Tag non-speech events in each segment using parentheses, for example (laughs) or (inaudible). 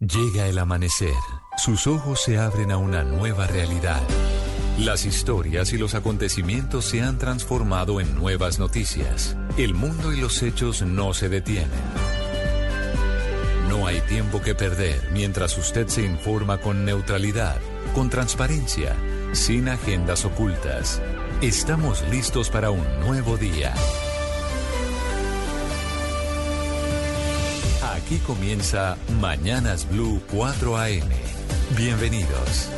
Llega el amanecer. Sus ojos se abren a una nueva realidad. Las historias y los acontecimientos se han transformado en nuevas noticias. El mundo y los hechos no se detienen. No hay tiempo que perder mientras usted se informa con neutralidad, con transparencia, sin agendas ocultas. Estamos listos para un nuevo día. Aquí comienza Mañanas Blue 4 AM. Bienvenidos.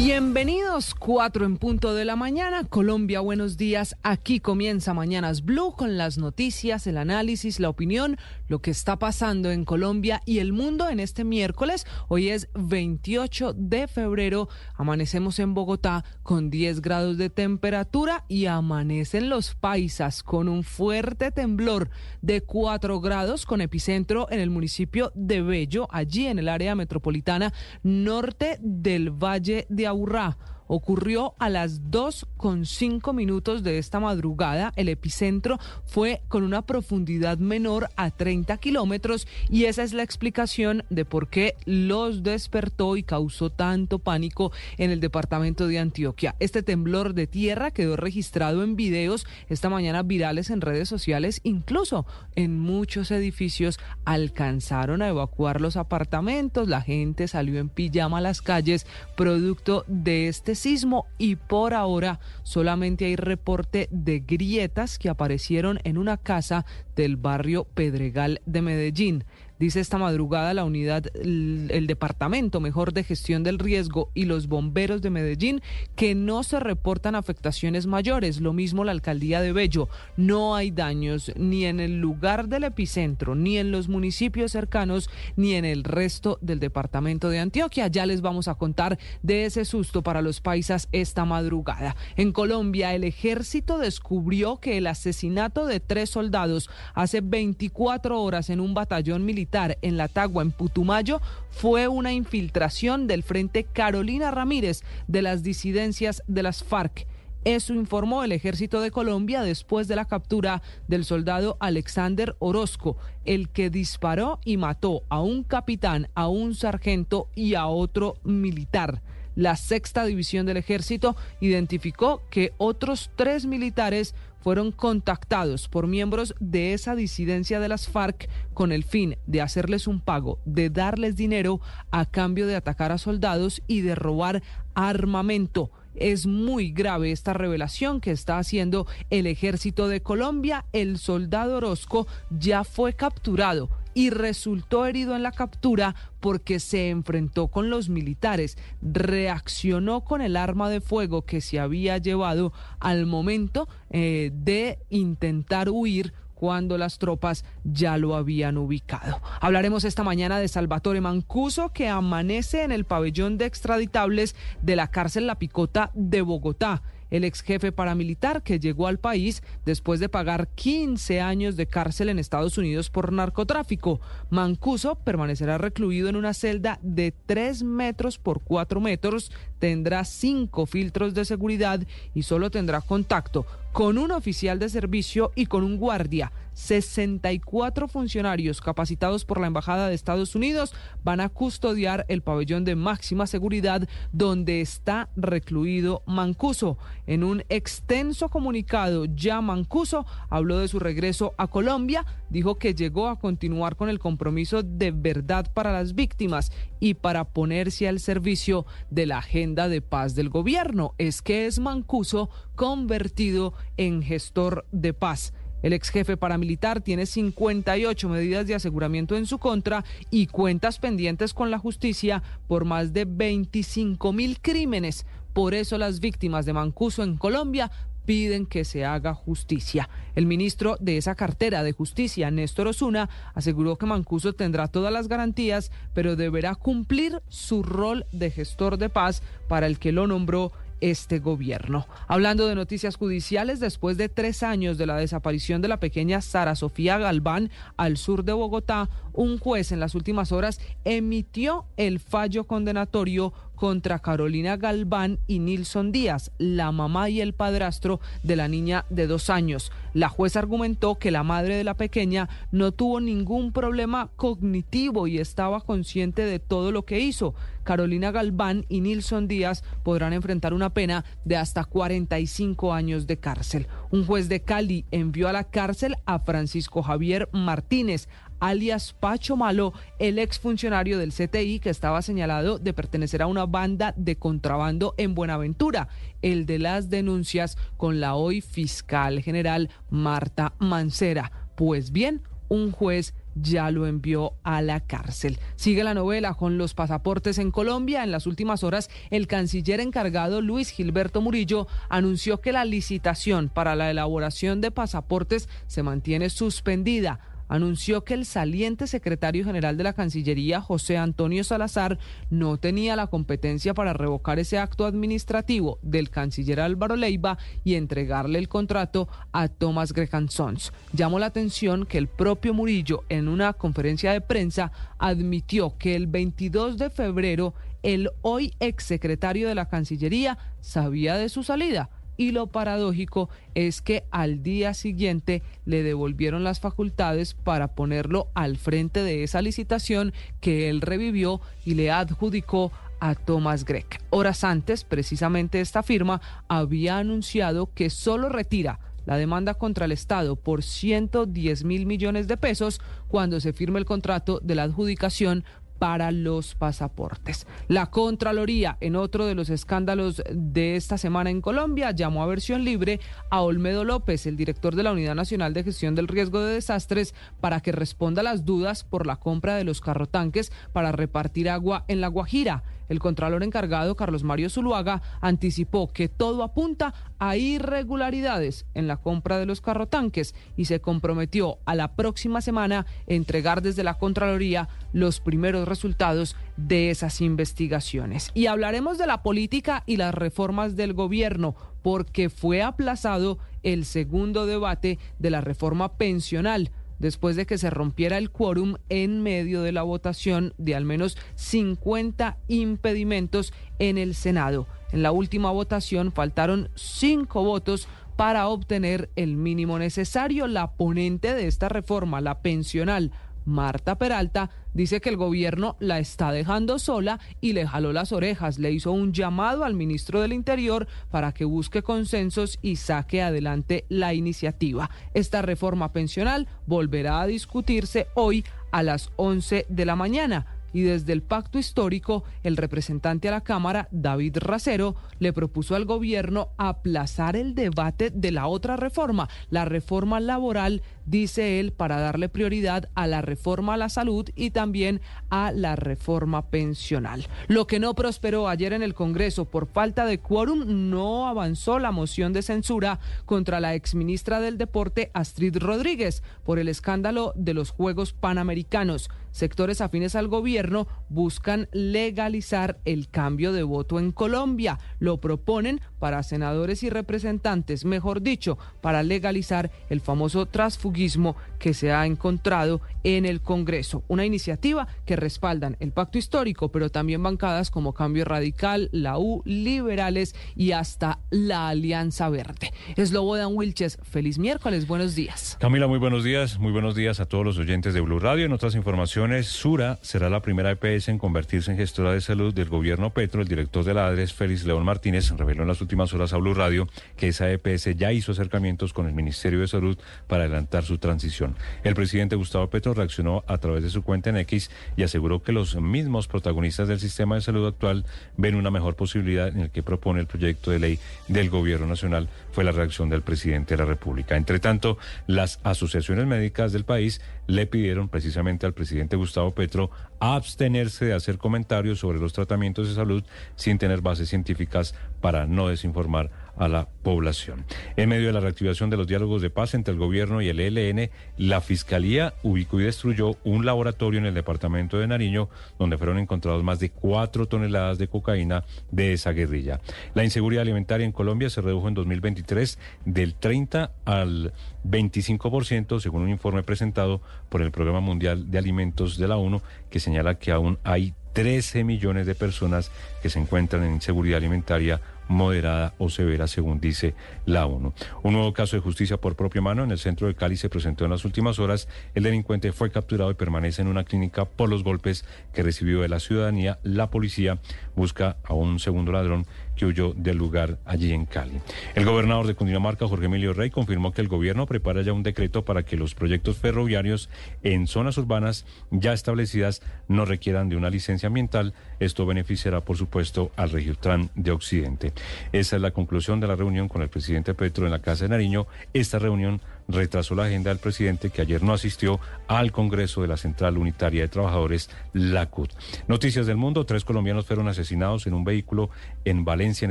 Bienvenidos, cuatro en punto de la mañana. Colombia, buenos días. Aquí comienza Mañanas Blue con las noticias, el análisis, la opinión, lo que está pasando en Colombia y el mundo en este miércoles. Hoy es 28 de febrero. Amanecemos en Bogotá con 10 grados de temperatura y amanecen los paisas con un fuerte temblor de 4 grados con epicentro en el municipio de Bello, allí en el área metropolitana norte del Valle de Aburrá. Ocurrió a las 2 con 5 minutos de esta madrugada. El epicentro fue con una profundidad menor a 30 kilómetros y esa es la explicación de por qué los despertó y causó tanto pánico en el departamento de Antioquia. Este temblor de tierra quedó registrado en videos esta mañana virales en redes sociales, incluso en muchos edificios alcanzaron a evacuar los apartamentos, la gente salió en pijama a las calles producto de este sismo y por ahora solamente hay reporte de grietas que aparecieron en una casa del barrio Pedregal de Medellín. Dice esta madrugada la unidad, el, departamento mejor de gestión del riesgo y los bomberos de Medellín que no se reportan afectaciones mayores. Lo mismo la alcaldía de Bello. No hay daños ni en el lugar del epicentro, ni en los municipios cercanos, ni en el resto del departamento de Antioquia. Ya les vamos a contar de ese susto para los paisas esta madrugada. En Colombia, el ejército descubrió que el asesinato de tres soldados hace 24 horas en un batallón militar en la Tagua, en Putumayo, fue una infiltración del Frente Carolina Ramírez de las disidencias de las FARC. Eso informó el ejército de Colombia después de la captura del soldado Alexander Orozco, el que disparó y mató a un capitán, a un sargento y a otro militar. La sexta división del ejército identificó que otros tres militares fueron contactados por miembros de esa disidencia de las FARC con el fin de hacerles un pago, de darles dinero a cambio de atacar a soldados y de robar armamento. Es muy grave esta revelación que está haciendo el ejército de Colombia. El soldado Orozco ya fue capturado y resultó herido en la captura porque se enfrentó con los militares, reaccionó con el arma de fuego que se había llevado al momento eh, de intentar huir cuando las tropas ya lo habían ubicado. Hablaremos esta mañana de Salvatore Mancuso, que amanece en el pabellón de extraditables de la cárcel La Picota de Bogotá el ex jefe paramilitar que llegó al país después de pagar 15 años de cárcel en Estados Unidos por narcotráfico. Mancuso permanecerá recluido en una celda de 3 metros por 4 metros, tendrá 5 filtros de seguridad y solo tendrá contacto con un oficial de servicio y con un guardia. 64 funcionarios capacitados por la Embajada de Estados Unidos van a custodiar el pabellón de máxima seguridad donde está recluido Mancuso. En un extenso comunicado, ya Mancuso habló de su regreso a Colombia, dijo que llegó a continuar con el compromiso de verdad para las víctimas y para ponerse al servicio de la agenda de paz del gobierno. Es que es Mancuso convertido en gestor de paz. El ex jefe paramilitar tiene 58 medidas de aseguramiento en su contra y cuentas pendientes con la justicia por más de 25 mil crímenes. Por eso las víctimas de Mancuso en Colombia piden que se haga justicia. El ministro de esa cartera de justicia, Néstor Osuna, aseguró que Mancuso tendrá todas las garantías, pero deberá cumplir su rol de gestor de paz para el que lo nombró este gobierno. Hablando de noticias judiciales, después de tres años de la desaparición de la pequeña Sara Sofía Galván al sur de Bogotá, un juez en las últimas horas emitió el fallo condenatorio contra Carolina Galván y Nilson Díaz, la mamá y el padrastro de la niña de dos años. La jueza argumentó que la madre de la pequeña no tuvo ningún problema cognitivo y estaba consciente de todo lo que hizo. Carolina Galván y Nilson Díaz podrán enfrentar una pena de hasta 45 años de cárcel. Un juez de Cali envió a la cárcel a Francisco Javier Martínez, alias Pacho Malo, el exfuncionario del CTI que estaba señalado de pertenecer a una banda de contrabando en Buenaventura, el de las denuncias con la hoy fiscal general Marta Mancera. Pues bien, un juez ya lo envió a la cárcel. Sigue la novela con los pasaportes en Colombia. En las últimas horas, el canciller encargado Luis Gilberto Murillo anunció que la licitación para la elaboración de pasaportes se mantiene suspendida anunció que el saliente secretario general de la Cancillería, José Antonio Salazar, no tenía la competencia para revocar ese acto administrativo del canciller Álvaro Leiva y entregarle el contrato a Tomás Grehan Sons. Llamó la atención que el propio Murillo, en una conferencia de prensa, admitió que el 22 de febrero el hoy exsecretario de la Cancillería sabía de su salida y lo paradójico es que al día siguiente le devolvieron las facultades para ponerlo al frente de esa licitación que él revivió y le adjudicó a Thomas Gregg. Horas antes, precisamente esta firma había anunciado que solo retira la demanda contra el Estado por 110 mil millones de pesos cuando se firme el contrato de la adjudicación para los pasaportes. La Contraloría, en otro de los escándalos de esta semana en Colombia, llamó a versión libre a Olmedo López, el director de la Unidad Nacional de Gestión del Riesgo de Desastres, para que responda las dudas por la compra de los carrotanques para repartir agua en La Guajira. El contralor encargado, Carlos Mario Zuluaga, anticipó que todo apunta a irregularidades en la compra de los carrotanques y se comprometió a la próxima semana entregar desde la Contraloría los primeros resultados de esas investigaciones. Y hablaremos de la política y las reformas del gobierno porque fue aplazado el segundo debate de la reforma pensional después de que se rompiera el quórum en medio de la votación de al menos 50 impedimentos en el Senado. En la última votación faltaron cinco votos para obtener el mínimo necesario. La ponente de esta reforma, la pensional, Marta Peralta, dice que el gobierno la está dejando sola y le jaló las orejas. Le hizo un llamado al ministro del Interior para que busque consensos y saque adelante la iniciativa. Esta reforma pensional volverá a discutirse hoy a las 11 de la mañana y desde el pacto histórico, el representante a la Cámara, David Racero, le propuso al gobierno aplazar el debate de la otra reforma, la reforma laboral, dice él, para darle prioridad a la reforma a la salud y también a la reforma pensional. Lo que no prosperó ayer en el Congreso por falta de quórum no avanzó la moción de censura contra la exministra del Deporte, Astrid Rodríguez, por el escándalo de los Juegos Panamericanos. Sectores afines al gobierno buscan legalizar el cambio de voto en Colombia. Lo proponen para senadores y representantes, mejor dicho, para legalizar el famoso transfugismo que se ha encontrado en el Congreso. Una iniciativa que respaldan el pacto histórico, pero también bancadas como Cambio Radical, la U, Liberales y hasta la Alianza Verde. Es Lobodan Wilches. Feliz miércoles. Buenos días. Camila, muy buenos días. Muy buenos días a todos los oyentes de Blue Radio. En otras informaciones, Sura será la primera EPS en convertirse en gestora de salud del gobierno Petro. El director de la ADRES, Félix León Martínez, reveló en las últimas horas a Blue Radio que esa EPS ya hizo acercamientos con el Ministerio de Salud para adelantar su transición. El presidente Gustavo Petro reaccionó a través de su cuenta en X y aseguró que los mismos protagonistas del sistema de salud actual ven una mejor posibilidad en el que propone el proyecto de ley del gobierno nacional, fue la reacción del presidente de la República. Entre tanto, las asociaciones médicas del país le pidieron precisamente al presidente Gustavo Petro abstenerse de hacer comentarios sobre los tratamientos de salud sin tener bases científicas para no desinformar a la población. En medio de la reactivación de los diálogos de paz entre el gobierno y el ELN, la Fiscalía ubicó y destruyó un laboratorio en el departamento de Nariño donde fueron encontrados más de cuatro toneladas de cocaína de esa guerrilla. La inseguridad alimentaria en Colombia se redujo en 2023 del 30 al 25%, según un informe presentado por el Programa Mundial de Alimentos de la ONU, que señala que aún hay 13 millones de personas que se encuentran en inseguridad alimentaria moderada o severa, según dice la ONU. Un nuevo caso de justicia por propia mano en el centro de Cali se presentó en las últimas horas. El delincuente fue capturado y permanece en una clínica por los golpes que recibió de la ciudadanía. La policía busca a un segundo ladrón que huyó del lugar allí en Cali. El gobernador de Cundinamarca, Jorge Emilio Rey, confirmó que el gobierno prepara ya un decreto para que los proyectos ferroviarios en zonas urbanas ya establecidas no requieran de una licencia ambiental. Esto beneficiará, por supuesto, al Regiotran de Occidente. Esa es la conclusión de la reunión con el presidente Petro en la Casa de Nariño. Esta reunión retrasó la agenda del presidente que ayer no asistió al Congreso de la Central Unitaria de Trabajadores, la CUT. Noticias del mundo, tres colombianos fueron asesinados en un vehículo en Valencia, en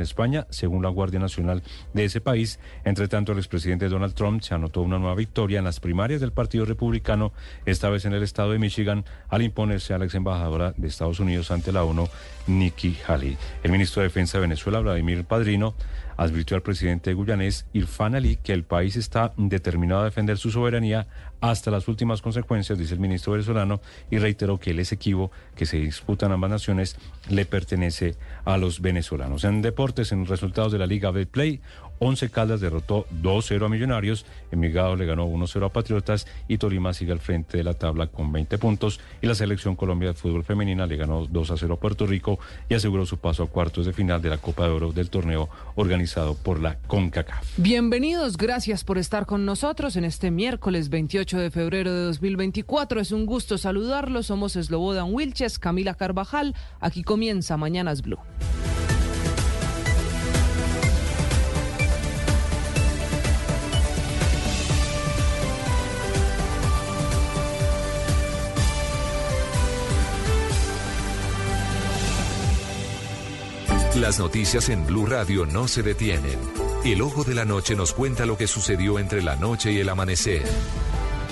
España, según la Guardia Nacional de ese país. Entre tanto, el expresidente Donald Trump se anotó una nueva victoria en las primarias del Partido Republicano, esta vez en el estado de Michigan, al imponerse a la ex embajadora de Estados Unidos ante la ONU, Nikki Haley. El ministro de Defensa de Venezuela, Vladimir Padrino, advirtió al presidente guyanés Irfan Ali que el país está determinado a defender su soberanía hasta las últimas consecuencias, dice el ministro venezolano, y reiteró que el Esequibo que se disputan ambas naciones le pertenece a los venezolanos. En deportes, en resultados de la Liga Betplay, 11 Caldas derrotó 2-0 a Millonarios, Envigado le ganó 1-0 a Patriotas y Tolima sigue al frente de la tabla con 20 puntos y la selección Colombia de fútbol femenina le ganó 2-0 a Puerto Rico y aseguró su paso a cuartos de final de la Copa de Oro del torneo organizado por la CONCACAF. Bienvenidos, gracias por estar con nosotros en este miércoles 28 de febrero de 2024. Es un gusto saludarlos, somos Slobodan Wilches, Camila Carvajal, aquí comienza Mañanas Blue. Las noticias en Blue Radio no se detienen. El ojo de la noche nos cuenta lo que sucedió entre la noche y el amanecer.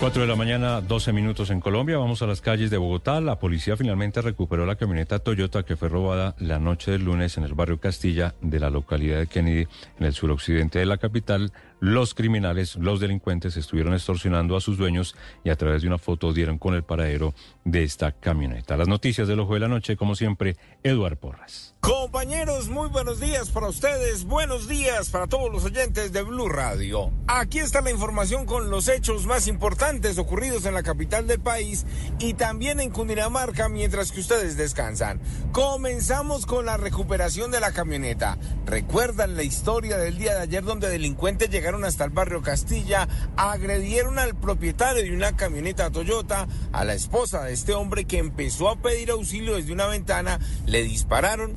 4 de la mañana, 12 minutos en Colombia. Vamos a las calles de Bogotá. La policía finalmente recuperó la camioneta Toyota que fue robada la noche del lunes en el barrio Castilla de la localidad de Kennedy, en el suroccidente de la capital. Los criminales, los delincuentes, estuvieron extorsionando a sus dueños y a través de una foto dieron con el paradero de esta camioneta. Las noticias del ojo de la noche, como siempre, Eduard Porras. Compañeros, muy buenos días para ustedes, buenos días para todos los oyentes de Blue Radio. Aquí está la información con los hechos más importantes ocurridos en la capital del país y también en Cundinamarca mientras que ustedes descansan. Comenzamos con la recuperación de la camioneta. ¿Recuerdan la historia del día de ayer donde delincuentes llegaron hasta el barrio Castilla, agredieron al propietario de una camioneta Toyota, a la esposa de este hombre que empezó a pedir auxilio desde una ventana, le dispararon?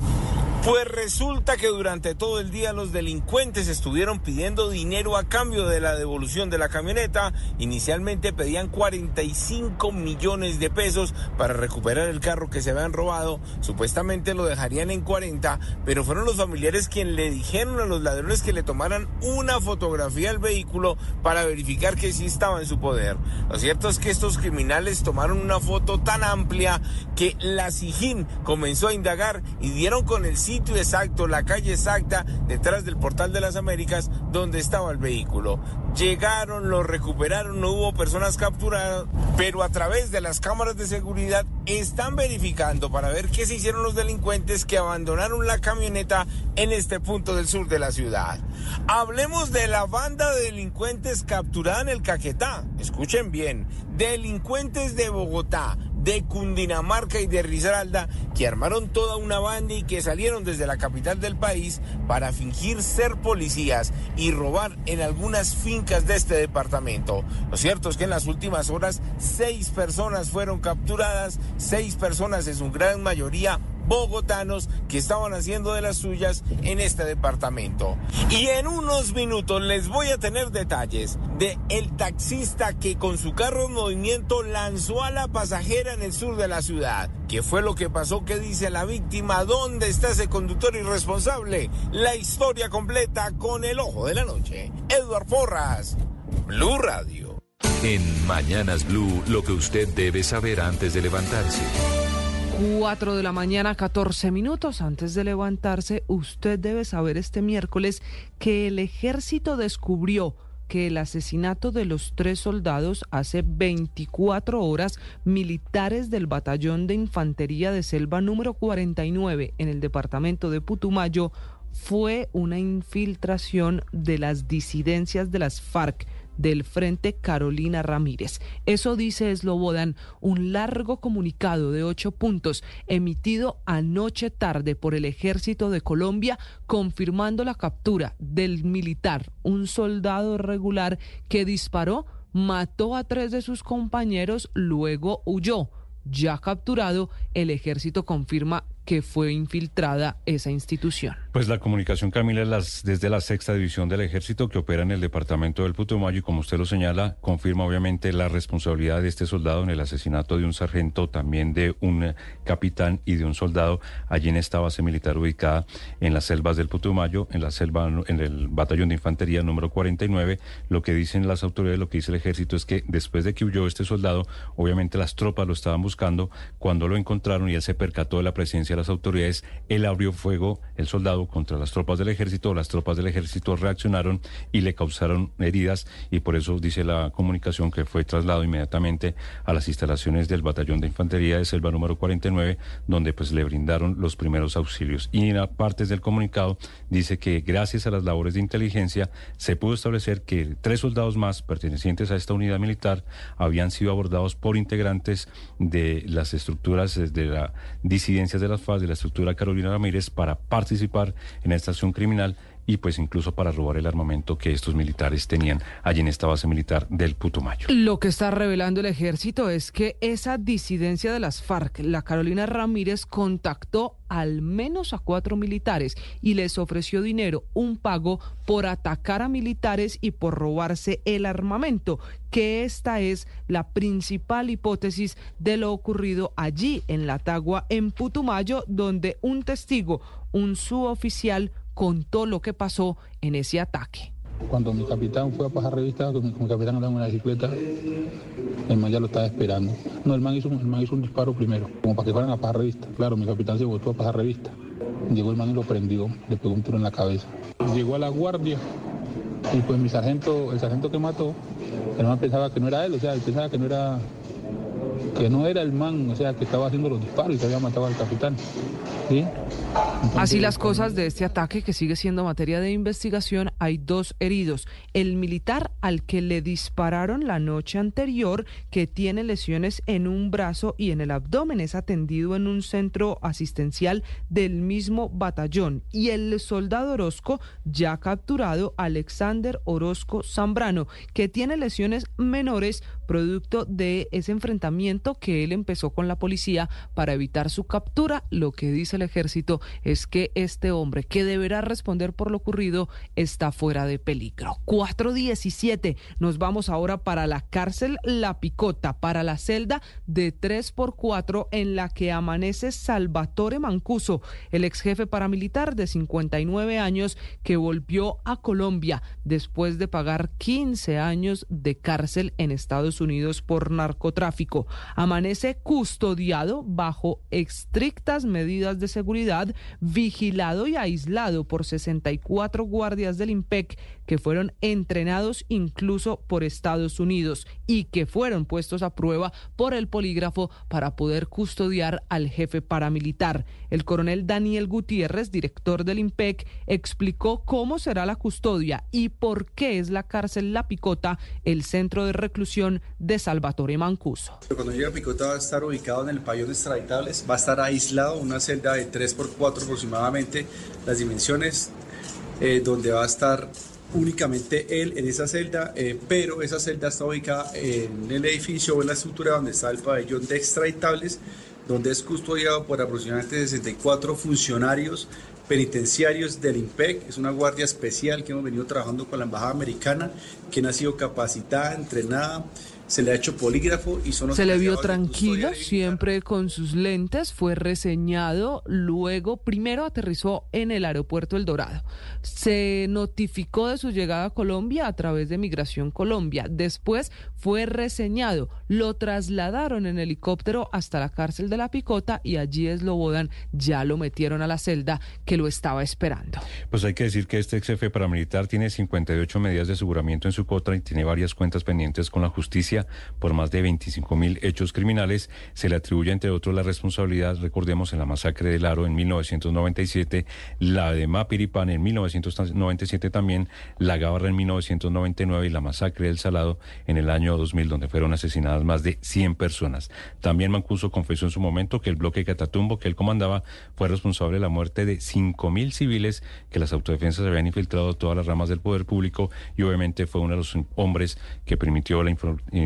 Pues resulta que durante todo el día los delincuentes estuvieron pidiendo dinero a cambio de la devolución de la camioneta. Inicialmente pedían 45 millones de pesos para recuperar el carro que se habían robado. Supuestamente lo dejarían en 40, pero fueron los familiares quienes le dijeron a los ladrones que le tomaran una fotografía al vehículo para verificar que sí estaba en su poder. Lo cierto es que estos criminales tomaron una foto tan amplia que la SIGIN comenzó a indagar y dieron con el sitio exacto, la calle exacta, detrás del portal de las Américas, donde estaba el vehículo. Llegaron, lo recuperaron, no hubo personas capturadas, pero a través de las cámaras de seguridad están verificando para ver qué se hicieron los delincuentes que abandonaron la camioneta en este punto del sur de la ciudad. Hablemos de la banda de delincuentes capturada en el Caquetá. Escuchen bien, delincuentes de Bogotá de Cundinamarca y de Risaralda que armaron toda una banda y que salieron desde la capital del país para fingir ser policías y robar en algunas fincas de este departamento. Lo cierto es que en las últimas horas seis personas fueron capturadas, seis personas en su gran mayoría bogotanos que estaban haciendo de las suyas en este departamento. Y en unos minutos les voy a tener detalles de el taxista que con su carro en movimiento lanzó a la pasajera en el sur de la ciudad. ¿Qué fue lo que pasó? ¿Qué dice la víctima? ¿Dónde está ese conductor irresponsable? La historia completa con el ojo de la noche. Edward Porras, Blue Radio. En Mañanas Blue, lo que usted debe saber antes de levantarse. 4 de la mañana, 14 minutos. Antes de levantarse, usted debe saber este miércoles que el ejército descubrió que el asesinato de los tres soldados hace 24 horas, militares del batallón de infantería de selva número 49 en el departamento de Putumayo fue una infiltración de las disidencias de las FARC del Frente Carolina Ramírez. Eso dice Slobodan, un largo comunicado de ocho puntos emitido anoche tarde por el Ejército de Colombia, confirmando la captura del militar, un soldado regular que disparó, mató a tres de sus compañeros, luego huyó. Ya capturado, el ejército confirma que fue infiltrada esa institución. Pues la comunicación, Camila, las, desde la sexta división del ejército que opera en el departamento del Putumayo y como usted lo señala, confirma obviamente la responsabilidad de este soldado en el asesinato de un sargento, también de un eh, capitán y de un soldado allí en esta base militar ubicada en las selvas del Putumayo, en la selva, en el batallón de infantería número 49. Lo que dicen las autoridades, lo que dice el ejército es que después de que huyó este soldado, obviamente las tropas lo estaban buscando, cuando lo encontraron y él se percató de la presencia las autoridades, él abrió fuego, el soldado, contra las tropas del ejército. Las tropas del ejército reaccionaron y le causaron heridas y por eso dice la comunicación que fue trasladado inmediatamente a las instalaciones del batallón de infantería de selva número 49, donde pues le brindaron los primeros auxilios. Y en partes del comunicado dice que gracias a las labores de inteligencia se pudo establecer que tres soldados más pertenecientes a esta unidad militar habían sido abordados por integrantes de las estructuras de la disidencias de las de la estructura Carolina Ramírez para participar en esta acción criminal y pues incluso para robar el armamento que estos militares tenían allí en esta base militar del Putumayo. Lo que está revelando el ejército es que esa disidencia de las FARC, la Carolina Ramírez, contactó al menos a cuatro militares y les ofreció dinero, un pago por atacar a militares y por robarse el armamento, que esta es la principal hipótesis de lo ocurrido allí en la Tagua, en Putumayo, donde un testigo, un suboficial, contó lo que pasó en ese ataque. Cuando mi capitán fue a pasar revista, mi, mi capitán andaba en una bicicleta, el man ya lo estaba esperando. No, el man, hizo, el man hizo un disparo primero, como para que fueran a pasar revista. Claro, mi capitán se votó a pasar revista. Llegó el man y lo prendió, le pegó un tiro en la cabeza. Llegó a la guardia y pues mi sargento, el sargento que mató, el man pensaba que no era él, o sea, él pensaba que no era que no era el man, o sea, que estaba haciendo los disparos y que había matado al capitán. ¿sí? Así las cosas de este ataque que sigue siendo materia de investigación, hay dos heridos. El militar al que le dispararon la noche anterior, que tiene lesiones en un brazo y en el abdomen, es atendido en un centro asistencial del mismo batallón. Y el soldado Orozco, ya capturado, Alexander Orozco Zambrano, que tiene lesiones menores producto de ese enfrentamiento que él empezó con la policía para evitar su captura. Lo que dice el ejército es que este hombre que deberá responder por lo ocurrido está fuera de peligro. 417. Nos vamos ahora para la cárcel La Picota, para la celda de 3x4 en la que amanece Salvatore Mancuso, el ex jefe paramilitar de 59 años que volvió a Colombia después de pagar 15 años de cárcel en Estados Unidos por narcotráfico. Amanece custodiado bajo estrictas medidas de seguridad, vigilado y aislado por 64 guardias del IMPEC que fueron entrenados incluso por Estados Unidos y que fueron puestos a prueba por el polígrafo para poder custodiar al jefe paramilitar. El coronel Daniel Gutiérrez, director del IMPEC, explicó cómo será la custodia y por qué es la cárcel La Picota el centro de reclusión de Salvatore Mancuso. Cuando llegue a Picota va a estar ubicado en el pabellón extraditables, va a estar aislado, una celda de 3 por 4 aproximadamente, las dimensiones, eh, donde va a estar únicamente él en esa celda, eh, pero esa celda está ubicada en el edificio o en la estructura donde está el pabellón de extraditables, donde es custodiado por aproximadamente 64 funcionarios penitenciarios del IMPEC, es una guardia especial que hemos venido trabajando con la Embajada Americana, quien ha sido capacitada, entrenada se le ha hecho polígrafo y son Se le vio tranquilo, siempre con sus lentes, fue reseñado, luego primero aterrizó en el aeropuerto El Dorado. Se notificó de su llegada a Colombia a través de Migración Colombia. Después fue reseñado, lo trasladaron en helicóptero hasta la cárcel de La Picota y allí Eslobodan ya lo metieron a la celda que lo estaba esperando. Pues hay que decir que este ex jefe paramilitar tiene 58 medidas de aseguramiento en su contra y tiene varias cuentas pendientes con la justicia por más de 25 mil hechos criminales. Se le atribuye, entre otros, la responsabilidad, recordemos, en la masacre del Aro en 1997, la de Mapiripán en 1997 también, la Gabarra en 1999 y la masacre del Salado en el año 2000, donde fueron asesinadas más de 100 personas. También Mancuso confesó en su momento que el bloque Catatumbo que él comandaba fue responsable de la muerte de 5 mil civiles que las autodefensas habían infiltrado todas las ramas del poder público y obviamente fue uno de los hombres que permitió la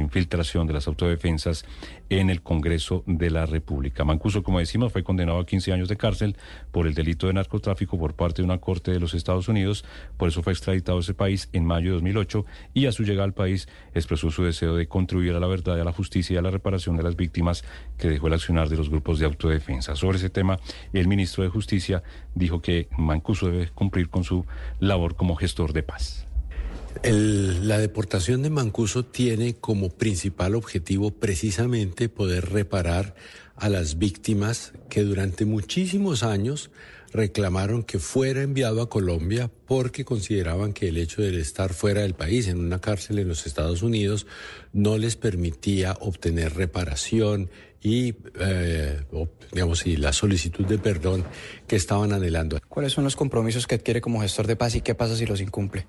infiltración de las autodefensas en el Congreso de la República. Mancuso, como decimos, fue condenado a 15 años de cárcel por el delito de narcotráfico por parte de una corte de los Estados Unidos. Por eso fue extraditado a ese país en mayo de 2008 y a su llegada al país expresó su deseo de contribuir a la verdad, a la justicia y a la reparación de las víctimas que dejó el accionar de los grupos de autodefensa. Sobre ese tema, el ministro de Justicia dijo que Mancuso debe cumplir con su labor como gestor de paz la deportación de Mancuso tiene como principal objetivo precisamente poder reparar a las víctimas que durante muchísimos años reclamaron que fuera enviado a Colombia porque consideraban que el hecho de estar fuera del país, en una cárcel en los Estados Unidos, no les permitía obtener reparación y, eh, digamos, y la solicitud de perdón que estaban anhelando. ¿Cuáles son los compromisos que adquiere como gestor de paz y qué pasa si los incumple?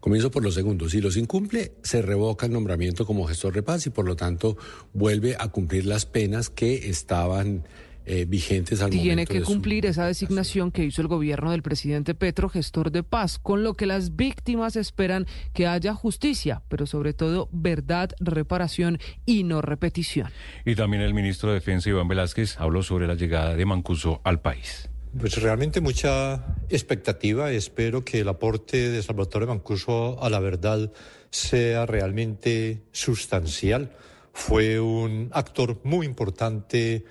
Comienzo por los segundos. Si los incumple, se revoca el nombramiento como gestor de paz y por lo tanto vuelve a cumplir las penas que estaban eh, vigentes al Tiene momento que cumplir esa designación que hizo el gobierno del presidente Petro, gestor de paz, con lo que las víctimas esperan que haya justicia, pero sobre todo verdad, reparación y no repetición. Y también el ministro de Defensa, Iván Velázquez, habló sobre la llegada de Mancuso al país. Pues realmente mucha expectativa. Espero que el aporte de Salvatore Mancuso a la verdad sea realmente sustancial. Fue un actor muy importante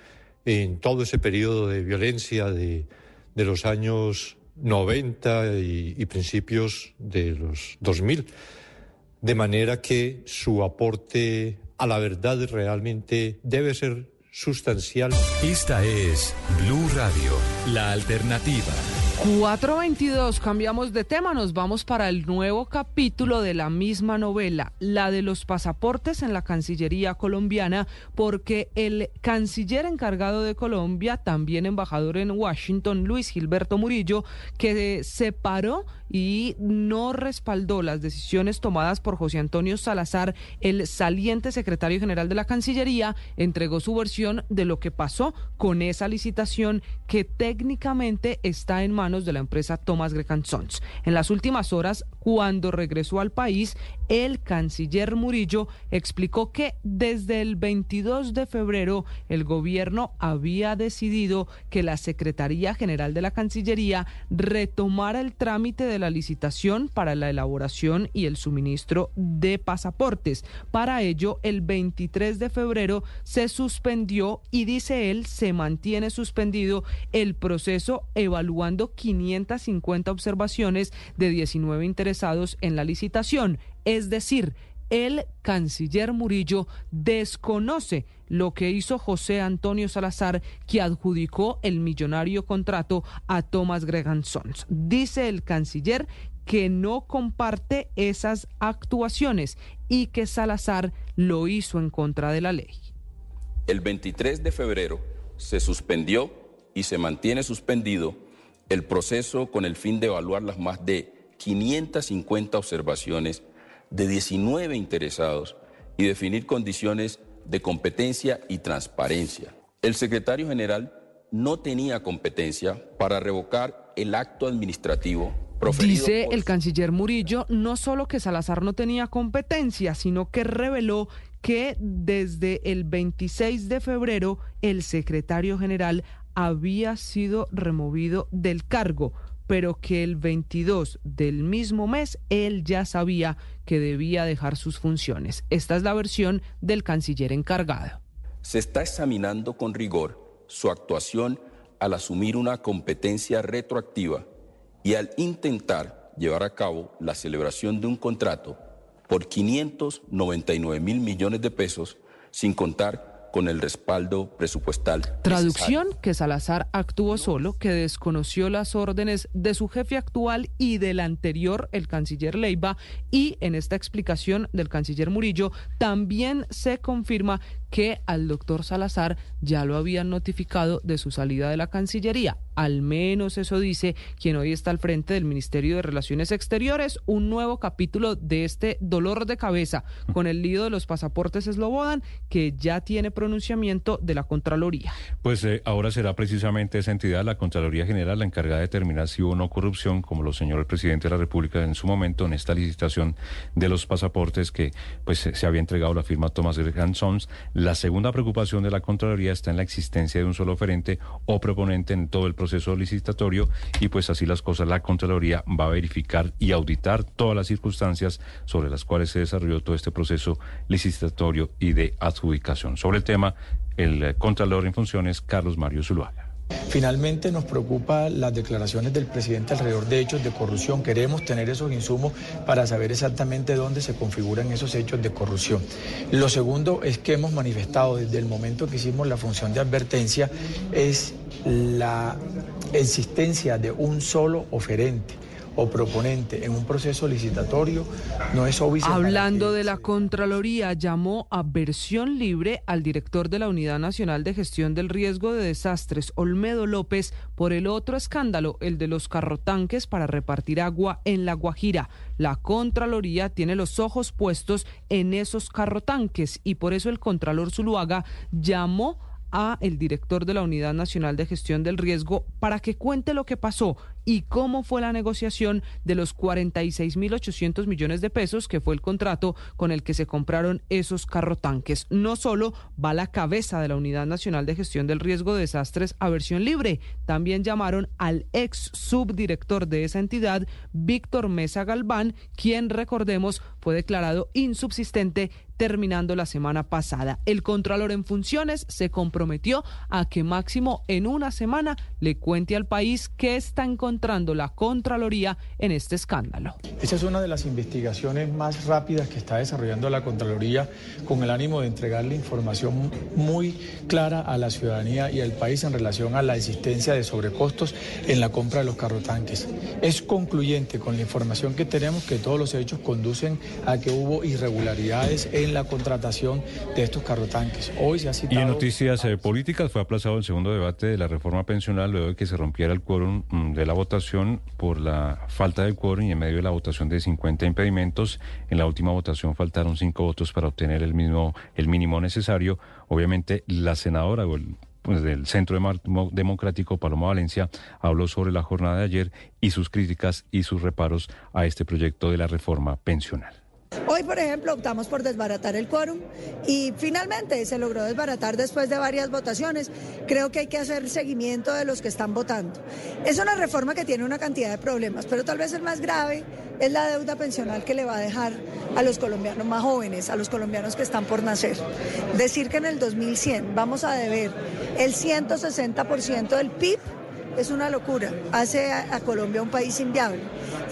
en todo ese periodo de violencia de, los años 90 y, y, principios de los 2000. De manera que su aporte a la verdad realmente debe ser sustancial. Esta es Blue Radio, la alternativa. 422, cambiamos de tema, nos vamos para el nuevo capítulo de la misma novela, la de los pasaportes en la Cancillería colombiana, porque el canciller encargado de Colombia, también embajador en Washington, Luis Gilberto Murillo, que se paró y no respaldó las decisiones tomadas por José Antonio Salazar, el saliente secretario general de la Cancillería, entregó su versión de lo que pasó con esa licitación que técnicamente está en manos de la empresa Thomas Grecan Sons. En las últimas horas, cuando regresó al país, el canciller Murillo explicó que desde el 22 de febrero el gobierno había decidido que la Secretaría General de la Cancillería retomara el trámite de la licitación para la elaboración y el suministro de pasaportes. Para ello, el 23 de febrero se suspendió y dice él, se mantiene suspendido el proceso evaluando 550 observaciones de 19 en la licitación. Es decir, el canciller Murillo desconoce lo que hizo José Antonio Salazar, que adjudicó el millonario contrato a Thomas Gregan Sons. Dice el canciller que no comparte esas actuaciones y que Salazar lo hizo en contra de la ley. El 23 de febrero se suspendió y se mantiene suspendido el proceso con el fin de evaluar las más de 550 observaciones de 19 interesados y definir condiciones de competencia y transparencia. El secretario general no tenía competencia para revocar el acto administrativo Dice el canciller Murillo no solo que Salazar no tenía competencia, sino que reveló que desde el 26 de febrero el secretario general había sido removido del cargo pero que el 22 del mismo mes él ya sabía que debía dejar sus funciones. Esta es la versión del canciller encargado. Se está examinando con rigor su actuación al asumir una competencia retroactiva y al intentar llevar a cabo la celebración de un contrato por 599 mil millones de pesos sin contar con el respaldo presupuestal. Traducción que Salazar actuó solo, que desconoció las órdenes de su jefe actual y del anterior, el canciller Leiva, y en esta explicación del canciller Murillo también se confirma que al doctor Salazar ya lo habían notificado de su salida de la Cancillería. Al menos eso dice quien hoy está al frente del Ministerio de Relaciones Exteriores, un nuevo capítulo de este dolor de cabeza con el lío de los pasaportes Slobodan que ya tiene pronunciamiento de la Contraloría. Pues eh, ahora será precisamente esa entidad, la Contraloría General, la encargada de determinar si hubo o no corrupción, como lo señaló el presidente de la República en su momento en esta licitación de los pasaportes que pues se había entregado la firma Thomas Sons. La segunda preocupación de la Contraloría está en la existencia de un solo oferente o proponente en todo el proceso licitatorio y pues así las cosas la Contraloría va a verificar y auditar todas las circunstancias sobre las cuales se desarrolló todo este proceso licitatorio y de adjudicación. Sobre el tema, el Contralor en funciones, Carlos Mario Zuluaga. Finalmente nos preocupa las declaraciones del presidente alrededor de hechos de corrupción. Queremos tener esos insumos para saber exactamente dónde se configuran esos hechos de corrupción. Lo segundo es que hemos manifestado desde el momento que hicimos la función de advertencia es la existencia de un solo oferente o proponente en un proceso licitatorio no es obvio. Hablando de la Contraloría, llamó a versión libre al director de la Unidad Nacional de Gestión del Riesgo de Desastres, Olmedo López, por el otro escándalo, el de los carrotanques para repartir agua en La Guajira. La Contraloría tiene los ojos puestos en esos carrotanques y por eso el Contralor Zuluaga llamó a el director de la Unidad Nacional de Gestión del Riesgo para que cuente lo que pasó y cómo fue la negociación de los 46.800 millones de pesos que fue el contrato con el que se compraron esos carrotanques. No solo va la cabeza de la Unidad Nacional de Gestión del Riesgo de Desastres a versión libre, también llamaron al ex subdirector de esa entidad, Víctor Mesa Galván, quien recordemos fue declarado insubsistente terminando la semana pasada. El Contralor en funciones se comprometió a que máximo en una semana le cuente al país qué está encontrando la Contraloría en este escándalo. Esa es una de las investigaciones más rápidas que está desarrollando la Contraloría con el ánimo de entregarle información muy clara a la ciudadanía y al país en relación a la existencia de sobrecostos en la compra de los carrotanques. Es concluyente con la información que tenemos que todos los hechos conducen a que hubo irregularidades en la contratación de estos carrotanques. Hoy se ha citado... Y en noticias eh, políticas fue aplazado el segundo debate de la reforma pensional luego de que se rompiera el quórum mm, de la votación por la falta de quórum y en medio de la votación de 50 impedimentos. En la última votación faltaron cinco votos para obtener el mismo el mínimo necesario. Obviamente la senadora pues, del Centro Democrático, Paloma Valencia, habló sobre la jornada de ayer y sus críticas y sus reparos a este proyecto de la reforma pensional. Hoy, por ejemplo, optamos por desbaratar el quórum y finalmente se logró desbaratar después de varias votaciones. Creo que hay que hacer seguimiento de los que están votando. Es una reforma que tiene una cantidad de problemas, pero tal vez el más grave es la deuda pensional que le va a dejar a los colombianos más jóvenes, a los colombianos que están por nacer. Decir que en el 2100 vamos a deber el 160% del PIB es una locura. Hace a, Colombia un país inviable.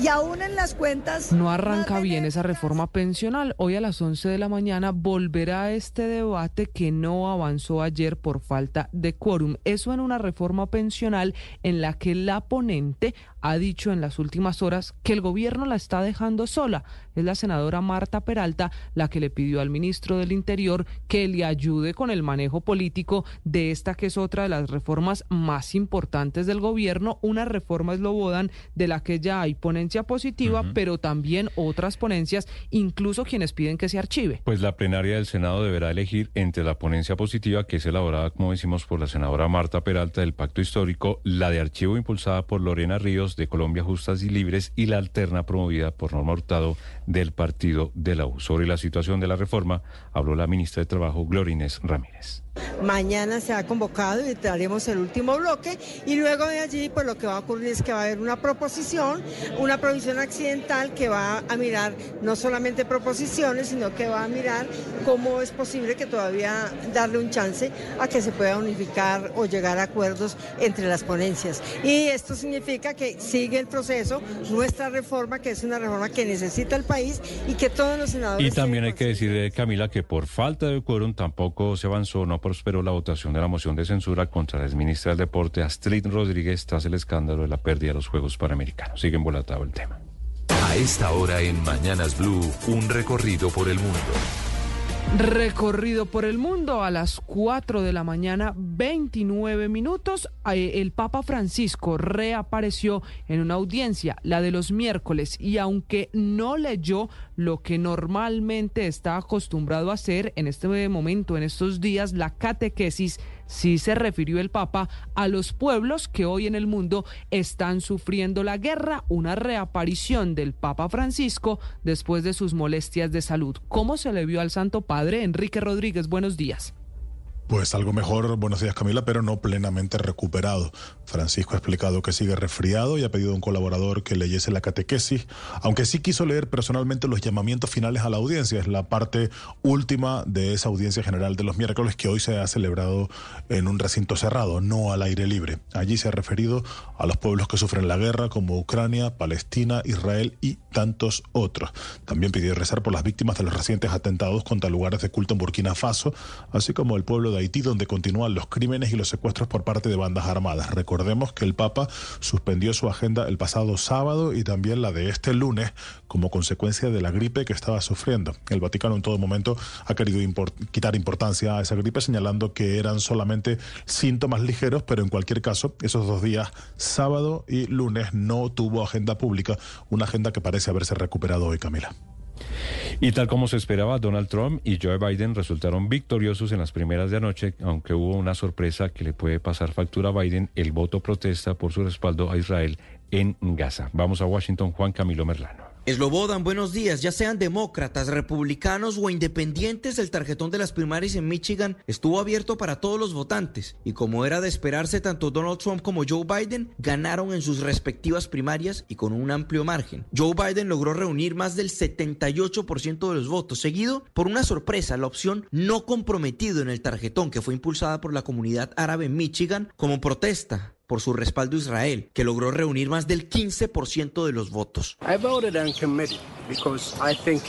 Y aún en las cuentas... No arranca bien esa reforma pensional. Hoy a las 11 de la mañana volverá este debate que no avanzó ayer por falta de quórum. Eso en una reforma pensional en la que la ponente ha dicho en las últimas horas que el gobierno la está dejando sola. Es la senadora Marta Peralta la que le pidió al ministro del Interior que le ayude con el manejo político de esta que es otra de las reformas más importantes del gobierno, una reforma eslobodan de la que ya hay ponencia positiva, pero también otras ponencias, incluso quienes piden que se archive. Pues la plenaria del Senado deberá elegir entre la ponencia positiva, que es elaborada, como decimos, por la senadora Marta Peralta del Pacto Histórico, la de archivo impulsada por Lorena Ríos de Colombia Justas y Libres y la alterna promovida por Norma Hurtado del Partido de la U. Sobre la situación de la reforma habló la ministra de Trabajo, Glorines Ramírez. Mañana se ha convocado y traeremos el último bloque y luego de allí, pues lo que va a ocurrir es que va a haber una proposición, una provisión accidental que va a mirar no solamente proposiciones, sino que va a mirar cómo es posible que todavía darle un chance a que se pueda unificar o llegar a acuerdos entre las ponencias. Y esto significa que sigue el proceso, nuestra reforma, que es una reforma que necesita el país y que todos los senadores... Y también hay que decir, Camila, que por falta de quórum tampoco se avanzó, no prosperó la votación de la moción de censura contra la exministra del Deporte, Astrid Rodríguez, tras el escándalo de la pérdida de los Juegos Panamericanos. Sigue embolatado el tema. A esta hora en Mañanas Blue, un recorrido por el mundo. Recorrido por el mundo a las 4 de la mañana, 29 minutos. Eh, el Papa Francisco reapareció en una audiencia, la de los miércoles, y aunque no leyó lo que normalmente está acostumbrado a hacer en este momento, en estos días, la catequesis, sí se refirió el Papa a los pueblos que hoy en el mundo están sufriendo la guerra, una reaparición del Papa Francisco después de sus molestias de salud. ¿Cómo se le vio al Santo Padre? Enrique Rodríguez, buenos días. Pues algo mejor, buenos días Camila, pero no plenamente recuperado. Francisco ha explicado que sigue resfriado y ha pedido a un colaborador que leyese la catequesis, aunque sí quiso leer personalmente los llamamientos finales a la audiencia. Es la parte última de esa audiencia general de los miércoles que hoy se ha celebrado en un recinto cerrado, no al aire libre. Allí se ha referido a los pueblos que sufren la guerra, como Ucrania, Palestina, Israel y tantos otros. También pidió rezar por las víctimas de los recientes atentados contra lugares de culto en Burkina Faso, así como el pueblo de Haití, donde continúan los crímenes y los secuestros por parte de bandas armadas. Recordemos que el Papa suspendió su agenda el pasado sábado y también la de este lunes como consecuencia de la gripe que estaba sufriendo. El Vaticano en todo momento ha querido quitar importancia a esa gripe, señalando que eran solamente síntomas ligeros, pero en cualquier caso, esos dos días, sábado y lunes, no tuvo agenda pública, una agenda que parece haberse recuperado hoy, Camila. Y tal como se esperaba, Donald Trump y Joe Biden resultaron victoriosos en las primeras de anoche, aunque hubo una sorpresa que le puede pasar factura a Biden, el voto protesta por su respaldo a Israel en Gaza. Vamos a Washington, Juan Camilo Merlano. Eslobodan, buenos días. Ya sean demócratas, republicanos o independientes, el tarjetón de las primarias en Michigan estuvo abierto para todos los votantes. Y como era de esperarse, tanto Donald Trump como Joe Biden ganaron en sus respectivas primarias y con un amplio margen. Joe Biden logró reunir más del 78% de los votos, seguido por una sorpresa, la opción no comprometido en el tarjetón que fue impulsada por la comunidad árabe en Michigan como protesta por su respaldo a Israel, que logró reunir más del 15% de los votos. I voted on committee because I think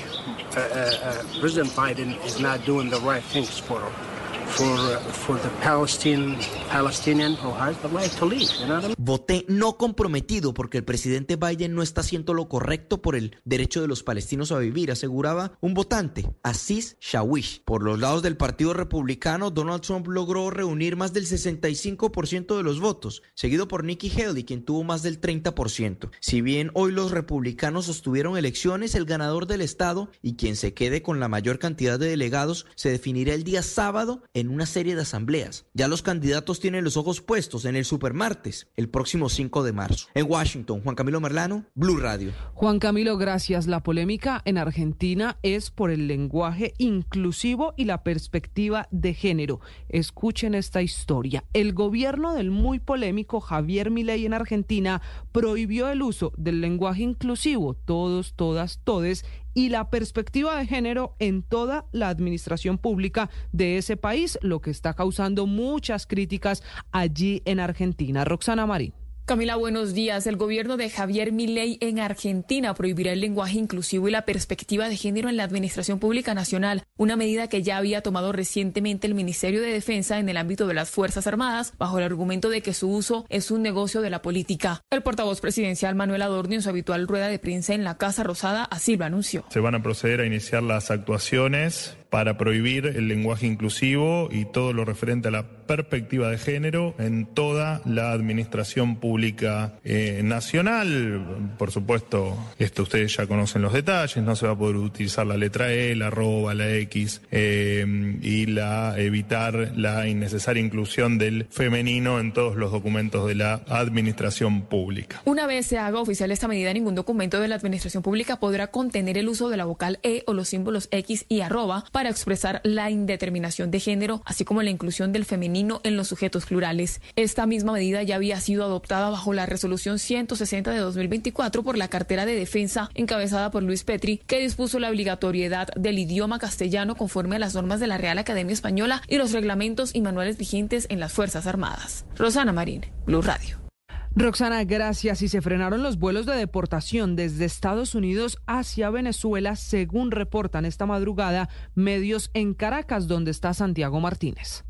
uh, uh, uh, President Biden is not doing the right things for Voté no comprometido porque el presidente Biden no está haciendo lo correcto por el derecho de los palestinos a vivir, aseguraba un votante, Aziz Shawish. Por los lados del Partido Republicano, Donald Trump logró reunir más del 65% de los votos, seguido por Nikki Haley, quien tuvo más del 30%. Si bien hoy los republicanos sostuvieron elecciones, el ganador del estado y quien se quede con la mayor cantidad de delegados se definirá el día sábado en una serie de asambleas. Ya los candidatos tienen los ojos puestos en el supermartes el próximo 5 de marzo. En Washington, Juan Camilo Merlano, Blue Radio. Juan Camilo, gracias. La polémica en Argentina es por el lenguaje inclusivo y la perspectiva de género. Escuchen esta historia. El gobierno del muy polémico Javier Milei en Argentina prohibió el uso del lenguaje inclusivo, todos, todas, todes, y la perspectiva de género en toda la administración pública de ese país, lo que está causando muchas críticas allí en Argentina. Roxana Marín. Camila, buenos días. El gobierno de Javier Milei en Argentina prohibirá el lenguaje inclusivo y la perspectiva de género en la Administración Pública Nacional, una medida que ya había tomado recientemente el Ministerio de Defensa en el ámbito de las Fuerzas Armadas, bajo el argumento de que su uso es un negocio de la política. El portavoz presidencial Manuel Adorno en su habitual rueda de prensa en la Casa Rosada así lo anunció. Se van a proceder a iniciar las actuaciones para prohibir el lenguaje inclusivo y todo lo referente a la perspectiva de género en toda la administración pública eh, nacional. Por supuesto, esto ustedes ya conocen los detalles, no se va a poder utilizar la letra E, la arroba, la X eh, y la evitar la innecesaria inclusión del femenino en todos los documentos de la administración pública. Una vez se haga oficial esta medida, ningún documento de la administración pública podrá contener el uso de la vocal E o los símbolos X y arroba para expresar la indeterminación de género, así como la inclusión del femenino en los sujetos plurales. Esta misma medida ya había sido adoptada bajo la resolución 160 de 2024 por la cartera de defensa encabezada por Luis Petri, que dispuso la obligatoriedad del idioma castellano conforme a las normas de la Real Academia Española y los reglamentos y manuales vigentes en las Fuerzas Armadas. Rosana Marín, Blue Radio. Roxana, gracias. Y se frenaron los vuelos de deportación desde Estados Unidos hacia Venezuela, según reportan esta madrugada medios en Caracas, donde está Santiago Martínez.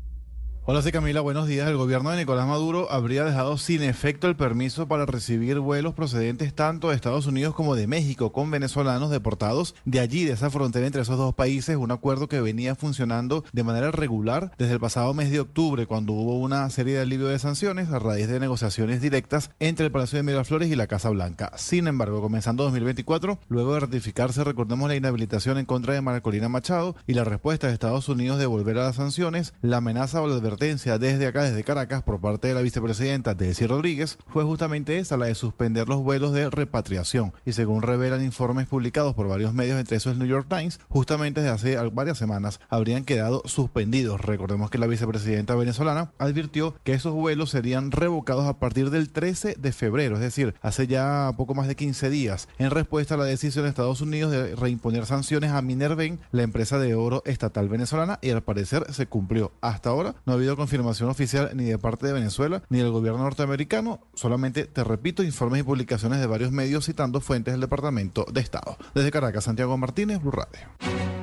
Hola, soy Camila, buenos días. El gobierno de Nicolás Maduro habría dejado sin efecto el permiso para recibir vuelos procedentes tanto de Estados Unidos como de México con venezolanos deportados de allí, de esa frontera entre esos dos países, un acuerdo que venía funcionando de manera regular desde el pasado mes de octubre, cuando hubo una serie de alivio de sanciones a raíz de negociaciones directas entre el Palacio de Miraflores y la Casa Blanca. Sin embargo, comenzando 2024, luego de ratificarse, recordemos la inhabilitación en contra de Marcolina Machado y la respuesta de Estados Unidos de volver a las sanciones, la amenaza o la advertencia desde acá, desde Caracas, por parte de la vicepresidenta Desi Rodríguez, fue justamente esa, la de suspender los vuelos de repatriación. Y según revelan informes publicados por varios medios, entre esos el New York Times, justamente desde hace varias semanas habrían quedado suspendidos. Recordemos que la vicepresidenta venezolana advirtió que esos vuelos serían revocados a partir del 13 de febrero, es decir, hace ya poco más de 15 días, en respuesta a la decisión de Estados Unidos de reimponer sanciones a Minerven, la empresa de oro estatal venezolana, y al parecer se cumplió. Hasta ahora no ha habido confirmación oficial ni de parte de Venezuela ni del gobierno norteamericano, solamente, te repito, informes y publicaciones de varios medios citando fuentes del Departamento de Estado. Desde Caracas, Santiago Martínez, Blue Radio.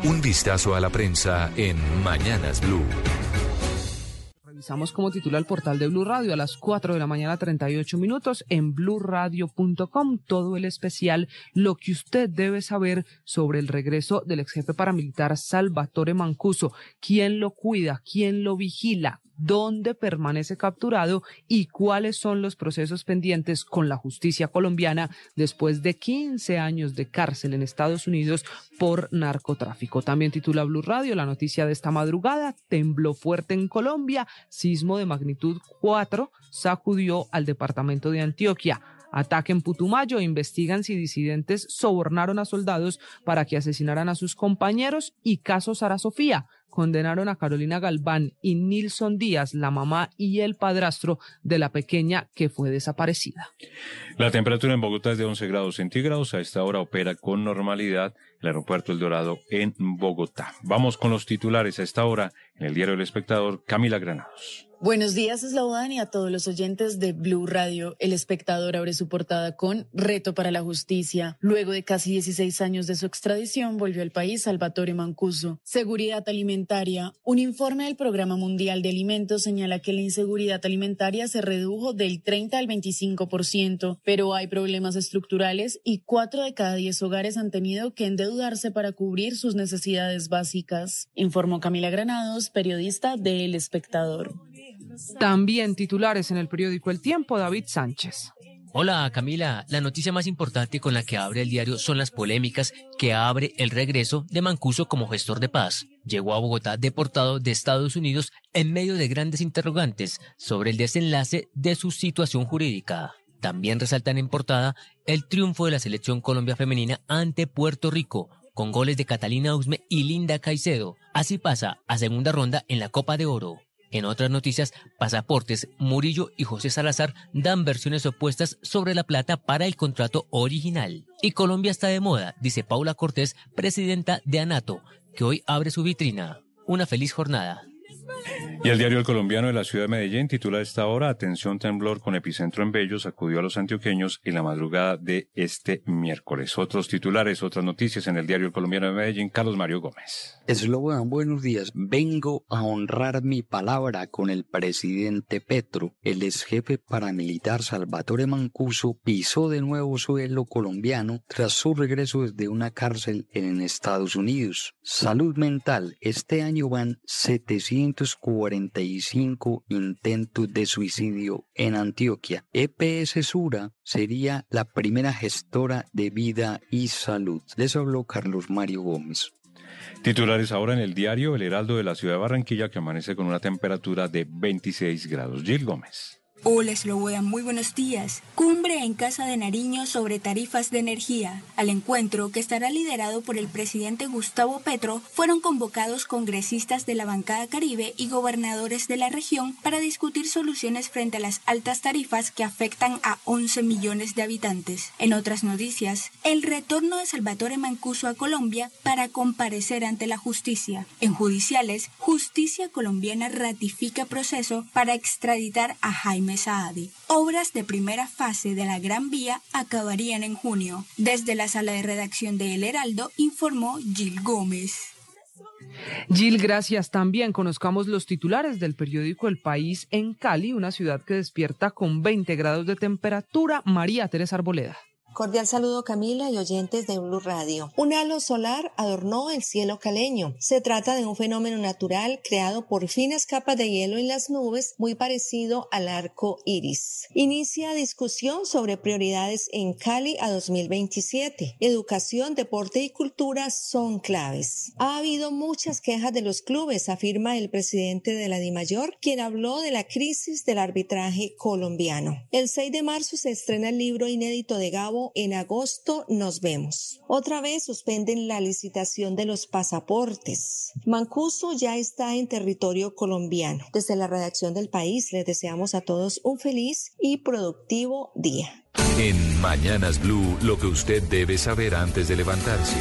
Un vistazo a la prensa en Mañanas Blue. Revisamos como titula el portal de Blue Radio a las 4 de la mañana 38 minutos en bluradio.com todo el especial lo que usted debe saber sobre el regreso del ex jefe paramilitar Salvatore Mancuso, quién lo cuida, quién lo vigila, dónde permanece capturado y cuáles son los procesos pendientes con la justicia colombiana después de 15 años de cárcel en Estados Unidos por narcotráfico. También titula Blue Radio la noticia de esta madrugada, tembló fuerte en Colombia, sismo de magnitud 4 sacudió al departamento de Antioquia. Ataque en Putumayo, investigan si disidentes sobornaron a soldados para que asesinaran a sus compañeros y caso Sara Sofía condenaron a Carolina Galván y Nilson Díaz, la mamá y el padrastro de la pequeña que fue desaparecida. La temperatura en Bogotá es de 11 grados centígrados. A esta hora opera con normalidad el aeropuerto El Dorado en Bogotá. Vamos con los titulares a esta hora en el diario El Espectador, Camila Granados. Buenos días, Eslaudan, y a todos los oyentes de Blue Radio. El espectador abre su portada con Reto para la Justicia. Luego de casi 16 años de su extradición, volvió al país Salvatore Mancuso. Seguridad alimentaria. Un informe del Programa Mundial de Alimentos señala que la inseguridad alimentaria se redujo del 30 al 25%, pero hay problemas estructurales y cuatro de cada diez hogares han tenido que endeudarse para cubrir sus necesidades básicas, informó Camila Granados, periodista de El Espectador. También titulares en el periódico El Tiempo, David Sánchez. Hola Camila, la noticia más importante con la que abre el diario son las polémicas que abre el regreso de Mancuso como gestor de paz. Llegó a Bogotá deportado de Estados Unidos en medio de grandes interrogantes sobre el desenlace de su situación jurídica. También resaltan en portada el triunfo de la selección Colombia femenina ante Puerto Rico, con goles de Catalina Usme y Linda Caicedo. Así pasa a segunda ronda en la Copa de Oro. En otras noticias, Pasaportes, Murillo y José Salazar dan versiones opuestas sobre la plata para el contrato original. Y Colombia está de moda, dice Paula Cortés, presidenta de ANATO, que hoy abre su vitrina. Una feliz jornada. Y el diario El Colombiano de la ciudad de Medellín titula esta hora Atención temblor con epicentro en Bellos acudió a los antioqueños en la madrugada de este miércoles. Otros titulares, otras noticias en el diario El Colombiano de Medellín, Carlos Mario Gómez. Buenos días. Vengo a honrar mi palabra con el presidente Petro. El ex jefe paramilitar Salvatore Mancuso pisó de nuevo suelo colombiano tras su regreso desde una cárcel en Estados Unidos. Salud mental. Este año van 745 intentos de suicidio en Antioquia. EPS Sura sería la primera gestora de vida y salud. Les habló Carlos Mario Gómez. Titulares ahora en el diario El Heraldo de la ciudad de Barranquilla que amanece con una temperatura de 26 grados. Gil Gómez. Hola Sloboda, muy buenos días. Cumbre en Casa de Nariño sobre tarifas de energía. Al encuentro, que estará liderado por el presidente Gustavo Petro, fueron convocados congresistas de la bancada Caribe y gobernadores de la región para discutir soluciones frente a las altas tarifas que afectan a 11 millones de habitantes. En otras noticias, el retorno de Salvatore Mancuso a Colombia para comparecer ante la justicia. En judiciales, Justicia colombiana ratifica proceso para extraditar a Jaime Obras de primera fase de la Gran Vía acabarían en junio. Desde la sala de redacción de El Heraldo informó Gil Gómez. Gil, gracias. También conozcamos los titulares del periódico El País en Cali, una ciudad que despierta con 20 grados de temperatura. María Teresa Arboleda. Cordial saludo Camila y oyentes de Blue Radio. Un halo solar adornó el cielo caleño. Se trata de un fenómeno natural creado por finas capas de hielo en las nubes, muy parecido al arco iris. Inicia discusión sobre prioridades en Cali a 2027. Educación, deporte y cultura son claves. Ha habido muchas quejas de los clubes, afirma el presidente de la DIMAYOR, quien habló de la crisis del arbitraje colombiano. El 6 de marzo se estrena el libro inédito de Gabo en agosto nos vemos. Otra vez suspenden la licitación de los pasaportes. Mancuso ya está en territorio colombiano. Desde la redacción del país les deseamos a todos un feliz y productivo día. En Mañanas Blue, lo que usted debe saber antes de levantarse.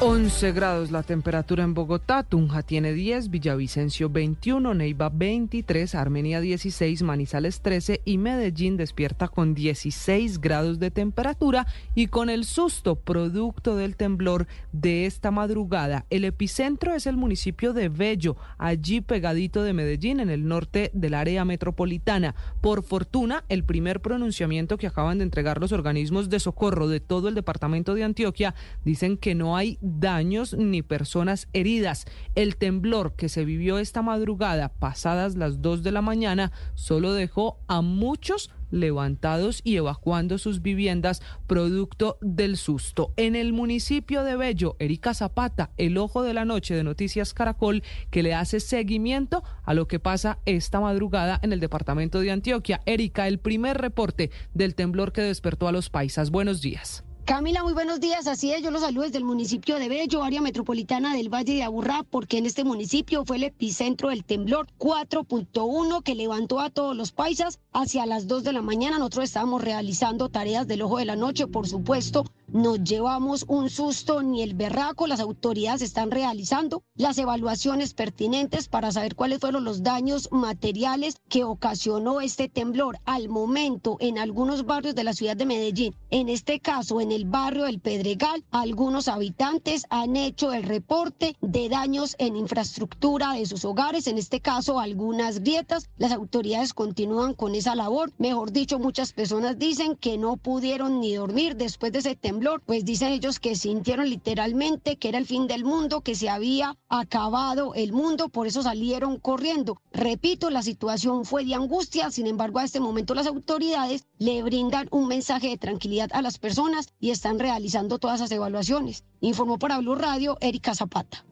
11 grados la temperatura en Bogotá, Tunja tiene 10, Villavicencio 21, Neiva 23, Armenia 16, Manizales 13 y Medellín despierta con 16 grados de temperatura y con el susto producto del temblor de esta madrugada. El epicentro es el municipio de Bello, allí pegadito de Medellín, en el norte del área metropolitana. Por fortuna, el primer pronunciamiento que acaban de entregar los organismos de socorro de todo el departamento de Antioquia dicen que no hay daños ni personas heridas. El temblor que se vivió esta madrugada, pasadas las 2 de la mañana, solo dejó a muchos levantados y evacuando sus viviendas producto del susto. En el municipio de Bello, Erika Zapata, el ojo de la noche de Noticias Caracol, que le hace seguimiento a lo que pasa esta madrugada en el departamento de Antioquia. Erika, el primer reporte del temblor que despertó a los paisas. Buenos días. Camila, muy buenos días. Así es, yo los saludo desde el municipio de Bello, área metropolitana del Valle de Aburrá, porque en este municipio fue el epicentro del temblor 4.1 que levantó a todos los paisas hacia las 2 de la mañana. Nosotros estábamos realizando tareas del ojo de la noche, por supuesto, nos llevamos un susto ni el berraco. Las autoridades están realizando las evaluaciones pertinentes para saber cuáles fueron los daños materiales que ocasionó este temblor al momento en algunos barrios de la ciudad de Medellín. En este caso, en el barrio del Pedregal, algunos habitantes han hecho el reporte de daños en infraestructura de sus hogares, en este caso algunas grietas. Las autoridades continúan con esa labor. Mejor dicho, muchas personas dicen que no pudieron ni dormir después de ese temblor pues dicen ellos que sintieron literalmente que era el fin del mundo, que se había acabado el mundo, por eso salieron corriendo. Repito, la situación fue de angustia, sin embargo a este momento las autoridades le brindan un mensaje de tranquilidad a las personas y están realizando todas esas evaluaciones. Informó para Blue Radio Erika Zapata.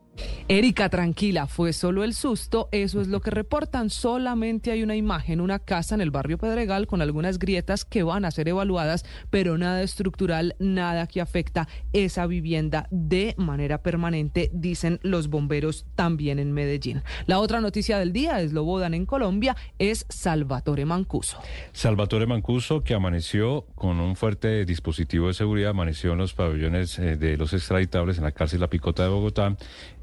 Erika, tranquila, fue solo el susto, eso es lo que reportan. Solamente hay una imagen, una casa en el barrio Pedregal con algunas grietas que van a ser evaluadas, pero nada estructural, nada que afecta esa vivienda de manera permanente, dicen los bomberos también en Medellín. La otra noticia del día es lo bodan en Colombia, es Salvatore Mancuso. Salvatore Mancuso, que amaneció con un fuerte dispositivo de seguridad, amaneció en los pabellones eh, de los extraditables en la cárcel La Picota de Bogotá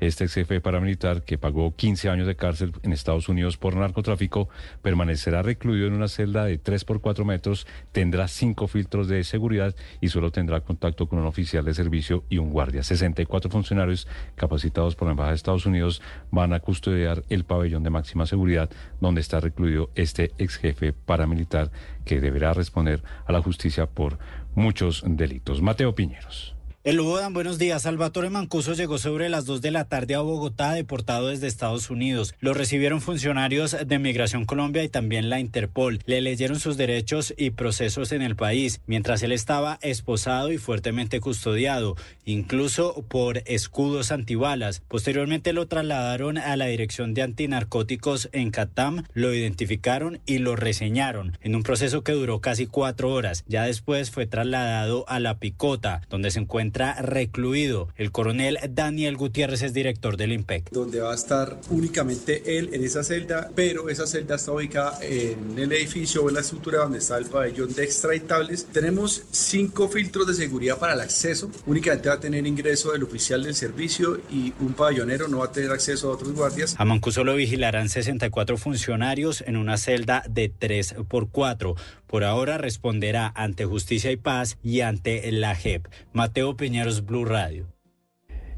este ex jefe paramilitar, que pagó 15 años de cárcel en Estados Unidos por narcotráfico, permanecerá recluido en una celda de 3 por 4 metros, tendrá cinco filtros de seguridad y solo tendrá contacto con un oficial de servicio y un guardia. 64 funcionarios capacitados por la Embajada de Estados Unidos van a custodiar el pabellón de máxima seguridad donde está recluido este ex jefe paramilitar que deberá responder a la justicia por muchos delitos. Mateo Piñeros. El Lobodan, buenos días. Salvatore Mancuso llegó sobre las 2 de la tarde a Bogotá, deportado desde Estados Unidos. Lo recibieron funcionarios de Migración Colombia y también la Interpol. Le leyeron sus derechos y procesos en el país, mientras él estaba esposado y fuertemente custodiado, incluso por escudos antibalas. Posteriormente lo trasladaron a la Dirección de Antinarcóticos en Catam, lo identificaron y lo reseñaron en un proceso que duró casi cuatro horas. Ya después fue trasladado a la Picota, donde se encuentra recluido. El coronel Daniel Gutiérrez es director del IMPEC. Donde va a estar únicamente él en esa celda, pero esa celda está ubicada en el edificio o en la estructura donde está el pabellón de extraditables. Tenemos cinco filtros de seguridad para el acceso. Únicamente va a tener ingreso del oficial del servicio y un pabellonero no va a tener acceso a otros guardias. A Mancuso lo vigilarán 64 funcionarios en una celda de 3 por 4. Por ahora responderá ante Justicia y Paz y ante la JEP. Mateo Piñeros, Blue Radio.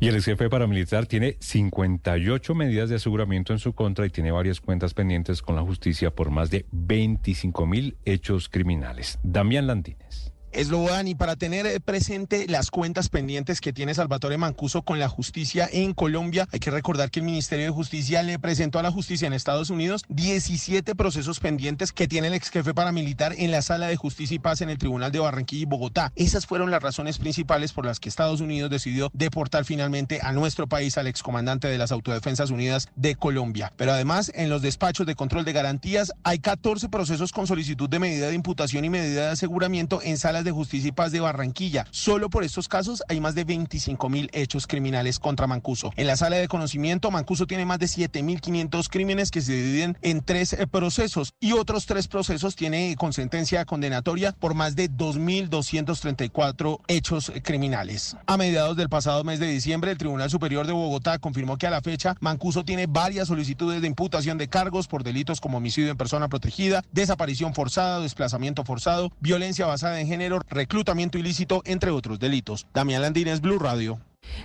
Y el ex jefe paramilitar tiene 58 medidas de aseguramiento en su contra y tiene varias cuentas pendientes con la justicia por más de 25 mil hechos criminales. Damián Landines. Eslobodan, y para tener eh, presente las cuentas pendientes que tiene Salvatore Mancuso con la justicia en Colombia, hay que recordar que el Ministerio de Justicia le presentó a la justicia en Estados Unidos 17 procesos pendientes que tiene el ex jefe paramilitar en la Sala de Justicia y Paz en el Tribunal de Barranquilla y Bogotá. Esas fueron las razones principales por las que Estados Unidos decidió deportar finalmente a nuestro país al excomandante de las Autodefensas Unidas de Colombia. Pero además, en los despachos de control de garantías hay 14 procesos con solicitud de medida de imputación y medida de aseguramiento en salas de Justicia y Paz de Barranquilla. Solo por estos casos hay más de 25 mil hechos criminales contra Mancuso. En la sala de conocimiento, Mancuso tiene más de 7.500 crímenes que se dividen en tres eh, procesos y otros tres procesos tiene con sentencia condenatoria por más de 2.234 hechos criminales. A mediados del pasado mes de diciembre, el Tribunal Superior de Bogotá confirmó que a la fecha Mancuso tiene varias solicitudes de imputación de cargos por delitos como homicidio en persona protegida, desaparición forzada, desplazamiento forzado, violencia basada en género, reclutamiento ilícito, entre otros delitos. Damián Landines, Blue Radio.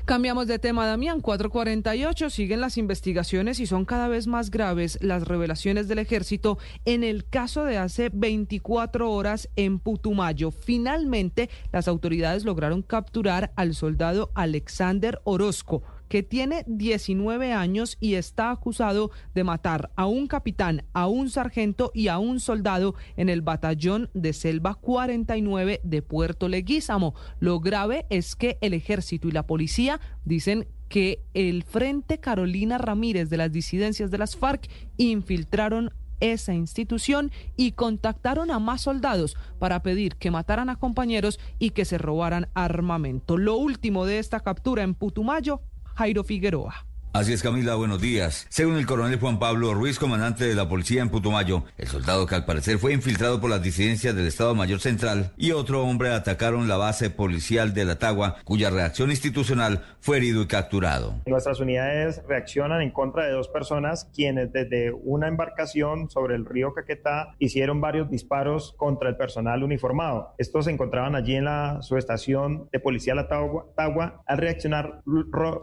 Cambiamos de tema, Damián. 448 siguen las investigaciones y son cada vez más graves las revelaciones del ejército en el caso de hace 24 horas en Putumayo. Finalmente, las autoridades lograron capturar al soldado Alexander Orozco que tiene 19 años y está acusado de matar a un capitán, a un sargento y a un soldado en el batallón de Selva 49 de Puerto Leguízamo. Lo grave es que el ejército y la policía dicen que el Frente Carolina Ramírez de las disidencias de las FARC infiltraron esa institución y contactaron a más soldados para pedir que mataran a compañeros y que se robaran armamento. Lo último de esta captura en Putumayo Jairo Figueroa. Así es, Camila, buenos días. Según el coronel Juan Pablo Ruiz, comandante de la policía en Putumayo, el soldado que al parecer fue infiltrado por las disidencias del Estado Mayor Central y otro hombre atacaron la base policial de la Tagua, cuya reacción institucional fue herido y capturado. Nuestras unidades reaccionan en contra de dos personas quienes desde una embarcación sobre el río Caquetá hicieron varios disparos contra el personal uniformado. Estos se encontraban allí en la subestación de policía La Tagua. Al reaccionar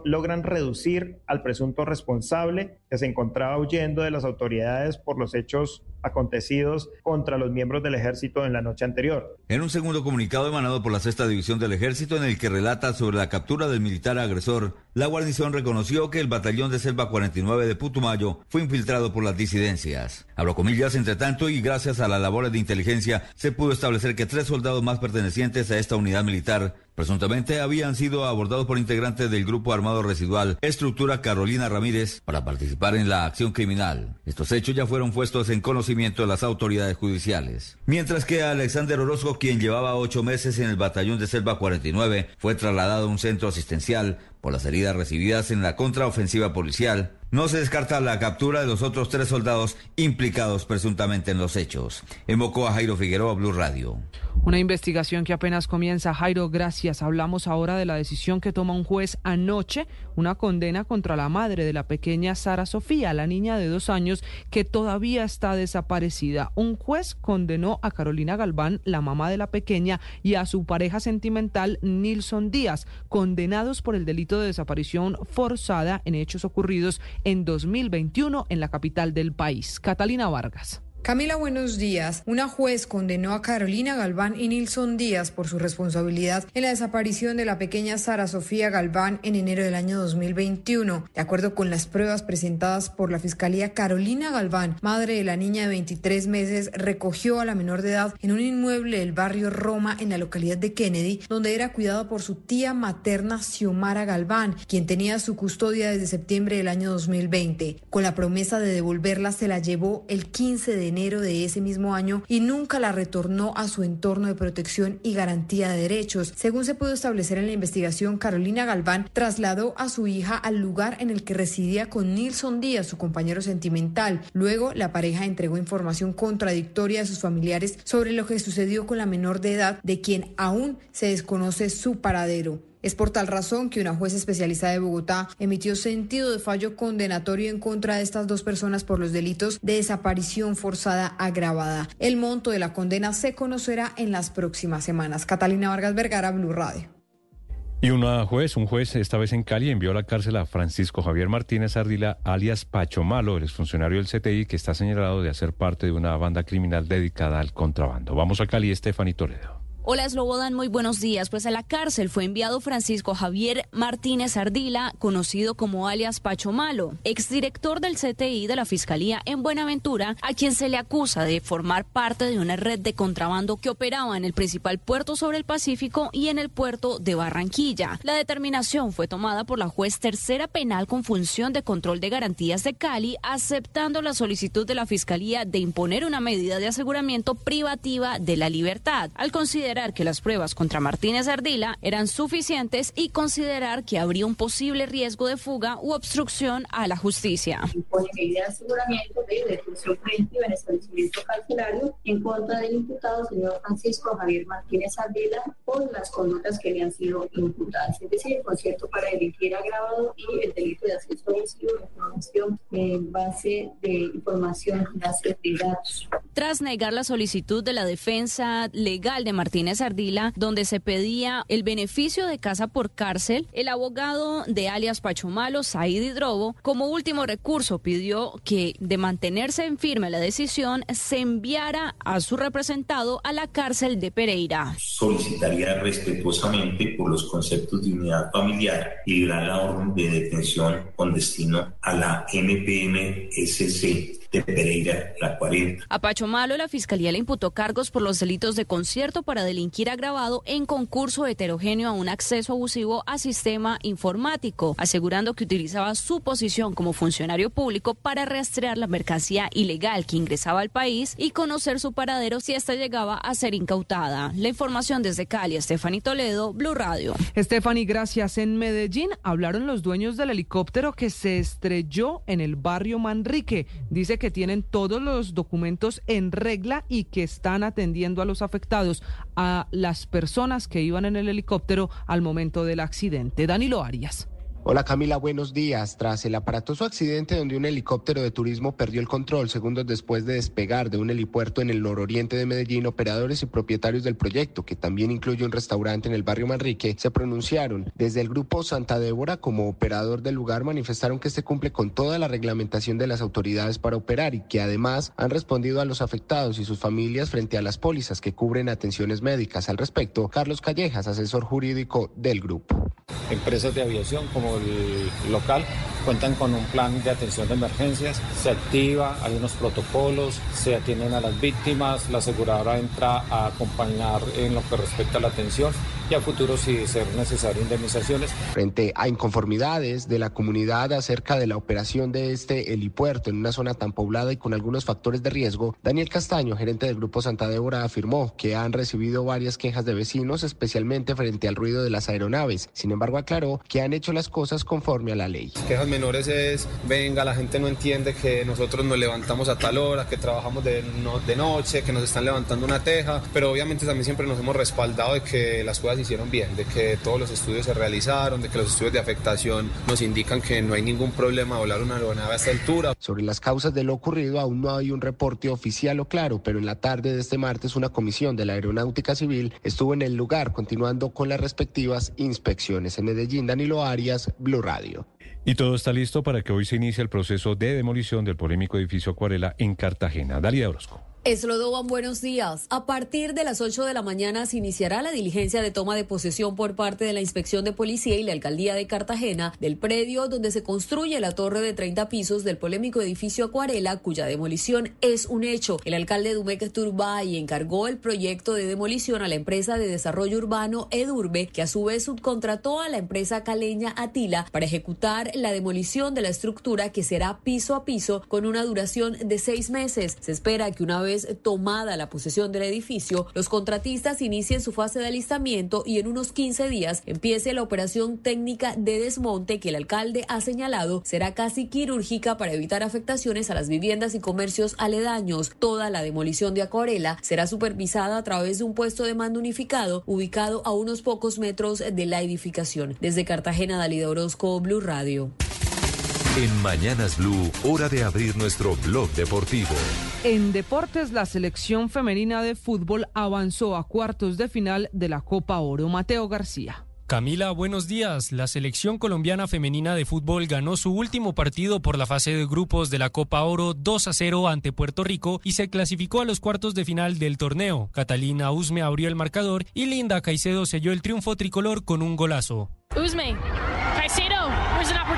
logran reducir al presunto responsable que se encontraba huyendo de las autoridades por los hechos acontecidos contra los miembros del ejército en la noche anterior. En un segundo comunicado emanado por la sexta división del ejército en el que relata sobre la captura del militar agresor, la guarnición reconoció que el batallón de Selva 49 de Putumayo fue infiltrado por las disidencias. Abro comillas, entre tanto, y gracias a las labores de inteligencia, se pudo establecer que tres soldados más pertenecientes a esta unidad militar presuntamente habían sido abordados por integrantes del grupo armado residual Estructura Carolina Ramírez para participar en la acción criminal. Estos hechos ya fueron puestos en conocimiento de las autoridades judiciales. Mientras que Alexander Orozco, quien llevaba ocho meses en el batallón de Selva 49, fue trasladado a un centro asistencial por las heridas recibidas en la contraofensiva policial, no se descarta la captura de los otros tres soldados implicados presuntamente en los hechos. Invocó a Jairo Figueroa, Blue Radio. Una investigación que apenas comienza. Jairo, gracias. Hablamos ahora de la decisión que toma un juez anoche, una condena contra la madre de la pequeña Sara Sofía, la niña de dos años que todavía está desaparecida. Un juez condenó a Carolina Galván, la mamá de la pequeña, y a su pareja sentimental, Nilson Díaz, condenados por el delito de desaparición forzada en hechos ocurridos en 2021 en la capital del país. Catalina Vargas. Camila, buenos días. Una juez condenó a Carolina Galván y Nilson Díaz por su responsabilidad en la desaparición de la pequeña Sara Sofía Galván en enero del año 2021. De acuerdo con las pruebas presentadas por la Fiscalía, Carolina Galván, madre de la niña de 23 meses, recogió a la menor de edad en un inmueble del barrio Roma en la localidad de Kennedy, donde era cuidada por su tía materna Xiomara Galván, quien tenía su custodia desde septiembre del año 2020. Con la promesa de devolverla, se la llevó el 15 de enero de ese mismo año y nunca la retornó a su entorno de protección y garantía de derechos. Según se pudo establecer en la investigación, Carolina Galván trasladó a su hija al lugar en el que residía con Nilson Díaz, su compañero sentimental. Luego, la pareja entregó información contradictoria a sus familiares sobre lo que sucedió con la menor de edad, de quien aún se desconoce su paradero. Es por tal razón que una juez especializada de Bogotá emitió sentido de fallo condenatorio en contra de estas dos personas por los delitos de desaparición forzada agravada. El monto de la condena se conocerá en las próximas semanas. Catalina Vargas Vergara, Blue Radio. Y una juez, un juez esta vez en Cali, envió a la cárcel a Francisco Javier Martínez Ardila, alias Pacho Malo, el exfuncionario del CTI, que está señalado de hacer parte de una banda criminal dedicada al contrabando. Vamos a Cali, Estefany Toledo. Hola, Slobodan, muy buenos días. Pues a la cárcel fue enviado Francisco Javier Martínez Ardila, conocido como alias Pacho Malo, exdirector del CTI de la Fiscalía en Buenaventura, a quien se le acusa de formar parte de una red de contrabando que operaba en el principal puerto sobre el Pacífico y en el puerto de Barranquilla. La determinación fue tomada por la juez tercera penal con función de control de garantías de Cali, aceptando la solicitud de la Fiscalía de imponer una medida de aseguramiento privativa de la libertad. Al considerar que las pruebas contra Martínez Ardila eran suficientes y considerar que habría un posible riesgo de fuga u obstrucción a la justicia. Impone medida de aseguramiento de detención preventiva en establecimiento carcelario en contra del imputado señor Francisco Javier Martínez Ardila por las conductas que le han sido imputadas, es decir, el concierto para delinquir agravado y el delito de acceso abusivo de información en base de información, base de datos. Tras negar la solicitud de la defensa legal de Martínez Ardila, donde se pedía el beneficio de casa por cárcel, el abogado de alias Pachomalo, Said Hidrobo, como último recurso pidió que de mantenerse en firme la decisión se enviara a su representado a la cárcel de Pereira. Solicitaría respetuosamente por los conceptos de unidad familiar y la orden de detención con destino a la NPMSC de Pereira, la 40. A Pacho Malo, la fiscalía le imputó cargos por los delitos de concierto para delinquir agravado en concurso heterogéneo a un acceso abusivo a sistema informático, asegurando que utilizaba su posición como funcionario público para rastrear la mercancía ilegal que ingresaba al país y conocer su paradero si ésta llegaba a ser incautada. La información desde Cali, Estefany Toledo, Blue Radio. Estefany, gracias. En Medellín hablaron los dueños del helicóptero que se estrelló en el barrio Manrique. Dice que tienen todos los documentos en regla y que están atendiendo a los afectados, a las personas que iban en el helicóptero al momento del accidente. Danilo Arias. Hola Camila, buenos días. Tras el aparatoso accidente donde un helicóptero de turismo perdió el control segundos después de despegar de un helipuerto en el nororiente de Medellín, operadores y propietarios del proyecto, que también incluye un restaurante en el barrio Manrique, se pronunciaron. Desde el grupo Santa Débora, como operador del lugar, manifestaron que este cumple con toda la reglamentación de las autoridades para operar y que además han respondido a los afectados y sus familias frente a las pólizas que cubren atenciones médicas. Al respecto, Carlos Callejas, asesor jurídico del grupo. Empresas de aviación como el local cuentan con un plan de atención de emergencias, se activa, hay unos protocolos, se atienden a las víctimas, la aseguradora entra a acompañar en lo que respecta a la atención y a futuro si ser necesario indemnizaciones. Frente a inconformidades de la comunidad acerca de la operación de este helipuerto en una zona tan poblada y con algunos factores de riesgo, Daniel Castaño, gerente del Grupo Santa Débora, afirmó que han recibido varias quejas de vecinos, especialmente frente al ruido de las aeronaves. Sin embargo, aclaró que han hecho las cosas conforme a la ley. Quejas menores es, venga, la gente no entiende que nosotros nos levantamos a tal hora, que trabajamos de, de noche, que nos están levantando una teja, pero obviamente también siempre nos hemos respaldado de que las cosas hicieron bien, de que todos los estudios se realizaron, de que los estudios de afectación nos indican que no hay ningún problema volar una aeronave a esta altura. Sobre las causas de lo ocurrido aún no hay un reporte oficial o claro, pero en la tarde de este martes una comisión de la Aeronáutica Civil estuvo en el lugar continuando con las respectivas inspecciones. En Medellín, Danilo Arias, Blue Radio. Y todo está listo para que hoy se inicie el proceso de demolición del polémico edificio Acuarela en Cartagena. Dalia Orozco. Eslodoban, buenos días. A partir de las 8 de la mañana se iniciará la diligencia de toma de posesión por parte de la Inspección de Policía y la Alcaldía de Cartagena del predio donde se construye la torre de 30 pisos del polémico edificio Acuarela, cuya demolición es un hecho. El alcalde Dumeque Turbay encargó el proyecto de demolición a la empresa de desarrollo urbano Edurbe, que a su vez subcontrató a la empresa caleña Atila para ejecutar la demolición de la estructura que será piso a piso con una duración de seis meses. Se espera que una vez tomada la posesión del edificio, los contratistas inicien su fase de alistamiento y en unos 15 días empiece la operación técnica de desmonte que el alcalde ha señalado será casi quirúrgica para evitar afectaciones a las viviendas y comercios aledaños. Toda la demolición de Acuarela será supervisada a través de un puesto de mando unificado ubicado a unos pocos metros de la edificación. Desde Cartagena, Dalida Orozco, Blue Radio. En Mañanas Blue, hora de abrir nuestro blog deportivo. En deportes, la selección femenina de fútbol avanzó a cuartos de final de la Copa Oro. Mateo García. Camila, buenos días. La selección colombiana femenina de fútbol ganó su último partido por la fase de grupos de la Copa Oro 2 a 0 ante Puerto Rico y se clasificó a los cuartos de final del torneo. Catalina Usme abrió el marcador y Linda Caicedo selló el triunfo tricolor con un golazo. Usme, Caicedo,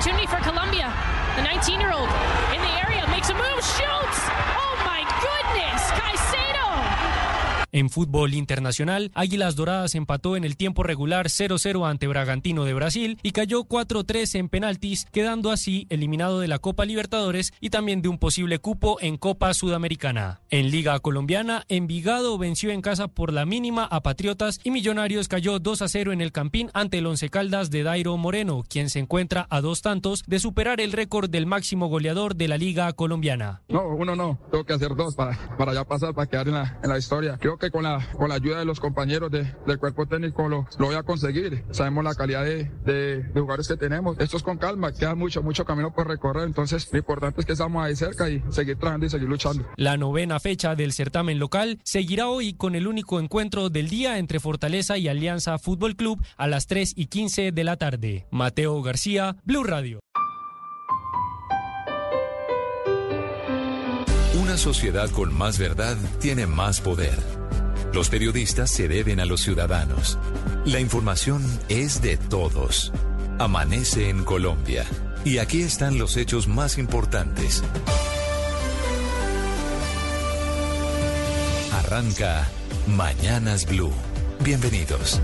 opportunity for Colombia. The 19-year-old in the area makes a move, shoots. En fútbol internacional, Águilas Doradas empató en el tiempo regular 0-0 ante Bragantino de Brasil y cayó 4-3 en penaltis, quedando así eliminado de la Copa Libertadores y también de un posible cupo en Copa Sudamericana. En Liga Colombiana, Envigado venció en casa por la mínima a Patriotas y Millonarios cayó 2-0 en el Campín ante el Once Caldas de Dairo Moreno, quien se encuentra a dos tantos de superar el récord del máximo goleador de la Liga Colombiana. No, uno no, tengo que hacer dos para, para ya pasar, para quedar en la, en la historia. Creo que con la, con la ayuda de los compañeros de, del cuerpo técnico lo, lo voy a conseguir. Sabemos la calidad de, de, de, jugadores que tenemos. Esto es con calma, queda mucho, mucho camino por recorrer. Entonces, lo importante es que estamos ahí cerca y seguir trabajando y seguir luchando. La novena fecha del certamen local seguirá hoy con el único encuentro del día entre Fortaleza y Alianza Fútbol Club a las 3 y 15 de la tarde. Mateo García, Blue Radio. Una sociedad con más verdad tiene más poder. Los periodistas se deben a los ciudadanos. La información es de todos. Amanece en Colombia. Y aquí están los hechos más importantes. Arranca Mañanas Blue. Bienvenidos.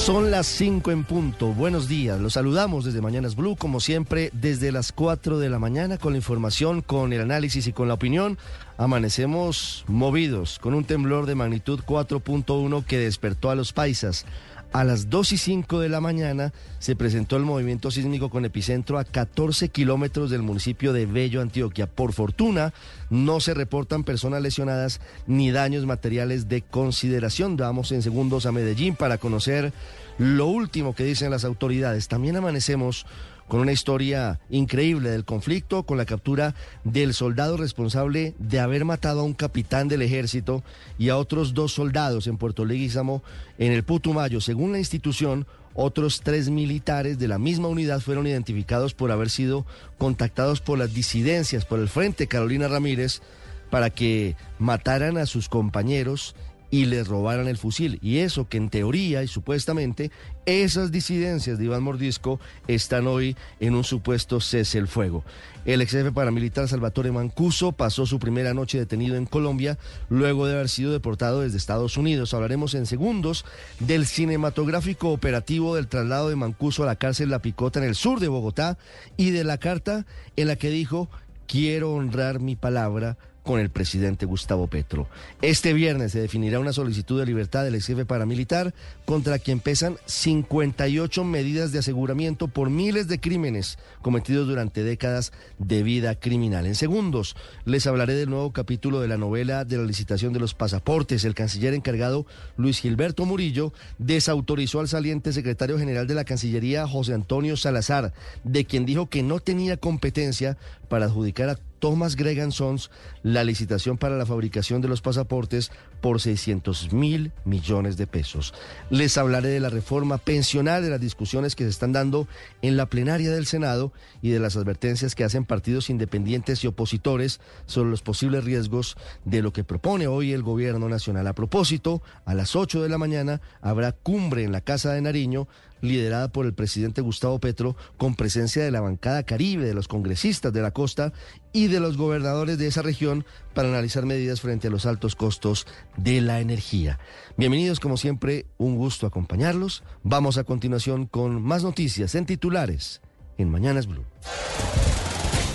Son las 5 en punto. Buenos días. Los saludamos desde Mañanas Blue, como siempre, desde las 4 de la mañana, con la información, con el análisis y con la opinión. Amanecemos movidos con un temblor de magnitud 4.1 que despertó a los paisas. A las 2 y 5 de la mañana se presentó el movimiento sísmico con epicentro a 14 kilómetros del municipio de Bello, Antioquia. Por fortuna, no se reportan personas lesionadas ni daños materiales de consideración. Vamos en segundos a Medellín para conocer lo último que dicen las autoridades. También amanecemos con una historia increíble del conflicto, con la captura del soldado responsable de haber matado a un capitán del ejército y a otros dos soldados en Puerto Leguízamo en el Putumayo. Según la institución, otros tres militares de la misma unidad fueron identificados por haber sido contactados por las disidencias, por el Frente Carolina Ramírez, para que mataran a sus compañeros y les robaran el fusil. Y eso que en teoría y supuestamente esas disidencias de Iván Mordisco están hoy en un supuesto cese el fuego. El ex jefe paramilitar Salvatore Mancuso pasó su primera noche detenido en Colombia luego de haber sido deportado desde Estados Unidos. Hablaremos en segundos del cinematográfico operativo del traslado de Mancuso a la cárcel La Picota en el sur de Bogotá y de la carta en la que dijo quiero honrar mi palabra con el presidente Gustavo Petro. Este viernes se definirá una solicitud de libertad del ex jefe paramilitar contra quien pesan 58 medidas de aseguramiento por miles de crímenes cometidos durante décadas de vida criminal. En segundos les hablaré del nuevo capítulo de la novela de la licitación de los pasaportes. El canciller encargado Luis Gilberto Murillo desautorizó al saliente secretario general de la Cancillería José Antonio Salazar, de quien dijo que no tenía competencia para adjudicar a Thomas Gregan Sons la licitación para la fabricación de los pasaportes por 600 mil millones de pesos. Les hablaré de la reforma pensional, de las discusiones que se están dando en la plenaria del Senado y de las advertencias que hacen partidos independientes y opositores sobre los posibles riesgos de lo que propone hoy el gobierno nacional. A propósito, a las 8 de la mañana habrá cumbre en la Casa de Nariño liderada por el presidente Gustavo Petro, con presencia de la bancada caribe, de los congresistas de la costa y de los gobernadores de esa región para analizar medidas frente a los altos costos de la energía. Bienvenidos, como siempre, un gusto acompañarlos. Vamos a continuación con más noticias en titulares en Mañanas Blue.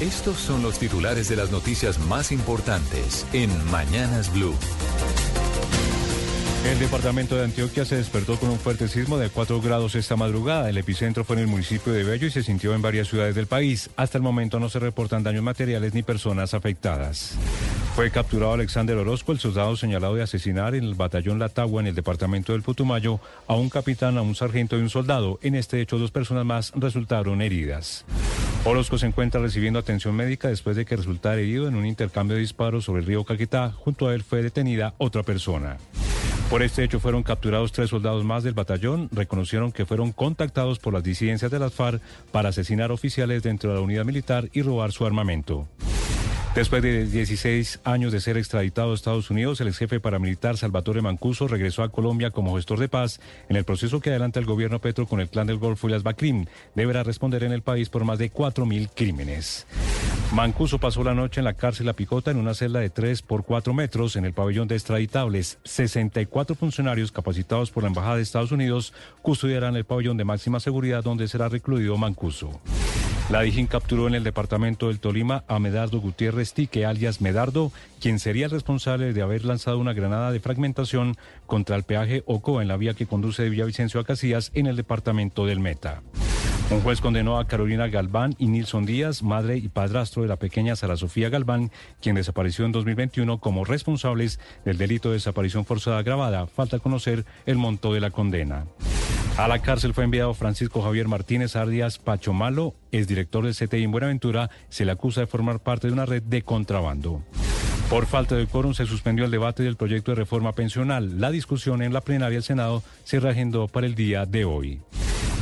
Estos son los titulares de las noticias más importantes en Mañanas Blue. El departamento de Antioquia se despertó con un fuerte sismo de 4 grados esta madrugada. El epicentro fue en el municipio de Bello y se sintió en varias ciudades del país. Hasta el momento no se reportan daños materiales ni personas afectadas. Fue capturado Alexander Orozco, el soldado señalado de asesinar en el batallón Latagua en el departamento del Putumayo a un capitán, a un sargento y un soldado. En este hecho, dos personas más resultaron heridas. Orozco se encuentra recibiendo atención médica después de que resultara herido en un intercambio de disparos sobre el río Caquetá. Junto a él fue detenida otra persona. Por este hecho fueron capturados tres soldados más del batallón. Reconocieron que fueron contactados por las disidencias de las FARC para asesinar oficiales dentro de la unidad militar y robar su armamento. Después de 16 años de ser extraditado a Estados Unidos, el ex jefe paramilitar Salvatore Mancuso regresó a Colombia como gestor de paz en el proceso que adelanta el gobierno Petro con el clan del Golfo y las Bacrim. Deberá responder en el país por más de 4.000 crímenes. Mancuso pasó la noche en la cárcel La Picota en una celda de 3 por 4 metros en el pabellón de extraditables. 64 funcionarios capacitados por la Embajada de Estados Unidos custodiarán el pabellón de máxima seguridad donde será recluido Mancuso. La Dijín capturó en el departamento del Tolima a Medardo Gutiérrez Tique, alias Medardo, quien sería el responsable de haber lanzado una granada de fragmentación contra el peaje Ocoa en la vía que conduce de Villavicencio a Casillas en el departamento del Meta. Un juez condenó a Carolina Galván y Nilson Díaz, madre y padrastro de la pequeña Sara Sofía Galván, quien desapareció en 2021 como responsables del delito de desaparición forzada agravada. Falta conocer el monto de la condena. A la cárcel fue enviado Francisco Javier Martínez Ardias Pachomalo, es director del CTI en Buenaventura. Se le acusa de formar parte de una red de contrabando. Por falta de quórum se suspendió el debate del proyecto de reforma pensional. La discusión en la plenaria del Senado se reagendó para el día de hoy.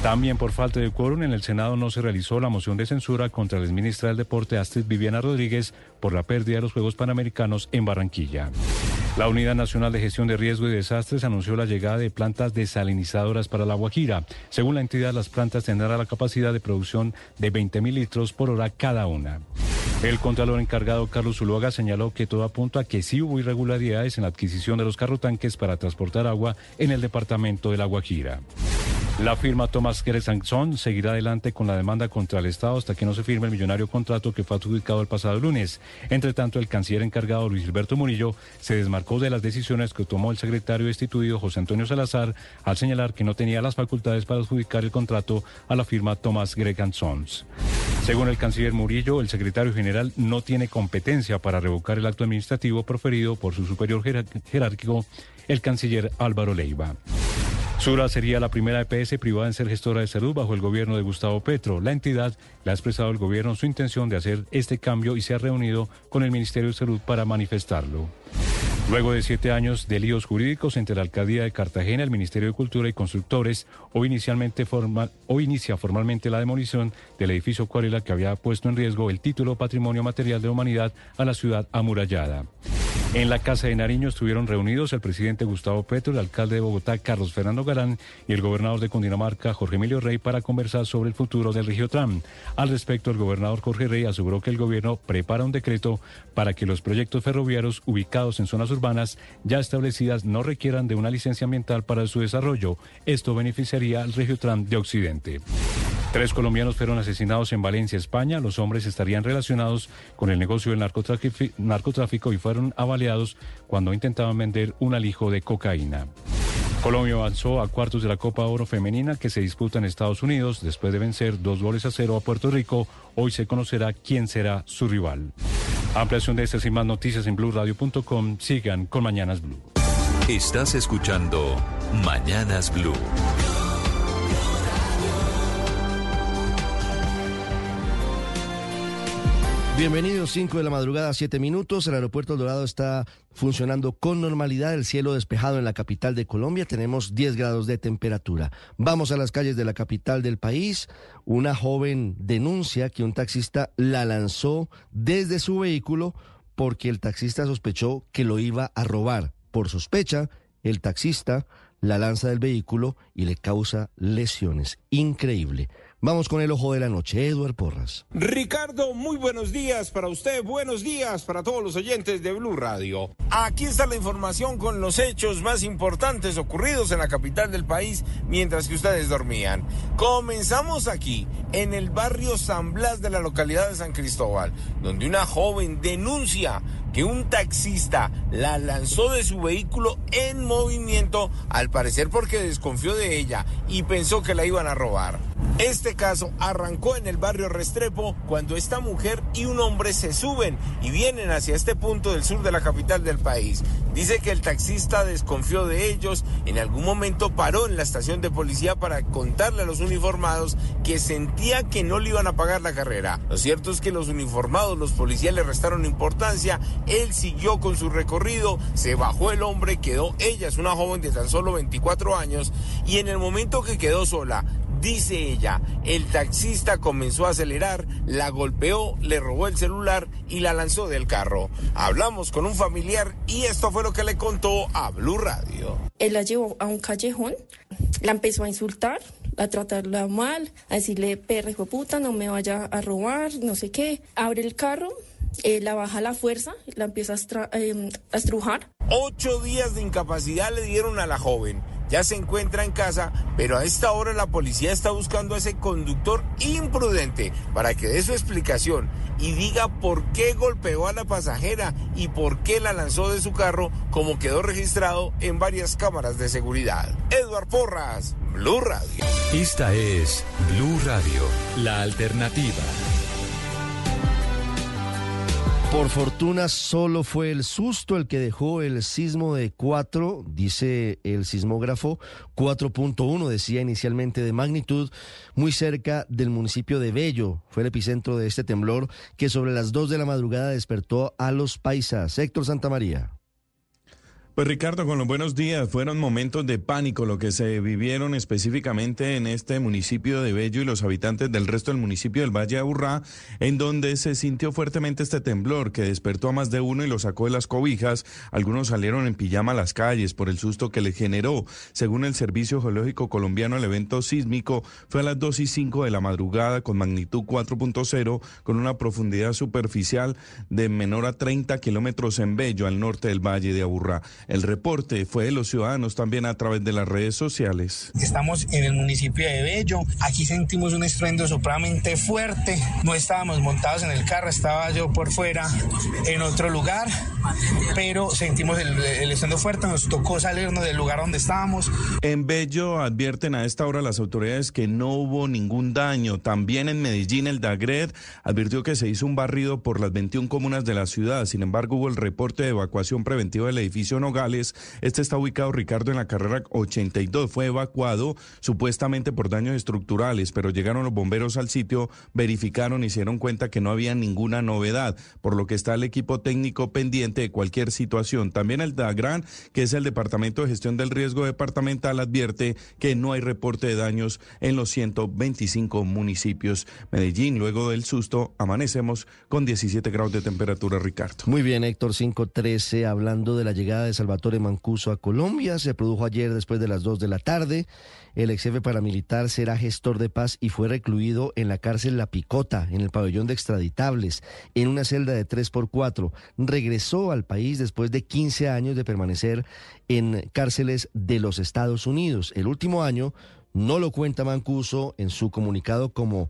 También por falta de quórum en el Senado no se realizó la moción de censura contra la exministra del Deporte Astrid Viviana Rodríguez por la pérdida de los Juegos Panamericanos en Barranquilla. La Unidad Nacional de Gestión de Riesgo y Desastres anunció la llegada de plantas desalinizadoras para la Guajira. Según la entidad, las plantas tendrán la capacidad de producción de 20 mil litros por hora cada una. El contralor encargado Carlos Zuluaga señaló que todo apunta a que sí hubo irregularidades en la adquisición de los carrotanques para transportar agua en el departamento de La Guajira. La firma Thomas Gersanson seguirá adelante con la demanda contra el Estado hasta que no se firme el millonario contrato que fue adjudicado el pasado lunes. Entre tanto, el canciller encargado Luis Gilberto Murillo se desmarcó de las decisiones que tomó el secretario destituido José Antonio Salazar al señalar que no tenía las facultades para adjudicar el contrato a la firma Thomas Sons. Según el canciller Murillo, el secretario general no tiene competencia para revocar el acto administrativo proferido por su superior jerárquico, el canciller Álvaro Leiva. Sura sería la primera EPS privada en ser gestora de salud bajo el gobierno de Gustavo Petro. La entidad le ha expresado al gobierno su intención de hacer este cambio y se ha reunido con el Ministerio de Salud para manifestarlo. Luego de siete años de líos jurídicos entre la Alcaldía de Cartagena, el Ministerio de Cultura y Constructores, hoy, inicialmente inicia formalmente la demolición del edificio Cuarela que había puesto en riesgo el título Patrimonio Material de la Humanidad a la ciudad amurallada. En la Casa de Nariño estuvieron reunidos el presidente Gustavo Petro, el alcalde de Bogotá, Carlos Fernando Galán, y el gobernador de Cundinamarca, Jorge Emilio Rey, para conversar sobre el futuro del Regiotram. Al respecto, el gobernador Jorge Rey aseguró que el gobierno prepara un decreto para que los proyectos ferroviarios ubicados en zonas urbanas ya establecidas no requieran de una licencia ambiental para su desarrollo. Esto beneficiaría al Regiotram de Occidente. Tres colombianos fueron asesinados en Valencia, España. Los hombres estarían relacionados con el negocio del narcotráfico y fueron avaliados cuando intentaban vender un alijo de cocaína. Colombia avanzó a cuartos de la Copa Oro Femenina que se disputa en Estados Unidos después de vencer dos goles a cero a Puerto Rico. Hoy se conocerá quién será su rival. Ampliación de estas y más noticias en blueradio.com. Sigan con Mañanas Blue. Estás escuchando Mañanas Blue. Bienvenidos, 5 de la madrugada, 7 minutos. El aeropuerto El Dorado está funcionando con normalidad. El cielo despejado en la capital de Colombia. Tenemos 10 grados de temperatura. Vamos a las calles de la capital del país. Una joven denuncia que un taxista la lanzó desde su vehículo porque el taxista sospechó que lo iba a robar. Por sospecha, el taxista la lanza del vehículo y le causa lesiones. Increíble. Vamos con el ojo de la noche, Eduard Porras. Ricardo, muy buenos días para usted, buenos días para todos los oyentes de Blue Radio. Aquí está la información con los hechos más importantes ocurridos en la capital del país mientras que ustedes dormían. Comenzamos aquí, en el barrio San Blas de la localidad de San Cristóbal, donde una joven denuncia que un taxista la lanzó de su vehículo en movimiento, al parecer porque desconfió de ella y pensó que la iban a robar. Este caso arrancó en el barrio Restrepo cuando esta mujer y un hombre se suben y vienen hacia este punto del sur de la capital del país. Dice que el taxista desconfió de ellos, en algún momento paró en la estación de policía para contarle a los uniformados que sentía que no le iban a pagar la carrera. Lo cierto es que los uniformados, los policías le restaron importancia, él siguió con su recorrido, se bajó el hombre, quedó ella, es una joven de tan solo 24 años, y en el momento que quedó sola, Dice ella, el taxista comenzó a acelerar, la golpeó, le robó el celular y la lanzó del carro. Hablamos con un familiar y esto fue lo que le contó a Blue Radio. Él la llevó a un callejón, la empezó a insultar, a tratarla mal, a decirle, perra hijo puta, no me vaya a robar, no sé qué. Abre el carro, eh, la baja la fuerza, la empieza eh, a estrujar. Ocho días de incapacidad le dieron a la joven ya se encuentra en casa, pero a esta hora la policía está buscando a ese conductor imprudente para que dé su explicación y diga por qué golpeó a la pasajera y por qué la lanzó de su carro, como quedó registrado en varias cámaras de seguridad. Edward Porras, Blue Radio. Esta es Blue Radio, la alternativa. Por fortuna solo fue el susto el que dejó el sismo de 4, dice el sismógrafo, 4.1 decía inicialmente de magnitud, muy cerca del municipio de Bello. Fue el epicentro de este temblor que sobre las 2 de la madrugada despertó a los paisas. Héctor Santamaría. Pues Ricardo, con los buenos días, fueron momentos de pánico lo que se vivieron específicamente en este municipio de Bello y los habitantes del resto del municipio del Valle de Aburrá, en donde se sintió fuertemente este temblor que despertó a más de uno y lo sacó de las cobijas. Algunos salieron en pijama a las calles por el susto que le generó. Según el Servicio Geológico Colombiano, el evento sísmico fue a las 2 y 5 de la madrugada con magnitud 4.0, con una profundidad superficial de menor a 30 kilómetros en Bello, al norte del Valle de Aburrá. El reporte fue de los ciudadanos también a través de las redes sociales. Estamos en el municipio de Bello. Aquí sentimos un estruendo supremamente fuerte. No estábamos montados en el carro, estaba yo por fuera en otro lugar, pero sentimos el, el estruendo fuerte. Nos tocó salirnos del lugar donde estábamos. En Bello advierten a esta hora las autoridades que no hubo ningún daño. También en Medellín, el DAGRED advirtió que se hizo un barrido por las 21 comunas de la ciudad. Sin embargo, hubo el reporte de evacuación preventiva del edificio Nogales. Este está ubicado, Ricardo, en la carrera 82. Fue evacuado supuestamente por daños estructurales, pero llegaron los bomberos al sitio, verificaron y se dieron cuenta que no había ninguna novedad, por lo que está el equipo técnico pendiente de cualquier situación. También el DAGRAN, que es el Departamento de Gestión del Riesgo Departamental, advierte que no hay reporte de daños en los 125 municipios. Medellín, luego del susto, amanecemos con 17 grados de temperatura, Ricardo. Muy bien, Héctor 513, hablando de la llegada de Salvatore Mancuso a Colombia. Se produjo ayer después de las 2 de la tarde. El ex jefe paramilitar será gestor de paz y fue recluido en la cárcel La Picota, en el pabellón de extraditables, en una celda de 3x4. Regresó al país después de 15 años de permanecer en cárceles de los Estados Unidos. El último año no lo cuenta Mancuso en su comunicado como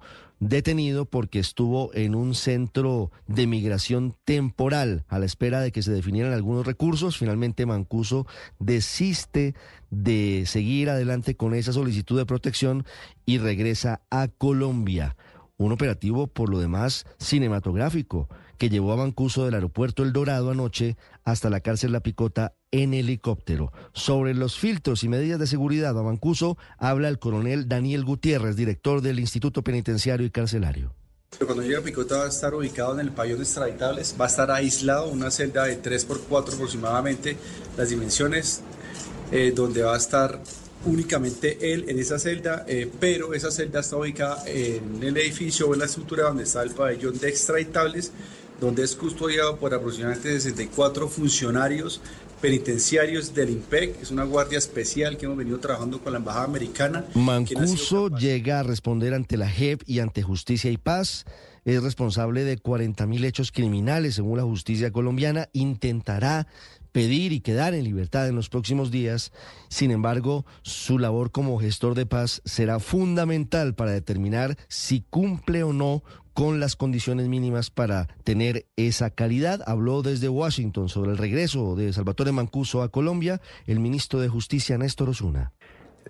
detenido porque estuvo en un centro de migración temporal a la espera de que se definieran algunos recursos. Finalmente Mancuso desiste de seguir adelante con esa solicitud de protección y regresa a Colombia. Un operativo por lo demás cinematográfico que llevó a Mancuso del aeropuerto El Dorado anoche hasta la cárcel La Picota en helicóptero. Sobre los filtros y medidas de seguridad a habla el coronel Daniel Gutiérrez, director del Instituto Penitenciario y Carcelario. Cuando llegue a Picota va a estar ubicado en el pabellón de extraditables, va a estar aislado, una celda de 3x4 aproximadamente, las dimensiones, eh, donde va a estar únicamente él en esa celda, eh, pero esa celda está ubicada en el edificio o en la estructura donde está el pabellón de extraditables, donde es custodiado por aproximadamente 64 funcionarios penitenciarios del IMPEC, es una guardia especial que hemos venido trabajando con la Embajada Americana. Mancuso llega a responder ante la JEP y ante Justicia y Paz. Es responsable de 40.000 hechos criminales según la justicia colombiana. Intentará pedir y quedar en libertad en los próximos días. Sin embargo, su labor como gestor de paz será fundamental para determinar si cumple o no con las condiciones mínimas para tener esa calidad. Habló desde Washington sobre el regreso de Salvatore Mancuso a Colombia el ministro de Justicia Néstor Osuna.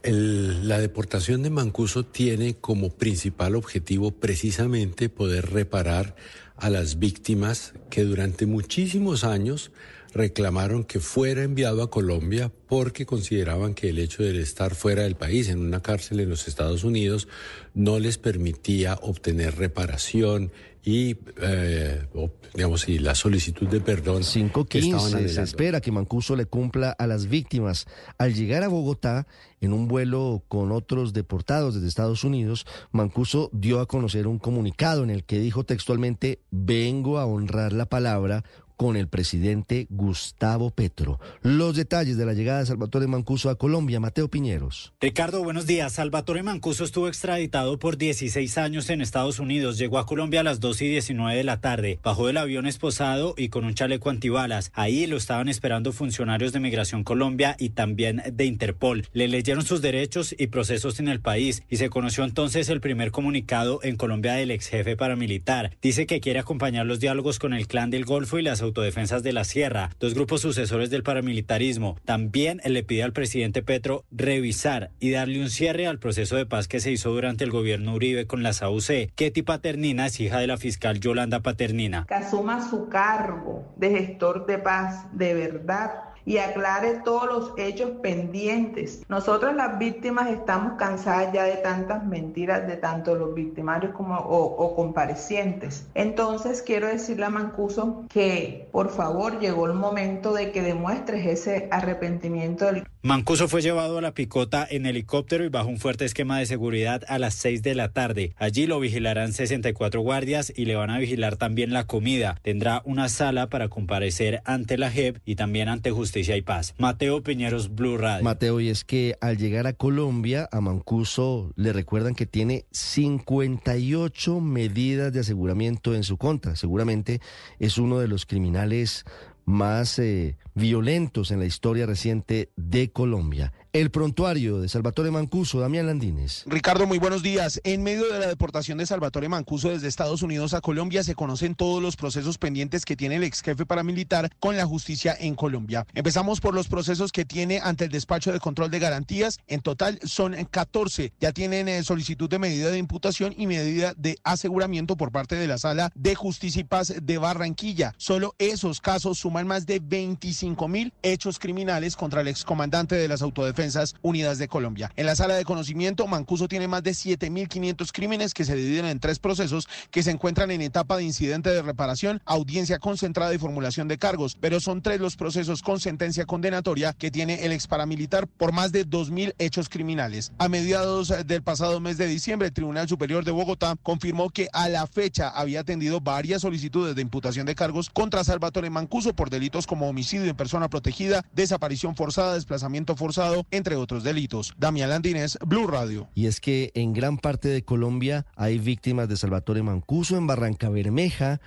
la deportación de Mancuso tiene como principal objetivo precisamente poder reparar a las víctimas que durante muchísimos años reclamaron que fuera enviado a Colombia porque consideraban que el hecho de estar fuera del país, en una cárcel en los Estados Unidos, no les permitía obtener reparación y, eh, digamos, y la solicitud de perdón. 5.15 se espera que Mancuso le cumpla a las víctimas. Al llegar a Bogotá, en un vuelo con otros deportados desde Estados Unidos, Mancuso dio a conocer un comunicado en el que dijo textualmente, vengo a honrar la palabra con el presidente Gustavo Petro. Los detalles de la llegada de Salvatore Mancuso a Colombia, Mateo Piñeros. Ricardo, buenos días. Salvatore Mancuso estuvo extraditado por 16 años en Estados Unidos. Llegó a Colombia a las 2 y 19 de la tarde. Bajó del avión esposado y con un chaleco antibalas. Ahí lo estaban esperando funcionarios de Migración Colombia y también de Interpol. Le leyeron sus derechos y procesos en el país y se conoció entonces el primer comunicado en Colombia del ex jefe paramilitar. Dice que quiere acompañar los diálogos con el clan del Golfo y las autodefensas de la Sierra, dos grupos sucesores del paramilitarismo. También le pide al presidente Petro revisar y darle un cierre al proceso de paz que se hizo durante el gobierno Uribe con la SAUC. Ketty Paternina es hija de la fiscal Yolanda Paternina. Que asuma su cargo de gestor de paz de verdad y aclare todos los hechos pendientes. Nosotros las víctimas estamos cansadas ya de tantas mentiras de tanto los victimarios como o, comparecientes. Entonces quiero decirle a Mancuso que por favor llegó el momento de que demuestres ese arrepentimiento del Mancuso fue llevado a la picota en helicóptero y bajo un fuerte esquema de seguridad a las 6 de la tarde. Allí lo vigilarán 64 guardias y le van a vigilar también la comida. Tendrá una sala para comparecer ante la JEP y también ante Justicia y Paz. Mateo Piñeros, Blue Radio. Mateo, y es que al llegar a Colombia, a Mancuso le recuerdan que tiene 58 medidas de aseguramiento en su contra. Seguramente es uno de los criminales más eh, violentos en la historia reciente de Colombia. El prontuario de Salvatore Mancuso, Damián Landines. Ricardo, muy buenos días. En medio de la deportación de Salvatore Mancuso desde Estados Unidos a Colombia, se conocen todos los procesos pendientes que tiene el ex jefe paramilitar con la justicia en Colombia. Empezamos por los procesos que tiene ante el despacho de control de garantías. En total son 14. Ya tienen eh, solicitud de medida de imputación y medida de aseguramiento por parte de la Sala de Justicia y Paz de Barranquilla. Solo esos casos suman más de 25 mil hechos criminales contra el excomandante de las autodefensas Unidas de Colombia. En la sala de conocimiento, Mancuso tiene más de 7.500 crímenes que se dividen en tres procesos que se encuentran en etapa de incidente de reparación, audiencia concentrada y formulación de cargos, pero son tres los procesos con sentencia condenatoria que tiene el ex paramilitar por más de 2.000 hechos criminales. A mediados del pasado mes de diciembre, el Tribunal Superior de Bogotá confirmó que a la fecha había atendido varias solicitudes de imputación de cargos contra Salvatore Mancuso por delitos como homicidio en persona protegida, desaparición forzada, desplazamiento forzado, entre otros delitos. Damián Landines, Blue Radio. Y es que en gran parte de Colombia hay víctimas de Salvatore Mancuso en Barranca Bermeja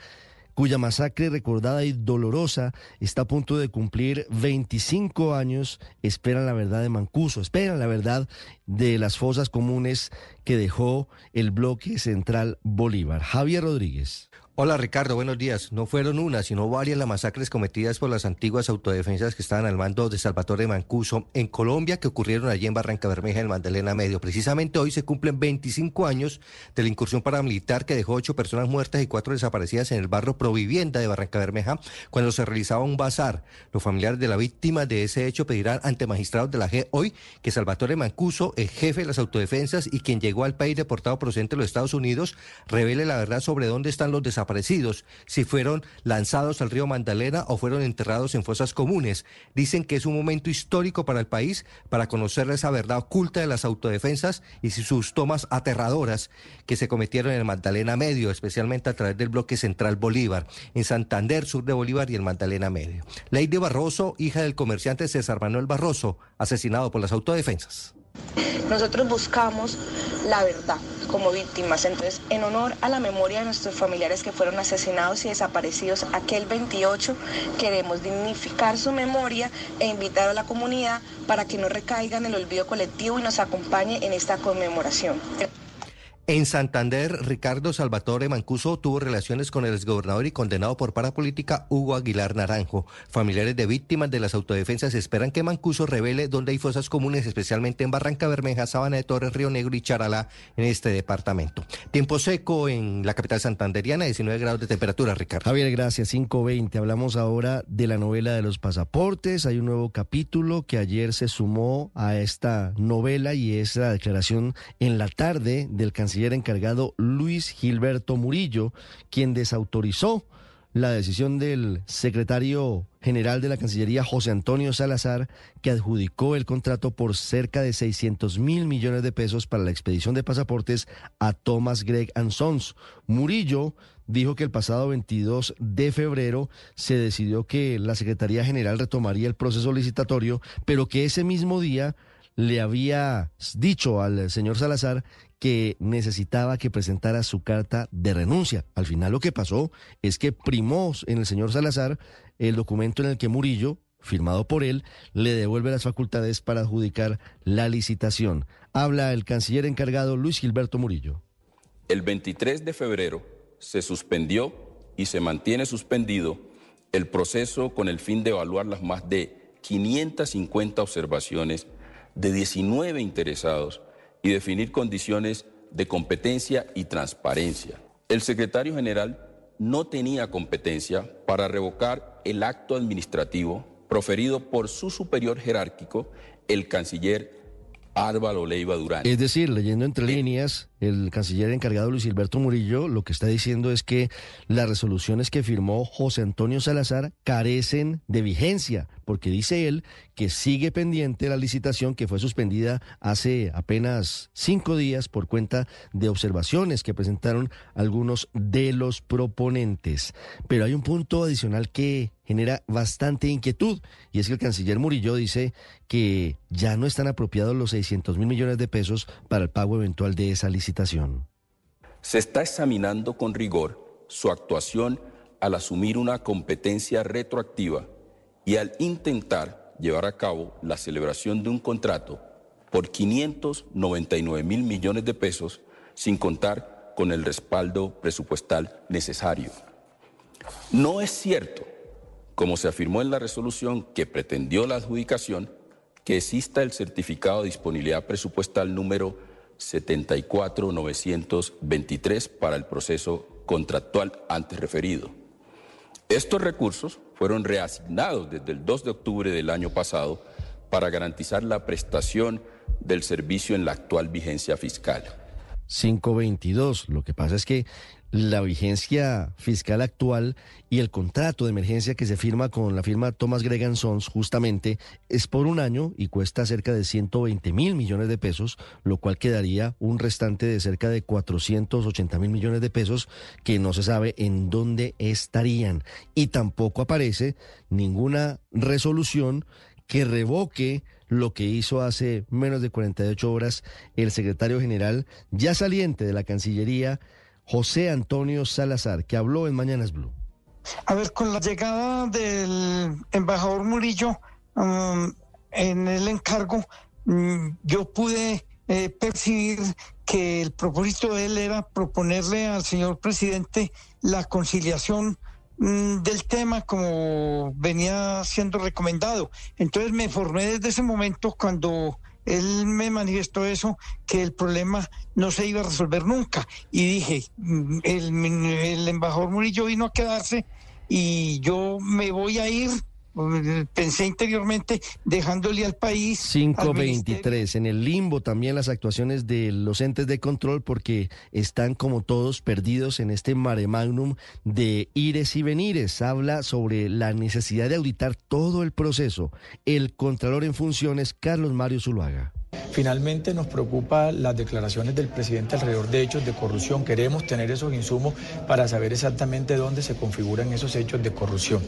cuya masacre recordada y dolorosa está a punto de cumplir 25 años, esperan la verdad de Mancuso, esperan la verdad de las fosas comunes que dejó el bloque central Bolívar. Javier Rodríguez. Hola Ricardo, buenos días. No fueron una, sino varias las masacres cometidas por las antiguas autodefensas que estaban al mando de Salvatore Mancuso en Colombia que ocurrieron allí en Barranca Bermeja, en Magdalena Medio. Precisamente hoy se cumplen 25 años de la incursión paramilitar que dejó ocho personas muertas y cuatro desaparecidas en el barrio Provivienda de Barranca Bermeja cuando se realizaba un bazar. Los familiares de la víctima de ese hecho pedirán ante magistrados de la G hoy que Salvatore Mancuso, el jefe de las autodefensas y quien llegó al país deportado procedente de los Estados Unidos, revele la verdad sobre dónde están los desaparecidos si fueron lanzados al río Magdalena o fueron enterrados en fosas comunes. Dicen que es un momento histórico para el país para conocer esa verdad oculta de las autodefensas y sus tomas aterradoras que se cometieron en el Magdalena Medio, especialmente a través del bloque central Bolívar, en Santander, sur de Bolívar y el Magdalena Medio. Lady Barroso, hija del comerciante César Manuel Barroso, asesinado por las autodefensas. Nosotros buscamos la verdad como víctimas. Entonces, en honor a la memoria de nuestros familiares que fueron asesinados y desaparecidos aquel 28, queremos dignificar su memoria e invitar a la comunidad para que no recaiga en el olvido colectivo y nos acompañe en esta conmemoración. En Santander, Ricardo Salvatore Mancuso tuvo relaciones con el exgobernador y condenado por parapolítica Hugo Aguilar Naranjo. Familiares de víctimas de las autodefensas esperan que Mancuso revele dónde hay fosas comunes, especialmente en Barranca Bermeja, Sabana de Torres, Río Negro y Charalá, en este departamento. Tiempo seco en la capital santanderiana, 19 grados de temperatura, Ricardo. Javier, gracias. 5.20. Hablamos ahora de la novela de los pasaportes. Hay un nuevo capítulo que ayer se sumó a esta novela y es la declaración en la tarde del canciller encargado Luis Gilberto Murillo, quien desautorizó la decisión del secretario general de la Cancillería, José Antonio Salazar, que adjudicó el contrato por cerca de 600 mil millones de pesos para la expedición de pasaportes a Thomas Gregg Sons. Murillo dijo que el pasado 22 de febrero se decidió que la Secretaría General retomaría el proceso licitatorio, pero que ese mismo día le había dicho al señor Salazar que necesitaba que presentara su carta de renuncia. Al final lo que pasó es que primó en el señor Salazar el documento en el que Murillo, firmado por él, le devuelve las facultades para adjudicar la licitación. Habla el canciller encargado Luis Gilberto Murillo. El 23 de febrero se suspendió y se mantiene suspendido el proceso con el fin de evaluar las más de 550 observaciones de 19 interesados y definir condiciones de competencia y transparencia. El secretario general no tenía competencia para revocar el acto administrativo proferido por su superior jerárquico, el canciller Álvaro Leiva Durán. Es decir, leyendo entre líneas, el canciller encargado Luis Gilberto Murillo lo que está diciendo es que las resoluciones que firmó José Antonio Salazar carecen de vigencia, porque dice él que sigue pendiente la licitación que fue suspendida hace apenas cinco días por cuenta de observaciones que presentaron algunos de los proponentes. Pero hay un punto adicional que genera bastante inquietud y es que el canciller Murillo dice que ya no están apropiados los 600 mil millones de pesos para el pago eventual de esa licitación. Se está examinando con rigor su actuación al asumir una competencia retroactiva y al intentar llevar a cabo la celebración de un contrato por 599 mil millones de pesos sin contar con el respaldo presupuestal necesario. No es cierto como se afirmó en la resolución que pretendió la adjudicación, que exista el certificado de disponibilidad presupuestal número 74923 para el proceso contractual antes referido. Estos recursos fueron reasignados desde el 2 de octubre del año pasado para garantizar la prestación del servicio en la actual vigencia fiscal. 522. Lo que pasa es que la vigencia fiscal actual y el contrato de emergencia que se firma con la firma Thomas Gregan Sons justamente es por un año y cuesta cerca de 120 mil millones de pesos, lo cual quedaría un restante de cerca de 480 mil millones de pesos que no se sabe en dónde estarían. Y tampoco aparece ninguna resolución que revoque lo que hizo hace menos de 48 horas el secretario general ya saliente de la Cancillería, José Antonio Salazar, que habló en Mañanas Blue. A ver, con la llegada del embajador Murillo um, en el encargo, mm, yo pude eh, percibir que el propósito de él era proponerle al señor presidente la conciliación mm, del tema como venía siendo recomendado. Entonces me formé desde ese momento cuando él me manifestó eso, que el problema no se iba a resolver nunca. Y dije, mm, el, el embajador Murillo vino a quedarse y yo me voy a ir pensé interiormente dejándole al país. 523. En el limbo también las actuaciones de los entes de control porque están como todos perdidos en este mare magnum de ires y venires. Habla sobre la necesidad de auditar todo el proceso. El Contralor en funciones, Carlos Mario Zuluaga. Finalmente nos preocupa las declaraciones del presidente alrededor de hechos de corrupción. Queremos tener esos insumos para saber exactamente dónde se configuran esos hechos de corrupción.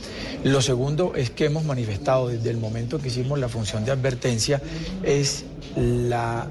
Lo segundo es que hemos manifestado desde el momento que hicimos la función de advertencia es la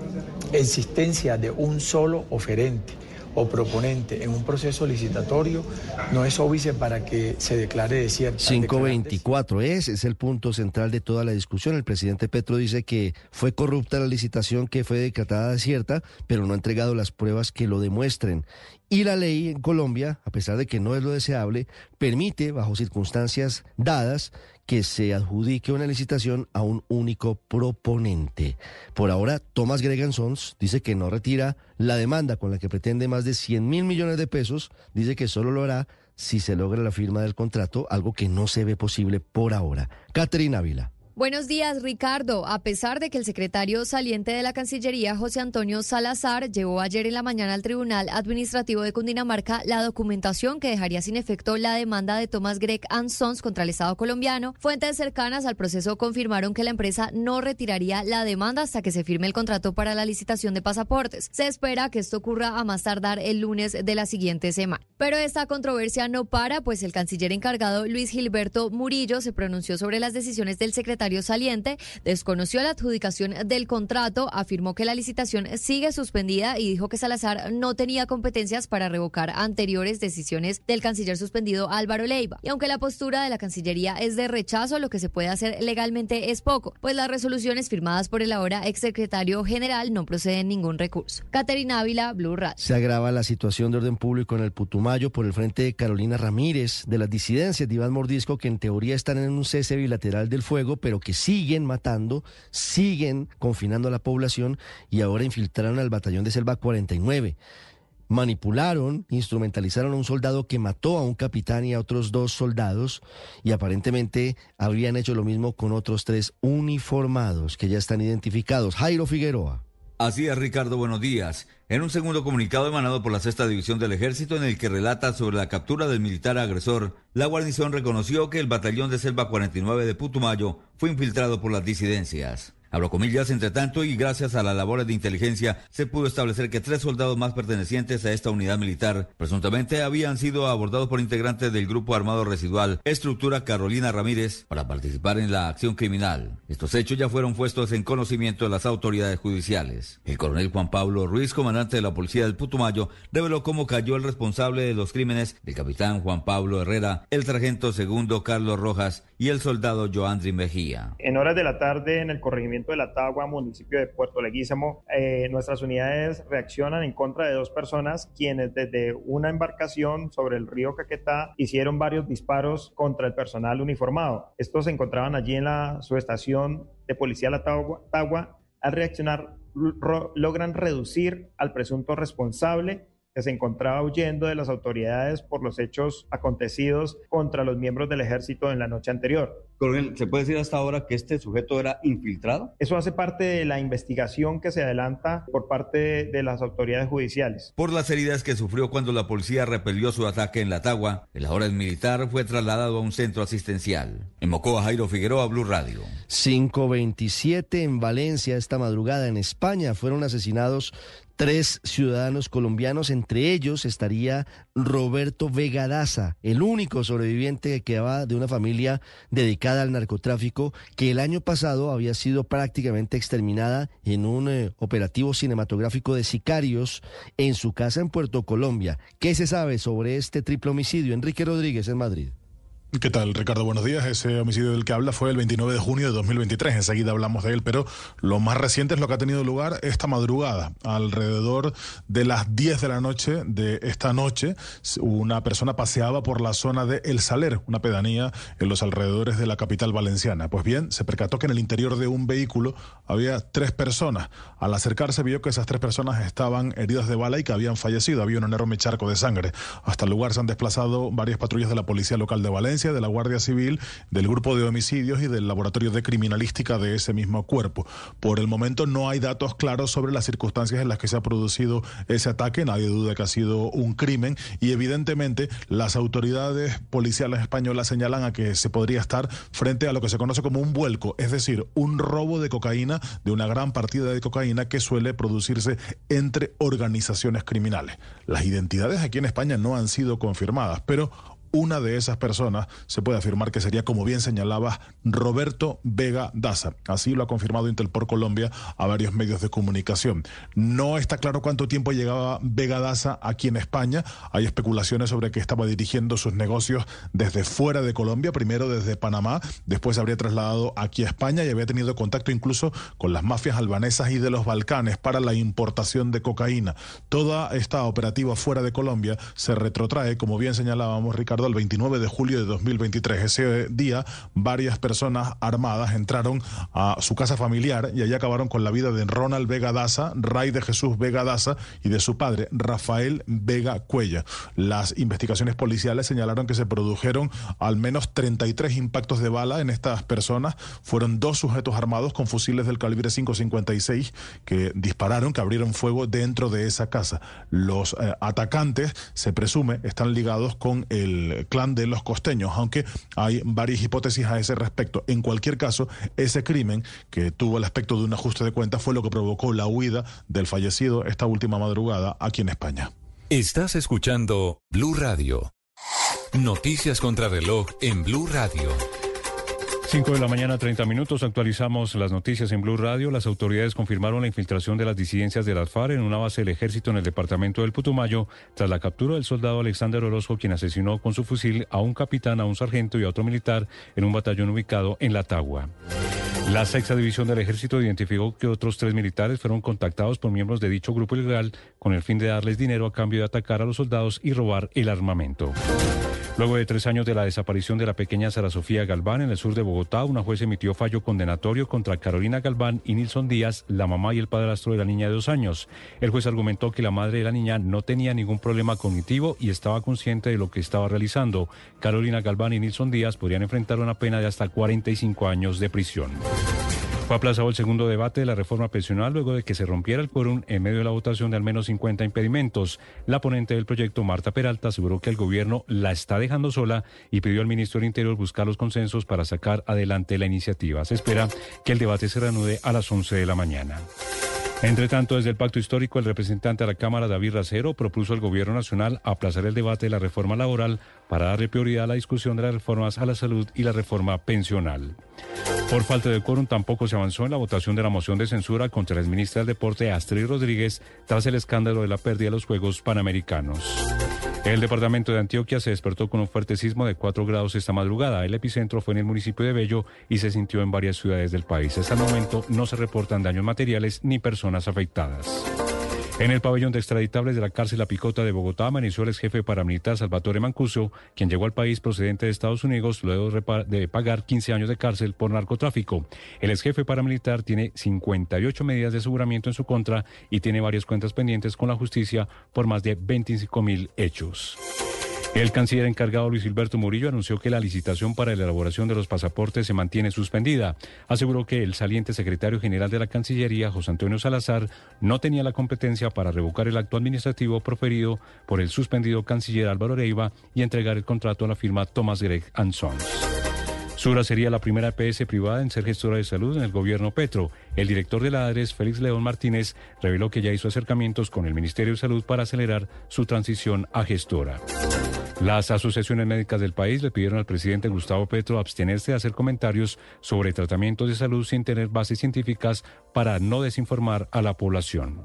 existencia de un solo oferente o proponente en un proceso licitatorio no es óbice para que se declare desierto. 524, ese es el punto central de toda la discusión. El presidente Petro dice que fue corrupta la licitación que fue decretada desierta, pero no ha entregado las pruebas que lo demuestren. Y la ley en Colombia, a pesar de que no es lo deseable, permite, bajo circunstancias dadas, que se adjudique una licitación a un único proponente. Por ahora, Thomas Gregan Sons dice que no retira la demanda con la que pretende más de 100 mil millones de pesos. Dice que solo lo hará si se logra la firma del contrato, algo que no se ve posible por ahora. Caterina Ávila. Buenos días, Ricardo. A pesar de que el secretario saliente de la Cancillería, José Antonio Salazar, llevó ayer en la mañana al Tribunal Administrativo de Cundinamarca la documentación que dejaría sin efecto la demanda de Thomas Gregg Sons contra el Estado colombiano, fuentes cercanas al proceso confirmaron que la empresa no retiraría la demanda hasta que se firme el contrato para la licitación de pasaportes. Se espera que esto ocurra a más tardar el lunes de la siguiente semana. Pero esta controversia no para, pues el canciller encargado Luis Gilberto Murillo se pronunció sobre las decisiones del secretario saliente, desconoció la adjudicación del contrato, afirmó que la licitación sigue suspendida y dijo que Salazar no tenía competencias para revocar anteriores decisiones del canciller suspendido Álvaro Leiva. Y aunque la postura de la Cancillería es de rechazo, lo que se puede hacer legalmente es poco, pues las resoluciones firmadas por el ahora exsecretario general no proceden ningún recurso. Caterina Ávila, Blue Radio. Se agrava la situación de orden público en el Putumayo por el frente de Carolina Ramírez de las disidencias de Iván Mordisco que en teoría están en un cese bilateral del fuego, pero que siguen matando, siguen confinando a la población y ahora infiltraron al batallón de Selva 49 manipularon, instrumentalizaron a un soldado que mató a un capitán y a otros dos soldados y aparentemente habrían hecho lo mismo con otros tres uniformados que ya están identificados. Jairo Figueroa. Así es, Ricardo, buenos días. En un segundo comunicado emanado por la Sexta División del Ejército en el que relata sobre la captura del militar agresor, la guarnición reconoció que el batallón de Selva 49 de Putumayo fue infiltrado por las disidencias. Abro comillas, entre tanto, y gracias a las labores de inteligencia, se pudo establecer que tres soldados más pertenecientes a esta unidad militar presuntamente habían sido abordados por integrantes del grupo armado residual Estructura Carolina Ramírez para participar en la acción criminal. Estos hechos ya fueron puestos en conocimiento de las autoridades judiciales. El coronel Juan Pablo Ruiz, comandante de la policía del Putumayo, reveló cómo cayó el responsable de los crímenes del capitán Juan Pablo Herrera, el sargento segundo Carlos Rojas y el soldado Joandri Mejía. En horas de la tarde en el corregimiento de la Tagua, municipio de Puerto Leguízamo, eh, nuestras unidades reaccionan en contra de dos personas quienes desde una embarcación sobre el río Caquetá hicieron varios disparos contra el personal uniformado. Estos se encontraban allí en la subestación de policía La Tagua. Tagua al reaccionar logran reducir al presunto responsable que se encontraba huyendo de las autoridades por los hechos acontecidos contra los miembros del ejército en la noche anterior. ¿se puede decir hasta ahora que este sujeto era infiltrado? Eso hace parte de la investigación que se adelanta por parte de las autoridades judiciales. Por las heridas que sufrió cuando la policía repelió su ataque en La Tagua, el ahora militar fue trasladado a un centro asistencial. En Mocoa, Jairo Figueroa, Blue Radio. 527 en Valencia esta madrugada en España fueron asesinados tres ciudadanos colombianos, entre ellos estaría Roberto Vega Daza, el único sobreviviente que quedaba de una familia dedicada al narcotráfico que el año pasado había sido prácticamente exterminada en un eh, operativo cinematográfico de sicarios en su casa en Puerto Colombia. ¿Qué se sabe sobre este triple homicidio? Enrique Rodríguez en Madrid. ¿Qué tal, Ricardo? Buenos días. Ese homicidio del que habla fue el 29 de junio de 2023. Enseguida hablamos de él, pero lo más reciente es lo que ha tenido lugar esta madrugada. Alrededor de las 10 de la noche de esta noche, una persona paseaba por la zona de El Saler, una pedanía en los alrededores de la capital valenciana. Pues bien, se percató que en el interior de un vehículo había tres personas. Al acercarse vio que esas tres personas estaban heridas de bala y que habían fallecido. Había un enorme charco de sangre. Hasta el lugar se han desplazado varias patrullas de la Policía Local de Valencia de la Guardia Civil, del Grupo de Homicidios y del Laboratorio de Criminalística de ese mismo cuerpo. Por el momento no hay datos claros sobre las circunstancias en las que se ha producido ese ataque, nadie duda que ha sido un crimen y evidentemente las autoridades policiales españolas señalan a que se podría estar frente a lo que se conoce como un vuelco, es decir, un robo de cocaína, de una gran partida de cocaína que suele producirse entre organizaciones criminales. Las identidades aquí en España no han sido confirmadas, pero una de esas personas se puede afirmar que sería, como bien señalaba, Roberto Vega Daza. Así lo ha confirmado Intel por Colombia a varios medios de comunicación. No está claro cuánto tiempo llegaba Vega Daza aquí en España. Hay especulaciones sobre que estaba dirigiendo sus negocios desde fuera de Colombia, primero desde Panamá, después habría trasladado aquí a España y había tenido contacto incluso con las mafias albanesas y de los Balcanes para la importación de cocaína. Toda esta operativa fuera de Colombia se retrotrae, como bien señalábamos, Ricardo el 29 de julio de 2023. Ese día, varias personas armadas entraron a su casa familiar y allí acabaron con la vida de Ronald Vega Daza, Ray de Jesús Vega Daza y de su padre, Rafael Vega Cuella. Las investigaciones policiales señalaron que se produjeron al menos 33 impactos de bala en estas personas. Fueron dos sujetos armados con fusiles del calibre 5.56 que dispararon, que abrieron fuego dentro de esa casa. Los eh, atacantes, se presume, están ligados con el clan de los costeños, aunque hay varias hipótesis a ese respecto. En cualquier caso, ese crimen que tuvo el aspecto de un ajuste de cuentas fue lo que provocó la huida del fallecido esta última madrugada aquí en España. Estás escuchando Blue Radio. Noticias contra reloj en Blue Radio. 5 de la mañana, 30 minutos. Actualizamos las noticias en Blue Radio. Las autoridades confirmaron la infiltración de las disidencias de las en una base del ejército en el departamento del Putumayo tras la captura del soldado Alexander Orozco, quien asesinó con su fusil a un capitán, a un sargento y a otro militar en un batallón ubicado en La Tagua. La sexta división del ejército identificó que otros tres militares fueron contactados por miembros de dicho grupo ilegal con el fin de darles dinero a cambio de atacar a los soldados y robar el armamento. Luego de tres años de la desaparición de la pequeña Sara Sofía Galván en el sur de Bogotá, una juez emitió fallo condenatorio contra Carolina Galván y Nilson Díaz, la mamá y el padrastro de la niña de dos años. El juez argumentó que la madre de la niña no tenía ningún problema cognitivo y estaba consciente de lo que estaba realizando. Carolina Galván y Nilson Díaz podrían enfrentar una pena de hasta 45 años de prisión. Fue aplazado el segundo debate de la reforma pensional luego de que se rompiera el quórum en medio de la votación de al menos 50 impedimentos. La ponente del proyecto, Marta Peralta, aseguró que el gobierno la está dejando sola y pidió al ministro del Interior buscar los consensos para sacar adelante la iniciativa. Se espera que el debate se reanude a las 11 de la mañana. Entre tanto, desde el Pacto Histórico, el representante de la Cámara, David Racero, propuso al Gobierno Nacional aplazar el debate de la reforma laboral para darle prioridad a la discusión de las reformas a la salud y la reforma pensional. Por falta de quórum, tampoco se avanzó en la votación de la moción de censura contra la exministra del Deporte, Astrid Rodríguez, tras el escándalo de la pérdida de los Juegos Panamericanos. El departamento de Antioquia se despertó con un fuerte sismo de 4 grados esta madrugada. El epicentro fue en el municipio de Bello y se sintió en varias ciudades del país. Hasta el momento no se reportan daños materiales ni personas afectadas. En el pabellón de extraditables de la cárcel La Picota de Bogotá amaneció el ex jefe paramilitar Salvatore Mancuso, quien llegó al país procedente de Estados Unidos luego de pagar 15 años de cárcel por narcotráfico. El ex jefe paramilitar tiene 58 medidas de aseguramiento en su contra y tiene varias cuentas pendientes con la justicia por más de 25 mil hechos. El canciller encargado Luis Gilberto Murillo anunció que la licitación para la elaboración de los pasaportes se mantiene suspendida. Aseguró que el saliente secretario general de la Cancillería, José Antonio Salazar, no tenía la competencia para revocar el acto administrativo proferido por el suspendido canciller Álvaro Reiva y entregar el contrato a la firma Thomas Gregg Sons. Sura sería la primera EPS privada en ser gestora de salud en el gobierno Petro. El director de la ADRES, Félix León Martínez, reveló que ya hizo acercamientos con el Ministerio de Salud para acelerar su transición a gestora. Las asociaciones médicas del país le pidieron al presidente Gustavo Petro abstenerse de hacer comentarios sobre tratamientos de salud sin tener bases científicas para no desinformar a la población.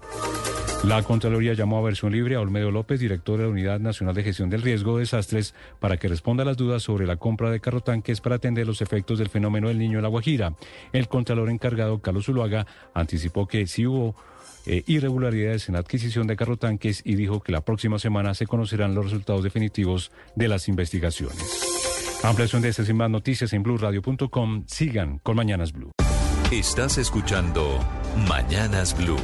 La Contraloría llamó a versión libre a Olmedo López, director de la Unidad Nacional de Gestión del Riesgo de Desastres, para que responda a las dudas sobre la compra de carrotanques para atender los efectos del fenómeno del niño en la Guajira. El Contralor encargado, Carlos Zuluaga, anticipó que sí hubo eh, irregularidades en la adquisición de carrotanques y dijo que la próxima semana se conocerán los resultados definitivos de las investigaciones. Ampliación de estas y más noticias en blueradio.com. Sigan con Mañanas Blue. Estás escuchando Mañanas Blue.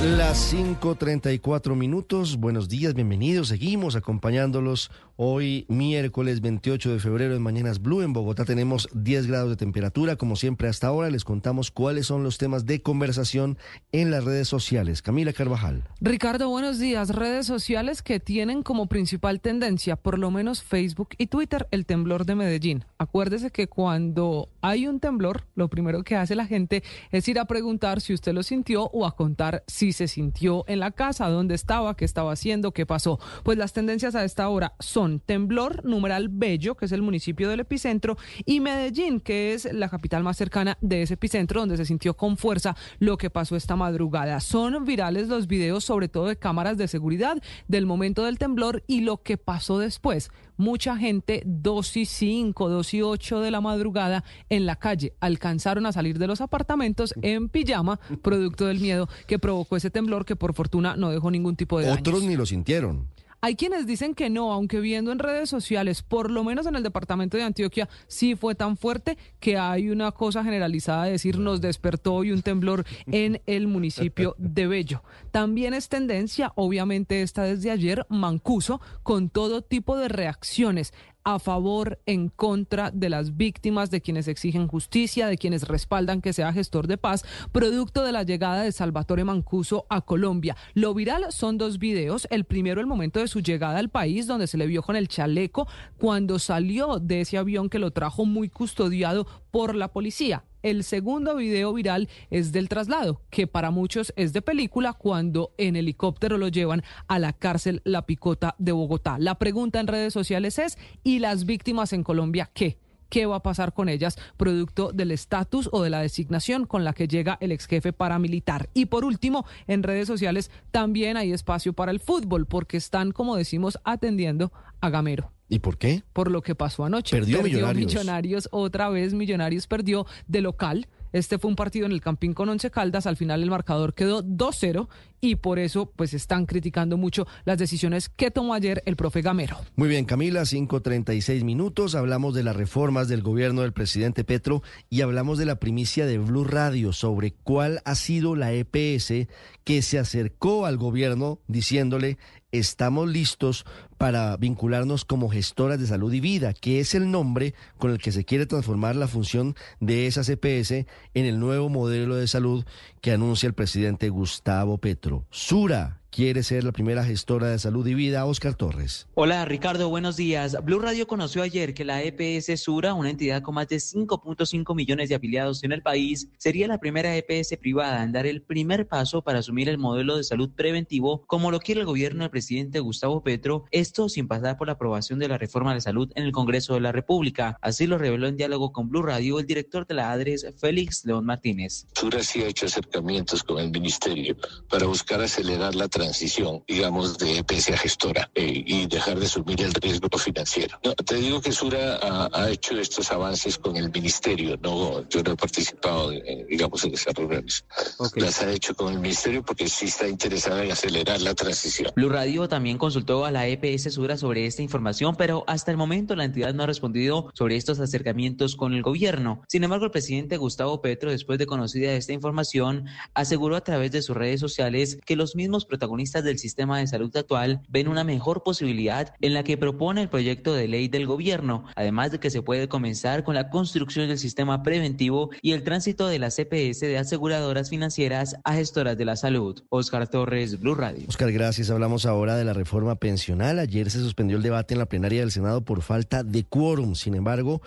Las 5.34 minutos, buenos días, bienvenidos, seguimos acompañándolos hoy miércoles 28 de febrero en Mañanas Blue. En Bogotá tenemos 10 grados de temperatura, como siempre hasta ahora les contamos cuáles son los temas de conversación en las redes sociales. Camila Carvajal. Ricardo, buenos días. Redes sociales que tienen como principal tendencia, por lo menos Facebook y Twitter, el temblor de Medellín. Acuérdese que cuando hay un temblor, lo primero que hace la gente es ir a preguntar si usted lo sintió o a contar si se sintió en la casa, dónde estaba, qué estaba haciendo, qué pasó. Pues las tendencias a esta hora son temblor, numeral Bello, que es el municipio del epicentro, y Medellín, que es la capital más cercana de ese epicentro, donde se sintió con fuerza lo que pasó esta madrugada. Son virales los videos, sobre todo de cámaras de seguridad, del momento del temblor y lo que pasó después mucha gente, 2 y 5, 2 y 8 de la madrugada en la calle. Alcanzaron a salir de los apartamentos en pijama, producto del miedo que provocó ese temblor que por fortuna no dejó ningún tipo de Otros ni lo sintieron. Hay quienes dicen que no, aunque viendo en redes sociales, por lo menos en el departamento de Antioquia, sí fue tan fuerte que hay una cosa generalizada de decir nos despertó hoy un temblor en el municipio de Bello. También es tendencia, obviamente está desde ayer, Mancuso, con todo tipo de reacciones a favor, en contra de las víctimas, de quienes exigen justicia, de quienes respaldan que sea gestor de paz, producto de la llegada de Salvatore Mancuso a Colombia. Lo viral son dos videos. El primero, el momento de su llegada al país, donde se le vio con el chaleco cuando salió de ese avión que lo trajo muy custodiado por la policía. El segundo video viral es del traslado, que para muchos es de película cuando en helicóptero lo llevan a la cárcel La Picota de Bogotá. La pregunta en redes sociales es, ¿y las víctimas en Colombia qué? qué va a pasar con ellas, producto del estatus o de la designación con la que llega el ex jefe paramilitar. Y por último, en redes sociales también hay espacio para el fútbol, porque están, como decimos, atendiendo a Gamero. ¿Y por qué? Por lo que pasó anoche. Perdió, millonarios. millonarios. Otra vez Millonarios perdió de local. Este fue un partido en el Campín con Once Caldas. Al final el marcador quedó 2-0 y por eso pues están criticando mucho las decisiones que tomó ayer el profe Gamero. Muy bien, Camila, 5.36 minutos. Hablamos de las reformas del gobierno del presidente Petro y hablamos de la primicia de Blue Radio sobre cuál ha sido la EPS que se acercó al gobierno diciéndole estamos listos para vincularnos como gestoras de salud y vida, que es el nombre con el que se quiere transformar la función de esa CPS en el nuevo modelo de salud que anuncia el presidente Gustavo Petro. Sura, quiere ser la primera gestora de salud y vida, Oscar Torres. Hola Ricardo, buenos días. Blue Radio conoció ayer que la EPS Sura, una entidad con más de 5.5 millones de afiliados en el país, sería la primera EPS privada en dar el primer paso para asumir el modelo de salud preventivo como lo quiere el gobierno del presidente Gustavo Petro, esto sin pasar por la aprobación de la reforma de salud en el Congreso de la República. Así lo reveló en diálogo con Blue Radio el director de la ADRES, Félix León Martínez. Sura sí ha hecho acercamientos con el ministerio para buscar acelerar la transición, digamos, de EPS a gestora eh, y dejar de asumir el riesgo financiero. No, te digo que Sura ha, ha, hecho estos avances con el ministerio, no, yo no he participado, en, digamos, en esas reuniones. Okay. Las ha hecho con el ministerio porque sí está interesada en acelerar la transición. Blue Radio también consultó a la EPS Sura sobre esta información, pero hasta el momento la entidad no ha respondido sobre estos acercamientos con el gobierno. Sin embargo, el presidente Gustavo Petro, después de conocida esta información, aseguró a través de sus redes sociales que los mismos protagonistas protagonistas del sistema de salud actual ven una mejor posibilidad en la que propone el proyecto de ley del gobierno, además de que se puede comenzar con la construcción del sistema preventivo y el tránsito de la CPS de aseguradoras financieras a gestoras de la salud. Oscar Torres, Blue Radio. Oscar, gracias. Hablamos ahora de la reforma pensional. Ayer se suspendió el debate en la plenaria del Senado por falta de quórum. Sin embargo,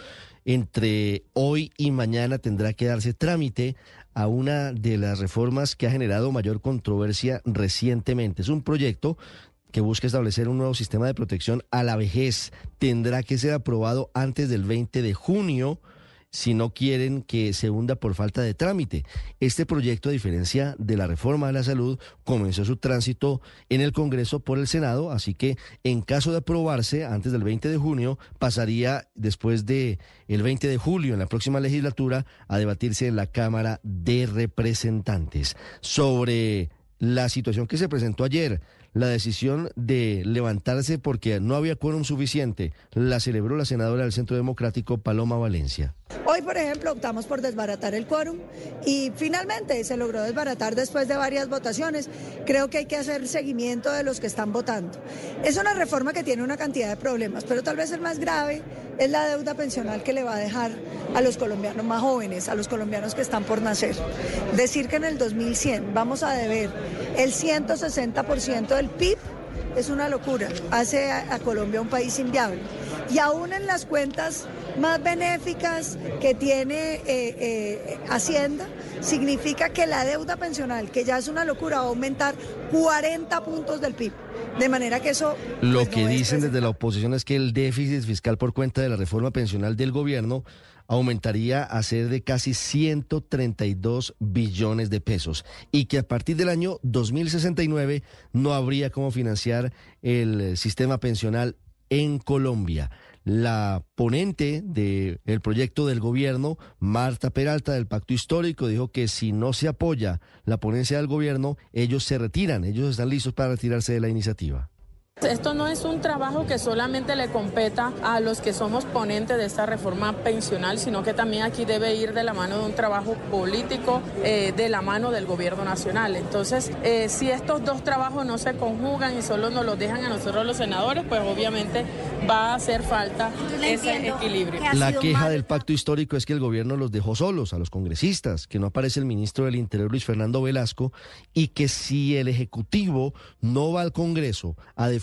entre hoy y mañana tendrá que darse trámite a una de las reformas que ha generado mayor controversia recientemente. Es un proyecto que busca establecer un nuevo sistema de protección a la vejez tendrá que ser aprobado antes del 20 de junio si no quieren que se hunda por falta de trámite. Este proyecto, a diferencia de la reforma de la salud, comenzó su tránsito en el Congreso por el Senado, así que en caso de aprobarse antes del 20 de junio, pasaría después de el 20 de julio en la próxima legislatura a debatirse en la Cámara de Representantes. Sobre la situación que se presentó ayer, la decisión de levantarse porque no había quórum suficiente, la celebró la senadora del Centro Democrático, Paloma Valencia. Hoy, por ejemplo, optamos por desbaratar el quórum y finalmente se logró desbaratar después de varias votaciones. Creo que hay que hacer seguimiento de los que están votando. Es una reforma que tiene una cantidad de problemas, pero tal vez el más grave es la deuda pensional que le va a dejar a los colombianos más jóvenes, a los colombianos que están por nacer. Decir que en el 2100 vamos a deber el 160% del PIB es una locura. Hace a, Colombia un país inviable. Y aún en las cuentas más benéficas que tiene eh, eh, Hacienda, significa que la deuda pensional, que ya es una locura, va a aumentar 40 puntos del PIB. De manera que eso... Lo pues, que dicen desde la oposición es que el déficit fiscal por cuenta de la reforma pensional del gobierno aumentaría a ser de casi 132 billones de pesos y que a partir del año 2069 no habría cómo financiar el sistema pensional en Colombia. La ponente del proyecto del gobierno, Marta Peralta del Pacto Histórico, dijo que si no se apoya la ponencia del gobierno, ellos se retiran, ellos están listos para retirarse de la iniciativa. Esto no es un trabajo que solamente le competa a los que somos ponentes de esta reforma pensional, sino que también aquí debe ir de la mano de un trabajo político, eh, de la mano del gobierno nacional. Entonces, eh, si estos dos trabajos no se conjugan y solo nos los dejan a nosotros los senadores, pues obviamente va a hacer falta ese equilibrio. La queja del pacto histórico es que el gobierno los dejó solos a los congresistas, que no aparece el ministro del Interior Luis Fernando Velasco y que si el Ejecutivo no va al Congreso a defender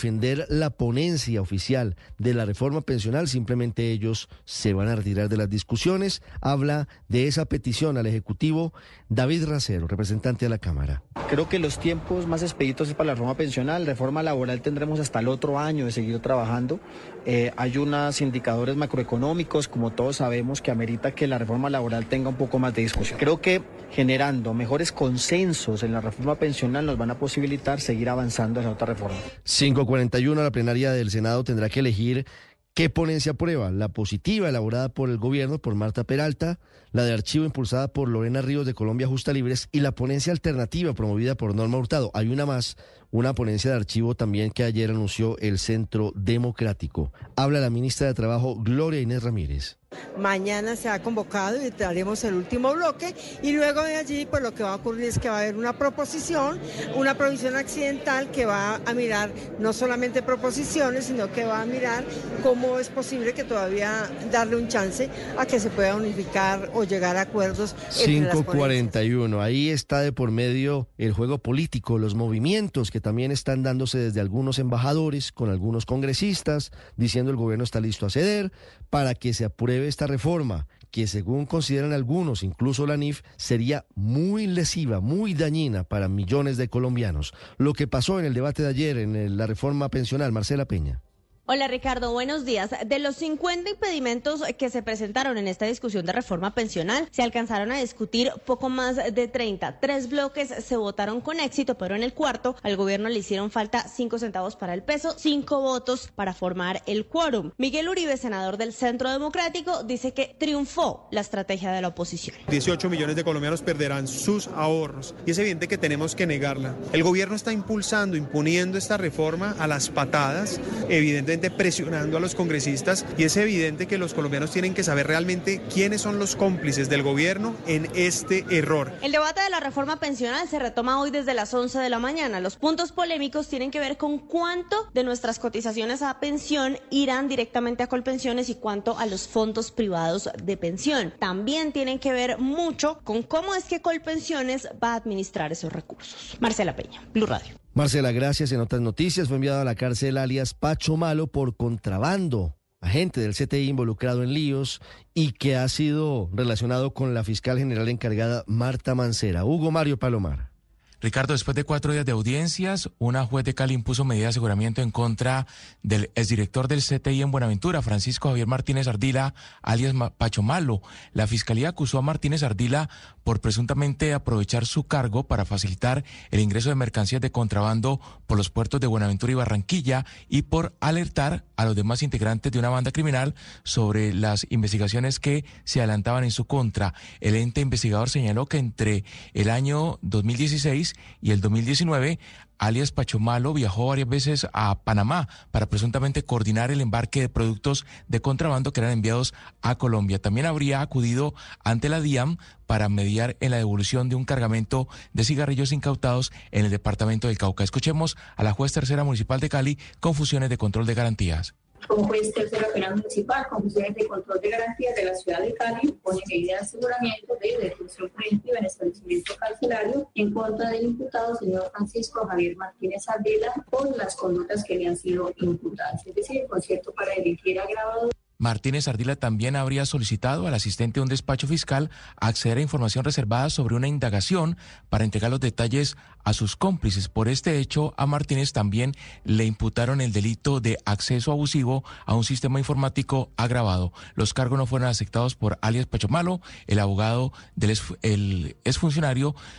la ponencia oficial de la reforma pensional, simplemente ellos se van a retirar de las discusiones. Habla de esa petición al Ejecutivo David Racero, representante de la Cámara. Creo que los tiempos más expeditos es para la reforma pensional. Reforma laboral tendremos hasta el otro año de seguir trabajando. Eh, hay unos indicadores macroeconómicos, como todos sabemos, que amerita que la reforma laboral tenga un poco más de discusión. Creo que generando mejores consensos en la reforma pensional nos van a posibilitar seguir avanzando en la otra reforma. 541, la plenaria del Senado tendrá que elegir ¿Qué ponencia aprueba? La positiva elaborada por el gobierno, por Marta Peralta, la de archivo impulsada por Lorena Ríos de Colombia Justa Libres y la ponencia alternativa promovida por Norma Hurtado. Hay una más, una ponencia de archivo también que ayer anunció el Centro Democrático. Habla la ministra de Trabajo, Gloria Inés Ramírez. Mañana se ha convocado y daremos el último bloque y luego de allí pues lo que va a ocurrir es que va a haber una proposición, una provisión accidental que va a mirar no solamente proposiciones, sino que va a mirar cómo es posible que todavía darle un chance a que se pueda unificar o llegar a acuerdos. 541, ahí está de por medio el juego político, los movimientos que también están dándose desde algunos embajadores con algunos congresistas diciendo el gobierno está listo a ceder para que se apruebe esta reforma, que según consideran algunos, incluso la NIF, sería muy lesiva, muy dañina para millones de colombianos. Lo que pasó en el debate de ayer en la reforma pensional, Marcela Peña. Hola Ricardo, buenos días. De los 50 impedimentos que se presentaron en esta discusión de reforma pensional, se alcanzaron a discutir poco más de 30. Tres bloques se votaron con éxito, pero en el cuarto al gobierno le hicieron falta cinco centavos para el peso, cinco votos para formar el quórum. Miguel Uribe, senador del Centro Democrático, dice que triunfó la estrategia de la oposición. 18 millones de colombianos perderán sus ahorros y es evidente que tenemos que negarla. El gobierno está impulsando, imponiendo esta reforma a las patadas, evidentemente presionando a los congresistas y es evidente que los colombianos tienen que saber realmente quiénes son los cómplices del gobierno en este error. El debate de la reforma pensional se retoma hoy desde las 11 de la mañana. Los puntos polémicos tienen que ver con cuánto de nuestras cotizaciones a pensión irán directamente a Colpensiones y cuánto a los fondos privados de pensión. También tienen que ver mucho con cómo es que Colpensiones va a administrar esos recursos. Marcela Peña, Blue Radio. Marcela, gracias. En otras noticias, fue enviado a la cárcel alias Pacho Malo por contrabando. Agente del CTI involucrado en líos y que ha sido relacionado con la fiscal general encargada Marta Mancera. Hugo Mario Palomar. Ricardo, después de cuatro días de audiencias, una juez de Cali impuso medida de aseguramiento en contra del exdirector del CTI en Buenaventura, Francisco Javier Martínez Ardila, alias Pacho Malo. La fiscalía acusó a Martínez Ardila por presuntamente aprovechar su cargo para facilitar el ingreso de mercancías de contrabando por los puertos de Buenaventura y Barranquilla y por alertar a los demás integrantes de una banda criminal sobre las investigaciones que se adelantaban en su contra. El ente investigador señaló que entre el año 2016 y el 2019, alias Pachomalo viajó varias veces a Panamá para presuntamente coordinar el embarque de productos de contrabando que eran enviados a Colombia. También habría acudido ante la DIAM para mediar en la devolución de un cargamento de cigarrillos incautados en el departamento del Cauca. Escuchemos a la juez tercera municipal de Cali con funciones de control de garantías como juez tercero penal municipal con de control de garantías de la ciudad de Cali, pone medida de aseguramiento de detención preventiva en establecimiento carcelario en contra del imputado señor Francisco Javier Martínez Ardela por las conductas que le han sido imputadas, es decir, el concierto para dirigir agravado. Martínez Ardila también habría solicitado al asistente de un despacho fiscal acceder a información reservada sobre una indagación para entregar los detalles a sus cómplices. Por este hecho, a Martínez también le imputaron el delito de acceso abusivo a un sistema informático agravado. Los cargos no fueron aceptados por alias Pachomalo. El abogado del ex, el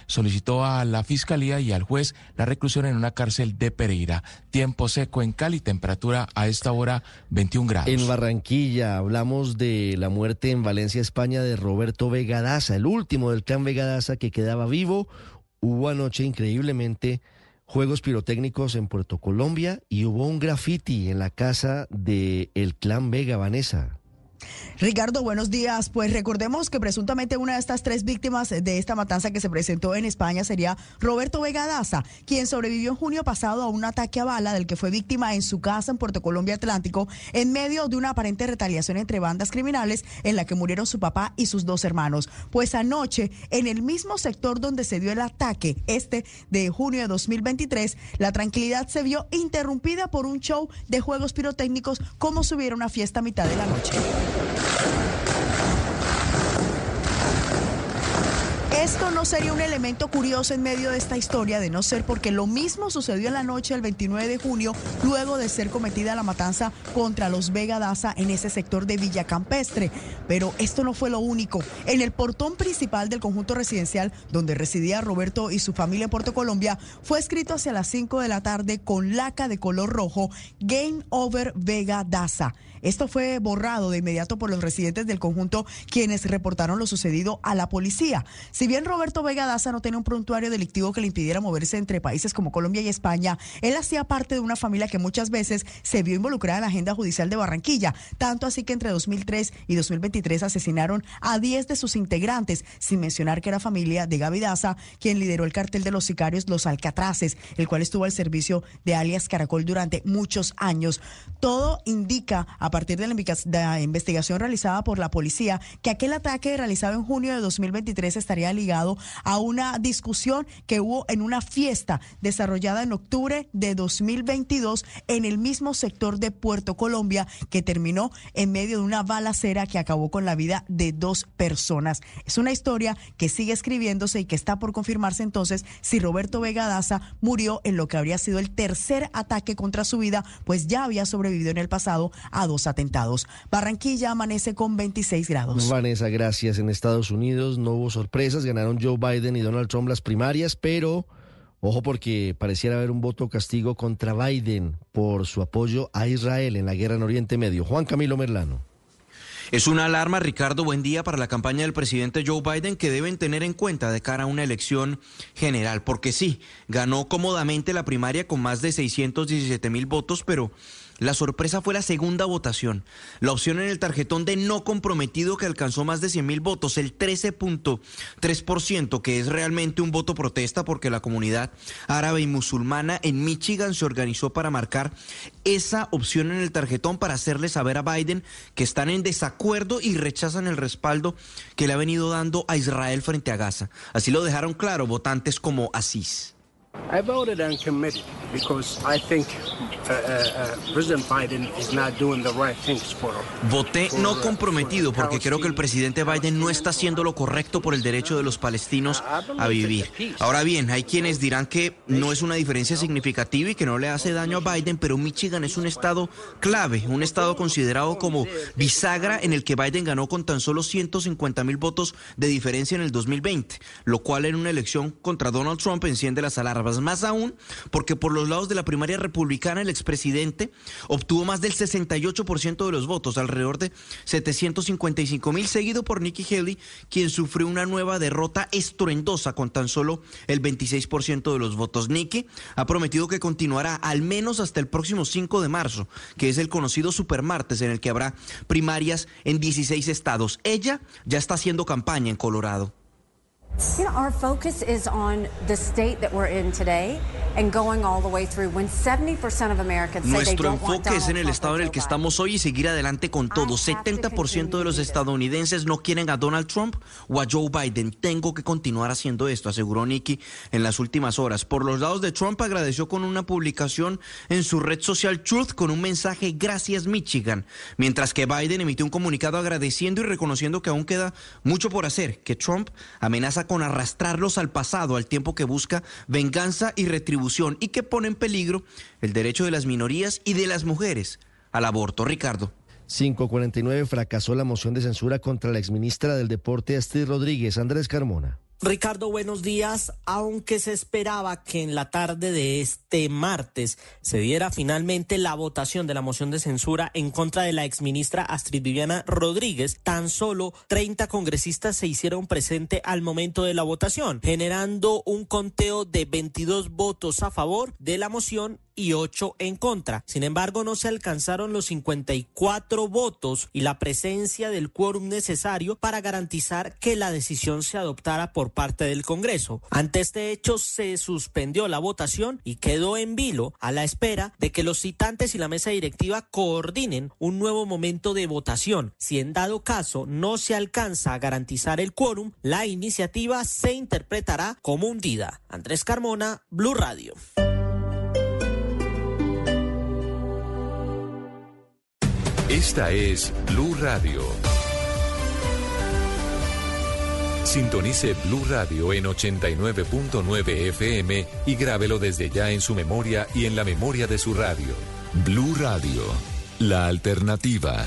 solicitó a la fiscalía y al juez la reclusión en una cárcel de Pereira. Tiempo seco en Cali, temperatura a esta hora 21 grados. En Barranquilla hablamos de la muerte en Valencia, España, de Roberto Vegadaza, el último del clan Vegadaza que quedaba vivo. Hubo anoche, increíblemente, juegos pirotécnicos en Puerto Colombia y hubo un graffiti en la casa del el clan Vega Vanessa. Ricardo, buenos días. Pues recordemos que presuntamente una de estas tres víctimas de esta matanza que se presentó en España sería Roberto Vega Daza, quien sobrevivió en junio pasado a un ataque a bala del que fue víctima en su casa en Puerto Colombia Atlántico en medio de una aparente retaliación entre bandas criminales en la que murieron su papá y sus dos hermanos. Pues anoche, en el mismo sector donde se dio el ataque, este de junio de 2023, la tranquilidad se vio interrumpida por un show de juegos pirotécnicos como si hubiera una fiesta a mitad de la noche. Esto no sería un elemento curioso en medio de esta historia, de no ser porque lo mismo sucedió en la noche del 29 de junio, luego de ser cometida la matanza contra los Vega Daza en ese sector de Villa Campestre. Pero esto no fue lo único. En el portón principal del conjunto residencial donde residía Roberto y su familia en Puerto Colombia, fue escrito hacia las 5 de la tarde con laca de color rojo, Game Over Vega Daza. Esto fue borrado de inmediato por los residentes del conjunto quienes reportaron lo sucedido a la policía. Si bien Roberto Vega Daza no tenía un prontuario delictivo que le impidiera moverse entre países como Colombia y España, él hacía parte de una familia que muchas veces se vio involucrada en la agenda judicial de Barranquilla, tanto así que entre 2003 y 2023 asesinaron a 10 de sus integrantes, sin mencionar que era familia de Gaby Daza, quien lideró el cartel de los sicarios Los Alcatraces, el cual estuvo al servicio de alias Caracol durante muchos años. Todo indica a a partir de la investigación realizada por la policía que aquel ataque realizado en junio de 2023 estaría ligado a una discusión que hubo en una fiesta desarrollada en octubre de 2022 en el mismo sector de Puerto Colombia que terminó en medio de una balacera que acabó con la vida de dos personas. Es una historia que sigue escribiéndose y que está por confirmarse entonces si Roberto Vega Daza murió en lo que habría sido el tercer ataque contra su vida, pues ya había sobrevivido en el pasado a dos atentados. Barranquilla amanece con 26 grados. Vanessa, gracias. En Estados Unidos no hubo sorpresas, ganaron Joe Biden y Donald Trump las primarias, pero ojo porque pareciera haber un voto castigo contra Biden por su apoyo a Israel en la guerra en Oriente Medio. Juan Camilo Merlano. Es una alarma, Ricardo, buen día para la campaña del presidente Joe Biden que deben tener en cuenta de cara a una elección general, porque sí, ganó cómodamente la primaria con más de 617 mil votos, pero la sorpresa fue la segunda votación, la opción en el tarjetón de no comprometido que alcanzó más de 100 mil votos, el 13.3%, que es realmente un voto protesta porque la comunidad árabe y musulmana en Michigan se organizó para marcar esa opción en el tarjetón para hacerle saber a Biden que están en desacuerdo y rechazan el respaldo que le ha venido dando a Israel frente a Gaza. Así lo dejaron claro votantes como Asís. I voted and committed because I think uh, uh, uh, President Biden is not doing the right things for Voté no comprometido porque creo que el presidente Biden no está haciendo lo correcto por el derecho de los palestinos a vivir. Ahora bien, hay quienes dirán que no es una diferencia significativa y que no le hace daño a Biden, pero Michigan es un estado clave, un estado considerado como bisagra en el que Biden ganó con tan solo 150 mil votos de diferencia en el 2020, lo cual en una elección contra Donald Trump enciende las alarmas. Más aún porque por los lados de la primaria republicana el expresidente obtuvo más del 68% de los votos, alrededor de 755 mil, seguido por Nikki Haley, quien sufrió una nueva derrota estruendosa con tan solo el 26% de los votos. Nikki ha prometido que continuará al menos hasta el próximo 5 de marzo, que es el conocido supermartes en el que habrá primarias en 16 estados. Ella ya está haciendo campaña en Colorado. You know, our focus is on the state that we're in today and going all the way through. When 70% of Americans say they Nuestro don't want enfoque es Donald en el estado en el que estamos hoy y seguir adelante con todo. 70% de los estadounidenses no quieren a Donald Trump o a Joe Biden. Tengo que continuar haciendo esto, aseguró Nikki en las últimas horas. Por los lados de Trump agradeció con una publicación en su red social Truth con un mensaje Gracias Michigan, mientras que Biden emitió un comunicado agradeciendo y reconociendo que aún queda mucho por hacer, que Trump amenaza con arrastrarlos al pasado al tiempo que busca venganza y retribución y que pone en peligro el derecho de las minorías y de las mujeres al aborto. Ricardo. 549 fracasó la moción de censura contra la exministra del Deporte Astrid Rodríguez, Andrés Carmona. Ricardo, buenos días. Aunque se esperaba que en la tarde de este martes se diera finalmente la votación de la moción de censura en contra de la exministra Astrid Viviana Rodríguez, tan solo 30 congresistas se hicieron presente al momento de la votación, generando un conteo de 22 votos a favor de la moción y 8 en contra. Sin embargo, no se alcanzaron los 54 votos y la presencia del quórum necesario para garantizar que la decisión se adoptara por parte del Congreso. Ante este hecho, se suspendió la votación y quedó en vilo a la espera de que los citantes y la mesa directiva coordinen un nuevo momento de votación. Si en dado caso no se alcanza a garantizar el quórum, la iniciativa se interpretará como hundida. Andrés Carmona, Blue Radio. Esta es Blue Radio. Sintonice Blue Radio en 89.9 FM y grábelo desde ya en su memoria y en la memoria de su radio. Blue Radio, la alternativa.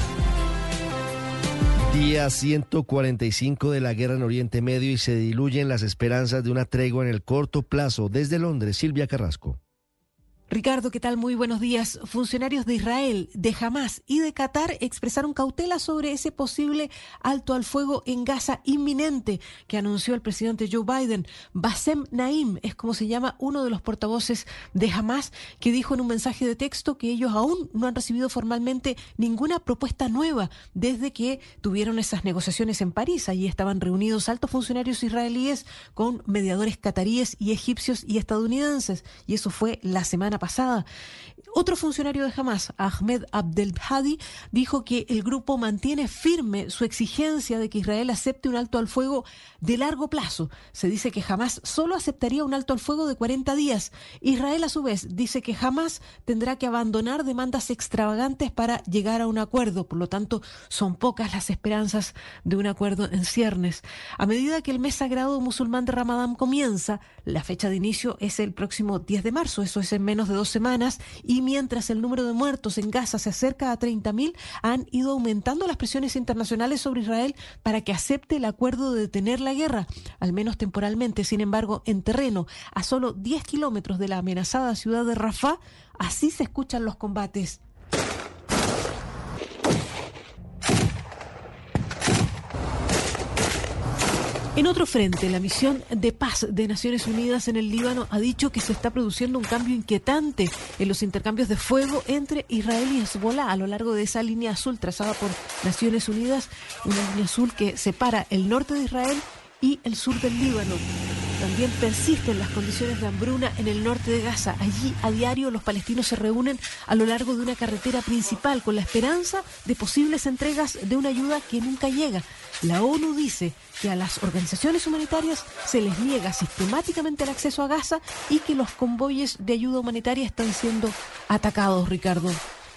Día 145 de la guerra en Oriente Medio y se diluyen las esperanzas de una tregua en el corto plazo. Desde Londres, Silvia Carrasco. Ricardo, ¿qué tal? Muy buenos días. Funcionarios de Israel, de Hamas y de Qatar expresaron cautela sobre ese posible alto al fuego en Gaza inminente que anunció el presidente Joe Biden. Bassem Naim es como se llama uno de los portavoces de Hamas que dijo en un mensaje de texto que ellos aún no han recibido formalmente ninguna propuesta nueva desde que tuvieron esas negociaciones en París. Allí estaban reunidos altos funcionarios israelíes con mediadores cataríes y egipcios y estadounidenses. Y eso fue la semana pasada. Otro funcionario de Hamas, Ahmed Abdelhadi, dijo que el grupo mantiene firme su exigencia de que Israel acepte un alto al fuego de largo plazo. Se dice que Hamas solo aceptaría un alto al fuego de 40 días. Israel, a su vez, dice que Hamas tendrá que abandonar demandas extravagantes para llegar a un acuerdo. Por lo tanto, son pocas las esperanzas de un acuerdo en ciernes. A medida que el mes sagrado musulmán de Ramadán comienza, la fecha de inicio es el próximo 10 de marzo, eso es en menos de dos semanas, y mientras el número de muertos en Gaza se acerca a 30.000, han ido aumentando las presiones internacionales sobre Israel para que acepte el acuerdo de detener la guerra, al menos temporalmente. Sin embargo, en terreno, a solo 10 kilómetros de la amenazada ciudad de Rafah, así se escuchan los combates. En otro frente, la misión de paz de Naciones Unidas en el Líbano ha dicho que se está produciendo un cambio inquietante en los intercambios de fuego entre Israel y Hezbollah a lo largo de esa línea azul trazada por Naciones Unidas, una línea azul que separa el norte de Israel y el sur del Líbano. también persisten las condiciones de hambruna en el norte de Gaza. Allí a diario los palestinos se reúnen a lo largo de una carretera principal con la esperanza de posibles entregas de una ayuda que nunca llega. La ONU dice que a las organizaciones humanitarias se les niega sistemáticamente el acceso a Gaza y que los convoyes de ayuda humanitaria están siendo atacados, Ricardo.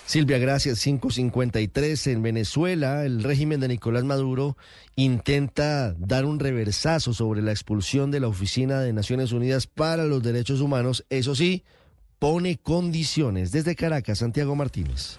Silvia, gracias. 553 en Venezuela, el régimen de Nicolás Maduro intenta dar un reversazo sobre la expulsión de la Oficina de Naciones Unidas para los Derechos Humanos. Eso sí, pone condiciones. Desde Caracas, Santiago Martínez.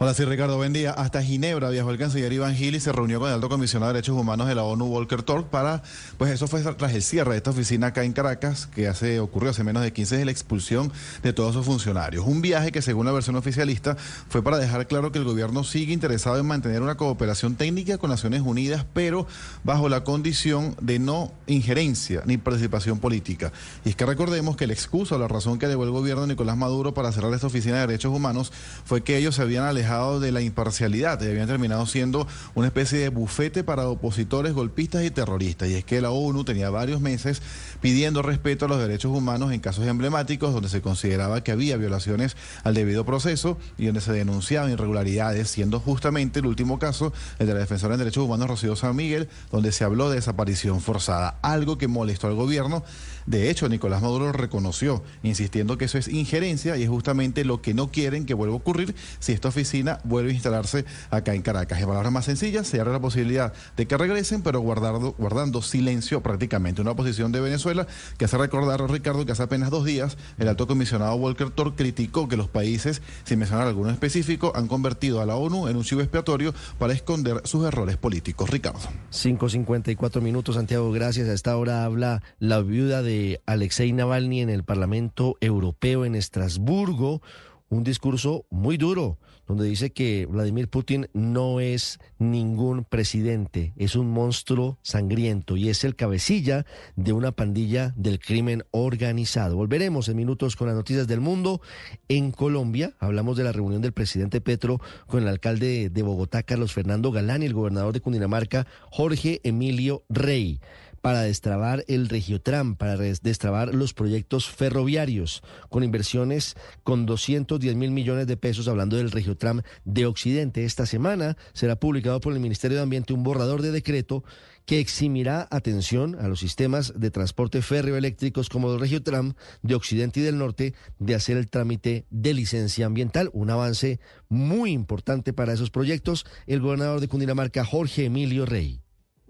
Hola, sí, Ricardo, buen día. Hasta Ginebra viajó el canciller Iván Gil y se reunió con el alto comisionado de derechos humanos de la ONU, Volker Turk, para, pues eso fue tras el cierre de esta oficina acá en Caracas, que hace, ocurrió hace menos de 15 de la expulsión de todos sus funcionarios. Un viaje que, según la versión oficialista, fue para dejar claro que el gobierno sigue interesado en mantener una cooperación técnica con Naciones Unidas, pero bajo la condición de no injerencia ni participación política. Y es que recordemos que el excusa o la razón que dio el gobierno Nicolás Maduro para cerrar esta oficina de derechos humanos fue que ellos se habían alejado de la imparcialidad y habían terminado siendo una especie de bufete para opositores, golpistas y terroristas. Y es que la ONU tenía varios meses pidiendo respeto a los derechos humanos en casos emblemáticos donde se consideraba que había violaciones al debido proceso y donde se denunciaban irregularidades, siendo justamente el último caso el de la defensora de derechos humanos Rocío San Miguel, donde se habló de desaparición forzada, algo que molestó al gobierno. De hecho, Nicolás Maduro reconoció, insistiendo que eso es injerencia y es justamente lo que no quieren que vuelva a ocurrir si esta oficina vuelve a instalarse acá en Caracas. En palabras más sencillas, se abre la posibilidad de que regresen, pero guardando, guardando silencio prácticamente. Una posición de Venezuela que hace recordar, Ricardo, que hace apenas dos días el alto comisionado Walker Thor criticó que los países, sin mencionar alguno específico, han convertido a la ONU en un chivo expiatorio para esconder sus errores políticos. Ricardo. 5.54 minutos, Santiago, gracias. A esta hora habla la viuda de Alexei Navalny en el Parlamento Europeo en Estrasburgo. Un discurso muy duro donde dice que Vladimir Putin no es ningún presidente, es un monstruo sangriento y es el cabecilla de una pandilla del crimen organizado. Volveremos en minutos con las noticias del mundo. En Colombia hablamos de la reunión del presidente Petro con el alcalde de Bogotá, Carlos Fernando Galán, y el gobernador de Cundinamarca, Jorge Emilio Rey para destrabar el Regiotram, para destrabar los proyectos ferroviarios, con inversiones con 210 mil millones de pesos, hablando del Regiotram de Occidente. Esta semana será publicado por el Ministerio de Ambiente un borrador de decreto que eximirá atención a los sistemas de transporte ferroeléctricos como el Regiotram de Occidente y del Norte de hacer el trámite de licencia ambiental, un avance muy importante para esos proyectos. El gobernador de Cundinamarca, Jorge Emilio Rey.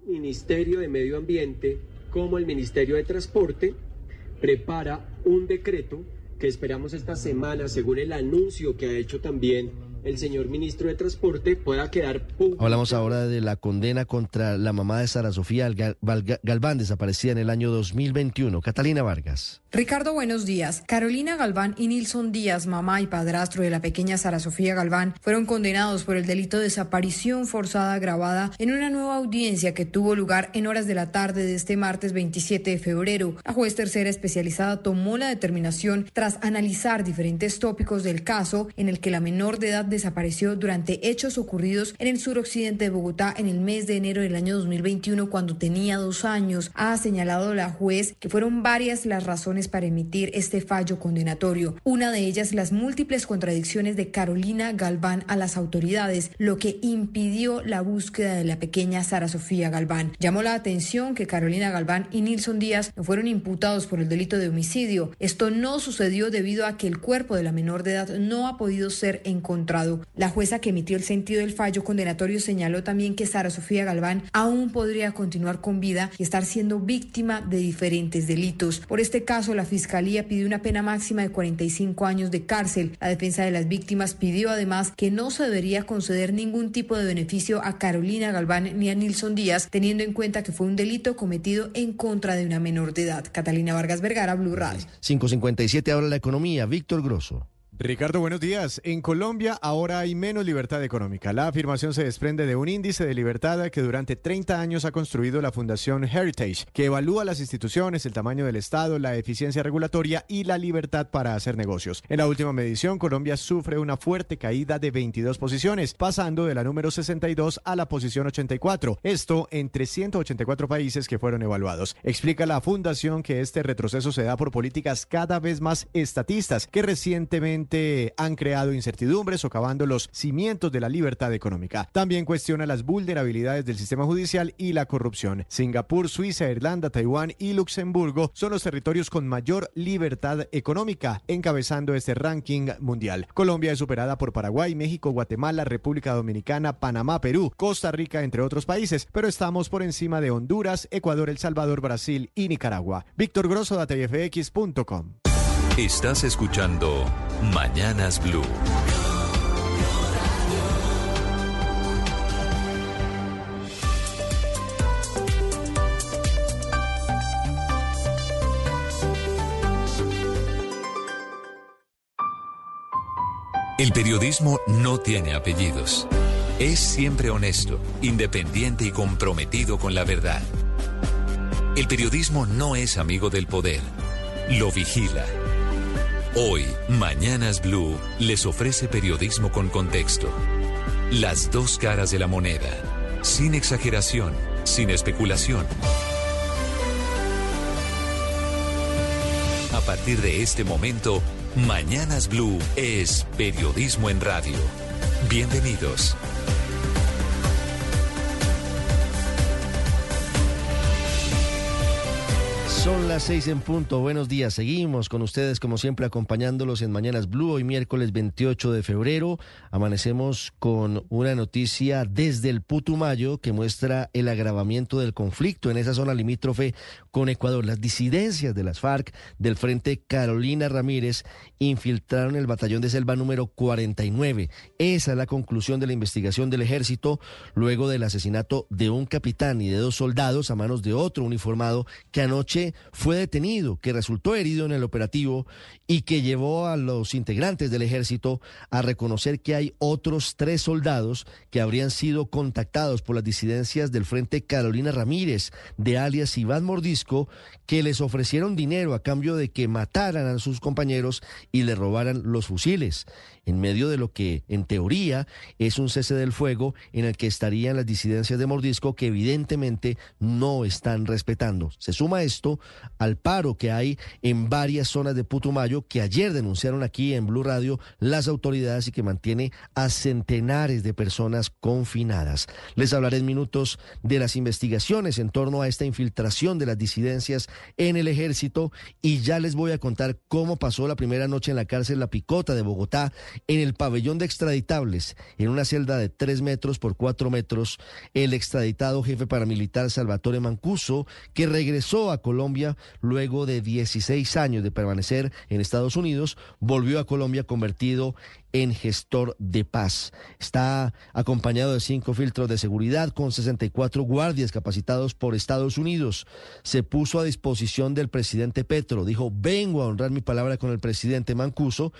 Ministerio de Medio Ambiente como el Ministerio de Transporte prepara un decreto que esperamos esta semana, según el anuncio que ha hecho también el señor ministro de Transporte pueda quedar Hablamos ahora de la condena contra la mamá de Sara Sofía Galván, desaparecida en el año 2021. Catalina Vargas. Ricardo, buenos días. Carolina Galván y Nilson Díaz, mamá y padrastro de la pequeña Sara Sofía Galván, fueron condenados por el delito de desaparición forzada agravada en una nueva audiencia que tuvo lugar en horas de la tarde de este martes 27 de febrero. La juez tercera especializada tomó la determinación tras analizar diferentes tópicos del caso en el que la menor de edad desapareció durante hechos ocurridos en el suroccidente de Bogotá en el mes de enero del año 2021 cuando tenía dos años. Ha señalado la juez que fueron varias las razones para emitir este fallo condenatorio. Una de ellas las múltiples contradicciones de Carolina Galván a las autoridades, lo que impidió la búsqueda de la pequeña Sara Sofía Galván. Llamó la atención que Carolina Galván y Nilson Díaz no fueron imputados por el delito de homicidio. Esto no sucedió debido a que el cuerpo de la menor de edad no ha podido ser encontrado la jueza que emitió el sentido del fallo condenatorio señaló también que Sara Sofía Galván aún podría continuar con vida y estar siendo víctima de diferentes delitos. Por este caso, la Fiscalía pidió una pena máxima de 45 años de cárcel. La defensa de las víctimas pidió además que no se debería conceder ningún tipo de beneficio a Carolina Galván ni a Nilson Díaz, teniendo en cuenta que fue un delito cometido en contra de una menor de edad. Catalina Vargas Vergara, Blue Radio. 557 ahora la economía. Víctor Grosso. Ricardo, buenos días. En Colombia ahora hay menos libertad económica. La afirmación se desprende de un índice de libertad que durante 30 años ha construido la Fundación Heritage, que evalúa las instituciones, el tamaño del Estado, la eficiencia regulatoria y la libertad para hacer negocios. En la última medición, Colombia sufre una fuerte caída de 22 posiciones, pasando de la número 62 a la posición 84. Esto entre 184 países que fueron evaluados. Explica la Fundación que este retroceso se da por políticas cada vez más estatistas que recientemente han creado incertidumbres, socavando los cimientos de la libertad económica. También cuestiona las vulnerabilidades del sistema judicial y la corrupción. Singapur, Suiza, Irlanda, Taiwán y Luxemburgo son los territorios con mayor libertad económica, encabezando este ranking mundial. Colombia es superada por Paraguay, México, Guatemala, República Dominicana, Panamá, Perú, Costa Rica, entre otros países, pero estamos por encima de Honduras, Ecuador, El Salvador, Brasil y Nicaragua. Víctor Grosso, datafx.com. Estás escuchando Mañanas Blue. El periodismo no tiene apellidos. Es siempre honesto, independiente y comprometido con la verdad. El periodismo no es amigo del poder, lo vigila Hoy, Mañanas Blue les ofrece periodismo con contexto. Las dos caras de la moneda. Sin exageración, sin especulación. A partir de este momento, Mañanas Blue es periodismo en radio. Bienvenidos. Son las seis en punto. Buenos días. Seguimos con ustedes, como siempre, acompañándolos en Mañanas Blue. Hoy, miércoles 28 de febrero, amanecemos con una noticia desde el Putumayo que muestra el agravamiento del conflicto en esa zona limítrofe con Ecuador. Las disidencias de las FARC del Frente Carolina Ramírez infiltraron el batallón de selva número 49. Esa es la conclusión de la investigación del ejército luego del asesinato de un capitán y de dos soldados a manos de otro uniformado que anoche fue detenido, que resultó herido en el operativo y que llevó a los integrantes del ejército a reconocer que hay otros tres soldados que habrían sido contactados por las disidencias del Frente Carolina Ramírez, de alias Iván Mordisco, que les ofrecieron dinero a cambio de que mataran a sus compañeros y le robaran los fusiles en medio de lo que en teoría es un cese del fuego en el que estarían las disidencias de Mordisco que evidentemente no están respetando. Se suma esto al paro que hay en varias zonas de Putumayo que ayer denunciaron aquí en Blue Radio las autoridades y que mantiene a centenares de personas confinadas. Les hablaré en minutos de las investigaciones en torno a esta infiltración de las disidencias en el ejército y ya les voy a contar cómo pasó la primera noche en la cárcel La Picota de Bogotá en el pabellón de extraditables, en una celda de 3 metros por 4 metros, el extraditado jefe paramilitar Salvatore Mancuso, que regresó a Colombia luego de 16 años de permanecer en Estados Unidos, volvió a Colombia convertido en gestor de paz. Está acompañado de cinco filtros de seguridad con 64 guardias capacitados por Estados Unidos. Se puso a disposición del presidente Petro. Dijo, vengo a honrar mi palabra con el presidente Mancuso.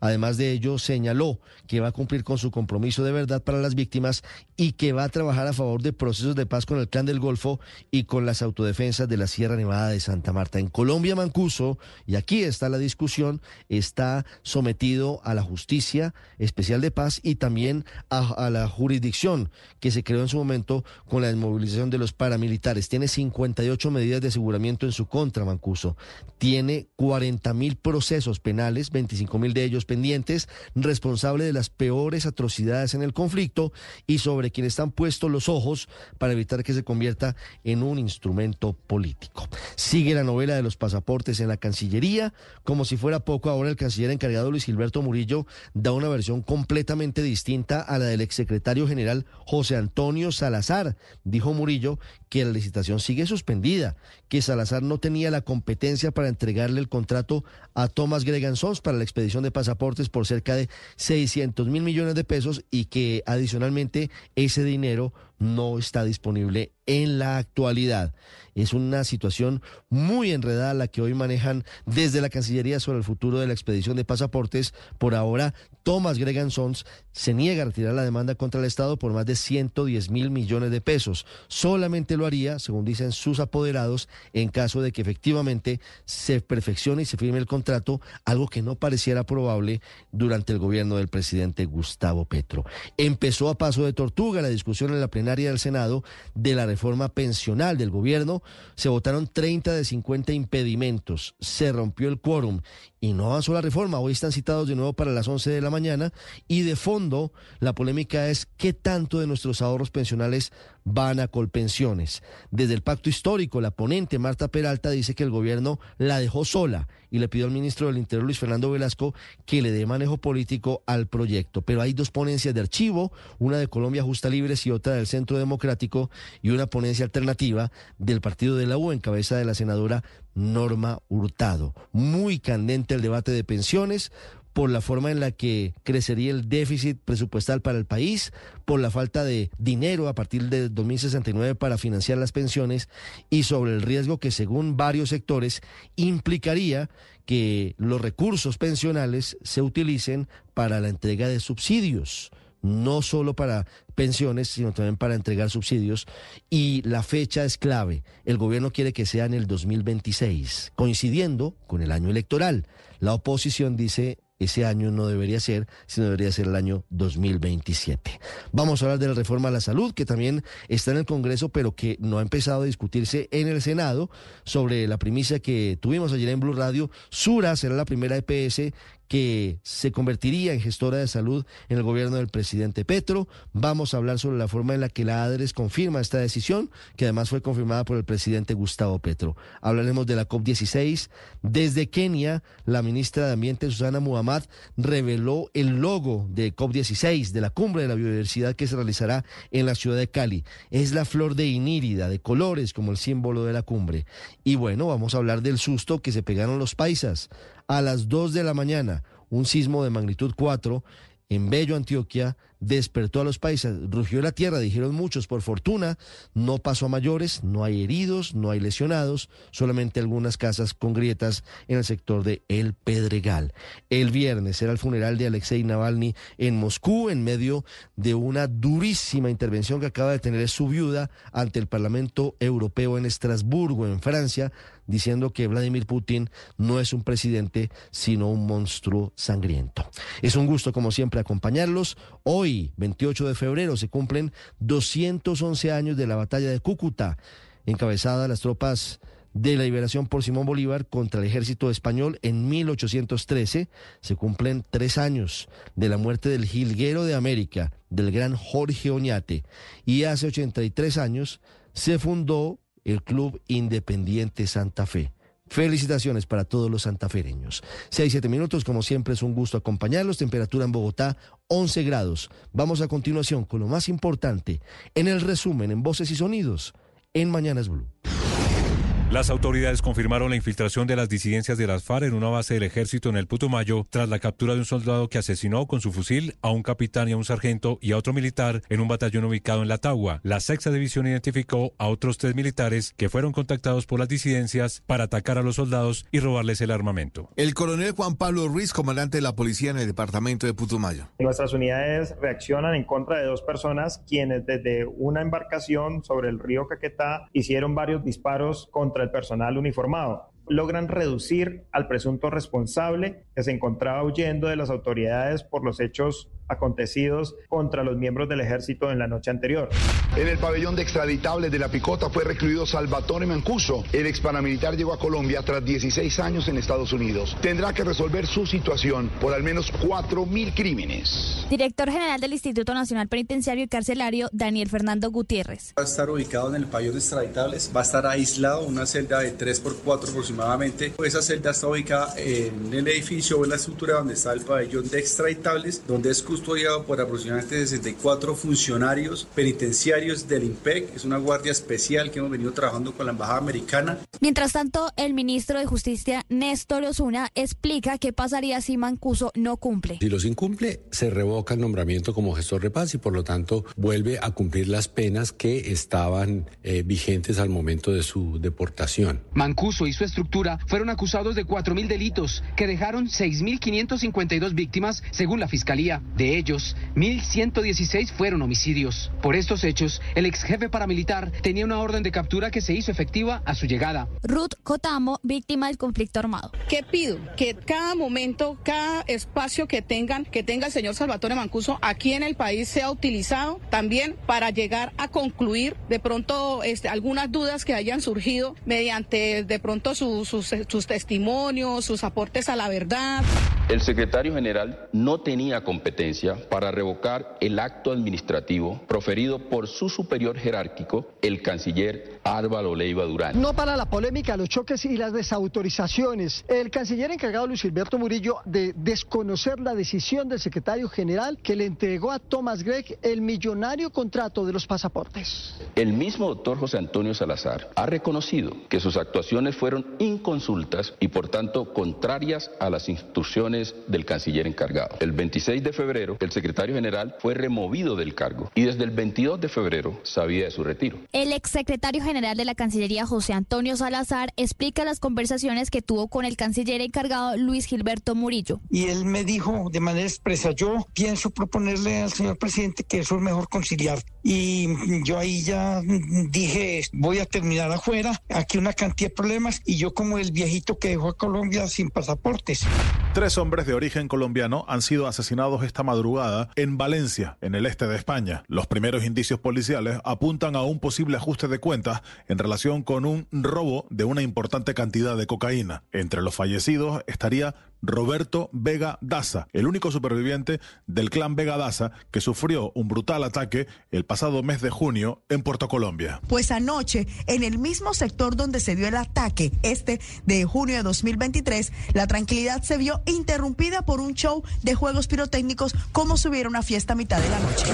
Además de ello, señaló que va a cumplir con su compromiso de verdad para las víctimas y que va a trabajar a favor de procesos de paz con el clan del Golfo y con las autodefensas de la Sierra Nevada de Santa Marta. En Colombia, Mancuso, y aquí está la discusión, está sometido a la justicia Especial de Paz y también a, la jurisdicción que se creó en su momento con la desmovilización de los paramilitares. Tiene 58 medidas de aseguramiento en su contra, Mancuso. Tiene 40 mil procesos penales, 25 mil de ellos pendientes, responsable de las peores atrocidades en el conflicto y sobre quien están puestos los ojos para evitar que se convierta en un instrumento político. Sigue la novela de los pasaportes en la Cancillería. Como si fuera poco, ahora el canciller encargado Luis Gilberto Murillo da una versión completamente distinta a la del exsecretario general José Antonio Salazar. Dijo Murillo que la licitación sigue suspendida, que Salazar no tenía la competencia para entregarle el contrato a Thomas Gregan Sons para la expedición de pasaportes por cerca de 600 mil millones de pesos y que adicionalmente ese dinero no está disponible en la actualidad. Es una situación muy enredada la que hoy manejan desde la Cancillería sobre el futuro de la expedición de pasaportes. Por ahora, Thomas Gregan Sons se niega a retirar la demanda contra el Estado por más de 110 mil millones de pesos. Solamente lo haría, según dicen sus apoderados, en caso de que efectivamente se perfeccione y se firme el contrato, algo que no pareciera probable durante el gobierno del presidente Gustavo Petro. Empezó a paso de tortuga la discusión en la plenaria del Senado de la reforma pensional del gobierno. Se votaron 30 de 50 impedimentos. Se rompió el quórum y no avanzó la reforma. Hoy están citados de nuevo para las 11 de la mañana y de fondo la polémica es qué tanto de nuestros ahorros pensionales van a colpensiones. Desde el pacto histórico, la ponente Marta Peralta dice que el gobierno la dejó sola y le pidió al ministro del Interior Luis Fernando Velasco que le dé manejo político al proyecto. Pero hay dos ponencias de archivo, una de Colombia Justa Libres y otra del Centro Democrático y una ponencia alternativa del partido de la U en cabeza de la senadora Norma Hurtado. Muy candente el debate de pensiones por la forma en la que crecería el déficit presupuestal para el país, por la falta de dinero a partir de 2069 para financiar las pensiones y sobre el riesgo que según varios sectores implicaría que los recursos pensionales se utilicen para la entrega de subsidios no solo para pensiones, sino también para entregar subsidios. Y la fecha es clave. El gobierno quiere que sea en el 2026, coincidiendo con el año electoral. La oposición dice ese año no debería ser, sino debería ser el año 2027. Vamos a hablar de la reforma a la salud, que también está en el Congreso, pero que no ha empezado a discutirse en el Senado, sobre la primicia que tuvimos ayer en Blue Radio. Sura será la primera EPS que se convertiría en gestora de salud en el gobierno del presidente Petro. Vamos a hablar sobre la forma en la que la ADRES confirma esta decisión, que además fue confirmada por el presidente Gustavo Petro. Hablaremos de la COP16. Desde Kenia, la ministra de Ambiente, Susana Muhammad, reveló el logo de COP16, de la cumbre de la biodiversidad que se realizará en la ciudad de Cali. Es la flor de inírida, de colores, como el símbolo de la cumbre. Y bueno, vamos a hablar del susto que se pegaron los paisas a las 2 de la mañana, un sismo de magnitud 4 en Bello, Antioquia, despertó a los países, rugió la tierra, dijeron muchos, por fortuna, no pasó a mayores, no hay heridos, no hay lesionados, solamente algunas casas con grietas en el sector de El Pedregal. El viernes era el funeral de Alexei Navalny en Moscú, en medio de una durísima intervención que acaba de tener su viuda ante el Parlamento Europeo en Estrasburgo, en Francia, diciendo que Vladimir Putin no es un presidente, sino un monstruo sangriento. Es un gusto, como siempre, acompañarlos. Hoy, 28 de febrero, se cumplen 211 años de la batalla de Cúcuta, encabezada las tropas de la liberación por Simón Bolívar contra el ejército español en 1813. Se cumplen tres años de la muerte del jilguero de América, del gran Jorge Oñate. Y hace 83 años se fundó el Club Independiente Santa Fe. Felicitaciones para todos los santafereños. Seis, siete minutos, como siempre es un gusto acompañarlos. Temperatura en Bogotá, 11 grados. Vamos a continuación con lo más importante en el resumen en voces y sonidos en Mañanas Blue. Las autoridades confirmaron la infiltración de las disidencias de las FARC en una base del ejército en el Putumayo tras la captura de un soldado que asesinó con su fusil a un capitán y a un sargento y a otro militar en un batallón ubicado en La Tagua. La sexta división identificó a otros tres militares que fueron contactados por las disidencias para atacar a los soldados y robarles el armamento. El coronel Juan Pablo Ruiz, comandante de la policía en el departamento de Putumayo. Nuestras unidades reaccionan en contra de dos personas quienes desde una embarcación sobre el río Caquetá hicieron varios disparos contra el personal uniformado. Logran reducir al presunto responsable que se encontraba huyendo de las autoridades por los hechos acontecidos contra los miembros del ejército en la noche anterior. En el pabellón de extraditables de la Picota fue recluido Salvatore Mancuso. El ex paramilitar llegó a Colombia tras 16 años en Estados Unidos. Tendrá que resolver su situación por al menos 4.000 crímenes. Director general del Instituto Nacional Penitenciario y Carcelario, Daniel Fernando Gutiérrez. Va a estar ubicado en el pabellón de extraditables, va a estar aislado, una celda de 3x4 aproximadamente. Esa celda está ubicada en el edificio o en la estructura donde está el pabellón de extraditables, donde es custodiado por aproximadamente 64 funcionarios penitenciarios del IMPEC. Es una guardia especial que hemos venido trabajando con la Embajada Americana. Mientras tanto, el ministro de Justicia, Néstor Osuna, explica qué pasaría si Mancuso no cumple. Si los incumple, se revoca el nombramiento como gestor de paz y por lo tanto vuelve a cumplir las penas que estaban eh, vigentes al momento de su deportación. Mancuso y su estructura fueron acusados de 4.000 delitos que dejaron 6.552 víctimas según la Fiscalía. De ellos, 1.116 fueron homicidios. Por estos hechos, el ex jefe paramilitar tenía una orden de captura que se hizo efectiva a su llegada. Ruth Cotamo, víctima del conflicto armado. ¿Qué pido? Que cada momento, cada espacio que tengan, que tenga el señor Salvatore Mancuso aquí en el país sea utilizado también para llegar a concluir de pronto este, algunas dudas que hayan surgido mediante de pronto sus, sus testimonios, sus aportes a la verdad. El secretario general no tenía competencia para revocar el acto administrativo proferido por su superior jerárquico, el canciller Álvaro Leiva Durán. No para la polémica, los choques y las desautorizaciones. El canciller encargado Luis Gilberto Murillo de desconocer la decisión del secretario general que le entregó a Thomas Gregg el millonario contrato de los pasaportes. El mismo doctor José Antonio Salazar ha reconocido que sus actuaciones fueron inconsultas y por tanto contrarias a las instrucciones del canciller encargado. El 26 de febrero, el secretario general fue removido del cargo y desde el 22 de febrero sabía de su retiro. El exsecretario general de la Cancillería, José Antonio Salazar, explica las conversaciones que tuvo con el canciller encargado Luis Gilberto Murillo. Y él me dijo de manera expresa, yo pienso proponerle al señor presidente que eso es mejor conciliar. Y yo ahí ya dije, voy a terminar afuera, aquí una cantidad de problemas y yo como el viejito que dejó a Colombia sin pasaportes. Tres hombres de origen colombiano han sido asesinados esta madrugada en Valencia, en el este de España. Los primeros indicios policiales apuntan a un posible ajuste de cuentas en relación con un robo de una importante cantidad de cocaína. Entre los fallecidos estaría Roberto Vega Daza, el único superviviente del clan Vega Daza que sufrió un brutal ataque el pasado mes de junio en Puerto Colombia. Pues anoche, en el mismo sector donde se dio el ataque, este de junio de 2023, la tranquilidad se vio interrumpida por un show de juegos pirotécnicos como si hubiera una fiesta a mitad de la noche.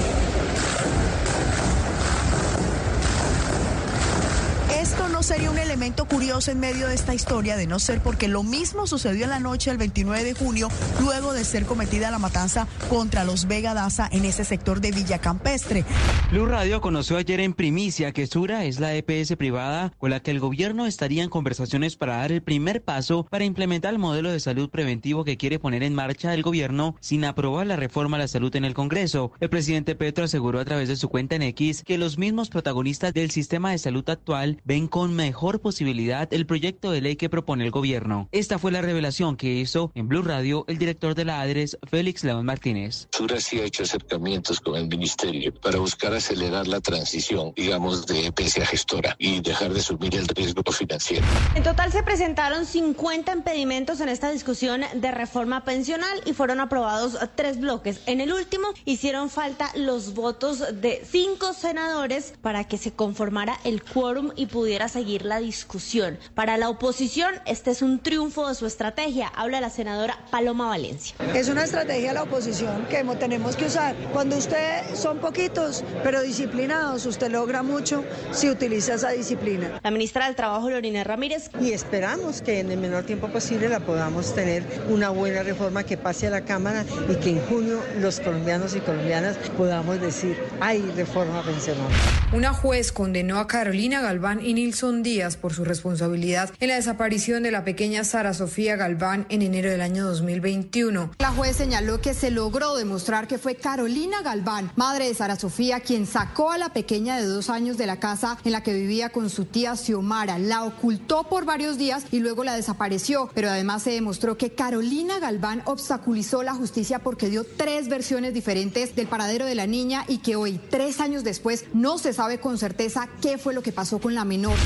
Sería un elemento curioso en medio de esta historia, de no ser porque lo mismo sucedió en la noche del 29 de junio, luego de ser cometida la matanza contra los Vega Daza en ese sector de Villa Campestre. Blue Radio conoció ayer en primicia que Sura es la EPS privada con la que el gobierno estaría en conversaciones para dar el primer paso para implementar el modelo de salud preventivo que quiere poner en marcha el gobierno sin aprobar la reforma a la salud en el Congreso. El presidente Petro aseguró a través de su cuenta en X que los mismos protagonistas del sistema de salud actual ven con mejor posibilidad el proyecto de ley que propone el gobierno. Esta fue la revelación que hizo en Blue Radio el director de la ADRES, Félix León Martínez. Sura sí ha hecho acercamientos con el ministerio para buscar acelerar la transición, digamos, de EPS a gestora y dejar de asumir el riesgo financiero. En total se presentaron 50 impedimentos en esta discusión de reforma pensional y fueron aprobados tres bloques. En el último hicieron falta los votos de cinco senadores para que se conformara el quórum y pudiera seguir la discusión. Para la oposición, este es un triunfo de su estrategia. Habla la senadora Paloma Valencia. Es una estrategia de la oposición que tenemos que usar. Cuando usted son poquitos, pero disciplinados, usted logra mucho si utiliza esa disciplina. La ministra del Trabajo, Lorina Ramírez. Y esperamos que en el menor tiempo posible la podamos tener una buena reforma que pase a la Cámara y que en junio los colombianos y colombianas podamos decir, hay reforma pensional. Una juez condenó a Carolina Galván y Nilson Díaz por su responsabilidad en la desaparición de la pequeña Sara Sofía Galván en enero del año 2021. La juez señaló que se logró demostrar que fue Carolina Galván, madre de Sara Sofía, quien sacó a la pequeña de dos años de la casa en la que vivía con su tía Xiomara, la ocultó por varios días y luego la desapareció. Pero además se demostró que Carolina Galván obstaculizó la justicia porque dio tres versiones diferentes del paradero de la niña y que hoy, tres años después, no se sabe con certeza qué fue lo que pasó con la menor.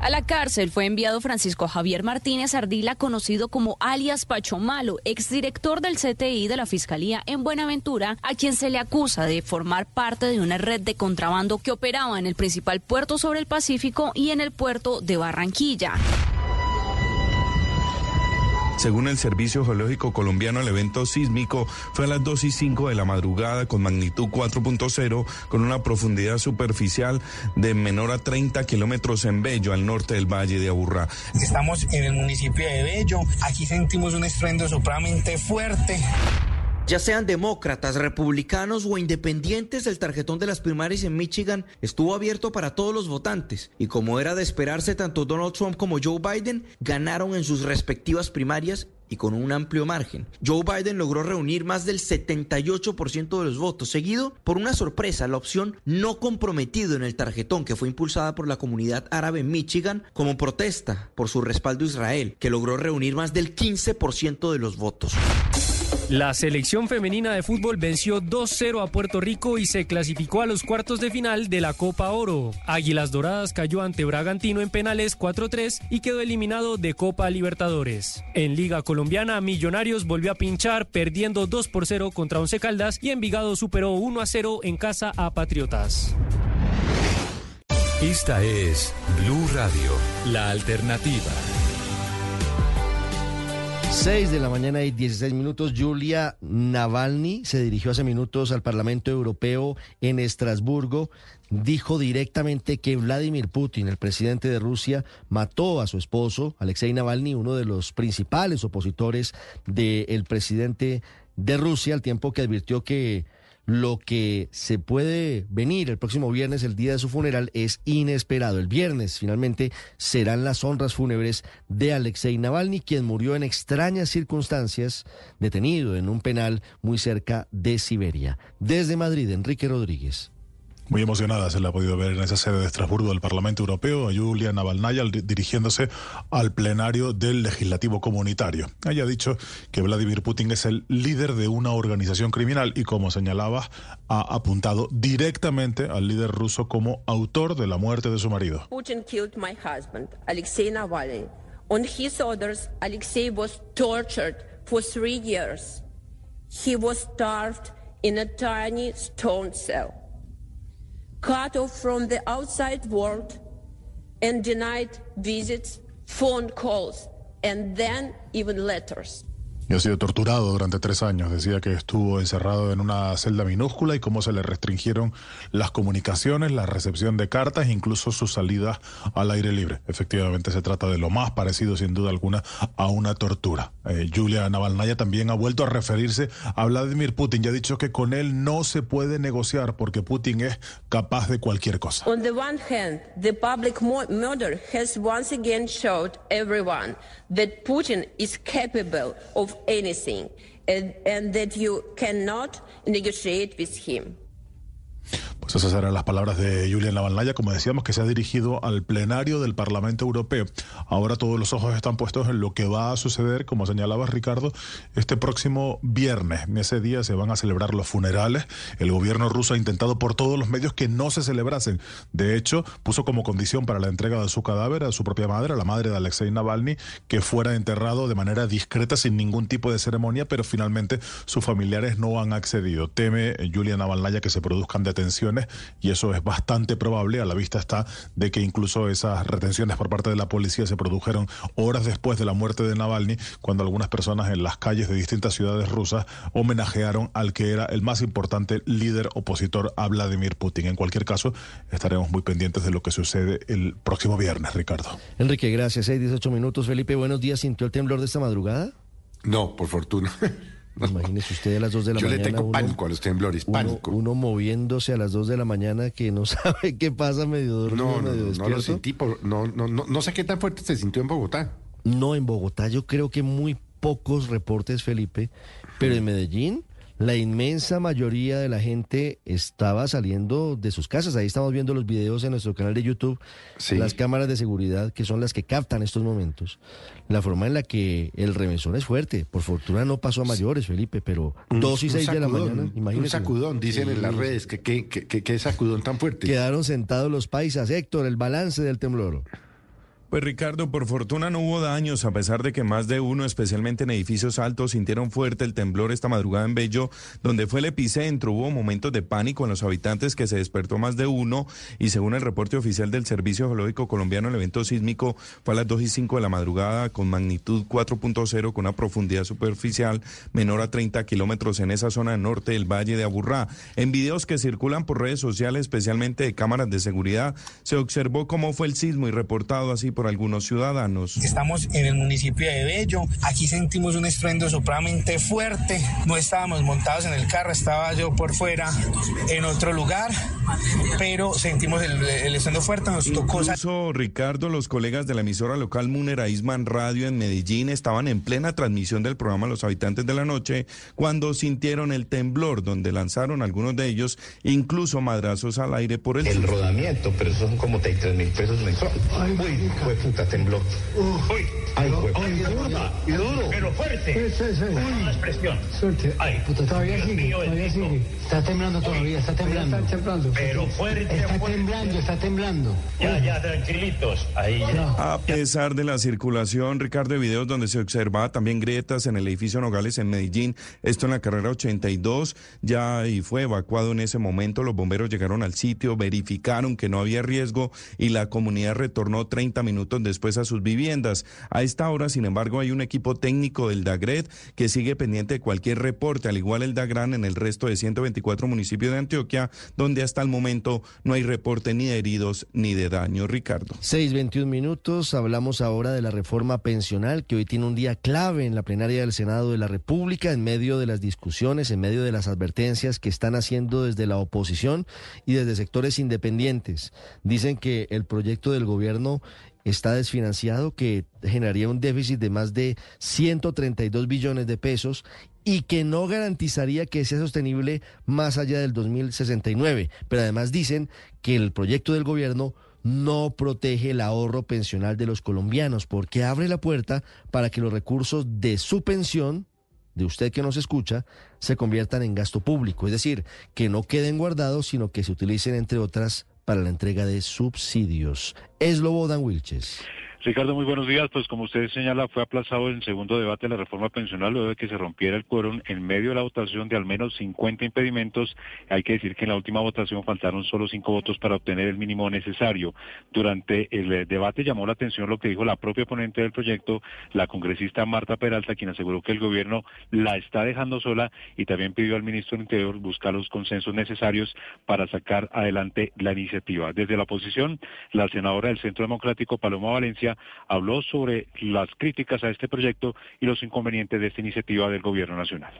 A la cárcel fue enviado Francisco Javier Martínez Ardila, conocido como alias Pacho Malo, exdirector del CTI de la Fiscalía en Buenaventura, a quien se le acusa de formar parte de una red de contrabando que operaba en el principal puerto sobre el Pacífico y en el puerto de Barranquilla. Según el Servicio Geológico Colombiano, el evento sísmico fue a las 2 y 5 de la madrugada con magnitud 4.0 con una profundidad superficial de menor a 30 kilómetros en Bello, al norte del Valle de Aburrá. Estamos en el municipio de Bello. Aquí sentimos un estruendo supremamente fuerte. Ya sean demócratas, republicanos o independientes, el tarjetón de las primarias en Michigan estuvo abierto para todos los votantes. Y como era de esperarse, tanto Donald Trump como Joe Biden ganaron en sus respectivas primarias y con un amplio margen. Joe Biden logró reunir más del 78% de los votos, seguido por una sorpresa, la opción no comprometido en el tarjetón que fue impulsada por la comunidad árabe en Michigan como protesta por su respaldo a Israel, que logró reunir más del 15% de los votos. La selección femenina de fútbol venció 2-0 a Puerto Rico y se clasificó a los cuartos de final de la Copa Oro. Águilas Doradas cayó ante Bragantino en penales 4-3 y quedó eliminado de Copa Libertadores. En Liga Colombiana, Millonarios volvió a pinchar perdiendo 2 por 0 contra Once Caldas y Envigado superó 1 0 en casa a Patriotas. Esta es Blue Radio, la alternativa. 6 de la mañana y 16 minutos. Julia Navalny se dirigió hace minutos al Parlamento Europeo en Estrasburgo. Dijo directamente que Vladimir Putin, el presidente de Rusia, mató a su esposo, Alexei Navalny, uno de los principales opositores del presidente de Rusia, al tiempo que advirtió que lo que se puede venir el próximo viernes, el día de su funeral, es inesperado. El viernes, finalmente, serán las honras fúnebres de Alexei Navalny, quien murió en extrañas circunstancias, detenido en un penal muy cerca de Siberia. Desde Madrid, Enrique Rodríguez. Muy emocionada se la ha podido ver en esa sede de Estrasburgo del Parlamento Europeo a Julia Navalnaya dirigiéndose al plenario del Legislativo Comunitario. Ella ha dicho que Vladimir Putin es el líder de una organización criminal y, como señalaba, ha apuntado directamente al líder ruso como autor de la muerte de su marido. Putin killed my husband, Alexei Navalny. On his orders, Alexei was tortured for three years. He was starved in a tiny stone cell. Cut off from the outside world and denied visits, phone calls, and then even letters. Y ha sido torturado durante tres años. Decía que estuvo encerrado en una celda minúscula y cómo se le restringieron las comunicaciones, la recepción de cartas, incluso su salida al aire libre. Efectivamente, se trata de lo más parecido, sin duda alguna, a una tortura. Eh, Julia Navalnaya también ha vuelto a referirse a Vladimir Putin y ha dicho que con él no se puede negociar porque Putin es capaz de cualquier cosa. On the one hand, the public murder has once again showed Putin is capable of anything and, and that you cannot negotiate with him. Pues esas eran las palabras de Julian Navalnaya, como decíamos, que se ha dirigido al plenario del Parlamento Europeo. Ahora todos los ojos están puestos en lo que va a suceder, como señalaba Ricardo, este próximo viernes. En ese día se van a celebrar los funerales. El gobierno ruso ha intentado por todos los medios que no se celebrasen. De hecho, puso como condición para la entrega de su cadáver a su propia madre, a la madre de Alexei Navalny, que fuera enterrado de manera discreta, sin ningún tipo de ceremonia, pero finalmente sus familiares no han accedido. Teme Julian Navalnaya que se produzcan detenciones y eso es bastante probable. A la vista está de que incluso esas retenciones por parte de la policía se produjeron horas después de la muerte de Navalny, cuando algunas personas en las calles de distintas ciudades rusas homenajearon al que era el más importante líder opositor a Vladimir Putin. En cualquier caso, estaremos muy pendientes de lo que sucede el próximo viernes, Ricardo. Enrique, gracias. 6, 18 minutos. Felipe, buenos días. ¿Sintió el temblor de esta madrugada? No, por fortuna. (laughs) Imagínese usted a las 2 de la mañana. Yo le tengo pánico a los temblores, pánico. Uno, moviéndose a las 2 de la mañana que no (laughs) sabe qué pasa, medio dormido, no, no, medio no, no lo sentí, no, no, no, no sé qué tan fuerte se sintió en Bogotá. No, en Bogotá yo creo que muy pocos reportes, Felipe, pero en Medellín la inmensa mayoría de la gente estaba saliendo de sus casas. Ahí estamos viendo los videos en nuestro canal de YouTube, las cámaras de seguridad que son las que captan estos momentos. La forma en la que el remesón es fuerte. Por fortuna no pasó a mayores, Felipe, pero dos y seis de la mañana, imagínese. Un sacudón, dicen en las redes, que qué sacudón tan fuerte. Quedaron sentados los paisas. Héctor, el balance del temblor. Pues Ricardo, por fortuna no hubo daños, a pesar de que más de uno, especialmente en edificios altos, sintieron fuerte el temblor esta madrugada en Bello, donde fue el epicentro. Hubo momentos de pánico en los habitantes que se despertó más de uno y según el reporte oficial del Servicio Geológico Colombiano, el evento sísmico fue a las 2 y 5 de la madrugada con magnitud 4.0 con una profundidad superficial menor a 30 kilómetros en esa zona norte del Valle de Aburrá. En videos que circulan por redes sociales, especialmente de cámaras de seguridad, se observó cómo fue el sismo y reportado así por algunos ciudadanos. Estamos en el municipio de Bello. Aquí sentimos un estruendo supremamente fuerte. No estábamos montados en el carro, estaba yo por fuera en otro lugar, pero sentimos el, el estruendo fuerte. Nos tocó. Incluso, Ricardo, los colegas de la emisora local Munera Isman Radio en Medellín estaban en plena transmisión del programa Los Habitantes de la Noche cuando sintieron el temblor, donde lanzaron algunos de ellos incluso madrazos al aire por el. El rodamiento, pero eso son como 33 mil pesos mensuales. Ay, fue puta, tembló. Uy, Ay, fue ay, duro, y duro, pero fuerte. Sí, sí, sí. Con más presión. Suerte. Ay, Puta, todavía Dios sigue, mío, todavía sigue. Está temblando todavía, está temblando. Está temblando. Pero fuerte, Está fuerte. temblando, está temblando. Ya, ya, tranquilitos. Ahí ya. A pesar de la circulación, Ricardo, de videos donde se observaba también grietas en el edificio Nogales en Medellín, esto en la carrera 82, ya y fue evacuado en ese momento. Los bomberos llegaron al sitio, verificaron que no había riesgo y la comunidad retornó 30 minutos después a sus viviendas. A esta hora, sin embargo, hay un equipo técnico del DAGRED que sigue pendiente de cualquier reporte, al igual el DAGRAN en el resto de 124 municipios de Antioquia, donde hasta el momento no hay reporte ni de heridos ni de daño. Ricardo. 6.21 minutos, hablamos ahora de la reforma pensional que hoy tiene un día clave en la plenaria del Senado de la República en medio de las discusiones, en medio de las advertencias que están haciendo desde la oposición y desde sectores independientes. Dicen que el proyecto del gobierno está desfinanciado, que generaría un déficit de más de 132 billones de pesos y que no garantizaría que sea sostenible más allá del 2069. Pero además dicen que el proyecto del gobierno no protege el ahorro pensional de los colombianos porque abre la puerta para que los recursos de su pensión, de usted que nos escucha, se conviertan en gasto público. Es decir, que no queden guardados, sino que se utilicen, entre otras, para la entrega de subsidios. Es Lobo Dan Wilches. Ricardo, muy buenos días. Pues como usted señala, fue aplazado el segundo debate de la reforma pensional luego de que se rompiera el quórum en medio de la votación de al menos 50 impedimentos. Hay que decir que en la última votación faltaron solo cinco votos para obtener el mínimo necesario. Durante el eh, debate llamó la atención lo que dijo la propia ponente del proyecto, la congresista Marta Peralta, quien aseguró que el gobierno la está dejando sola y también pidió al ministro del Interior buscar los consensos necesarios para sacar adelante la iniciativa. Desde la oposición, la senadora del Centro Democrático, Paloma Valencia, habló sobre las críticas a este proyecto y los inconvenientes de esta iniciativa del Gobierno Nacional.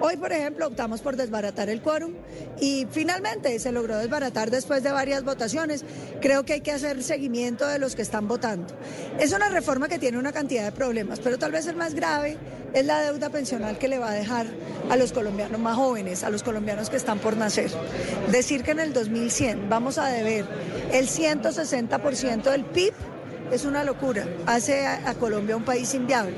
Hoy, por ejemplo, optamos por desbaratar el quórum y finalmente se logró desbaratar después de varias votaciones. Creo que hay que hacer seguimiento de los que están votando. Es una reforma que tiene una cantidad de problemas, pero tal vez el más grave es la deuda pensional que le va a dejar a los colombianos más jóvenes, a los colombianos que están por nacer. Decir que en el 2100 vamos a deber el 160% del PIB es una locura, hace a, a, Colombia un país inviable.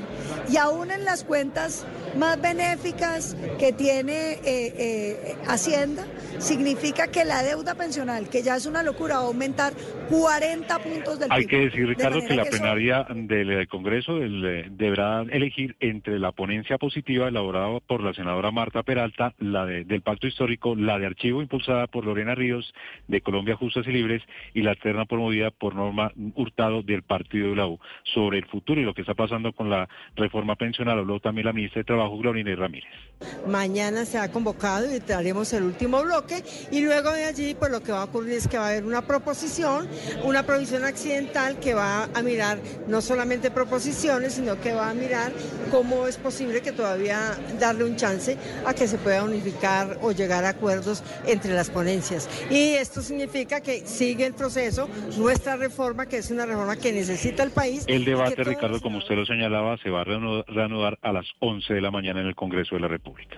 Y aún en las cuentas más benéficas que tiene eh, eh, Hacienda, significa que la deuda pensional, que ya es una locura, va a aumentar 40 puntos del Hay PIB. que decir, Ricardo, De que la que plenaria del eh, Congreso del, eh, deberá elegir entre la ponencia positiva elaborada por la senadora Marta Peralta, la de- del Pacto Histórico, la de archivo impulsada por Lorena Ríos de Colombia Justas y Libres y la terna promovida por Norma Hurtado del Partido de la U. Sobre el futuro y lo que está pasando con la reforma pensional habló también la ministra de Trabajo, Gloria Ramírez. Mañana se ha convocado y traeremos el último bloque y luego de allí pues lo que va a ocurrir es que va a haber una proposición, una provisión accidental que va a mirar no solamente proposiciones, sino que va a mirar cómo es posible que todavía darle un chance a que se pueda unificar o llegar a acuerdos entre las ponencias. Y esto significa que sigue el proceso, nuestra reforma, que es una reforma que necesita el país. El debate, Ricardo, como usted lo señalaba, se va a reanu- reanudar a las 11 de la mañana en el Congreso de la República.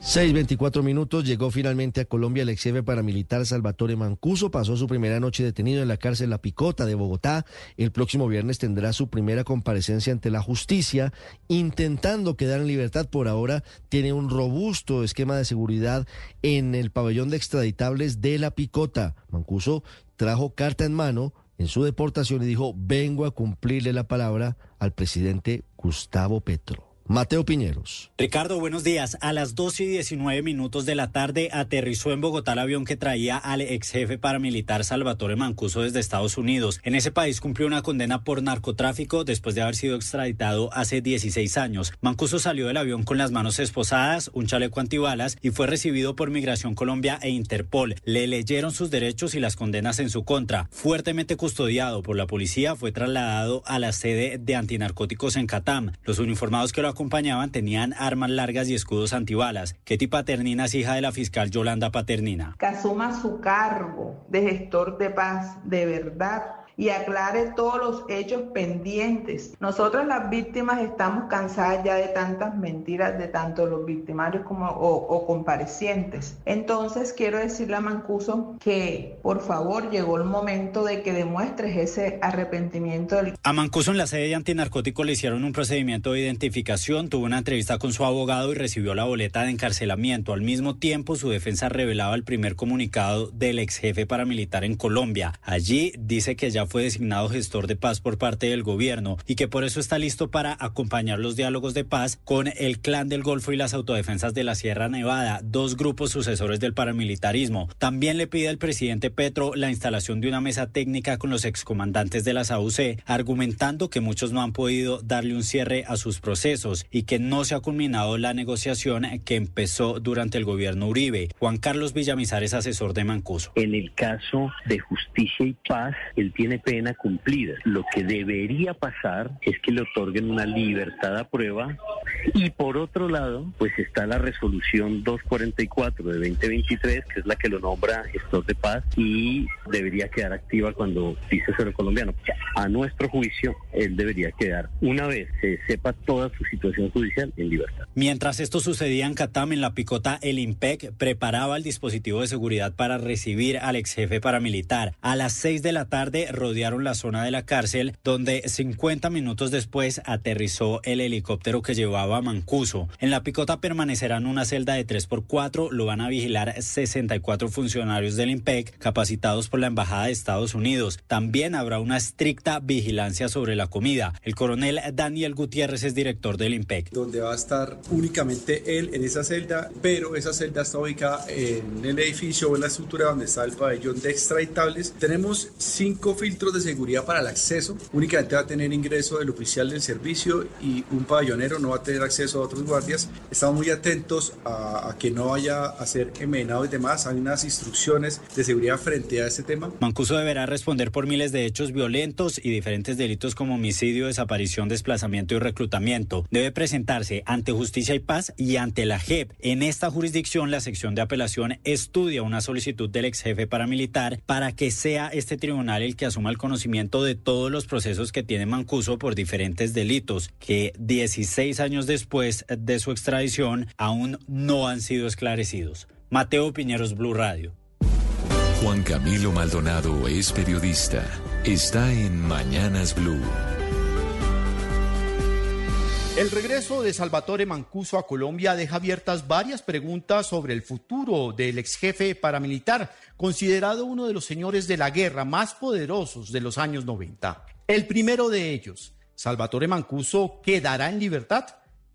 6.24 minutos, llegó finalmente a Colombia el ex jefe paramilitar Salvatore Mancuso, pasó su primera noche detenido en la cárcel La Picota de Bogotá. El próximo viernes tendrá su primera comparecencia ante la justicia, intentando quedar en libertad. Por ahora tiene un robusto esquema de seguridad en el pabellón de extraditables de La Picota. Mancuso trajo carta en mano en su deportación y dijo, vengo a cumplirle la palabra al presidente Gustavo Petro. Mateo Piñeros. Ricardo, buenos días. A las 2 y 19 minutos de la tarde aterrizó en Bogotá el avión que traía al ex jefe paramilitar Salvatore Mancuso desde Estados Unidos. En ese país cumplió una condena por narcotráfico después de haber sido extraditado hace 16 años. Mancuso salió del avión con las manos esposadas, un chaleco antibalas y fue recibido por Migración Colombia e Interpol. Le leyeron sus derechos y las condenas en su contra. Fuertemente custodiado por la policía, fue trasladado a la sede de antinarcóticos en Catam. Los uniformados que lo acompañaban tenían armas largas y escudos antibalas. Ketty Paternina es hija de la fiscal Yolanda Paternina. Que asuma su cargo de gestor de paz de verdad y aclare todos los hechos pendientes. Nosotros las víctimas estamos cansadas ya de tantas mentiras de tanto los victimarios como o, comparecientes. Entonces quiero decirle a Mancuso que por favor llegó el momento de que demuestres ese arrepentimiento. A Mancuso en la sede de antinarcótico le hicieron un procedimiento de identificación, tuvo una entrevista con su abogado y recibió la boleta de encarcelamiento. Al mismo tiempo, su defensa revelaba el primer comunicado del ex jefe paramilitar en Colombia. Allí dice que ya fue designado gestor de paz por parte del gobierno y que por eso está listo para acompañar los diálogos de paz con el Clan del Golfo y las autodefensas de la Sierra Nevada, dos grupos sucesores del paramilitarismo. También le pide al presidente Petro la instalación de una mesa técnica con los excomandantes de las AUC, argumentando que muchos no han podido darle un cierre a sus procesos y que no se ha culminado la negociación que empezó durante el gobierno Uribe. Juan Carlos Villamizar es asesor de Mancuso. En el caso de justicia y paz, él tiene pena cumplida. Lo que debería pasar es que le otorguen una libertad a prueba y por otro lado, pues está la resolución 244 de 2023, que es la que lo nombra gestor de paz y debería quedar activa cuando dice ser colombiano. A nuestro juicio, él debería quedar, una vez se sepa toda su situación judicial, en libertad. Mientras esto sucedía en Catam, en la picota, el IMPEC preparaba el dispositivo de seguridad para recibir al ex jefe paramilitar. A las 6 de la tarde, rodearon la zona de la cárcel, donde 50 minutos después aterrizó el helicóptero que llevaba a Mancuso. En la picota permanecerán una celda de 3x4, lo van a vigilar 64 funcionarios del IMPEC capacitados por la Embajada de Estados Unidos. También habrá una estricta vigilancia sobre la comida. El coronel Daniel Gutiérrez es director del IMPEC. Donde va a estar únicamente él en esa celda, pero esa celda está ubicada en el edificio o en la estructura donde está el pabellón de extraditables. Tenemos cinco filtros de seguridad para el acceso. Únicamente va a tener ingreso del oficial del servicio y un pabellonero no va a tener acceso a otros guardias. Estamos muy atentos a, que no vaya a ser envenenado y demás. Hay unas instrucciones de seguridad frente a este tema. Mancuso deberá responder por miles de hechos violentos y diferentes delitos como homicidio, desaparición, desplazamiento y reclutamiento. Debe presentarse ante Justicia y Paz y ante la JEP. En esta jurisdicción, la sección de apelación estudia una solicitud del ex jefe paramilitar para que sea este tribunal el que asuma el conocimiento de todos los procesos que tiene Mancuso por diferentes delitos, que 16 años después de su extradición aún no han sido esclarecidos. Mateo Piñeros, Blue Radio. Juan Camilo Maldonado es periodista. Está en Mañanas Blue. El regreso de Salvatore Mancuso a Colombia deja abiertas varias preguntas sobre el futuro del ex jefe paramilitar, considerado uno de los señores de la guerra más poderosos de los años 90. El primero de ellos, Salvatore Mancuso, quedará en libertad.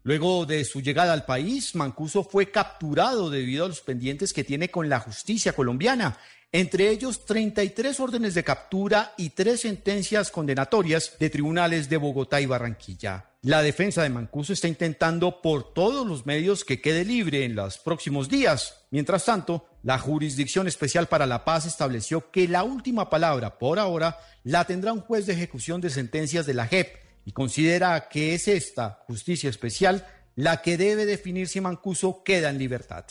Luego de su llegada al país, Mancuso fue capturado debido a los pendientes que tiene con la justicia colombiana entre ellos 33 órdenes de captura y tres sentencias condenatorias de tribunales de Bogotá y Barranquilla. La defensa de Mancuso está intentando por todos los medios que quede libre en los próximos días. Mientras tanto, la Jurisdicción Especial para la Paz estableció que la última palabra, por ahora, la tendrá un juez de ejecución de sentencias de la JEP y considera que es esta justicia especial la que debe definir si Mancuso queda en libertad.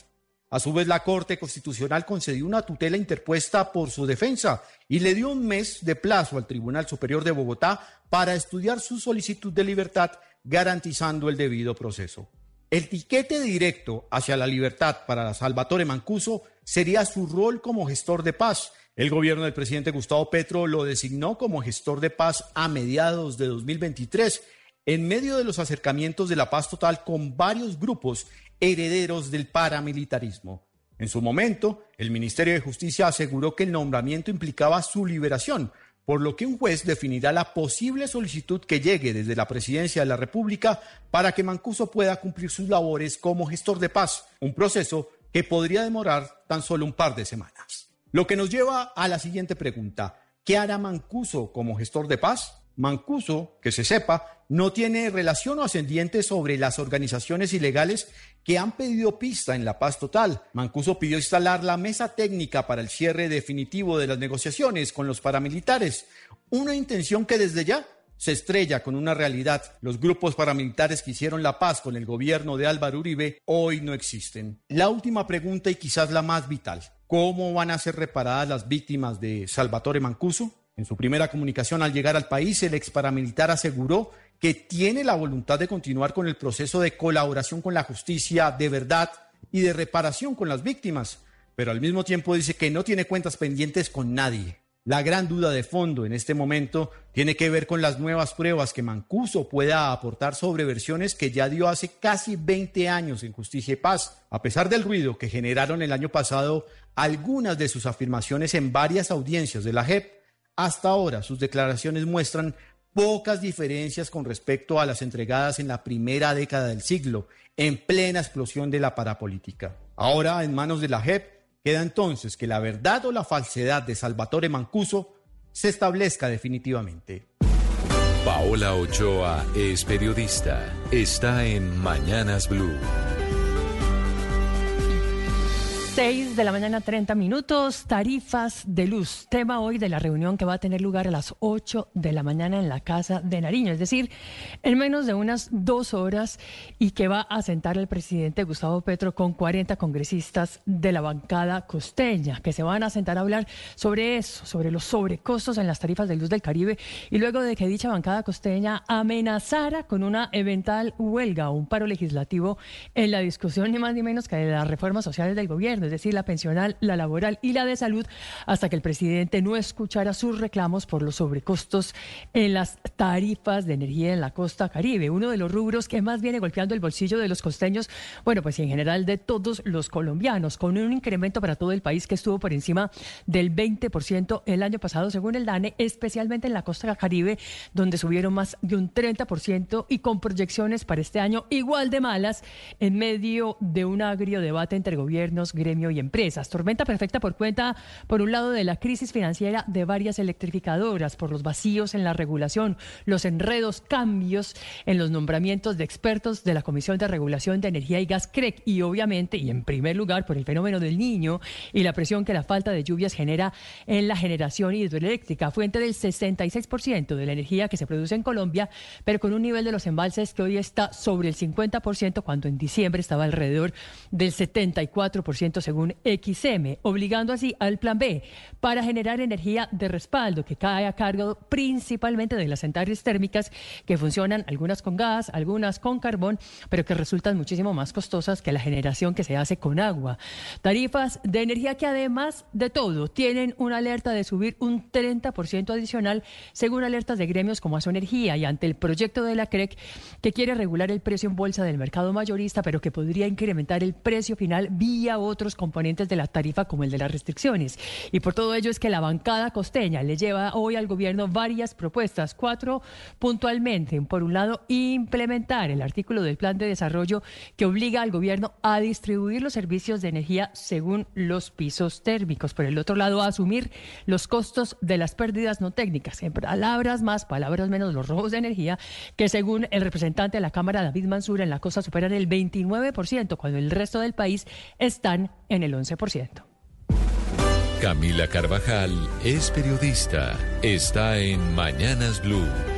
A su vez, la Corte Constitucional concedió una tutela interpuesta por su defensa y le dio un mes de plazo al Tribunal Superior de Bogotá para estudiar su solicitud de libertad, garantizando el debido proceso. El tiquete directo hacia la libertad para Salvatore Mancuso sería su rol como gestor de paz. El gobierno del presidente Gustavo Petro lo designó como gestor de paz a mediados de 2023 en medio de los acercamientos de la paz total con varios grupos herederos del paramilitarismo. En su momento, el Ministerio de Justicia aseguró que el nombramiento implicaba su liberación, por lo que un juez definirá la posible solicitud que llegue desde la Presidencia de la República para que Mancuso pueda cumplir sus labores como gestor de paz, un proceso que podría demorar tan solo un par de semanas. Lo que nos lleva a la siguiente pregunta. ¿Qué hará Mancuso como gestor de paz? Mancuso, que se sepa, no tiene relación o ascendiente sobre las organizaciones ilegales que han pedido pista en la paz total. Mancuso pidió instalar la mesa técnica para el cierre definitivo de las negociaciones con los paramilitares, una intención que desde ya se estrella con una realidad. Los grupos paramilitares que hicieron la paz con el gobierno de Álvaro Uribe hoy no existen. La última pregunta y quizás la más vital. ¿Cómo van a ser reparadas las víctimas de Salvatore Mancuso? En su primera comunicación al llegar al país, el ex paramilitar aseguró que tiene la voluntad de continuar con el proceso de colaboración con la justicia de verdad y de reparación con las víctimas, pero al mismo tiempo dice que no tiene cuentas pendientes con nadie. La gran duda de fondo en este momento tiene que ver con las nuevas pruebas que Mancuso pueda aportar sobre versiones que ya dio hace casi 20 años en Justicia y Paz. A pesar del ruido que generaron el año pasado algunas de sus afirmaciones en varias audiencias de la JEP, hasta ahora sus declaraciones muestran pocas diferencias con respecto a las entregadas en la primera década del siglo, en plena explosión de la parapolítica. Ahora, en manos de la JEP, Queda entonces que la verdad o la falsedad de Salvatore Mancuso se establezca definitivamente. Paola Ochoa es periodista. Está en Mañanas Blue. 6 de la mañana, 30 minutos, tarifas de luz. Tema hoy de la reunión que va a tener lugar a las 8 de la mañana en la Casa de Nariño, es decir, en menos de unas dos horas y que va a sentar el presidente Gustavo Petro con 40 congresistas de la bancada costeña, que se van a sentar a hablar sobre eso, sobre los sobrecostos en las tarifas de luz del Caribe y luego de que dicha bancada costeña amenazara con una eventual huelga o un paro legislativo en la discusión ni más ni menos que de las reformas sociales del gobierno es decir, la pensional, la laboral y la de salud, hasta que el presidente no escuchara sus reclamos por los sobrecostos en las tarifas de energía en la costa caribe, uno de los rubros que más viene golpeando el bolsillo de los costeños, bueno, pues en general de todos los colombianos, con un incremento para todo el país que estuvo por encima del 20% el año pasado, según el DANE, especialmente en la costa caribe, donde subieron más de un 30% y con proyecciones para este año igual de malas en medio de un agrio debate entre gobiernos, y empresas. Tormenta perfecta por cuenta, por un lado, de la crisis financiera de varias electrificadoras, por los vacíos en la regulación, los enredos, cambios en los nombramientos de expertos de la Comisión de Regulación de Energía y Gas CREC y obviamente, y en primer lugar, por el fenómeno del niño y la presión que la falta de lluvias genera en la generación hidroeléctrica, fuente del 66% de la energía que se produce en Colombia, pero con un nivel de los embalses que hoy está sobre el 50% cuando en diciembre estaba alrededor del 74% según XM, obligando así al plan B para generar energía de respaldo que cae a cargo principalmente de las centrales térmicas que funcionan algunas con gas, algunas con carbón, pero que resultan muchísimo más costosas que la generación que se hace con agua. Tarifas de energía que además de todo tienen una alerta de subir un 30% adicional según alertas de gremios como Energía y ante el proyecto de la CREC que quiere regular el precio en bolsa del mercado mayorista, pero que podría incrementar el precio final vía otros componentes de la tarifa como el de las restricciones. Y por todo ello es que la bancada costeña le lleva hoy al gobierno varias propuestas, cuatro puntualmente. Por un lado, implementar el artículo del plan de desarrollo que obliga al gobierno a distribuir los servicios de energía según los pisos térmicos. Por el otro lado, asumir los costos de las pérdidas no técnicas. En palabras más, palabras menos, los robos de energía, que según el representante de la Cámara, David Mansura, en la costa superan el 29%, cuando el resto del país están en el 11%. Camila Carvajal es periodista. Está en Mañanas Blue.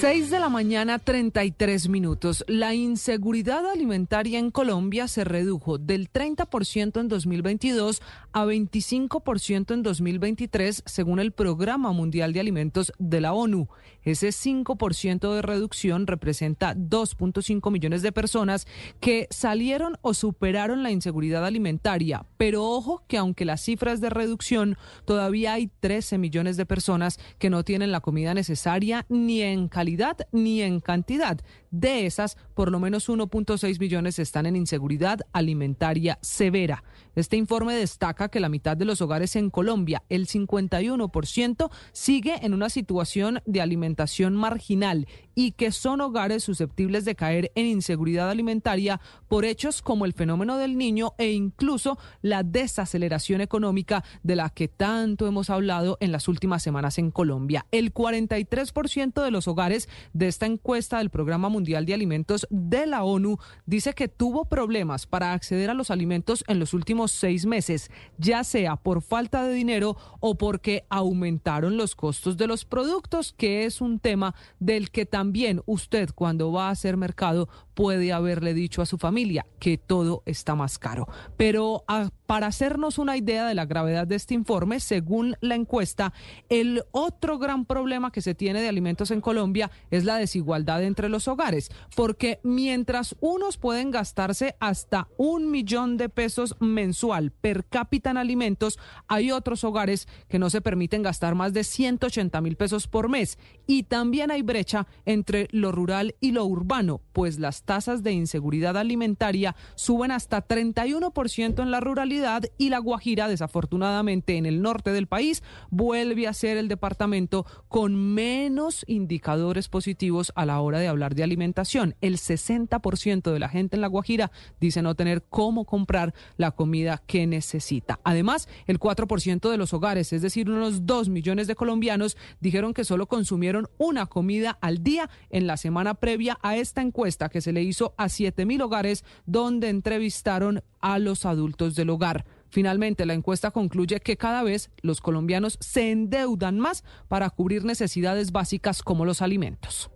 6 de la mañana, 33 minutos. La inseguridad alimentaria en Colombia se redujo del 30% en 2022 a 25% en 2023, según el Programa Mundial de Alimentos de la ONU. Ese 5% de reducción representa 2.5 millones de personas que salieron o superaron la inseguridad alimentaria. Pero ojo que aunque las cifras de reducción, todavía hay 13 millones de personas que no tienen la comida necesaria ni en calidad ni en cantidad. De esas, por lo menos 1.6 millones están en inseguridad alimentaria severa. Este informe destaca que la mitad de los hogares en Colombia, el 51%, sigue en una situación de alimentación marginal y que son hogares susceptibles de caer en inseguridad alimentaria por hechos como el fenómeno del niño e incluso la desaceleración económica de la que tanto hemos hablado en las últimas semanas en Colombia. El 43% de los hogares de esta encuesta del Programa Mundial de Alimentos de la ONU dice que tuvo problemas para acceder a los alimentos en los últimos seis meses, ya sea por falta de dinero o porque aumentaron los costos de los productos, que es un tema del que también también usted cuando va a hacer mercado puede haberle dicho a su familia que todo está más caro. Pero ah, para hacernos una idea de la gravedad de este informe, según la encuesta, el otro gran problema que se tiene de alimentos en Colombia es la desigualdad entre los hogares, porque mientras unos pueden gastarse hasta un millón de pesos mensual per cápita en alimentos, hay otros hogares que no se permiten gastar más de 180 mil pesos por mes. Y también hay brecha entre lo rural y lo urbano, pues las tasas de inseguridad alimentaria suben hasta 31% en la ruralidad y la Guajira, desafortunadamente en el norte del país, vuelve a ser el departamento con menos indicadores positivos a la hora de hablar de alimentación. El 60% de la gente en la Guajira dice no tener cómo comprar la comida que necesita. Además, el 4% de los hogares, es decir, unos 2 millones de colombianos, dijeron que solo consumieron una comida al día en la semana previa a esta encuesta que se le hizo a 7 mil hogares donde entrevistaron a los adultos del hogar. Finalmente, la encuesta concluye que cada vez los colombianos se endeudan más para cubrir necesidades básicas como los alimentos.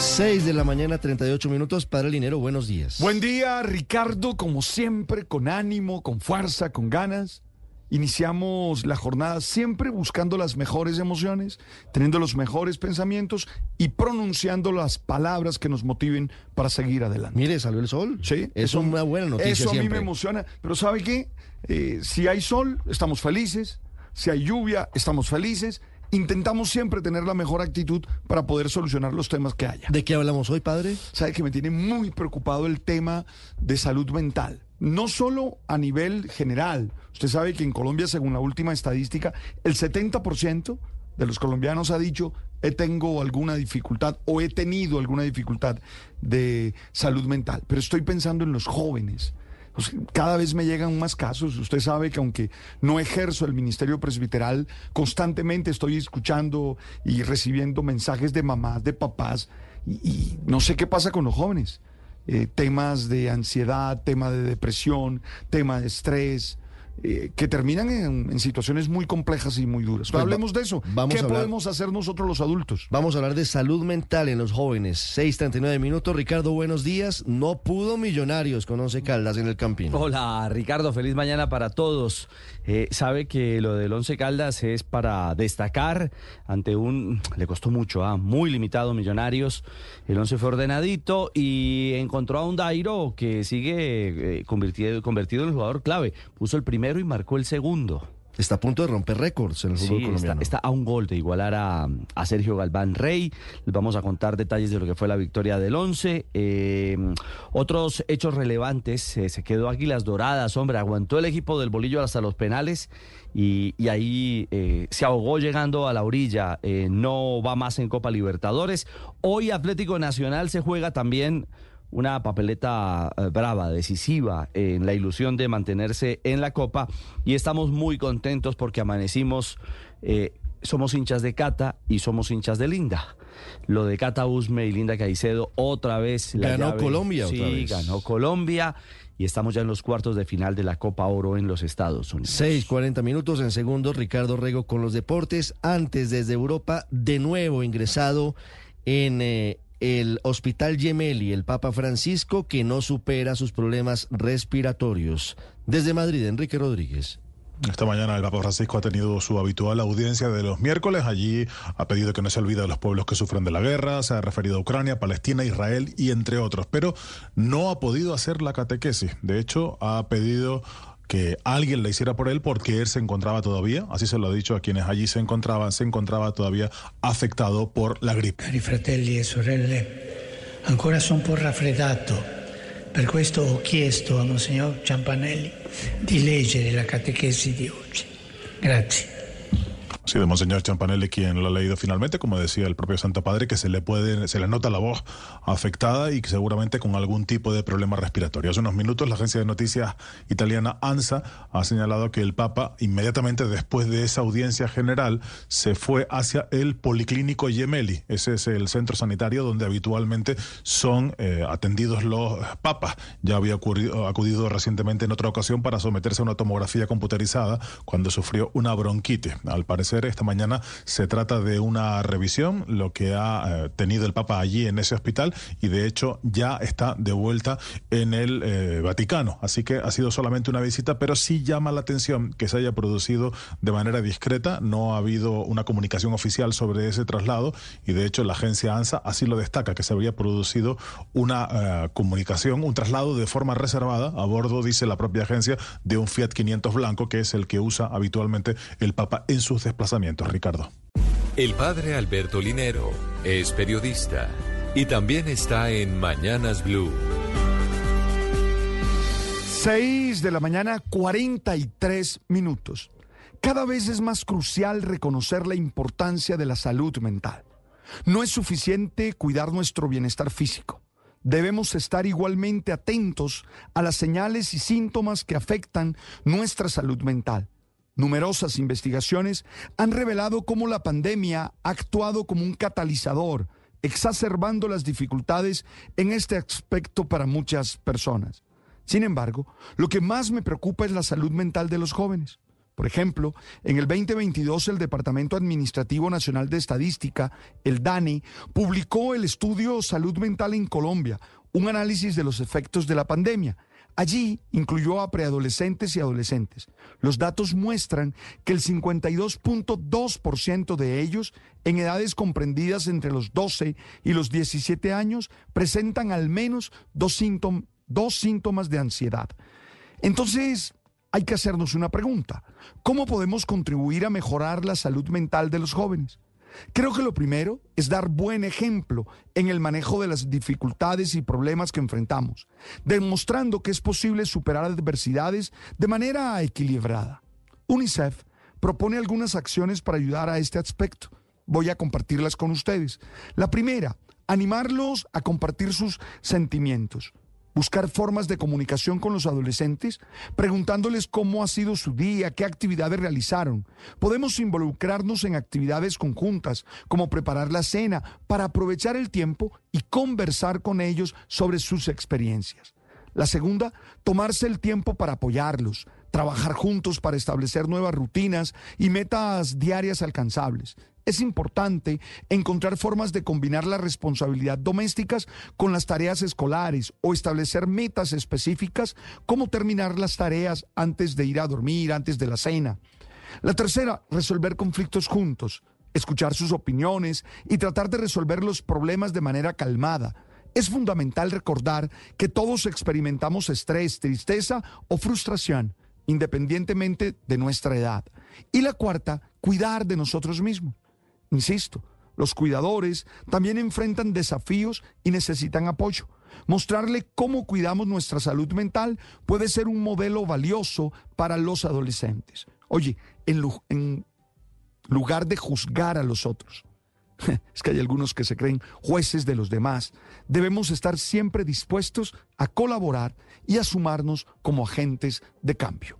6 de la mañana, 38 minutos. Padre Linero, buenos días. Buen día, Ricardo, como siempre, con ánimo, con fuerza, con ganas. Iniciamos la jornada siempre buscando las mejores emociones, teniendo los mejores pensamientos y pronunciando las palabras que nos motiven para seguir adelante. Mire, salió el sol. Sí. Eso es una buena noticia. Eso a mí me emociona. Pero ¿sabe qué? Eh, si hay sol, estamos felices. Si hay lluvia, estamos felices. Intentamos siempre tener la mejor actitud para poder solucionar los temas que haya. ¿De qué hablamos hoy, padre? Sabe que me tiene muy preocupado el tema de salud mental. No solo a nivel general. Usted sabe que en Colombia, según la última estadística, el 70% de los colombianos ha dicho, he tengo alguna dificultad o he tenido alguna dificultad de salud mental. Pero estoy pensando en los jóvenes. Cada vez me llegan más casos. Usted sabe que aunque no ejerzo el ministerio presbiteral, constantemente estoy escuchando y recibiendo mensajes de mamás, de papás, y no sé qué pasa con los jóvenes. Eh, temas de ansiedad, tema de depresión, tema de estrés. Eh, que terminan en, en situaciones muy complejas y muy duras. Pues Hablemos va- de eso. vamos ¿Qué a hablar- podemos hacer nosotros los adultos? Vamos a hablar de salud mental en los jóvenes. 6:39 minutos. Ricardo, buenos días. No pudo Millonarios con Once Caldas en el Campín. Hola Ricardo, feliz mañana para todos. Eh, sabe que lo del Once Caldas es para destacar ante un, le costó mucho, ah, muy limitado Millonarios. El Once fue ordenadito y encontró a un Dairo que sigue eh, convertido, convertido en el jugador clave. Puso el primero y marcó el segundo. Está a punto de romper récords en el fútbol Sí, está, colombiano. está a un gol de igualar a, a Sergio Galván Rey. Les vamos a contar detalles de lo que fue la victoria del 11. Eh, otros hechos relevantes. eh, se quedó Águilas Doradas, hombre. Aguantó el equipo del bolillo hasta los penales y, y ahí eh, se ahogó llegando a la orilla. Eh, no va más en Copa Libertadores. Hoy Atlético Nacional se juega también una papeleta eh, brava, decisiva, en la ilusión de mantenerse en la Copa y estamos muy contentos porque amanecimos, eh, somos hinchas de Cata y somos hinchas de Linda. Lo de Cata Usme y Linda Caicedo otra vez. la Ganó llave. Colombia Sí, otra vez. ganó Colombia y estamos ya en los cuartos de final de la Copa Oro en los Estados Unidos. 6, 40 minutos en segundos. Ricardo Rego con los deportes. Antes, desde Europa, de nuevo ingresado en eh, el Hospital Gemelli, el Papa Francisco, que no supera sus problemas respiratorios. Desde Madrid, Enrique Rodríguez. Esta mañana el Papa Francisco ha tenido su habitual audiencia de los miércoles. Allí ha pedido que no se olvide de los pueblos que sufren de la guerra, se ha referido a Ucrania, Palestina, Israel y entre otros, pero no ha podido hacer la catequesis. De hecho, ha pedido que alguien le hiciera por él porque él se encontraba todavía, así se lo ha dicho a quienes allí se encontraban, se encontraba todavía afectado por la gripe. Cari fratelli e sorelle, ancora sono un po' raffreddato. Per questo ho chiesto a Monsignor Ciampanelli di leggere la catechesi di oggi. Grazie. Sí, de Monseñor Champanelli, quien lo ha leído finalmente, como decía el propio Santo Padre, que se le puede, se le nota la voz afectada y seguramente con algún tipo de problema respiratorio. Hace unos minutos la agencia de noticias italiana ANSA ha señalado que el Papa, inmediatamente después de esa audiencia general, se fue hacia el Policlínico Gemelli. Ese es el centro sanitario donde habitualmente son eh, atendidos los papas. Ya había acudido recientemente en otra ocasión para someterse a una tomografía computerizada cuando sufrió una bronquitis. Al parecer, esta mañana se trata de una revisión, lo que ha eh, tenido el Papa allí en ese hospital y de hecho ya está de vuelta en el eh, Vaticano. Así que ha sido solamente una visita, pero sí llama la atención que se haya producido de manera discreta. No ha habido una comunicación oficial sobre ese traslado y de hecho la agencia ANSA así lo destaca, que se había producido una eh, comunicación, un traslado de forma reservada a bordo, dice la propia agencia, de un Fiat 500 blanco, que es el que usa habitualmente el Papa en sus desplazamientos. Ricardo. El padre Alberto Linero es periodista y también está en Mañanas Blue. 6 de la mañana, 43 minutos. Cada vez es más crucial reconocer la importancia de la salud mental. No es suficiente cuidar nuestro bienestar físico. Debemos estar igualmente atentos a las señales y síntomas que afectan nuestra salud mental. Numerosas investigaciones han revelado cómo la pandemia ha actuado como un catalizador, exacerbando las dificultades en este aspecto para muchas personas. Sin embargo, lo que más me preocupa es la salud mental de los jóvenes. Por ejemplo, en el 2022 el Departamento Administrativo Nacional de Estadística, el DANE, publicó el estudio Salud Mental en Colombia, un análisis de los efectos de la pandemia. Allí incluyó a preadolescentes y adolescentes. Los datos muestran que el 52.2% de ellos, en edades comprendidas entre los 12 y los 17 años, presentan al menos dos, dos síntomas de ansiedad. Entonces, hay que hacernos una pregunta. ¿Cómo podemos contribuir a mejorar la salud mental de los jóvenes? Creo que lo primero es dar buen ejemplo en el manejo de las dificultades y problemas que enfrentamos, demostrando que es posible superar adversidades de manera equilibrada. UNICEF propone algunas acciones para ayudar a este aspecto. Voy a compartirlas con ustedes. La primera, animarlos a compartir sus sentimientos buscar formas de comunicación con los adolescentes, preguntándoles cómo ha sido su día, qué actividades realizaron. Podemos involucrarnos en actividades conjuntas, como preparar la cena, para aprovechar el tiempo y conversar con ellos sobre sus experiencias. La segunda, tomarse el tiempo para apoyarlos, trabajar juntos para establecer nuevas rutinas y metas diarias alcanzables. Es importante encontrar formas de combinar la responsabilidad domésticas con las tareas escolares o establecer metas específicas como terminar las tareas antes de ir a dormir, antes de la cena. La tercera, resolver conflictos juntos, escuchar sus opiniones y tratar de resolver los problemas de manera calmada. Es fundamental recordar que todos experimentamos estrés, tristeza o frustración, independientemente de nuestra edad. Y la cuarta, cuidar de nosotros mismos. Insisto, los cuidadores también enfrentan desafíos y necesitan apoyo. Mostrarle cómo cuidamos nuestra salud mental puede ser un modelo valioso para los adolescentes. Oye, en, lugar de juzgar a los otros, (laughs) es que hay algunos que se creen jueces de los demás, debemos estar siempre dispuestos a colaborar y a sumarnos como agentes de cambio.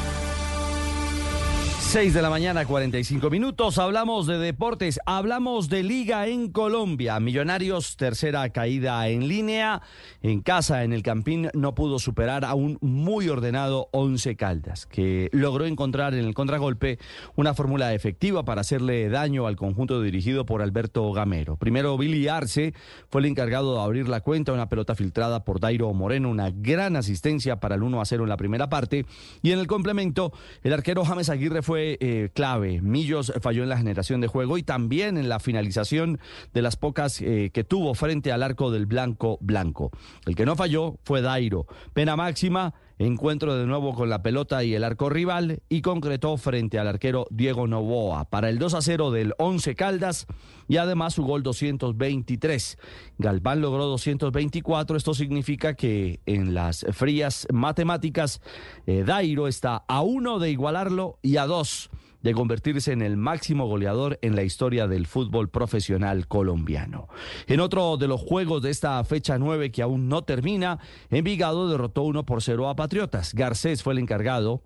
6 de la mañana, 45 minutos. Hablamos de deportes, hablamos de liga en Colombia. Millonarios, tercera caída en línea. En casa, en el Campín, no pudo superar a un muy ordenado Once Caldas, que logró encontrar en el contragolpe una fórmula efectiva para hacerle daño al conjunto dirigido por Alberto Gamero. Primero, Billy Arce fue el encargado de abrir la cuenta, una pelota filtrada por Dairo Moreno, una gran asistencia para el 1 a 0 en la primera parte. Y en el complemento, el arquero James Aguirre fue eh, clave. Millos falló en la generación de juego y también en la finalización de las pocas eh, que tuvo frente al arco del blanco blanco. El que no falló fue Dairo. Pena máxima encuentro de nuevo con la pelota y el arco rival y concretó frente al arquero Diego Novoa para el 2 a 0 del 11 Caldas y además su gol 223. Galván logró 224, esto significa que en las frías matemáticas eh, Dairo está a uno de igualarlo y a dos de convertirse en el máximo goleador en la historia del fútbol profesional colombiano. En otro de los juegos de esta fecha 9 que aún no termina, Envigado derrotó 1 por 0 a Patriotas. Garcés fue el encargado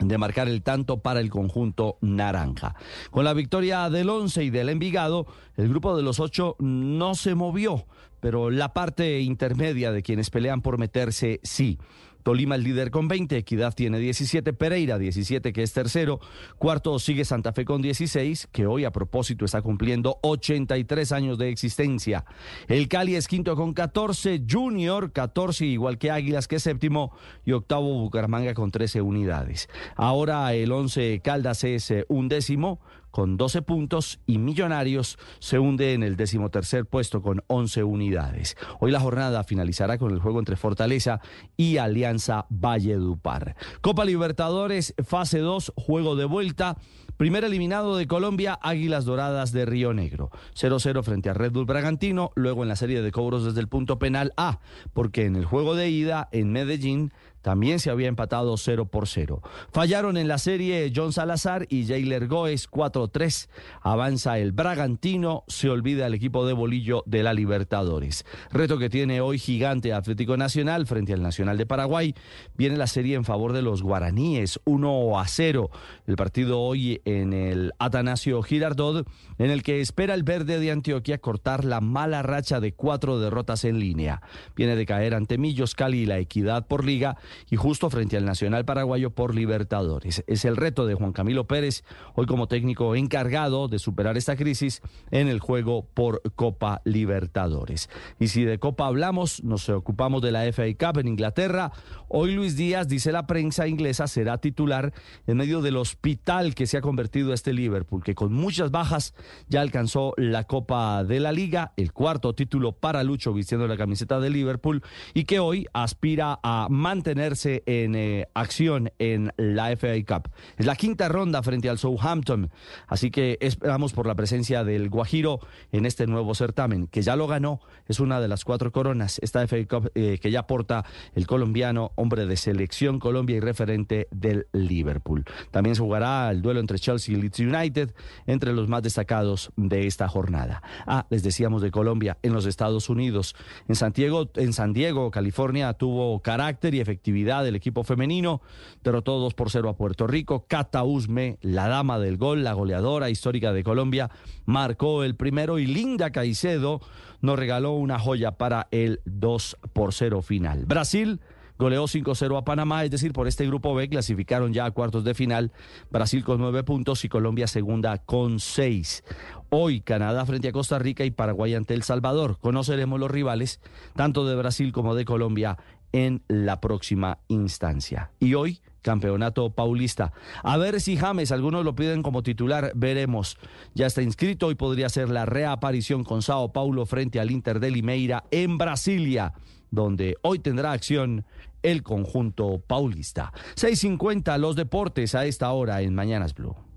de marcar el tanto para el conjunto naranja. Con la victoria del 11 y del Envigado, el grupo de los ocho no se movió, pero la parte intermedia de quienes pelean por meterse sí. Tolima el líder con 20, Equidad tiene 17, Pereira 17 que es tercero, cuarto sigue Santa Fe con 16, que hoy a propósito está cumpliendo 83 años de existencia. El Cali es quinto con 14, Junior 14 igual que Águilas que es séptimo y octavo Bucaramanga con 13 unidades. Ahora el 11 Caldas es eh, un décimo con 12 puntos y Millonarios se hunde en el decimotercer puesto con 11 unidades. Hoy la jornada finalizará con el juego entre Fortaleza y Alianza Valledupar. Copa Libertadores, fase 2, juego de vuelta. Primer eliminado de Colombia, Águilas Doradas de Río Negro. 0-0 frente a Red Bull Bragantino, luego en la serie de cobros desde el punto penal A, porque en el juego de ida en Medellín también se había empatado 0 por 0. Fallaron en la serie John Salazar y Jailer Goes 4-3. Avanza el Bragantino, se olvida el equipo de Bolillo de la Libertadores. Reto que tiene hoy gigante Atlético Nacional frente al Nacional de Paraguay. Viene la serie en favor de los guaraníes, 1 a 0. El partido hoy en el Atanasio Girardot, en el que espera el verde de Antioquia cortar la mala racha de cuatro derrotas en línea. Viene de caer ante Millos Cali y la Equidad por liga y justo frente al Nacional Paraguayo por Libertadores. Es el reto de Juan Camilo Pérez, hoy como técnico encargado de superar esta crisis en el juego por Copa Libertadores. Y si de Copa hablamos, nos ocupamos de la FA Cup en Inglaterra. Hoy Luis Díaz, dice la prensa inglesa, será titular en medio del hospital que se ha convertido este Liverpool, que con muchas bajas ya alcanzó la Copa de la Liga, el cuarto título para Lucho vistiendo la camiseta de Liverpool y que hoy aspira a mantener en eh, acción en la FA Cup. Es la quinta ronda frente al Southampton, así que esperamos por la presencia del Guajiro en este nuevo certamen, que ya lo ganó, es una de las cuatro coronas, esta FA Cup eh, que ya porta el colombiano, hombre de selección Colombia y referente del Liverpool. También se jugará el duelo entre Chelsea y Leeds United, entre los más destacados de esta jornada. Ah, les decíamos de Colombia, en los Estados Unidos, en Santiago, en San Diego, California, tuvo carácter y efectividad del equipo femenino. Derrotó 2 por 0 a Puerto Rico. Cata Usme, la dama del gol, la goleadora histórica de Colombia, marcó el primero y Linda Caicedo nos regaló una joya para el 2 por 0 final. Brasil goleó 5-0 a Panamá, es decir, por este grupo B clasificaron ya a cuartos de final, Brasil con nueve puntos y Colombia segunda con seis. Hoy Canadá frente a Costa Rica y Paraguay ante El Salvador. Conoceremos los rivales, tanto de Brasil como de Colombia, en la próxima instancia. Y hoy, campeonato paulista. A ver si James, algunos lo piden como titular, veremos. Ya está inscrito y podría ser la reaparición con Sao Paulo frente al Inter de Limeira en Brasilia, donde hoy tendrá acción el conjunto paulista. 6.50 los deportes a esta hora en Mañanas Blue.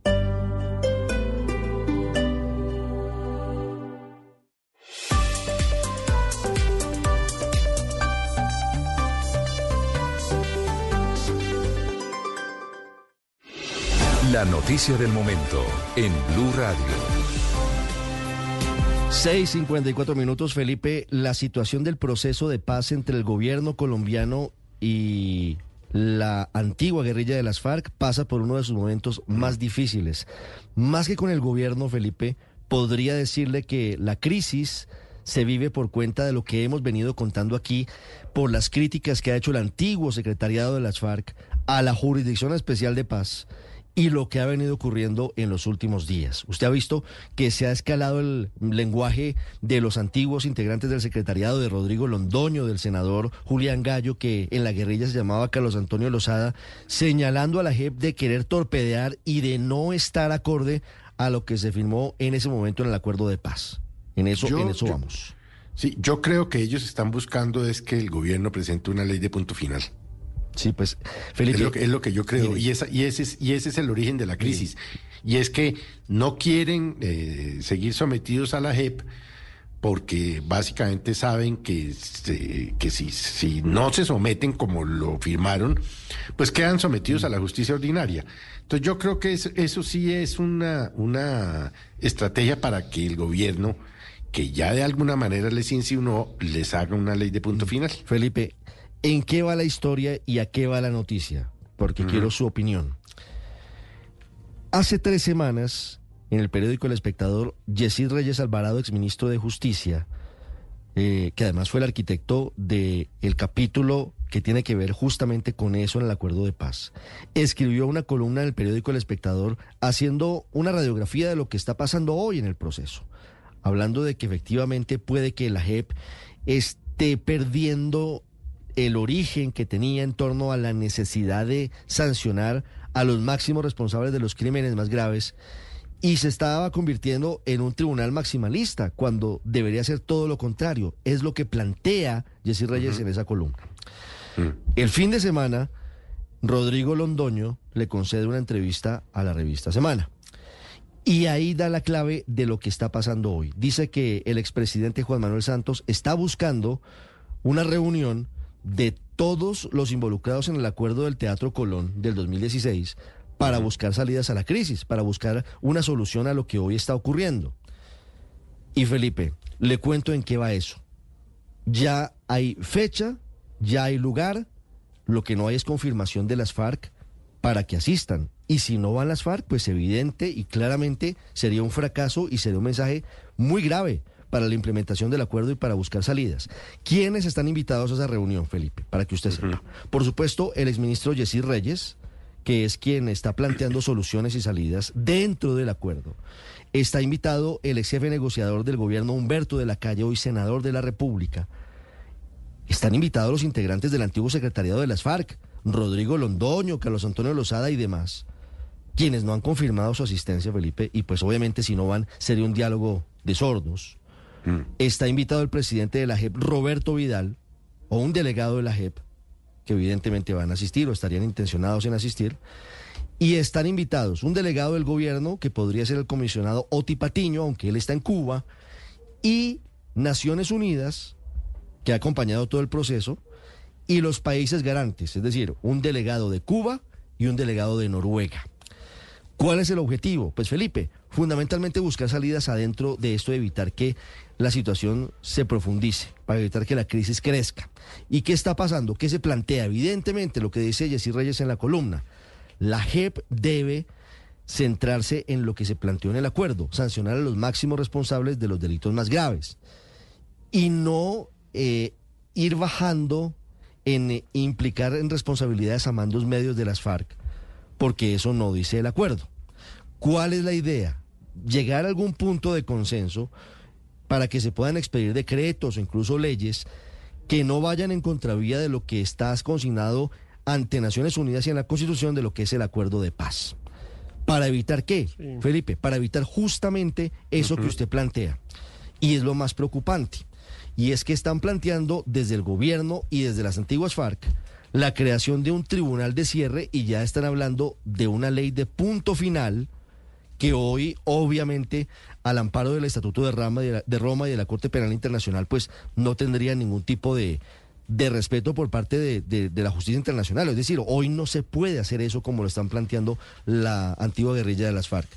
La noticia del momento en Blue Radio. 6.54 minutos, Felipe. La situación del proceso de paz entre el gobierno colombiano y la antigua guerrilla de las FARC pasa por uno de sus momentos más difíciles. Más que con el gobierno, Felipe, podría decirle que la crisis se vive por cuenta de lo que hemos venido contando aquí, por las críticas que ha hecho el antiguo secretariado de las FARC a la Jurisdicción Especial de Paz y lo que ha venido ocurriendo en los últimos días. Usted ha visto que se ha escalado el lenguaje de los antiguos integrantes del secretariado de Rodrigo Londoño, del senador Julián Gallo, que en la guerrilla se llamaba Carlos Antonio Lozada, señalando a la JEP de querer torpedear y de no estar acorde a lo que se firmó en ese momento en el acuerdo de paz. En eso, Yo- en eso yo- vamos. Sí, yo creo que ellos están buscando es que el gobierno presente una ley de punto final. Sí, pues, Felipe. Es lo que, es lo que yo creo. Mire. Y, esa, y, ese es, y ese es el origen de la crisis. Y es que no quieren eh, seguir sometidos a la JEP porque básicamente saben que, se- que si, si no se someten como lo firmaron, pues quedan sometidos a la justicia ordinaria. Entonces yo creo que eso, eso sí es una, una estrategia para que el gobierno, que ya de alguna manera les insinuó, les haga una ley de punto final. Felipe, ¿en qué va la historia y a qué va la noticia? Porque quiero su opinión. Hace tres semanas, en el periódico El Espectador, Yesid Reyes Alvarado, exministro de Justicia, eh, que además fue el arquitecto del capítulo que tiene que ver justamente con eso en el acuerdo de paz, escribió una columna en el periódico El Espectador haciendo una radiografía de lo que está pasando hoy en el proceso, hablando de que efectivamente puede que la JEP esté perdiendo el origen que tenía en torno a la necesidad de sancionar a los máximos responsables de los crímenes más graves y se estaba convirtiendo en un tribunal maximalista cuando debería ser todo lo contrario. Es lo que plantea Jessy Reyes en esa columna. El fin de semana, Rodrigo Londoño le concede una entrevista a la revista Semana. Y ahí da la clave de lo que está pasando hoy. Dice que el expresidente Juan Manuel Santos está buscando una reunión de todos los involucrados en el acuerdo del Teatro Colón del 2016 para buscar salidas a la crisis, para buscar una solución a lo que hoy está ocurriendo. Y Felipe, le cuento en qué va eso. Ya hay fecha, ya hay lugar, lo que no hay es confirmación de las FARC para que asistan. Y si no van las FARC, pues evidente y claramente sería un fracaso y sería un mensaje muy grave para la implementación del acuerdo y para buscar salidas. ¿Quiénes están invitados a esa reunión, Felipe? Para que usted sepa. Por supuesto, el exministro Yesid Reyes, que es quien está planteando soluciones y salidas dentro del acuerdo. Está invitado el ex jefe negociador del gobierno, Humberto de la Calle, hoy senador de la República. Están invitados los integrantes del antiguo secretariado de las FARC, Rodrigo Londoño, Carlos Antonio Lozada y demás, quienes no han confirmado su asistencia, Felipe, y pues obviamente si no van sería un diálogo de sordos. Está invitado el presidente de la JEP, Roberto Vidal, o un delegado de la JEP, que evidentemente van a asistir o estarían intencionados en asistir. Y están invitados un delegado del gobierno, que podría ser el comisionado Oti Patiño, aunque él está en Cuba, y Naciones Unidas, que ha acompañado todo el proceso, y los países garantes, es decir, un delegado de Cuba y un delegado de Noruega. ¿Cuál es el objetivo? Pues Felipe, fundamentalmente buscar salidas adentro de esto, evitar que la situación se profundice, para evitar que la crisis crezca. ¿Y qué está pasando? ¿Qué se plantea? Evidentemente, lo que dice Jessy Reyes en la columna, la JEP debe centrarse en lo que se planteó en el acuerdo, sancionar a los máximos responsables de los delitos más graves y no eh, ir bajando en eh, implicar en responsabilidades a mandos medios de las FARC, porque eso no dice el acuerdo. ¿Cuál es la idea? Llegar a algún punto de consenso para que se puedan expedir decretos o incluso leyes que no vayan en contravía de lo que está consignado ante Naciones Unidas y en la Constitución de lo que es el acuerdo de paz. ¿Para evitar qué, Felipe? Para evitar justamente eso que usted plantea. Y es lo más preocupante. Y es que están planteando desde el gobierno y desde las antiguas FARC la creación de un tribunal de cierre y ya están hablando de una ley de punto final que hoy obviamente al amparo del Estatuto de, Rama, de, la- de Roma y de la Corte Penal Internacional pues no tendría ningún tipo de, de respeto por parte de, de- de la justicia internacional. Es decir, hoy no se puede hacer eso como lo están planteando la antigua guerrilla de las FARC.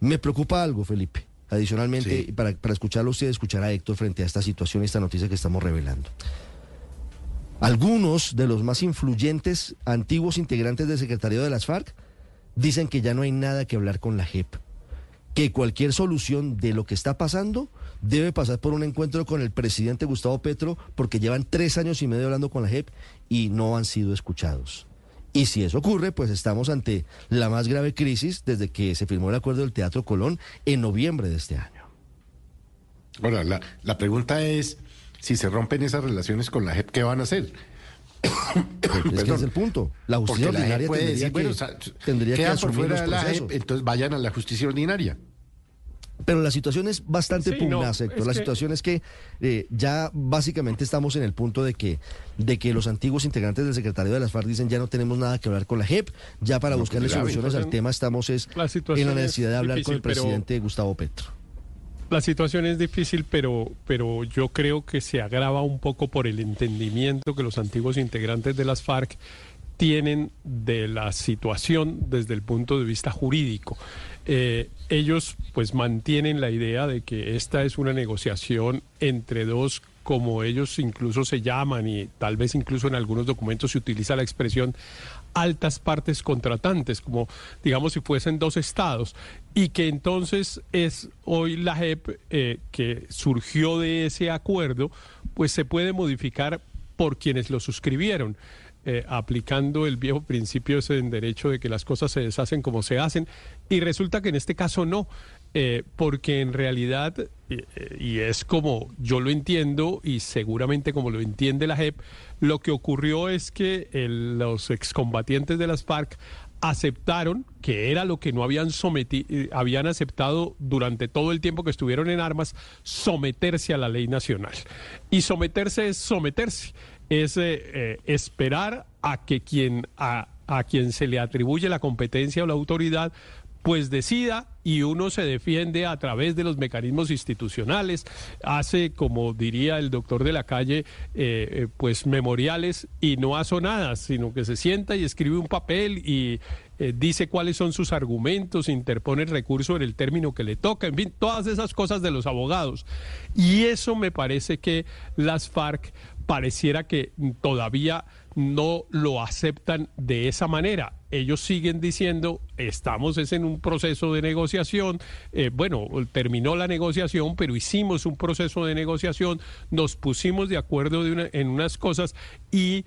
Me preocupa algo, Felipe. Adicionalmente, para, para escucharlo usted, escuchar a Héctor frente a esta situación y esta noticia que estamos revelando. Algunos de los más influyentes antiguos integrantes del secretariado de las FARC dicen que ya no hay nada que hablar con la JEP, que cualquier solución de lo que está pasando debe pasar por un encuentro con el presidente Gustavo Petro, porque llevan tres años y medio hablando con la JEP y no han sido escuchados. Y si eso ocurre, pues estamos ante la más grave crisis desde que se firmó el acuerdo del Teatro Colón en noviembre de este año. Ahora, la, la pregunta es, si se rompen esas relaciones con la JEP, ¿qué van a hacer? Es que es el punto. La justicia Porque la ordinaria puede tendría decir, que, bueno, o sea, tendría que quedan por asumir fuera los de la procesos. JEP, entonces vayan a la justicia ordinaria. Pero la situación es bastante Sí, no, pugnaz, Héctor. La que- situación es que eh, ya básicamente estamos en el punto de que, de que los antiguos integrantes del secretario de las FARC dicen ya no tenemos nada que hablar con la JEP, ya para No, buscarle pues, la soluciones al tema estamos es la en la es necesidad de hablar con el pero- presidente Gustavo Petro. La situación es difícil, pero, pero yo creo que se agrava un poco por el entendimiento que los antiguos integrantes de las FARC tienen de la situación desde el punto de vista jurídico. Eh, ellos pues mantienen la idea de que esta es una negociación entre dos como ellos incluso se llaman y tal vez incluso en algunos documentos se utiliza la expresión altas partes contratantes, como digamos si fuesen dos estados, y que entonces es hoy la JEP eh, que surgió de ese acuerdo, pues se puede modificar por quienes lo suscribieron. eh, aplicando el viejo principio ese en derecho de que las cosas se deshacen como se hacen y resulta que en este caso no eh, porque en realidad eh, eh, y es como yo lo entiendo y seguramente como lo entiende la JEP lo que ocurrió es que el- los excombatientes de las FARC aceptaron que era lo que no habían sometido, habían aceptado durante todo el tiempo que estuvieron en armas, someterse a la ley nacional. Y someterse es someterse, es eh, eh, esperar a que quien a, a quien se le atribuye la competencia o la autoridad pues decida y uno se defiende a través de los mecanismos institucionales, hace, como diría el doctor de la calle, eh, eh, pues memoriales y no hace nada, sino que se sienta y escribe un papel y eh, dice cuáles son sus argumentos, interpone el recurso en el término que le toca, en fin, todas esas cosas de los abogados. Y eso me parece que las FARC pareciera que todavía no lo aceptan de esa manera. Ellos siguen diciendo, estamos es en un proceso de negociación, eh, bueno, terminó la negociación, pero hicimos un proceso de negociación, nos pusimos de acuerdo en unas cosas y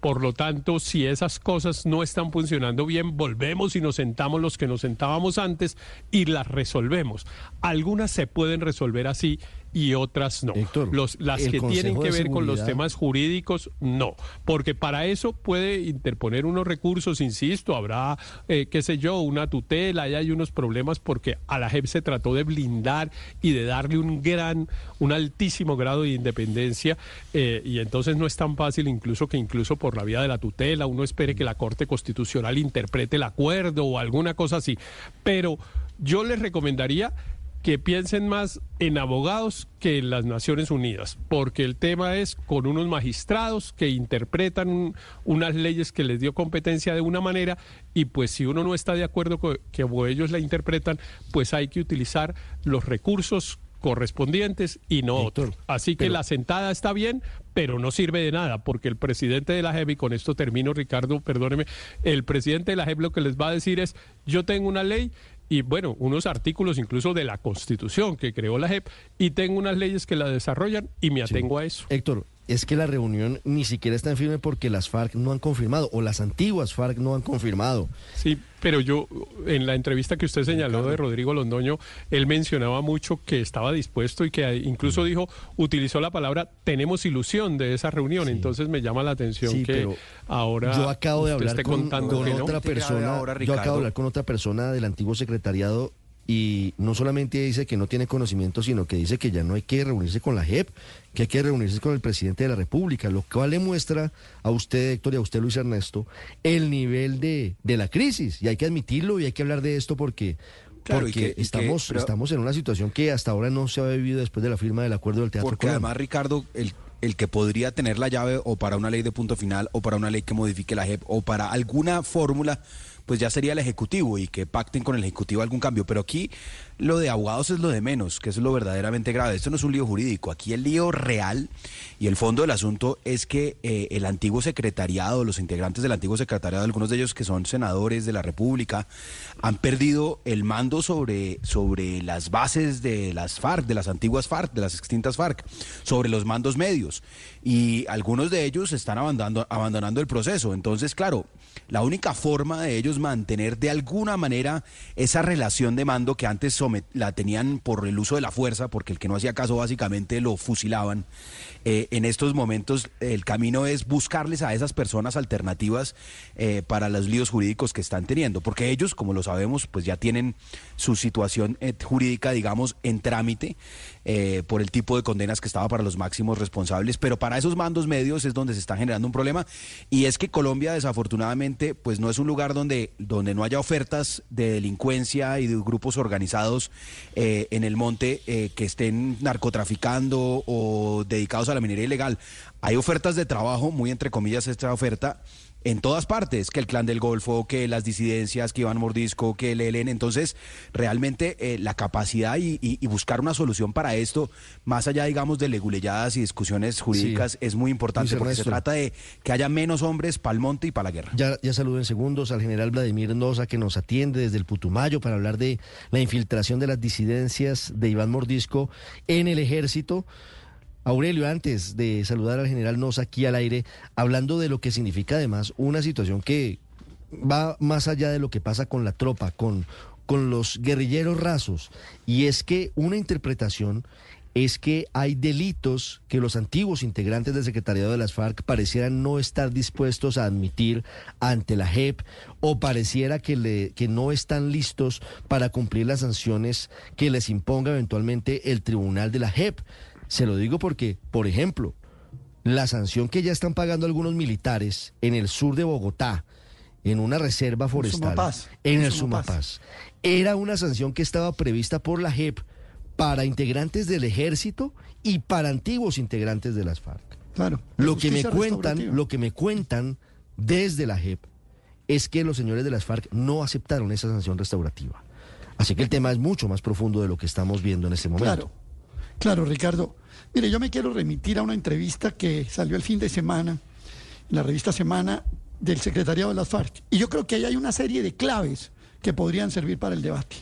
por lo tanto, si esas cosas no están funcionando bien, volvemos y nos sentamos los que nos sentábamos antes y las resolvemos. Algunas se pueden resolver así y otras no. Los- las que tienen que ver con los temas jurídicos, no. Porque para eso puede interponer unos recursos, insisto, habrá, eh, qué sé yo, una tutela, y hay unos problemas porque a la JEP se trató de blindar y de darle un gran, un altísimo grado de independencia, eh, y entonces no es tan fácil incluso que incluso por la vía de la tutela uno espere que la Corte Constitucional interprete el acuerdo o alguna cosa así. Pero yo les recomendaría que piensen más en abogados que en las Naciones Unidas, porque el tema es con unos magistrados que interpretan un- unas leyes que les dio competencia de una manera y pues si uno no está de acuerdo con que ellos la interpretan, pues hay que utilizar los recursos correspondientes y no otros. Así que pero- la sentada está bien, pero no sirve de nada, porque el presidente de la JEP, y con esto termino, Ricardo, perdóneme, el presidente de la JEP lo que les va a decir es, yo tengo una ley y bueno, unos artículos incluso de la Constitución que creó la JEP y tengo unas leyes que la desarrollan y me atengo a eso. Héctor, es que la reunión ni siquiera está en firme porque las FARC no han confirmado, o las antiguas FARC no han confirmado. Sí, pero yo, en la entrevista que usted señaló de Rodrigo Londoño, él mencionaba mucho que estaba dispuesto y que incluso dijo, utilizó la palabra, tenemos ilusión de esa reunión. Entonces me llama la atención Sí, que pero ahora yo acabo de hablar con, no. otra persona, yo acabo de hablar con otra persona del antiguo secretariado y no solamente dice que no tiene conocimiento, sino que dice que ya no hay que reunirse con la JEP, que hay que reunirse con el presidente de la República, lo cual le muestra a usted, Héctor, y a usted, Luis Ernesto, el nivel de, de la crisis. Y hay que admitirlo y hay que hablar de esto porque, Claro, y porque que- y que- estamos, pero- estamos en una situación que hasta ahora no se había vivido después de la firma del acuerdo del Teatro Porque Colón. además, Ricardo, el, el que podría tener la llave o para una ley de punto final o para una ley que modifique la JEP o para alguna fórmula, pues ya sería el Ejecutivo y que pacten con el Ejecutivo algún cambio. Pero aquí lo de abogados es lo de menos, que es lo verdaderamente grave. Esto no es un lío jurídico. Aquí el lío real y el fondo del asunto es que eh, el antiguo secretariado, los integrantes del antiguo secretariado, algunos de ellos que son senadores de la República, han perdido el mando sobre, sobre las bases de las FARC, de las antiguas FARC, de las extintas FARC, sobre los mandos medios. Y algunos de ellos están abandonando, abandonando el proceso. Entonces, claro, la única forma de ellos mantener de alguna manera esa relación de mando que antes la tenían por el uso de la fuerza, porque el que no hacía caso básicamente lo fusilaban. Eh, en estos momentos el camino es buscarles a esas personas alternativas eh, para los líos jurídicos que están teniendo, porque ellos, como lo sabemos, pues ya tienen su situación eh, jurídica, digamos, en trámite por el tipo de condenas que estaba para los máximos responsables, pero para esos mandos medios es donde se está generando un problema y es que Colombia desafortunadamente pues no es un lugar donde, donde no haya ofertas de delincuencia y de grupos organizados en el monte que estén narcotraficando o dedicados a la minería ilegal. Hay ofertas de trabajo, muy entre comillas esta oferta, en todas partes, que el Clan del Golfo, que las disidencias, que Iván Mordisco, que el ELN. Entonces, realmente eh, la capacidad y, buscar una solución para esto, más allá, digamos, de leguleyadas y discusiones jurídicas, es muy importante porque se trata de que haya menos hombres para el monte y para la guerra. Ya, ya saludo en segundos al general Vladimir Noza, que nos atiende desde el Putumayo para hablar de la infiltración de las disidencias de Iván Mordisco en el ejército. Aurelio, antes de saludar al general Nos aquí al aire, hablando de lo que significa además una situación que va más allá de lo que pasa con la tropa, con, con los guerrilleros rasos, y es que una interpretación es que hay delitos que los antiguos integrantes del secretariado de las FARC parecieran no estar dispuestos a admitir ante la JEP o pareciera que, le, que no están listos para cumplir las sanciones que les imponga eventualmente el tribunal de la JEP. Se lo digo porque, por ejemplo, la sanción que ya están pagando algunos militares en el sur de Bogotá, en una reserva forestal, en el Sumapaz, era una sanción que estaba prevista por la JEP para integrantes del ejército y para antiguos integrantes de las FARC. Claro. Lo que me cuentan, lo que me cuentan desde la JEP es que los señores de las FARC no aceptaron esa sanción restaurativa. Así que el tema es mucho más profundo de lo que estamos viendo en este momento. Claro. Claro, Ricardo. Mire, yo me quiero remitir a una entrevista que salió el fin de semana en la revista Semana del secretariado de las FARC. Y yo creo que ahí hay una serie de claves que podrían servir para el debate.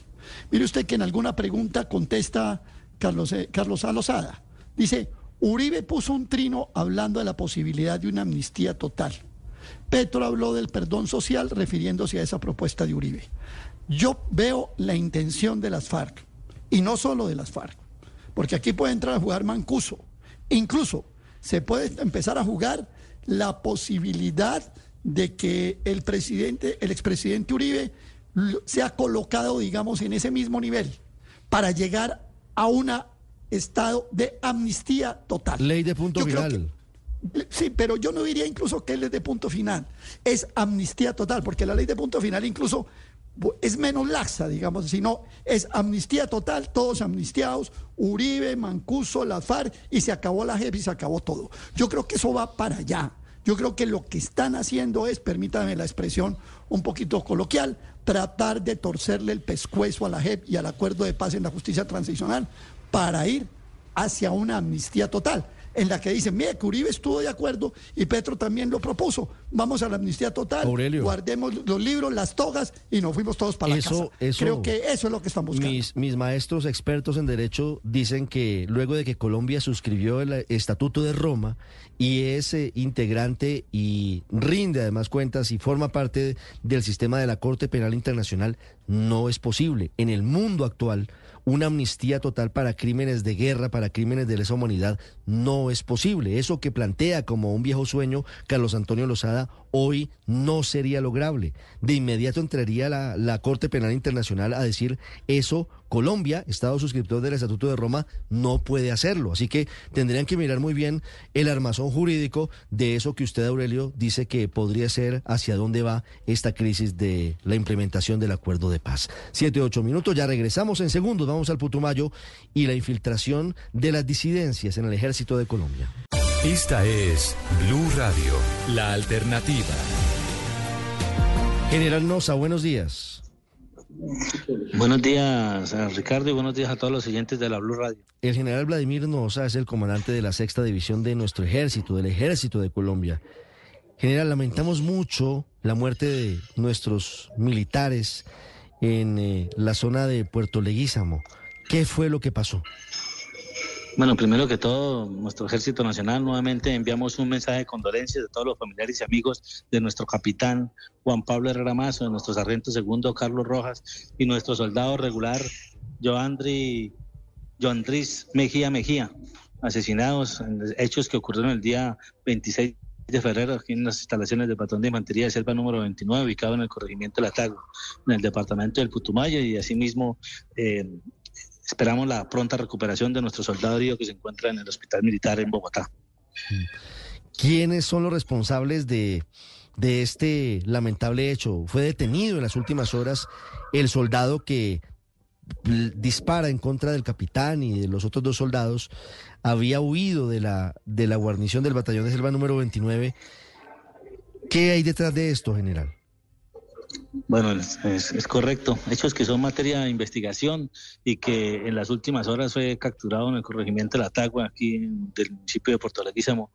Mire usted que en alguna pregunta contesta Carlos, eh, Carlos. Dice, Uribe puso un trino hablando de la posibilidad de una amnistía total. Petro habló del perdón social refiriéndose a esa propuesta de Uribe. Yo veo la intención de las FARC, y no solo de las FARC, porque aquí puede entrar a jugar Mancuso. Incluso se puede empezar a jugar la posibilidad de que el presidente, el expresidente Uribe, sea colocado, digamos, en ese mismo nivel para llegar a un estado de amnistía total. Ley de punto final. sí, pero yo no diría incluso que él es de punto final. Es amnistía total, porque la ley de punto final incluso es menos laxa, digamos, sino es amnistía total, todos amnistiados, Uribe, Mancuso, la FARC, y se acabó la JEP y se acabó todo. Yo creo que eso va para allá. Yo creo que lo que están haciendo es, permítame la expresión un poquito coloquial, tratar de torcerle el pescuezo a la JEP y al acuerdo de paz en la justicia transicional para ir hacia una amnistía total en la que dicen, mire, que Uribe estuvo de acuerdo y Petro también lo propuso. Vamos a la amnistía total, guardemos los libros, las togas y nos fuimos todos para la casa. Creo que eso es lo que están buscando. Mis, mis maestros expertos en derecho dicen que luego de que Colombia suscribió el Estatuto de Roma y es eh, integrante y rinde además cuentas y forma parte del sistema de la Corte Penal Internacional, no es posible. En el mundo actual, una amnistía total para crímenes de guerra, para crímenes de lesa humanidad, no es posible. Eso que plantea como un viejo sueño Carlos Antonio Lozada hoy no sería lograble. De inmediato entraría la, la Corte Penal Internacional a decir eso Colombia, Estado suscriptor del Estatuto de Roma, no puede hacerlo. Así que tendrían que mirar muy bien el armazón jurídico de eso que usted, Aurelio, dice que podría ser hacia dónde va esta crisis de la implementación del acuerdo de paz. Siete, ocho minutos, ya regresamos en segundos, vamos al Putumayo y la infiltración de las disidencias en el ejército de Colombia. Esta es Blue Radio, la alternativa. General Nosa, buenos días. Buenos días, Ricardo, y buenos días a todos los oyentes de la Blue Radio. El general Vladimir Nosa es el comandante de la sexta división de nuestro ejército, del ejército de Colombia. General, lamentamos mucho la muerte de nuestros militares en eh, la zona de Puerto Leguízamo. ¿Qué fue lo que pasó? Bueno, primero que todo, nuestro Ejército Nacional nuevamente enviamos un mensaje de condolencias de todos los familiares y amigos de nuestro capitán Juan Pablo Herrera Mazo, de nuestro sargento segundo Carlos Rojas y nuestro soldado regular Joandri, Joandris Mejía Mejía, asesinados en hechos que ocurrieron el día 26 de febrero aquí en las instalaciones del patrón de infantería de selva número 29, ubicado en el corregimiento de La Tago, en el departamento del Putumayo y asimismo eh, esperamos la pronta recuperación de nuestro soldado herido que se encuentra en el hospital militar en Bogotá. ¿Quiénes son los responsables de, de este lamentable hecho? Fue detenido en las últimas horas el soldado que dispara en contra del capitán y de los otros dos soldados, había huido de la, de la guarnición del batallón de selva número 29. ¿Qué hay detrás de esto, general? Bueno, es, correcto. Hechos que son materia de investigación y que en las últimas horas fue capturado en el corregimiento de la Tagua, aquí del municipio de Puerto Leguízamo,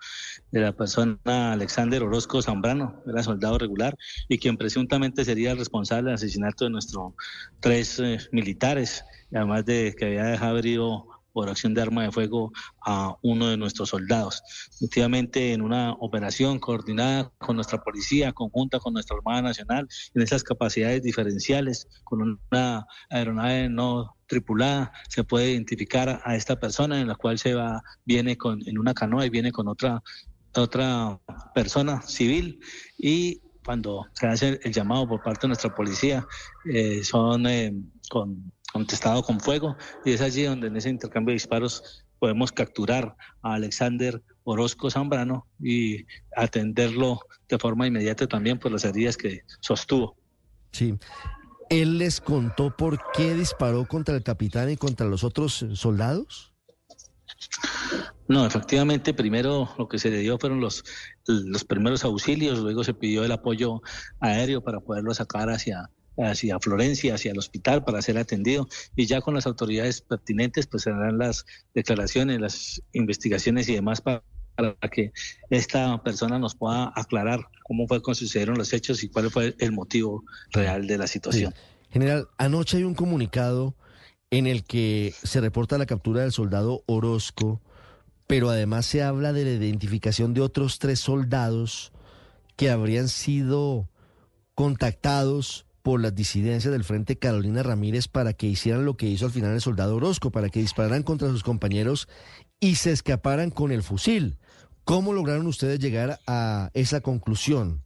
de la persona Alexander Orozco Zambrano, era soldado regular y quien presuntamente sería el responsable del asesinato de nuestros tres eh, militares, además de que había dejado herido por acción de arma de fuego a uno de nuestros soldados. Efectivamente, en una operación coordinada con nuestra policía, conjunta con nuestra Armada Nacional, en esas capacidades diferenciales, con una aeronave no tripulada, se puede identificar a esta persona en la cual se va, viene con, en una canoa y viene con otra, otra persona civil y cuando se hace el llamado por parte de nuestra policía, eh, son eh, con contestado con fuego y es allí donde en ese intercambio de disparos podemos capturar a Alexander Orozco Zambrano y atenderlo de forma inmediata también por las heridas que sostuvo. Sí. ¿Él les contó por qué disparó contra el capitán y contra los otros soldados? No, efectivamente, primero lo que se le dio fueron los, los primeros auxilios, luego se pidió el apoyo aéreo para poderlo sacar hacia, hacia Florencia, hacia el hospital para ser atendido y ya con las autoridades pertinentes pues se harán las declaraciones, las investigaciones y demás para, que esta persona nos pueda aclarar cómo fue que sucedieron los hechos y cuál fue el motivo real de la situación. General, anoche hay un comunicado en el que se reporta la captura del soldado Orozco, pero además se habla de la identificación de otros tres soldados que habrían sido contactados por las disidencias del Frente Carolina Ramírez para que hicieran lo que hizo al final el soldado Orozco, para que dispararan contra sus compañeros y se escaparan con el fusil. ¿Cómo lograron ustedes llegar a esa conclusión?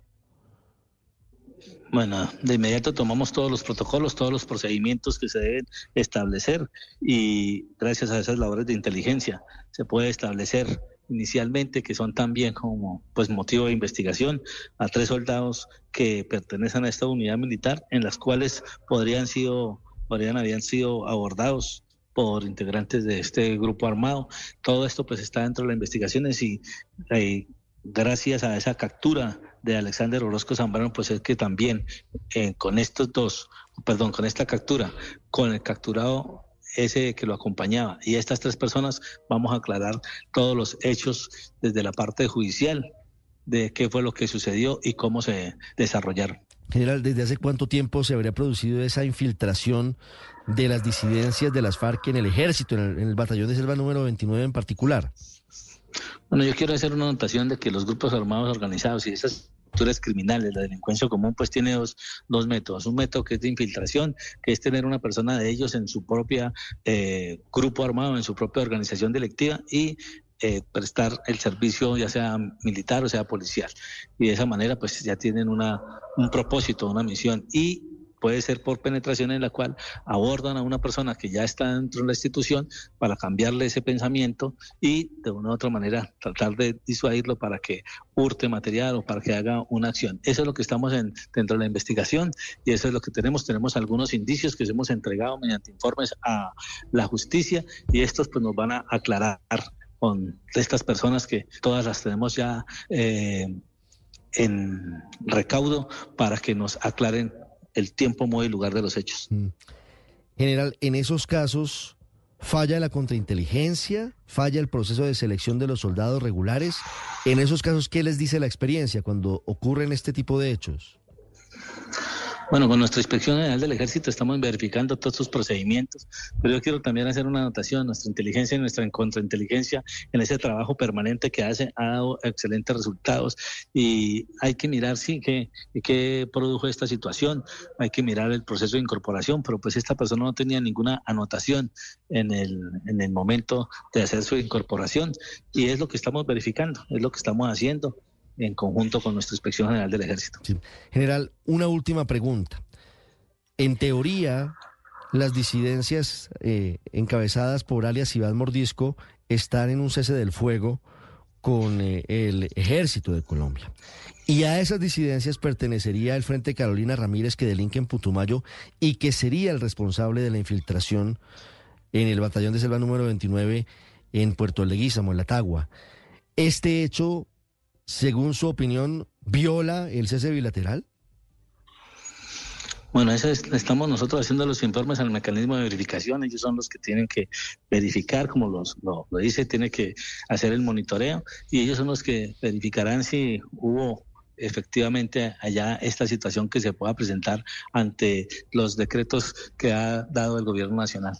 Bueno, de inmediato tomamos todos los protocolos, todos los procedimientos que se deben establecer y gracias a esas labores de inteligencia se puede establecer inicialmente, que son también como pues motivo de investigación, a tres soldados que pertenecen a esta unidad militar, en las cuales podrían sido, podrían habían sido abordados por integrantes de este grupo armado. Todo esto pues está dentro de las investigaciones y eh, gracias a esa captura de Alexander Orozco Zambrano, pues es que también eh, con estos dos, perdón, con esta captura, con el capturado ese que lo acompañaba. Y estas tres personas vamos a aclarar todos los hechos desde la parte judicial de qué fue lo que sucedió y cómo se desarrollaron. General, ¿desde hace cuánto tiempo se habría producido esa infiltración de las disidencias de las FARC en el ejército, en el, batallón de selva número 29 en particular? Bueno, yo quiero hacer una anotación de que los grupos armados organizados y esas criminales. La delincuencia común pues tiene dos, dos métodos. Un método que es de infiltración, que es tener una persona de ellos en su propia eh, grupo armado, en su propia organización delictiva y eh, prestar el servicio ya sea militar o sea policial. Y de esa manera pues ya tienen una, un propósito, una misión. Y puede ser por penetración en la cual abordan a una persona que ya está dentro de la institución para cambiarle ese pensamiento y de una u otra manera tratar de disuadirlo para que hurte material o para que haga una acción. Eso es lo que estamos en, dentro de la investigación y eso es lo que tenemos. Tenemos algunos indicios que hemos entregado mediante informes a la justicia y estos pues nos van a aclarar con estas personas que todas las tenemos ya eh, en recaudo para que nos aclaren el tiempo, modo y lugar de los hechos. Mm. General, en esos casos, ¿falla la contrainteligencia? ¿Falla el proceso de selección de los soldados regulares? En esos casos, ¿qué les dice la experiencia cuando ocurren este tipo de hechos? Bueno, con nuestra Inspección General del Ejército estamos verificando todos estos procedimientos, pero yo quiero también hacer una anotación, nuestra inteligencia y nuestra contrainteligencia en ese trabajo permanente que hace ha dado excelentes resultados y hay que mirar, sí, qué, qué produjo esta situación, hay que mirar el proceso de incorporación, pero pues esta persona no tenía ninguna anotación en el, en el momento de hacer su incorporación y es lo que estamos verificando, es lo que estamos haciendo en conjunto con nuestra Inspección General del Ejército. General, una última pregunta. En teoría, las disidencias eh, encabezadas por alias Iván Mordisco están en un cese del fuego con eh, el ejército de Colombia. Y a esas disidencias pertenecería el Frente Carolina Ramírez que delinque en Putumayo y que sería el responsable de la infiltración en el batallón de selva número 29 en Puerto Leguízamo, en La Tagua. Este hecho según su opinión, viola el cese bilateral? Bueno, eso estamos nosotros haciendo los informes al mecanismo de verificación. Ellos son los que tienen que verificar, como los, lo, dice, tiene que hacer el monitoreo y ellos son los que verificarán si hubo efectivamente allá esta situación que se pueda presentar ante los decretos que ha dado el gobierno nacional.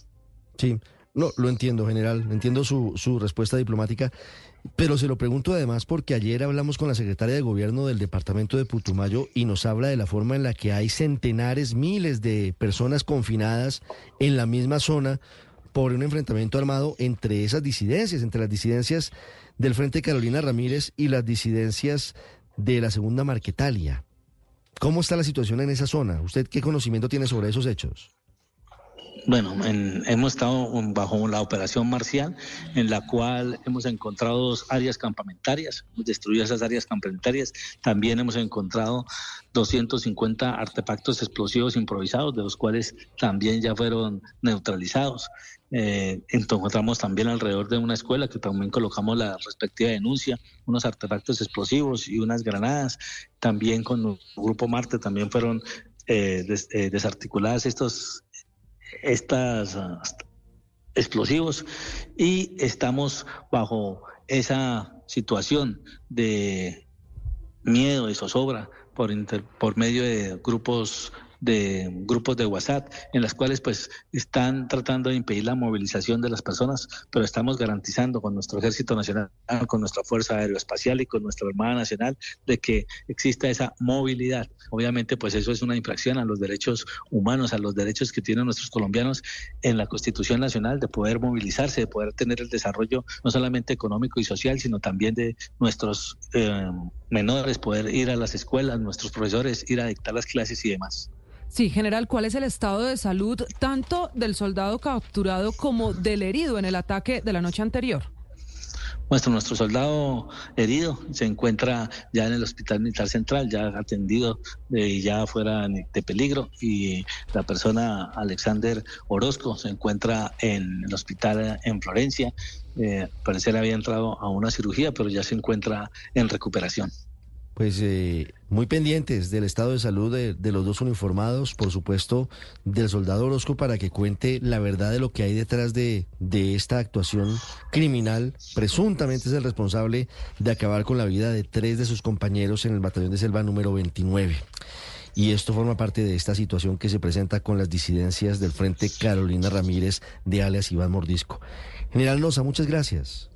Sí, no, lo entiendo, general, entiendo su, su respuesta diplomática. Pero se lo pregunto además porque ayer hablamos con la secretaria de gobierno del departamento de Putumayo y nos habla de la forma en la que hay centenares, miles de personas confinadas en la misma zona por un enfrentamiento armado entre esas disidencias, entre las disidencias del Frente Carolina Ramírez y las disidencias de la Segunda Marquetalia. ¿Cómo está la situación en esa zona? ¿Usted qué conocimiento tiene sobre esos hechos? Bueno, hemos estado bajo la operación marcial, en la cual hemos encontrado dos áreas campamentarias, hemos destruido esas áreas campamentarias. También hemos encontrado 250 artefactos explosivos improvisados, de los cuales también ya fueron neutralizados. Eh, encontramos también alrededor de una escuela que también colocamos la respectiva denuncia, unos artefactos explosivos y unas granadas. También con el Grupo Marte también fueron eh, eh, desarticuladas estos estas ah, explosivos y estamos bajo esa situación de miedo, de zozobra por, por medio de grupos de grupos de WhatsApp en las cuales pues están tratando de impedir la movilización de las personas, pero estamos garantizando con nuestro Ejército Nacional, con nuestra Fuerza Aeroespacial y con nuestra Armada Nacional de que exista esa movilidad. Obviamente pues eso es una infracción a los derechos humanos, a los derechos que tienen nuestros colombianos en la Constitución Nacional de poder movilizarse, de poder tener el desarrollo no solamente económico y social, sino también de nuestros eh, menores, poder ir a las escuelas, nuestros profesores, ir a dictar las clases y demás. Sí, general, ¿cuál es el estado de salud tanto del soldado capturado como del herido en el ataque de la noche anterior? Nuestro, nuestro soldado herido se encuentra ya en el Hospital Militar Central, ya atendido y ya fuera de peligro. Y la persona Alexander Orozco se encuentra en el hospital en Florencia. Eh, que había entrado a una cirugía, pero ya se encuentra en recuperación pues eh, muy pendientes del estado de salud de, los dos uniformados, por supuesto, del soldado Orozco para que cuente la verdad de lo que hay detrás de, de esta actuación criminal. Presuntamente es el responsable de acabar con la vida de tres de sus compañeros en el batallón de selva número 29. Y esto forma parte de esta situación que se presenta con las disidencias del Frente Carolina Ramírez de alias Iván Mordisco. General Noza, muchas gracias.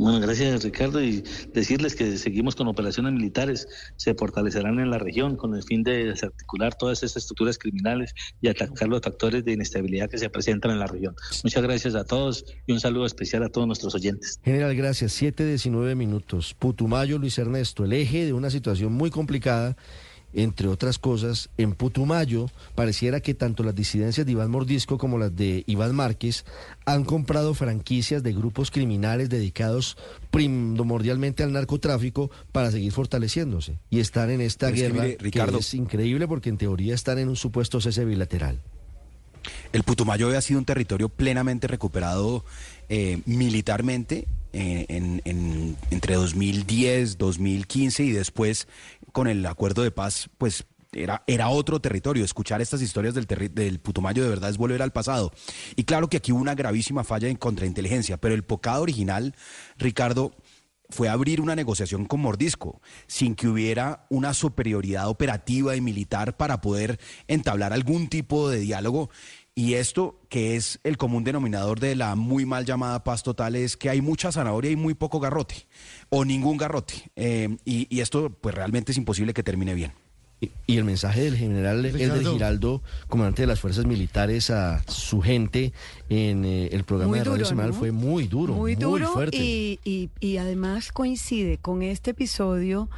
Bueno, gracias Ricardo y decirles que seguimos con operaciones militares, se fortalecerán en la región con el fin de desarticular todas estas estructuras criminales y atacar los factores de inestabilidad que se presentan en la región. Muchas gracias a todos y un saludo especial a todos nuestros oyentes. General, gracias. 7, 19 minutos. Putumayo, Luis Ernesto, el eje de una situación muy complicada entre otras cosas, en Putumayo pareciera que tanto las disidencias de Iván Mordisco como las de Iván Márquez han comprado franquicias de grupos criminales dedicados primordialmente al narcotráfico para seguir fortaleciéndose y están en esta guerra que es increíble porque en teoría están en un supuesto cese bilateral. El Putumayo había sido un territorio plenamente recuperado eh, militarmente eh, en, en- entre 2010, 2015 y después con el acuerdo de paz, pues era, era otro territorio. Escuchar estas historias del, del Putumayo de verdad es volver al pasado. Y claro que aquí hubo una gravísima falla en contrainteligencia, pero el pocado original, Ricardo, fue abrir una negociación con Mordisco, sin que hubiera una superioridad operativa y militar para poder entablar algún tipo de diálogo. Y esto, que es el común denominador de la muy mal llamada paz total, es que hay mucha zanahoria y muy poco garrote, o ningún garrote. Eh, y, y esto, pues realmente es imposible que termine bien. Y, y el mensaje del general Ricardo. Giraldo, comandante de las fuerzas militares, a su gente en eh, el programa Muy de Radio duro, Semanal ¿no? fue muy duro, muy, muy duro fuerte. y, y- y además coincide con este episodio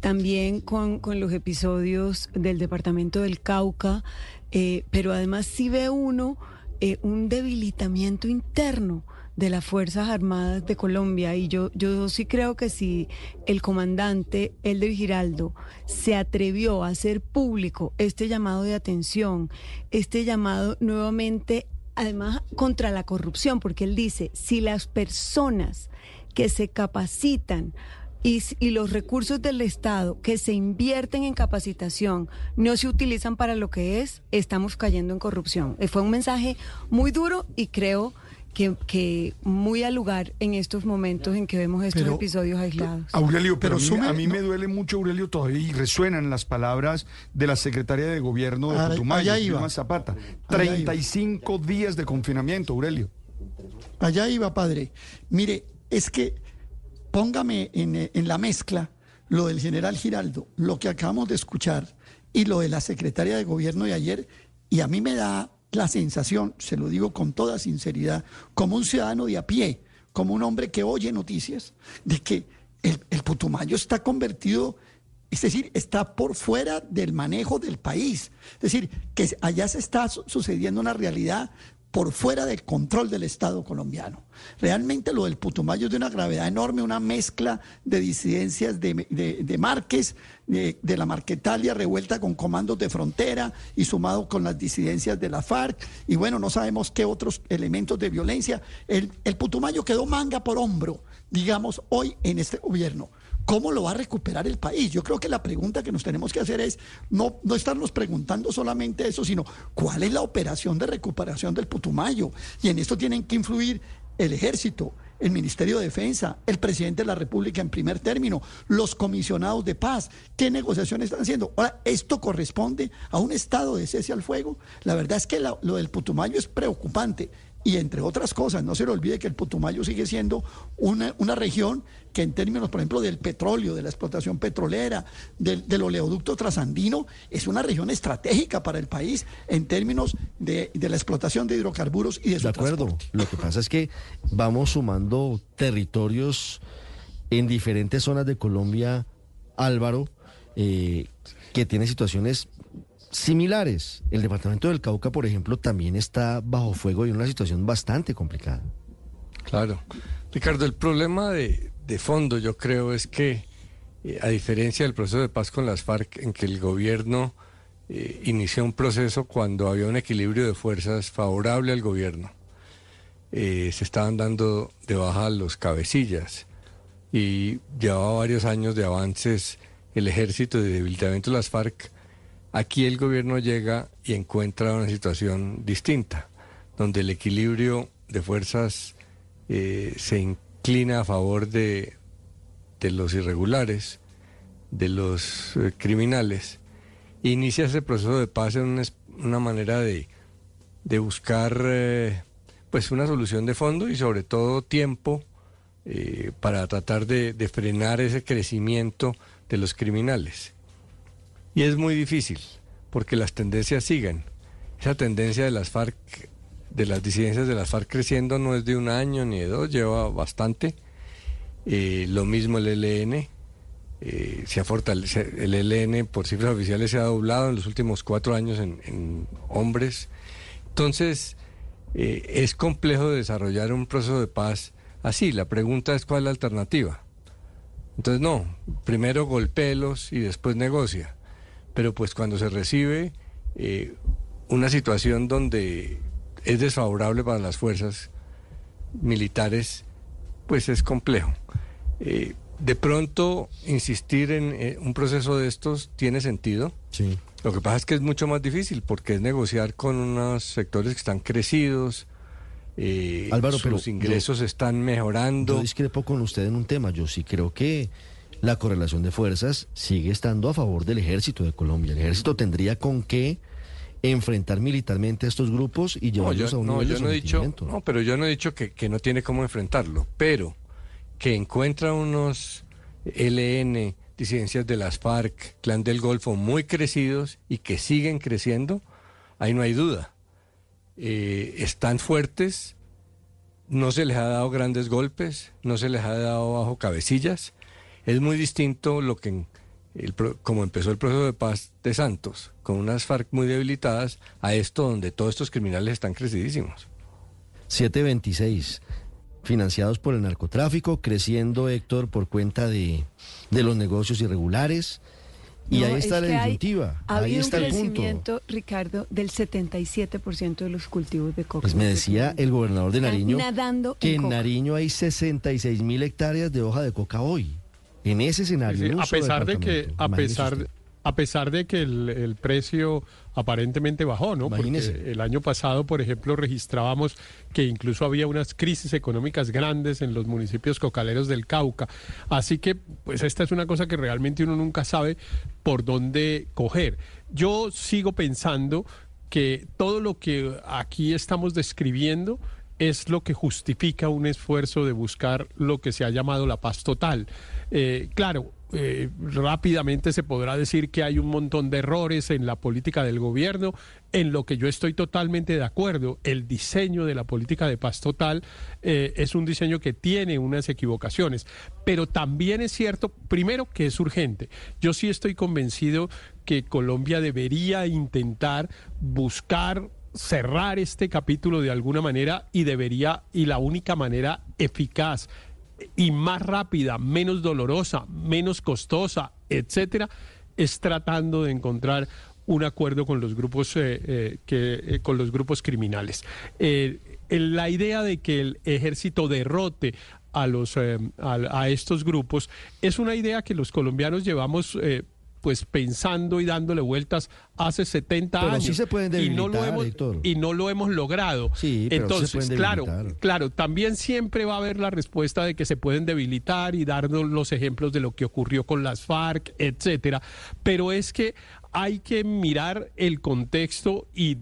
también con, con los episodios del departamento del Cauca, eh, pero además sí ve uno eh, un debilitamiento interno de las Fuerzas Armadas de Colombia. Y yo, yo sí creo que si el comandante Elder Giraldo se atrevió a hacer público este llamado de atención, este llamado nuevamente además contra la corrupción, porque él dice, si las personas que se capacitan y, los recursos del Estado que se invierten en capacitación no se utilizan para lo que es, estamos cayendo en corrupción. Eh, Fue un mensaje muy duro y creo que, que muy al lugar en estos momentos en que vemos estos Pero- episodios aislados. Aurelio, pero, Pero a mí, sume- a mí me duele mucho, Aurelio, todavía y resuenan las palabras de la secretaria de gobierno de Allá- Putumayo, Zapata. Allá iba. 35 días de confinamiento, Aurelio. Allá iba, padre. Mire, es que póngame en, eh, en la mezcla lo del general Giraldo, lo que acabamos de escuchar y lo de la secretaria de gobierno de ayer, y a mí me da la sensación, se lo digo con toda sinceridad, como un ciudadano de a pie, como un hombre que oye noticias, de que el, el Putumayo está convertido, es decir, está por fuera del manejo del país. Es decir, que allá se está su- sucediendo una realidad por fuera del control del Estado colombiano. Realmente lo del Putumayo es de una gravedad enorme, una mezcla de disidencias de, de- de Márquez, de, la Marquetalia revuelta con comandos de frontera y sumado con las disidencias de la FARC. Y bueno, no sabemos qué otros elementos de violencia. El Putumayo quedó manga por hombro, digamos, hoy en este gobierno. ¿Cómo lo va a recuperar el país? Yo creo que la pregunta que nos tenemos que hacer es no, no estarnos preguntando solamente eso, sino cuál es la operación de recuperación del Putumayo. Y en esto tienen que influir el ejército, el Ministerio de Defensa, el presidente de la República en primer término, los comisionados de paz. ¿Qué negociaciones están haciendo? Ahora, ¿esto corresponde a un estado de cese al fuego? La verdad es que lo del Putumayo es preocupante. Y entre otras cosas, no se le olvide que el Putumayo sigue siendo una, una región que en términos, por ejemplo, del petróleo, de la explotación petrolera, del, del oleoducto trasandino, es una región estratégica para el país en términos de, de la explotación de hidrocarburos y de su De acuerdo. Lo que pasa es que vamos sumando territorios en diferentes zonas de Colombia, Álvaro, eh, que tienen situaciones similares. El departamento del Cauca, por ejemplo, también está bajo fuego y en una situación bastante complicada. Claro. Ricardo, el problema de, de fondo yo creo es que, eh, a diferencia del proceso de paz con las FARC, en que el gobierno eh, inició un proceso cuando había un equilibrio de fuerzas favorable al gobierno, eh, se estaban dando de baja los cabecillas y llevaba varios años de avances el ejército de debilitamiento de las FARC. Aquí el gobierno llega y encuentra una situación distinta, donde el equilibrio de fuerzas eh, se inclina a favor de, de los irregulares, de los eh, criminales, inicia ese proceso de paz en una, manera de, de buscar eh, pues una solución de fondo y sobre todo tiempo para tratar de, de frenar ese crecimiento de los criminales. Y es muy difícil, porque las tendencias siguen. Esa tendencia de las FARC, de las disidencias de las FARC creciendo no es de un año ni de dos, lleva bastante. Eh, lo mismo el ELN, eh, el ELN por cifras oficiales se ha doblado en los últimos cuatro años en, hombres. Entonces, eh, es complejo desarrollar un proceso de paz así. La pregunta es cuál es la alternativa. Entonces, no, primero golpéelos y después negocia. Pero pues cuando se recibe eh, una situación donde es desfavorable para las fuerzas militares, pues es complejo. Eh, de pronto, insistir en eh, un proceso de estos tiene sentido. Sí. Lo que pasa es que es mucho más difícil porque es negociar con unos sectores que están crecidos, eh, Álvaro, pero sus ingresos yo- están mejorando. Yo discrepo con usted en un tema. Yo sí creo que la correlación de fuerzas sigue estando a favor del ejército de Colombia. El ejército tendría con qué enfrentar militarmente a estos grupos y No, llevarlos yo, a un no, yo no he dicho, no, pero yo no he dicho que, que no tiene cómo enfrentarlo, pero que encuentra unos LN, disidencias de las FARC, Clan del Golfo, muy crecidos y que siguen creciendo, ahí no hay duda. Eh, están fuertes, no se les ha dado grandes golpes, no se les ha dado bajo cabecillas. Es muy distinto lo que en- el pro- como empezó el proceso de paz de Santos, con unas FARC muy debilitadas, a esto donde todos estos criminales están crecidísimos. 726, financiados por el narcotráfico, creciendo, Héctor, por cuenta de, de los negocios irregulares. Y No, ahí es está la disyuntiva. Ha ahí habido un está el punto. crecimiento, Ricardo, del 77% de los cultivos de coca. Pues me decía el gobernador de Nariño nadando que en en coca. Nariño hay 66 mil hectáreas de hoja de coca hoy. En ese escenario. Sí, a pesar de que a pesar usted. a pesar de que el, el precio aparentemente bajó, ¿no? Imagínese. Porque el año pasado, por ejemplo, registrábamos que incluso había unas crisis económicas grandes en los municipios cocaleros del Cauca. Así que, pues esta es una cosa que realmente uno nunca sabe por dónde coger. Yo sigo pensando que todo lo que aquí estamos describiendo es lo que justifica un esfuerzo de buscar lo que se ha llamado la paz total. Eh, claro, eh, rápidamente se podrá decir que hay un montón de errores en la política del gobierno, en lo que yo estoy totalmente de acuerdo. El diseño de la política de paz total eh, es un diseño que tiene unas equivocaciones, pero también es cierto, primero, que es urgente. Yo sí estoy convencido que Colombia debería intentar buscar cerrar este capítulo de alguna manera y debería, y la única manera eficaz y más rápida, menos dolorosa, menos costosa, etcétera, es tratando de encontrar un acuerdo con los grupos eh, eh, que eh, con los grupos criminales. Eh, la idea de que el ejército derrote a los a, estos grupos es una idea que los colombianos llevamos pues pensando y dándole vueltas hace 70 Pero años sí se pueden y no lo debilitar, hemos Héctor. y no lo hemos logrado. Sí, pero sí Entonces, pueden claro, claro, también siempre va a haber la respuesta de que se pueden debilitar y darnos los ejemplos de lo que ocurrió con las FARC, etcétera. Pero es que hay que mirar el contexto y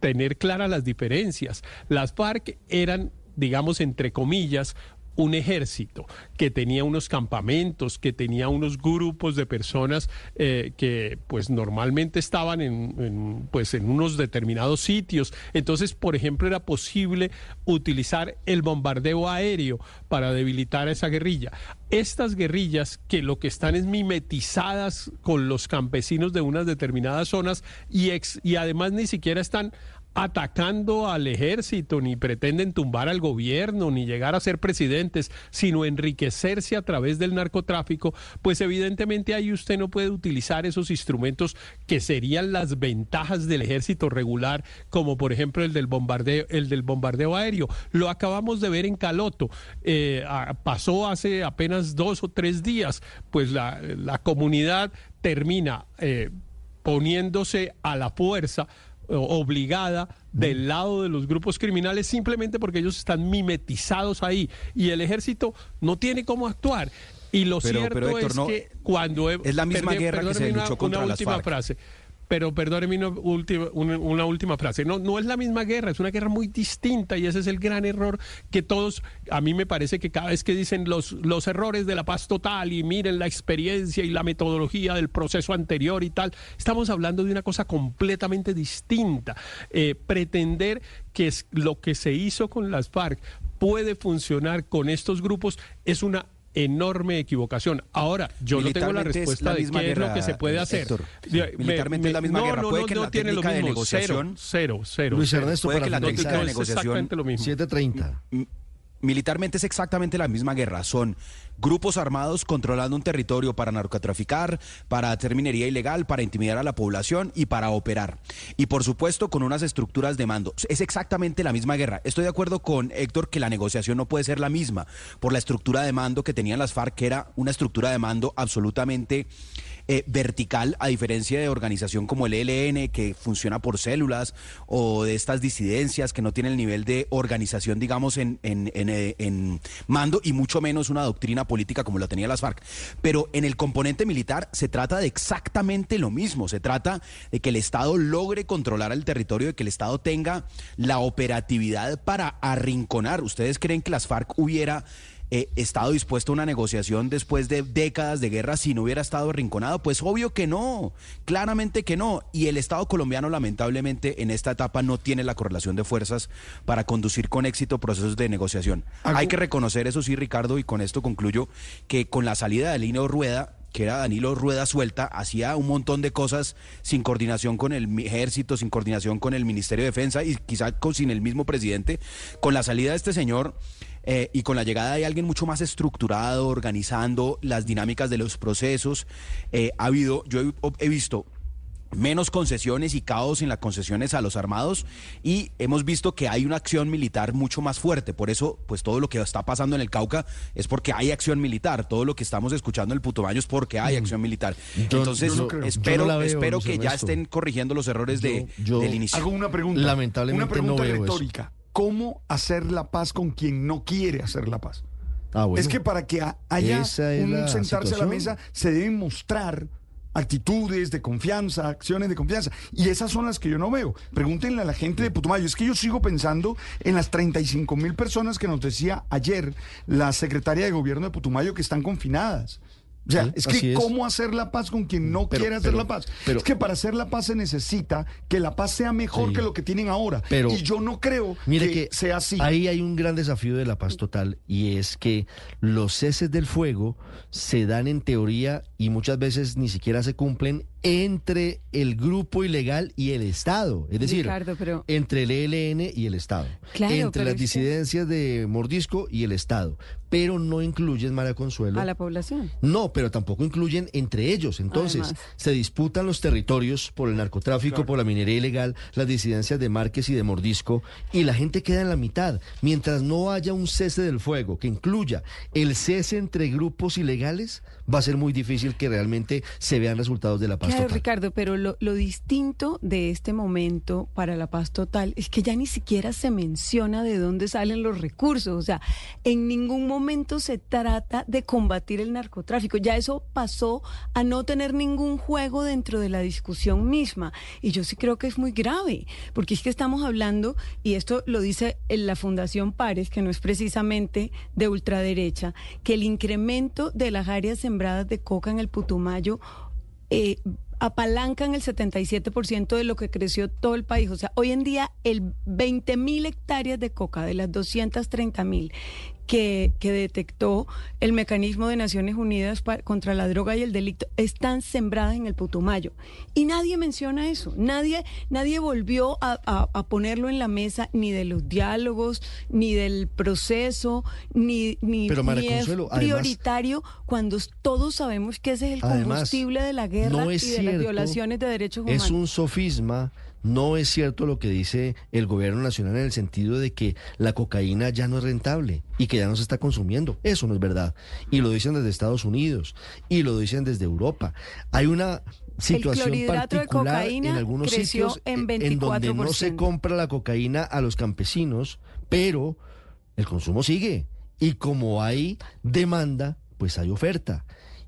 tener claras las diferencias. Las FARC eran, digamos, entre comillas, un ejército que tenía unos campamentos, que tenía unos grupos de personas eh, que pues normalmente estaban en, en, pues en unos determinados sitios. Entonces, por ejemplo, era posible utilizar el bombardeo aéreo para debilitar a esa guerrilla. Estas guerrillas que lo que están es mimetizadas con los campesinos de unas determinadas zonas y, ex- y además ni siquiera están atacando al ejército, ni pretenden tumbar al gobierno, ni llegar a ser presidentes, sino enriquecerse a través del narcotráfico, pues evidentemente ahí usted no puede utilizar esos instrumentos que serían las ventajas del ejército regular, como por ejemplo el del bombardeo, el del bombardeo aéreo. Lo acabamos de ver en Caloto. Eh, pasó hace apenas dos o tres días, pues la, la comunidad termina eh, poniéndose a la fuerza obligada del lado de los grupos criminales simplemente porque ellos están mimetizados ahí y el ejército no tiene cómo actuar. Y lo Pero- cierto pero, Héctor, es no- que cuando... es la misma guerra que se luchó contra una las última FARC. frase. Pero perdóneme una última, una, última frase. No, no es la misma guerra, es una guerra muy distinta y ese es el gran error que todos, a mí me parece que cada vez que dicen los, los errores de la paz total y miren la experiencia y la metodología del proceso anterior y tal, estamos hablando de una cosa completamente distinta. Eh, pretender que es lo que se hizo con las FARC puede funcionar con estos grupos es una enorme equivocación. Ahora, yo no tengo la respuesta la de qué es lo guerra, que se puede hacer. Héctor. Sí, militarmente es la misma no, guerra. No, Puede no, que no la tiene lo técnica de mismo. Cero, negociación- cero, cero. Luis cero. Ernesto, Puede para que la técnica de negociación exactamente lo mismo. 730. Militarmente es exactamente la misma guerra. Son grupos armados controlando un territorio para narcotraficar, para hacer minería ilegal, para intimidar a la población y para operar. Y por supuesto con unas estructuras de mando. Es exactamente la misma guerra. Estoy de acuerdo con Héctor que la negociación no puede ser la misma por la estructura de mando que tenían las FARC, que era una estructura de mando absolutamente eh, vertical, a diferencia de organización como el ELN, que funciona por células, o de estas disidencias que no tienen el nivel de organización, digamos, en, en, eh, en mando, y mucho menos una doctrina política como la tenía las FARC. Pero en el componente militar se trata de exactamente lo mismo. Se trata de que el Estado logre controlar el territorio, de que el Estado tenga la operatividad para arrinconar. ¿Ustedes creen que las FARC hubiera eh, estado dispuesto a una negociación después de décadas de guerra si no hubiera estado arrinconado? Pues obvio que no, claramente que no. Y el Estado colombiano lamentablemente en esta etapa no tiene la correlación de fuerzas para conducir con éxito procesos de negociación. Hay que reconocer eso sí, Ricardo, y con esto concluyo, que con la salida de Lino Rueda, que era Danilo Rueda Suelta, hacía un montón de cosas sin coordinación con el ejército, sin coordinación con el Ministerio de Defensa y quizá con, sin el mismo presidente. Con la salida de este señor eh, y con la llegada de alguien mucho más estructurado, organizando las dinámicas de los procesos, eh, ha habido, yo he, he visto menos concesiones y caos en las concesiones a los armados y hemos visto que hay una acción militar mucho más fuerte. Por eso, pues todo lo que está pasando en el Cauca es porque hay acción militar. Todo lo que estamos escuchando en el Putumayo es porque hay acción militar. Yo- Entonces, yo no creo. espero, Yo no la veo, espero que ya estén corrigiendo los errores de, del inicio. Hago una pregunta. Lamentablemente Una pregunta no veo eso. ¿Cómo hacer la paz con quien no quiere hacer la paz? Ah, bueno. Es que para que ha- haya un la sentarse a la mesa se deben mostrar actitudes de confianza, acciones de confianza. Y esas son las que yo no veo. Pregúntenle a la gente de Putumayo. Es que yo sigo pensando en las 35 mil personas que nos decía ayer la secretaria de gobierno de Putumayo que están confinadas. O sea, Sí, es que es. cómo hacer la paz con quien no Pero- quiere hacer pero- la paz. pero- es que para hacer la paz se necesita que la paz sea mejor Sí. que lo que tienen ahora. Pero- y yo no creo Mire que, que sea así. Ahí hay un gran desafío de la paz total y es que los ceses del fuego se dan en teoría y muchas veces ni siquiera se cumplen entre el grupo ilegal y el Estado. Es decir, Ricardo, pero- entre el ELN y el Estado. Claro, entre las disidencias de Mordisco y el Estado. Pero no incluyen, María Consuelo. a la población. No, pero tampoco incluyen entre ellos. Entonces, Además. se disputan los territorios por el narcotráfico, por la minería ilegal, las disidencias de Márquez y de Mordisco, y la gente queda en la mitad. Mientras no haya un cese del fuego que incluya el cese entre grupos ilegales, va a ser muy difícil que realmente se vean resultados de la paz Claro, total. Ricardo, pero lo, lo distinto de este momento para la paz total es que ya ni siquiera se menciona de dónde salen los recursos. O sea, en ningún momento se trata de combatir el narcotráfico. Ya eso pasó a no tener ningún juego dentro de la discusión misma. Y yo sí creo que es muy grave, porque es que estamos hablando, y esto lo dice en la Fundación Pares, que no es precisamente de ultraderecha, que el incremento de las áreas de coca en el Putumayo eh, apalancan el 77% de lo que creció todo el país. O sea, hoy en día el 20 mil hectáreas de coca de las 230 mil que, que detectó el mecanismo de Naciones Unidas contra la droga y el delito están sembradas en el Putumayo. Y nadie menciona eso. Nadie, nadie volvió a, a- a ponerlo en la mesa ni de los diálogos, ni del proceso, ni, ni, Pero, ni es además- prioritario cuando todos sabemos que ese es el Además, combustible de la guerra no y de las violaciones de derechos humanos. Es un sofisma. No es cierto lo que dice el gobierno nacional en el sentido de que la cocaína ya no es rentable y que ya no se está consumiendo. Eso no es verdad. Y lo dicen desde Estados Unidos y lo dicen desde Europa. Hay una situación particular en algunos sitios en en donde no 24%. se compra la cocaína a los campesinos, pero el consumo sigue. Y como hay demanda, pues hay oferta.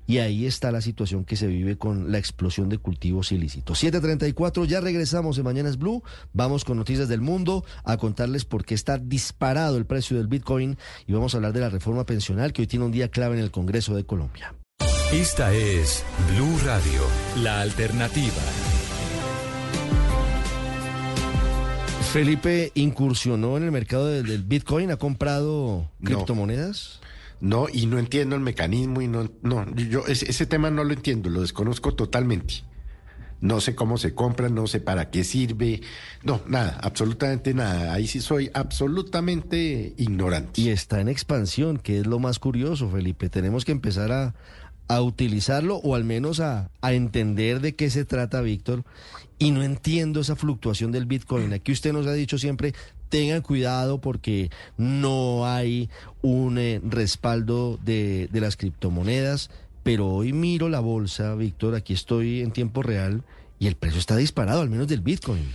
Y ahí está la situación que se vive con la explosión de cultivos ilícitos. 734, ya regresamos en Mañanas Blue. Vamos con noticias del mundo a contarles por qué está disparado el precio del Bitcoin y vamos a hablar de la reforma pensional que hoy tiene un día clave en el Congreso de Colombia. Esta es Blue Radio, la alternativa. Felipe incursionó en el mercado del, del Bitcoin, ha comprado criptomonedas. No, y no entiendo el mecanismo y no, no, yo ese, ese tema no lo entiendo, lo desconozco totalmente. no sé cómo se compran, no sé para qué sirve, no, nada, absolutamente nada. Ahí sí soy absolutamente ignorante. Y está en expansión, que es lo más curioso, Felipe. Tenemos que empezar a, a utilizarlo o al menos a, a entender de qué se trata, Víctor. Y no entiendo esa fluctuación del Bitcoin. Aquí usted nos ha dicho siempre, tengan cuidado porque no hay un eh, respaldo de, de las criptomonedas. Pero hoy miro la bolsa, Víctor, aquí estoy en tiempo real y el precio está disparado, al menos del Bitcoin.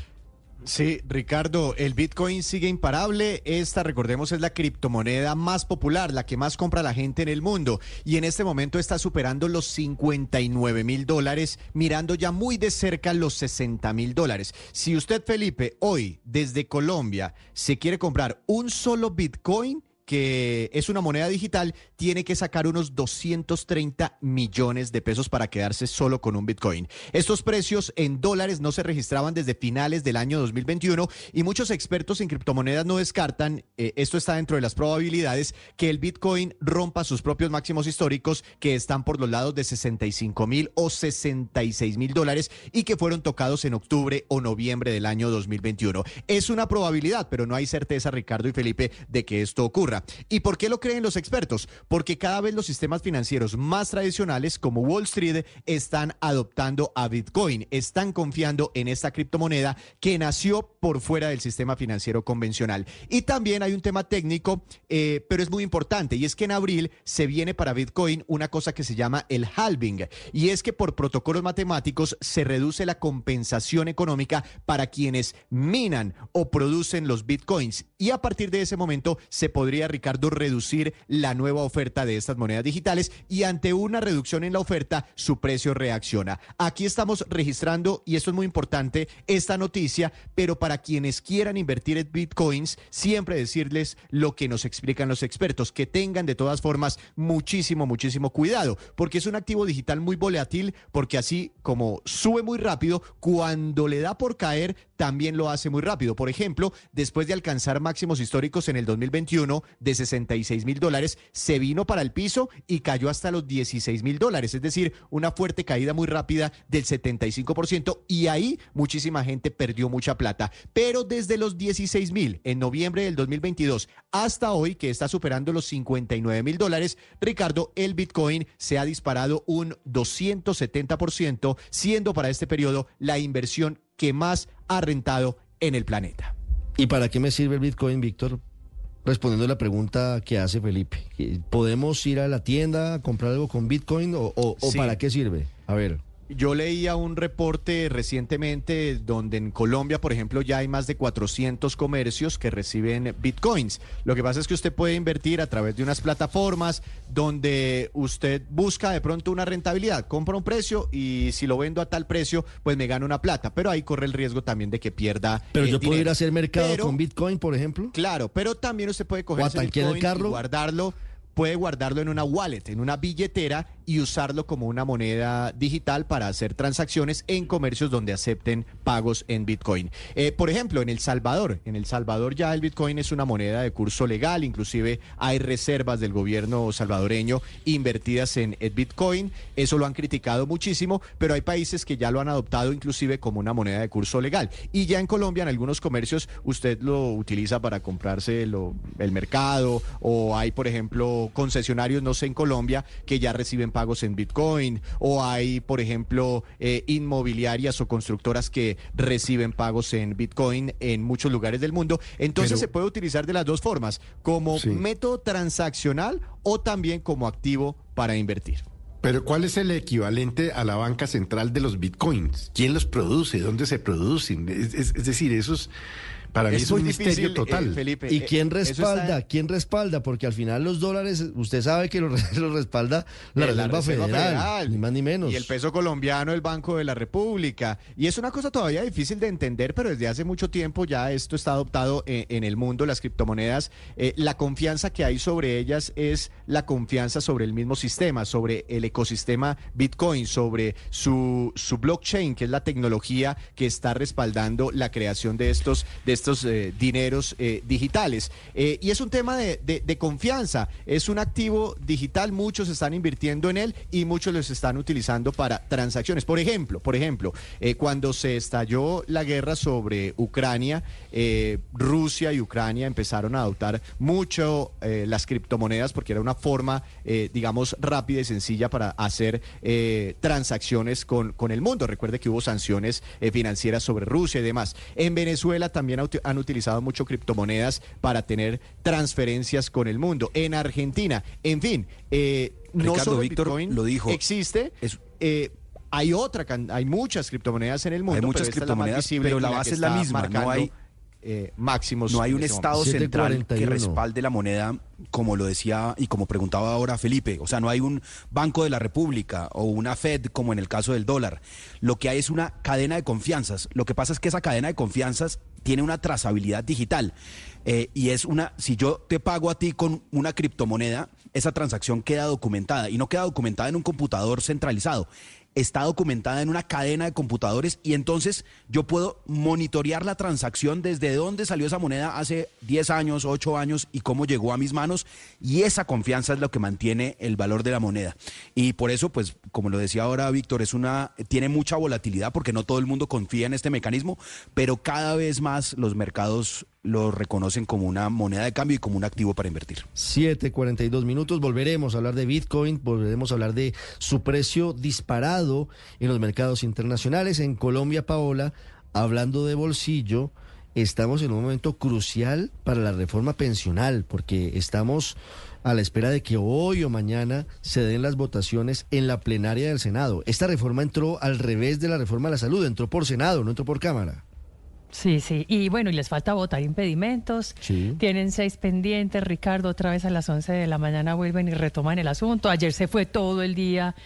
Sí, Ricardo, el Bitcoin sigue imparable. Esta, recordemos, es la criptomoneda más popular, la que más compra la gente en el mundo. Y en este momento está superando los 59 mil dólares, mirando ya muy de cerca los 60 mil dólares. Si usted, Felipe, hoy desde Colombia se quiere comprar un solo Bitcoin, que es una moneda digital, tiene que sacar unos 230 millones de pesos para quedarse solo con un Bitcoin. Estos precios en dólares no se registraban desde finales del año 2021 y muchos expertos en criptomonedas no descartan, eh, esto está dentro de las probabilidades, que el Bitcoin rompa sus propios máximos históricos que están por los lados de 65 mil o 66 mil dólares y que fueron tocados en octubre o noviembre del año 2021. Es una probabilidad, pero no hay certeza, Ricardo y Felipe, de que esto ocurra. ¿Y por qué lo creen los expertos? Porque cada vez los sistemas financieros más tradicionales como Wall Street están adoptando a Bitcoin, están confiando en esta criptomoneda que nació por fuera del sistema financiero convencional. Y también hay un tema técnico, eh, pero es muy importante, y es que en abril se viene para Bitcoin una cosa que se llama el halving, y es que por protocolos matemáticos se reduce la compensación económica para quienes minan o producen los Bitcoins, y a partir de ese momento se podría Ricardo, reducir la nueva oferta de estas monedas digitales y ante una reducción en la oferta, su precio reacciona. Aquí estamos registrando, y esto es muy importante, esta noticia, pero para quienes quieran invertir en bitcoins, siempre decirles lo que nos explican los expertos, que tengan de todas formas muchísimo, muchísimo cuidado, porque es un activo digital muy volátil, porque así como sube muy rápido, cuando le da por caer, también lo hace muy rápido. Por ejemplo, después de alcanzar máximos históricos en el 2021 de 66 mil dólares, se vino para el piso y cayó hasta los 16 mil dólares, es decir, una fuerte caída muy rápida del 75% y ahí muchísima gente perdió mucha plata. Pero desde los 16 mil en noviembre del 2022 hasta hoy, que está superando los 59 mil dólares, Ricardo, el Bitcoin se ha disparado un 270%, siendo para este periodo la inversión que más ha rentado en el planeta. ¿Y para qué me sirve el Bitcoin, Víctor? Respondiendo a la pregunta que hace Felipe, ¿podemos ir a la tienda a comprar algo con Bitcoin o, o, para qué sirve? A ver. Yo leía un reporte recientemente donde en Colombia, por ejemplo, ya hay más de 400 comercios que reciben bitcoins. Lo que pasa es que usted puede invertir a través de unas plataformas donde usted busca de pronto una rentabilidad, compra un precio y si lo vendo a tal precio, pues me gano una plata. Pero ahí corre el riesgo también de que pierda. Pero eh, yo puedo ir a hacer mercado Pero- con Bitcoin, por ejemplo. Claro, pero también usted puede coger ¿O a ese tanquear el carro? y guardarlo, puede guardarlo en una wallet, en una billetera y usarlo como una moneda digital para hacer transacciones en comercios donde acepten pagos en Bitcoin. Eh, por ejemplo, en El Salvador, en El Salvador ya el Bitcoin es una moneda de curso legal, inclusive hay reservas del gobierno salvadoreño invertidas en Bitcoin, eso lo han criticado muchísimo, pero hay países que ya lo han adoptado inclusive como una moneda de curso legal. Y ya en Colombia, en algunos comercios, usted lo utiliza para comprarse lo- el mercado o hay, por ejemplo, concesionarios, no sé, en Colombia que ya reciben pagos en Bitcoin o hay, por ejemplo, eh, inmobiliarias o constructoras que reciben pagos en Bitcoin en muchos lugares del mundo. Entonces Pero- se puede utilizar de las dos formas, como Sí. método transaccional o también como activo para invertir. Pero ¿cuál es el equivalente a la banca central de los bitcoins? ¿Quién los produce? ¿Dónde se producen? Es, es- es decir, eso es, para mí Es es, un muy misterio difícil, eh, total. Felipe. ¿Y Eh, quién respalda? está- ¿Quién respalda? Porque al final los dólares, usted sabe que los (laughs) los respalda la, Eh, Reserva, Federal, ni más ni menos. Y el peso colombiano, el Banco de la República. Y es una cosa todavía difícil de entender, pero desde hace mucho tiempo ya esto está adoptado en, en el mundo, las criptomonedas. Eh, la confianza que hay sobre ellas es la confianza sobre el mismo sistema, sobre el ecosistema Bitcoin, sobre su, su blockchain, que es la tecnología que está respaldando la creación de estos, de estos eh, dineros eh, digitales. Eh, y es un tema de, de- de confianza, es un activo digital, muchos están invirtiendo en él y muchos los están utilizando para transacciones. Por ejemplo, por ejemplo, cuando se estalló la guerra sobre Ucrania, eh, Rusia y Ucrania empezaron a adoptar mucho eh, las criptomonedas porque era una forma, eh, digamos, rápida y sencilla para hacer transacciones con, con el mundo. Recuerde que hubo sanciones financieras sobre Rusia y demás. En Venezuela también han utilizado mucho criptomonedas para tener transferencias con el mundo. En Argentina, en fin, no Ricardo, solo Víctor Bitcoin lo dijo. existe. hay otra, hay muchas criptomonedas en el mundo. Hay muchas pero la más criptomonedas, visible pero la base es la misma. No marcando, hay, eh, máximos. no hay un Estado central que respalde la moneda, como lo decía y como preguntaba ahora Felipe. O sea, no hay un Banco de la República o una Fed como en el caso del dólar. Lo que hay es una cadena de confianzas. Lo que pasa es que esa cadena de confianzas tiene una trazabilidad digital. Eh, y es una, si yo te pago a ti con una criptomoneda, esa transacción queda documentada y no queda documentada en un computador centralizado. Está documentada en una cadena de computadores y entonces yo puedo monitorear la transacción desde dónde salió esa moneda hace 10 años, 8 años y cómo llegó a mis manos y esa confianza es lo que mantiene el valor de la moneda. Y por eso, pues, como lo decía ahora Víctor, es una tiene mucha volatilidad porque no todo el mundo confía en este mecanismo, pero cada vez más los mercados lo reconocen como una moneda de cambio y como un activo para invertir. 7:42 minutos. Volveremos a hablar de Bitcoin, volveremos a hablar de su precio disparado en los mercados internacionales. En Colombia, Paola, hablando de bolsillo, estamos en un momento crucial para la reforma pensional, porque estamos a la espera de que hoy o mañana se den las votaciones en la plenaria del Senado. Esta reforma entró al revés de la reforma de la salud, entró por Senado, no entró por Cámara. Sí, sí. Y bueno, y les falta votar impedimentos. Sí. Tienen seis pendientes. Ricardo, otra vez a las 11 de la mañana vuelven y retoman el asunto. Ayer se fue todo el día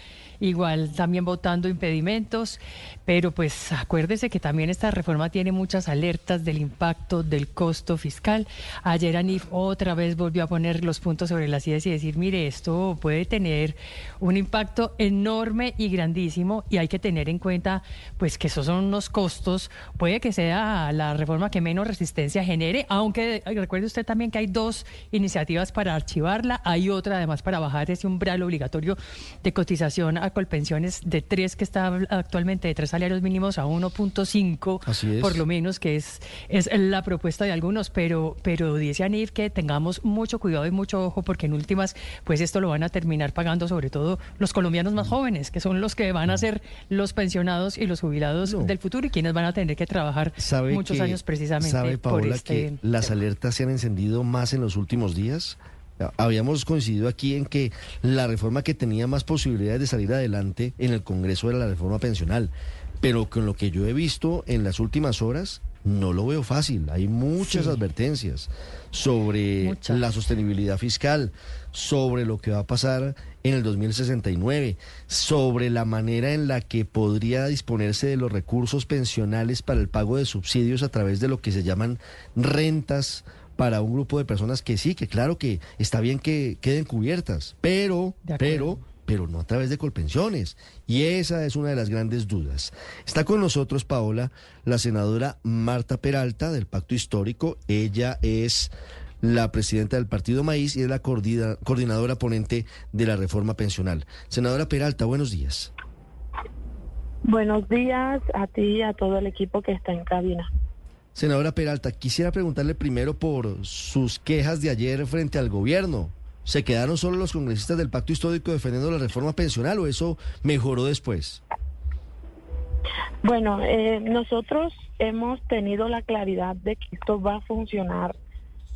igual también votando impedimentos, pero pues acuérdese que también esta reforma tiene muchas alertas del impacto del costo fiscal. Ayer Anif otra vez volvió a poner los puntos sobre las ideas y decir, mire, esto puede tener un impacto enorme y grandísimo y hay que tener en cuenta pues que esos son unos costos, puede que sea la reforma que menos resistencia genere, aunque recuerde usted también que hay dos iniciativas para archivarla, hay otra además para bajar ese umbral obligatorio de cotización a colpensiones de tres que está actualmente de tres salarios mínimos a 1.5 Así es. por lo menos que es es la propuesta de algunos, pero pero dice Anif que tengamos mucho cuidado y mucho ojo porque en últimas pues esto lo van a terminar pagando sobre todo los colombianos más jóvenes, que son los que van a ser los pensionados y los jubilados del futuro y quienes van a tener que trabajar ¿Sabe muchos que- años precisamente ¿Sabe, por Paola, este que las alertas se han encendido más en los últimos días? Habíamos coincidido aquí en que la reforma que tenía más posibilidades de salir adelante en el Congreso era la reforma pensional, pero con lo que yo he visto en las últimas horas, no lo veo fácil. Hay muchas Sí. advertencias sobre Muchas. la sostenibilidad fiscal, sobre lo que va a pasar en el 2069, sobre la manera en la que podría disponerse de los recursos pensionales para el pago de subsidios a través de lo que se llaman rentas para un grupo de personas que sí, que claro que está bien que queden cubiertas, pero, pero, pero no a través de colpensiones. Y esa es una de las grandes dudas. Está con nosotros, Paola, la senadora Marta Peralta del Pacto Histórico. Ella es la presidenta del Partido Maíz y es la coordina- coordinadora ponente de la reforma pensional. Senadora Peralta, buenos días. Buenos días a ti y a todo el equipo que está en cabina. Senadora Peralta, quisiera preguntarle primero por sus quejas de ayer frente al gobierno. ¿Se quedaron solo los congresistas del Pacto Histórico defendiendo la reforma pensional o eso mejoró después? Bueno, eh, nosotros hemos tenido la claridad de que esto va a funcionar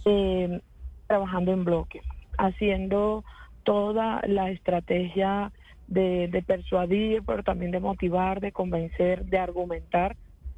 eh, trabajando en bloque, haciendo toda la estrategia de, de persuadir, pero también de motivar, de convencer, de argumentar,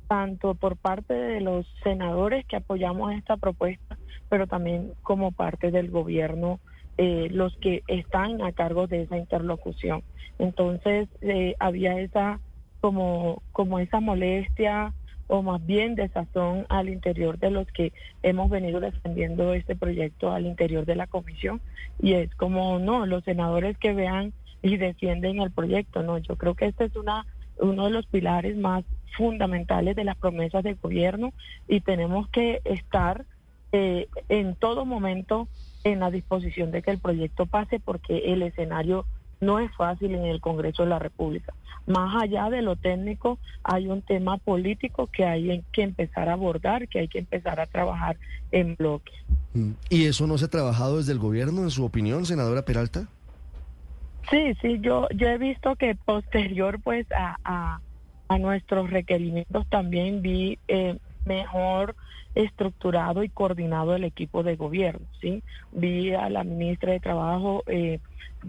tanto por parte de los senadores que apoyamos esta propuesta, pero también como parte del gobierno, eh, los que están a cargo de esa interlocución. Entonces, eh, había esa como, como esa molestia o más bien desazón al interior de los que hemos venido defendiendo este proyecto al interior de la comisión y es como no los senadores que vean y defienden el proyecto no yo creo que este es una uno de los pilares más fundamentales de las promesas del gobierno y tenemos que estar eh, en todo momento en la disposición de que el proyecto pase porque el escenario no es fácil en el Congreso de la República. Más allá de lo técnico, hay un tema político que hay que empezar a abordar, que hay que empezar a trabajar en bloque. Mm. ¿Y eso no se ha trabajado desde el gobierno, en su opinión, senadora Peralta? Sí, sí, yo, yo he visto que posterior pues a, a, a nuestros requerimientos también vi eh, mejor estructurado y coordinado el equipo de gobierno, ¿sí? Vi a la ministra de Trabajo eh,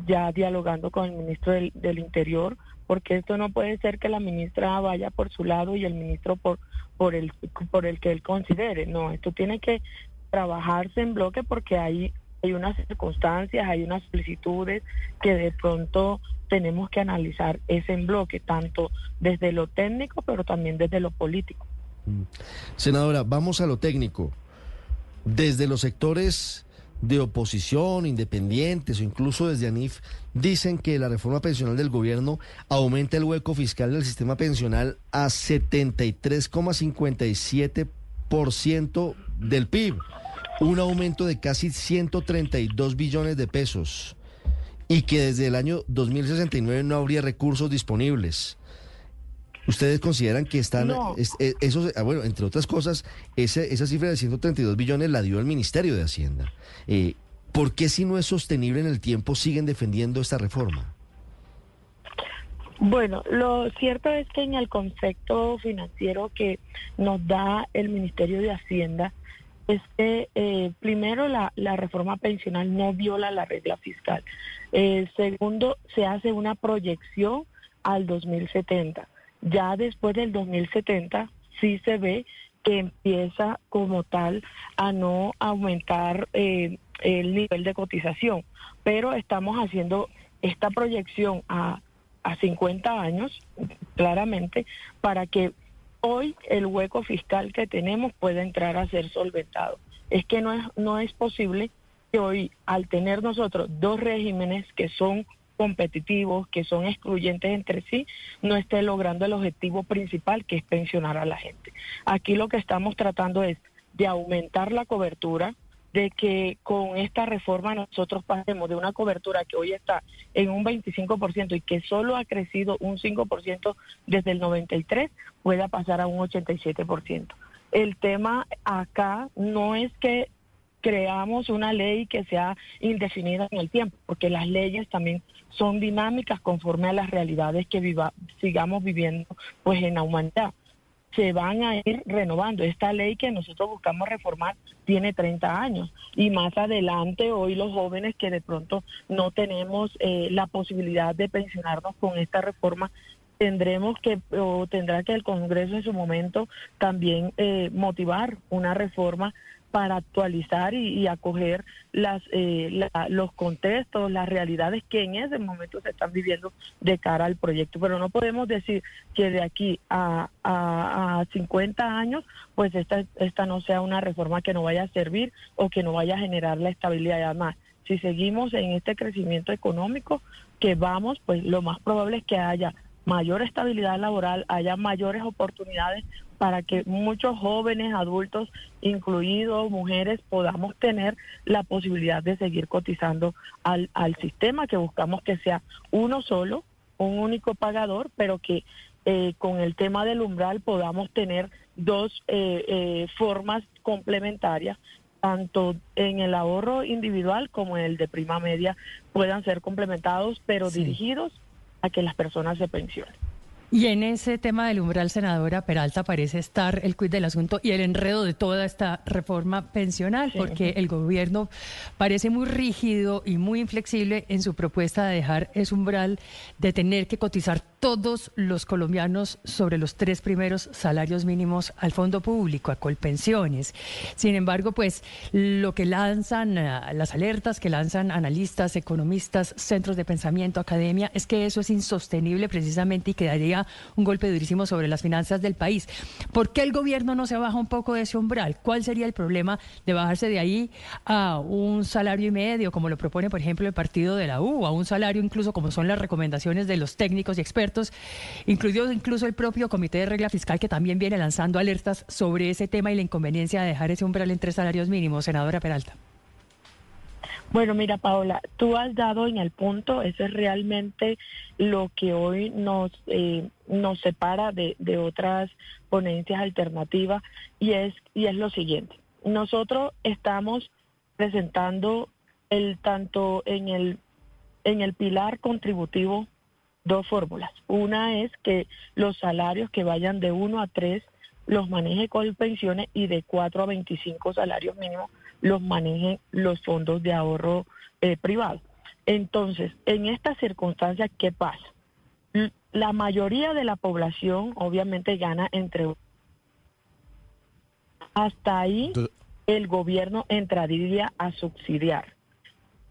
ya dialogando con el ministro del, del, Interior, porque esto no puede ser que la ministra vaya por su lado y el ministro por, por, el, por el que él considere, no, esto tiene que trabajarse en bloque porque hay, hay unas circunstancias, hay unas solicitudes que de pronto tenemos que analizar ese en bloque, tanto desde lo técnico, pero también desde lo político. Senadora, vamos a lo técnico. Desde los sectores de oposición, independientes o incluso desde ANIF, dicen que la reforma pensional del gobierno aumenta el hueco fiscal del sistema pensional a 73,57% del PIB, un aumento de casi 132 billones de pesos, y que desde el año 2069 no habría recursos disponibles. ¿Ustedes consideran que están, No. es- es- eso, ah, bueno, entre otras cosas, ese, esa cifra de 132 billones la dio el Ministerio de Hacienda? Eh, ¿Por qué si no es sostenible en el tiempo siguen defendiendo esta reforma? Bueno, lo cierto es que en el concepto financiero que nos da el Ministerio de Hacienda es que eh, primero la, la reforma pensional no viola la regla fiscal. Eh, segundo, se hace una proyección al 2070. Ya después del 2070 sí se ve que empieza como tal a no aumentar eh, el nivel de cotización, pero estamos haciendo esta proyección a a 50 años, claramente, para que hoy el hueco fiscal que tenemos pueda entrar a ser solventado. Es que no es, no es posible que hoy, al tener nosotros dos regímenes que son competitivos, que son excluyentes entre sí, no esté logrando el objetivo principal, que es pensionar a la gente. Aquí lo que estamos tratando es de aumentar la cobertura, de que con esta reforma nosotros pasemos de una cobertura que hoy está en un 25% y que solo ha crecido un 5% desde el 93, pueda pasar a un 87%. El tema acá no es que creamos una ley que sea indefinida en el tiempo, porque las leyes también son dinámicas conforme a las realidades que viva, sigamos viviendo pues en la humanidad se van a ir renovando. Esta ley que nosotros buscamos reformar tiene 30 años y más adelante hoy los jóvenes que de pronto no tenemos eh, la posibilidad de pensionarnos con esta reforma tendremos que o tendrá que el Congreso en su momento también eh, motivar una reforma para actualizar y, y acoger las, eh, la- los contextos, las realidades que en ese momento se están viviendo de cara al proyecto. Pero no podemos decir que de aquí a, a, a 50 años, pues esta, esta no sea una reforma que no vaya a servir o que no vaya a generar la estabilidad. Además, si seguimos en este crecimiento económico que vamos, pues lo más probable es que haya mayor estabilidad laboral, haya mayores oportunidades para que muchos jóvenes, adultos, incluidos mujeres, podamos tener la posibilidad de seguir cotizando al, al sistema que buscamos que sea uno solo, un único pagador, pero que eh, con el tema del umbral podamos tener dos eh, eh, formas complementarias tanto en el ahorro individual como en el de prima media puedan ser complementados, pero dirigidos a que las personas se pensionen. Y en ese tema del umbral, senadora Peralta, parece estar el quid del asunto y el enredo de toda esta reforma pensional, porque el gobierno parece muy rígido y muy inflexible en su propuesta de dejar ese umbral de tener que cotizar todos los colombianos sobre los tres primeros salarios mínimos al fondo público, a Colpensiones. Sin embargo, pues lo que lanzan, eh, las alertas que lanzan analistas, economistas, centros de pensamiento, academia, es que eso es insostenible precisamente y que daría un golpe durísimo sobre las finanzas del país. ¿Por qué el gobierno no se baja un poco de ese umbral? ¿Cuál sería el problema de bajarse de ahí a un salario y medio, como lo propone, por ejemplo, el partido de la U, a un salario incluso como son las recomendaciones de los técnicos y expertos? Expertos, incluido incluso el propio Comité de Regla Fiscal, que también viene lanzando alertas sobre ese tema y la inconveniencia de dejar ese umbral en tres salarios mínimos. Senadora Peralta. Bueno, mira, Paola, tú has dado en el punto, eso es realmente lo que hoy nos, eh, nos separa de, de otras ponencias alternativas y es, y es lo siguiente. Nosotros estamos presentando el tanto en el, en el pilar contributivo dos fórmulas. Una es que los salarios que vayan de 1 a 3 los maneje pensiones y de 4 a 25 salarios mínimos los manejen los fondos de ahorro eh, privados. Entonces, en estas circunstancias, ¿qué pasa? La mayoría de la población obviamente gana entre... Hasta ahí el gobierno entraría a subsidiar,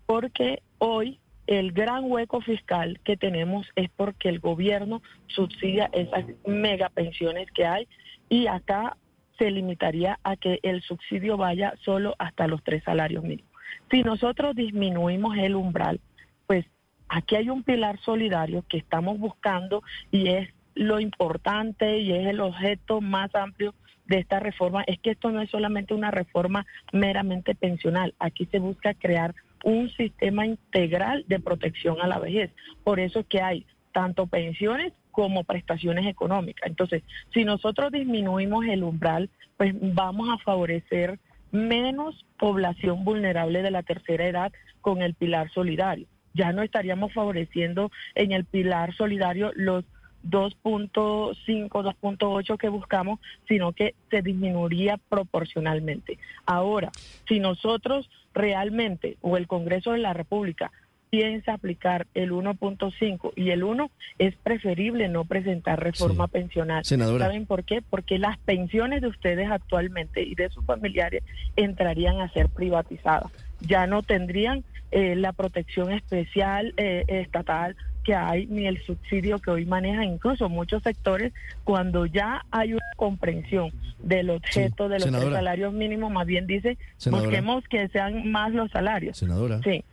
porque hoy el gran hueco fiscal que tenemos es porque el gobierno subsidia esas mega pensiones que hay y acá se limitaría a que el subsidio vaya solo hasta los tres salarios mínimos. Si nosotros disminuimos el umbral, pues aquí hay un pilar solidario que estamos buscando y es lo importante y es el objeto más amplio de esta reforma, es que esto no es solamente una reforma meramente pensional, aquí se busca crear un sistema integral de protección a la vejez. Por eso es que hay tanto pensiones como prestaciones económicas. Entonces, si nosotros disminuimos el umbral, pues vamos a favorecer menos población vulnerable de la tercera edad con el pilar solidario. Ya no estaríamos favoreciendo en el pilar solidario los 2.5, 2.8 que buscamos, sino que se disminuiría proporcionalmente. Ahora, si nosotros realmente o el Congreso de la República piensa aplicar el 1.5 y el 1 es preferible no presentar reforma pensional. ¿Saben por qué? Porque las pensiones de ustedes actualmente y de sus familiares entrarían a ser privatizadas. Ya no tendrían eh, la protección especial eh, estatal que hay ni el subsidio que hoy maneja incluso muchos sectores cuando ya hay una comprensión del objeto de los salarios mínimos más bien dice busquemos que sean más los salarios. Senadora. Sí.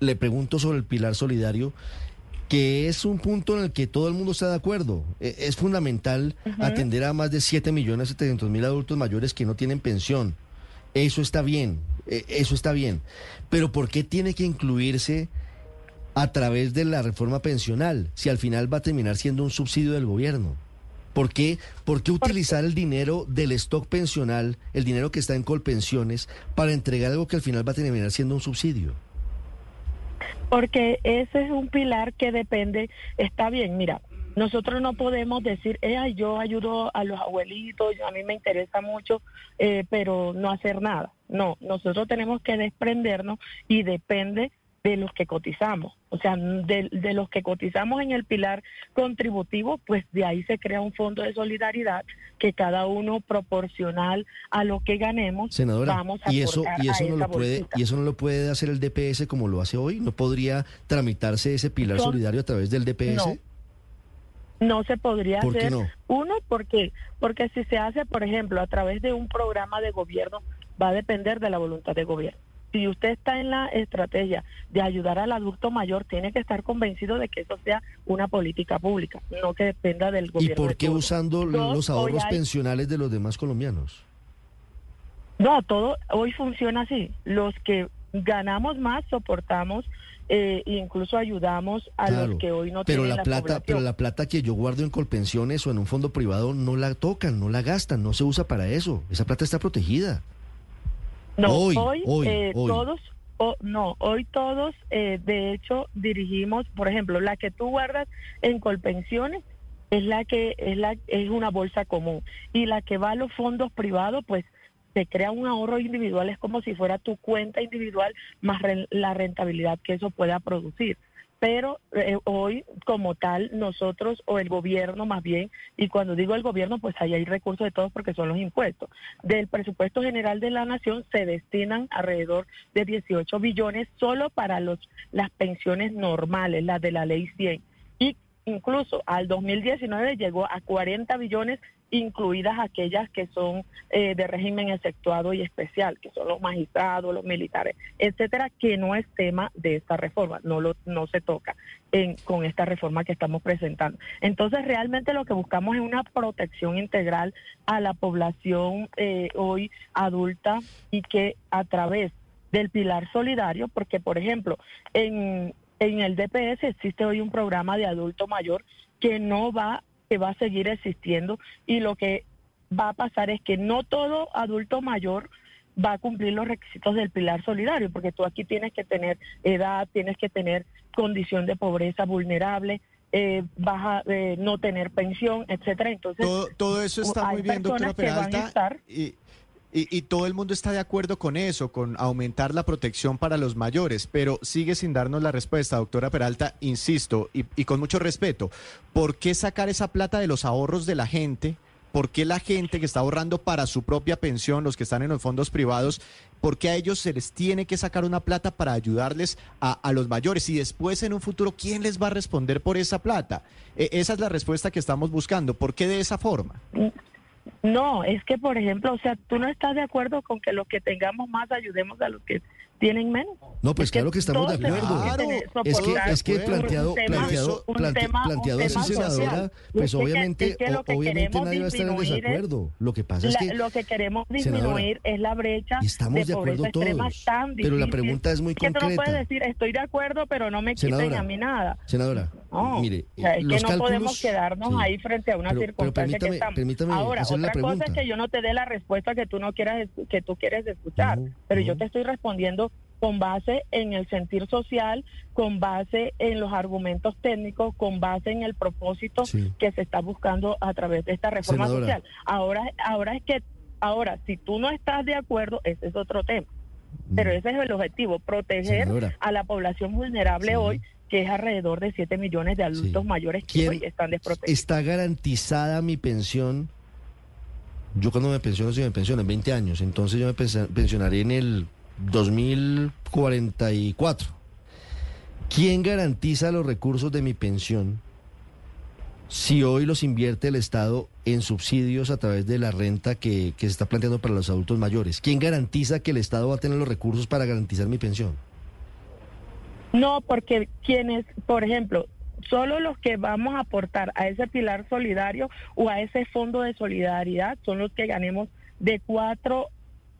Le pregunto sobre el pilar solidario, que es un punto en el que todo el mundo está de acuerdo. E, es fundamental atender a más de 7 millones 700 mil adultos mayores que no tienen pensión. Eso está bien, e, eso está bien. Pero ¿por qué tiene que incluirse a través de la reforma pensional si al final va a terminar siendo un subsidio del gobierno? ¿Por qué, ¿Por qué utilizar el dinero del stock pensional, el dinero que está en Colpensiones, para entregar algo que al final va a terminar siendo un subsidio? Porque ese es un pilar que depende, está bien, mira, nosotros no podemos decir, eh, yo ayudo a los abuelitos, a mí me interesa mucho, eh, pero no hacer nada. No, nosotros tenemos que desprendernos y depende de los que cotizamos. O sea, de, los que cotizamos en el pilar contributivo, pues de ahí se crea un fondo de solidaridad que cada uno proporcional a lo que ganemos vamos a y eso y eso no lo puede y eso no lo puede hacer el DPS como lo hace hoy, no podría tramitarse ese pilar solidario a través del DPS. No. se podría ¿Por hacer. No? Uno, porque porque si se hace, por ejemplo, a través de un programa de gobierno, va a depender de la voluntad del gobierno si usted está en la estrategia de ayudar al adulto mayor, tiene que estar convencido de que eso sea una política pública, no que dependa del gobierno. ¿Y por qué usando los ahorros pensionales de los demás colombianos? No, todo hoy funciona así. Los que ganamos más soportamos eh, incluso ayudamos a los que hoy no pero tienen la, plata pero la plata que yo guardo en colpensiones o en un fondo privado no la tocan no la gastan no se usa para eso esa plata está protegida no, hoy, eh, todos, no, hoy todos, eh, de hecho, dirigimos, por ejemplo, la que tú guardas en Colpensiones es la que es la es una bolsa común. Y la que va a los fondos privados, pues se crea un ahorro individual, es como si fuera tu cuenta individual más la rentabilidad que eso pueda producir pero eh, hoy como tal nosotros o el gobierno más bien, y cuando digo el gobierno pues ahí hay recursos de todos porque son los impuestos, del presupuesto general de la nación se destinan alrededor de 18 billones solo para los las pensiones normales, las de la ley 100. Y incluso al 2019 llegó a 40 billones incluidas aquellas que son eh, de régimen exceptuado y especial, que son los magistrados, los militares, etcétera, que no es tema de esta reforma, no lo no se toca en, con esta reforma que estamos presentando. Entonces, realmente lo que buscamos es una protección integral a la población eh, hoy adulta y que a través del pilar solidario, porque por ejemplo, en, en el DPS existe hoy un programa de adulto mayor que no va que va a seguir existiendo y lo que va a pasar es que no todo adulto mayor va a cumplir los requisitos del pilar solidario, porque tú aquí tienes que tener edad, tienes que tener condición de pobreza vulnerable, eh, vas a eh, no tener pensión, etcétera. Entonces todo, todo eso está muy bien, doctora personas que van a Peralta. estar- Y, y- y todo el mundo está de acuerdo con eso, con aumentar la protección para los mayores, pero sigue sin darnos la respuesta, doctora Peralta, insisto, y, con mucho respeto. ¿Por qué sacar esa plata de los ahorros de la gente? ¿Por qué la gente que está ahorrando para su propia pensión, los que están en los fondos privados, por qué a ellos se les tiene que sacar una plata para ayudarles a, a los mayores? Y después en un futuro, ¿quién les va a responder por esa plata? E- esa es la respuesta que estamos buscando. ¿Por qué de esa forma? No, es que, por ejemplo, o sea, tú no estás de acuerdo con que los que tengamos más ayudemos a los que tienen menos. No, pues Es que claro que estamos de acuerdo. que tener- Es que, es que un planteado, tema- planteado, planteado así, senadora, pues es que- obviamente, que que obviamente nadie va a estar en desacuerdo. Lo que pasa es La- que lo que queremos senadora, disminuir es la brecha y estamos de pobreza acuerdo extrema todos, tan pero la pregunta es muy que tú no concreta. puedes decir estoy de acuerdo pero no me quiten Senadora, a mí nada. senadora, No, mire, o sea, es los que no cálculos, podemos quedarnos sí. ahí frente a una Pero- pero circunstancia que permítame- estamos. permítame Ahora, hacerle la otra cosa es que yo no te dé la respuesta que tú no quieras que tú quieres escuchar, pero yo te estoy respondiendo con base en el sentir social, con base en los argumentos técnicos, con base en el propósito Sí. que se está buscando a través de esta reforma Senadora. social. Ahora, ahora es que, ahora, si tú no estás de acuerdo, ese es otro tema. Pero ese es el objetivo, proteger Mm. Senadora. a la población vulnerable hoy, que es alrededor de 7 millones de adultos mayores que ¿Quién hoy están desprotegidos. está garantizada mi pensión. Yo cuando me pensiono, si me pensiono en 20 años, entonces yo me pensionaré en el 2044. ¿Quién garantiza los recursos de mi pensión si hoy los invierte el Estado en subsidios a través de la renta que, que se está planteando para los adultos mayores? ¿Quién garantiza que el Estado va a tener los recursos para garantizar mi pensión? No, porque quienes, por ejemplo, solo los que vamos a aportar a ese pilar solidario o a ese fondo de solidaridad son los que ganemos de cuatro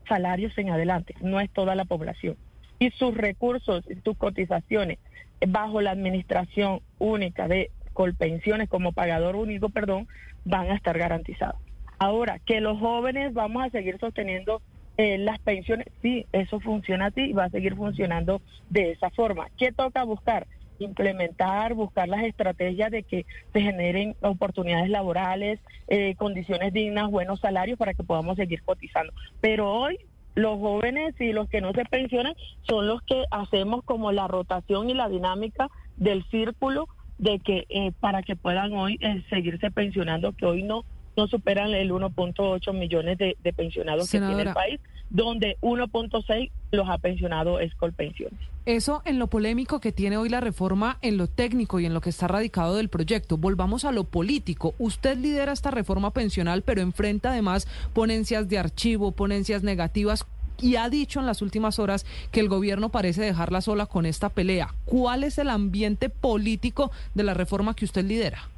salarios en adelante, no es toda la población. Y sus recursos sus cotizaciones bajo la administración única de Colpensiones como pagador único, perdón, van a estar garantizados. Ahora, que los jóvenes vamos a seguir sosteniendo eh, las pensiones, sí, eso funciona así y va a seguir funcionando de esa forma. ¿Qué toca buscar? Implementar, buscar las estrategias de que se generen oportunidades laborales, eh, condiciones dignas, buenos salarios para que podamos seguir cotizando. Pero hoy los jóvenes y los que no se pensionan son los que hacemos como la rotación y la dinámica del círculo de que eh, para que puedan hoy eh, seguirse pensionando, que hoy no no superan el 1.8 millones de, de pensionados que tiene el país, donde 1.6 los ha pensionado es Colpensiones. Eso en lo polémico que tiene hoy la reforma, en lo técnico y en lo que está radicado del proyecto. Volvamos a lo político. Usted lidera esta reforma pensional, pero enfrenta además ponencias de archivo, ponencias negativas y ha dicho en las últimas horas que el gobierno parece dejarla sola con esta pelea. ¿Cuál es el ambiente político de la reforma que usted lidera?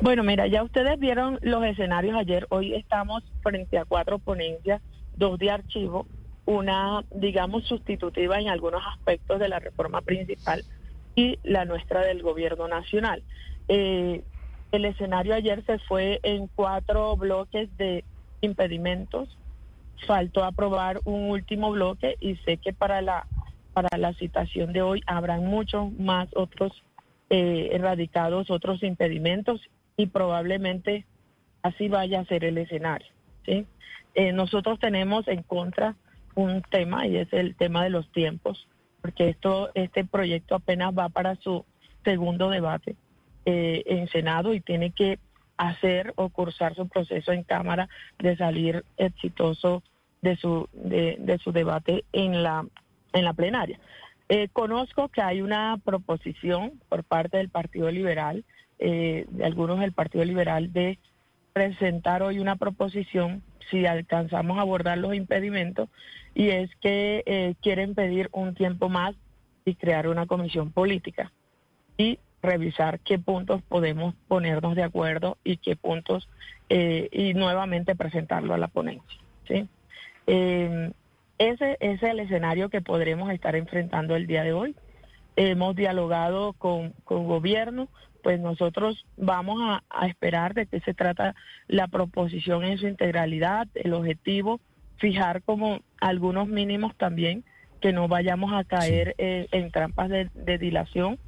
Bueno, mira, ya ustedes vieron los escenarios ayer. Hoy estamos frente a cuatro ponencias, dos de archivo, una, digamos, sustitutiva en algunos aspectos de la reforma principal y la nuestra del gobierno nacional. Eh, el escenario ayer se fue en cuatro bloques de impedimentos. Faltó aprobar un último bloque y sé que para la para la citación de hoy habrán muchos más otros eh, erradicados, otros impedimentos y probablemente así vaya a ser el escenario. ¿sí? Eh, nosotros tenemos en contra un tema y es el tema de los tiempos, porque esto este proyecto apenas va para su segundo debate eh, en Senado y tiene que hacer o cursar su proceso en Cámara de salir exitoso de su de, de su debate en la en la plenaria. Eh, conozco que hay una proposición por parte del Partido Liberal, eh, de algunos del Partido Liberal, de presentar hoy una proposición, si alcanzamos a abordar los impedimentos, y es que eh, quieren pedir un tiempo más y crear una comisión política y revisar qué puntos podemos ponernos de acuerdo y qué puntos eh, y nuevamente presentarlo a la ponencia. ¿sí? Ese, es el escenario que podremos estar enfrentando el día de hoy. Hemos dialogado con, con gobierno, pues nosotros vamos a, a, esperar de qué se trata la proposición en su integralidad, el objetivo, fijar como algunos mínimos también, que no vayamos a caer eh, en trampas de, de, dilación,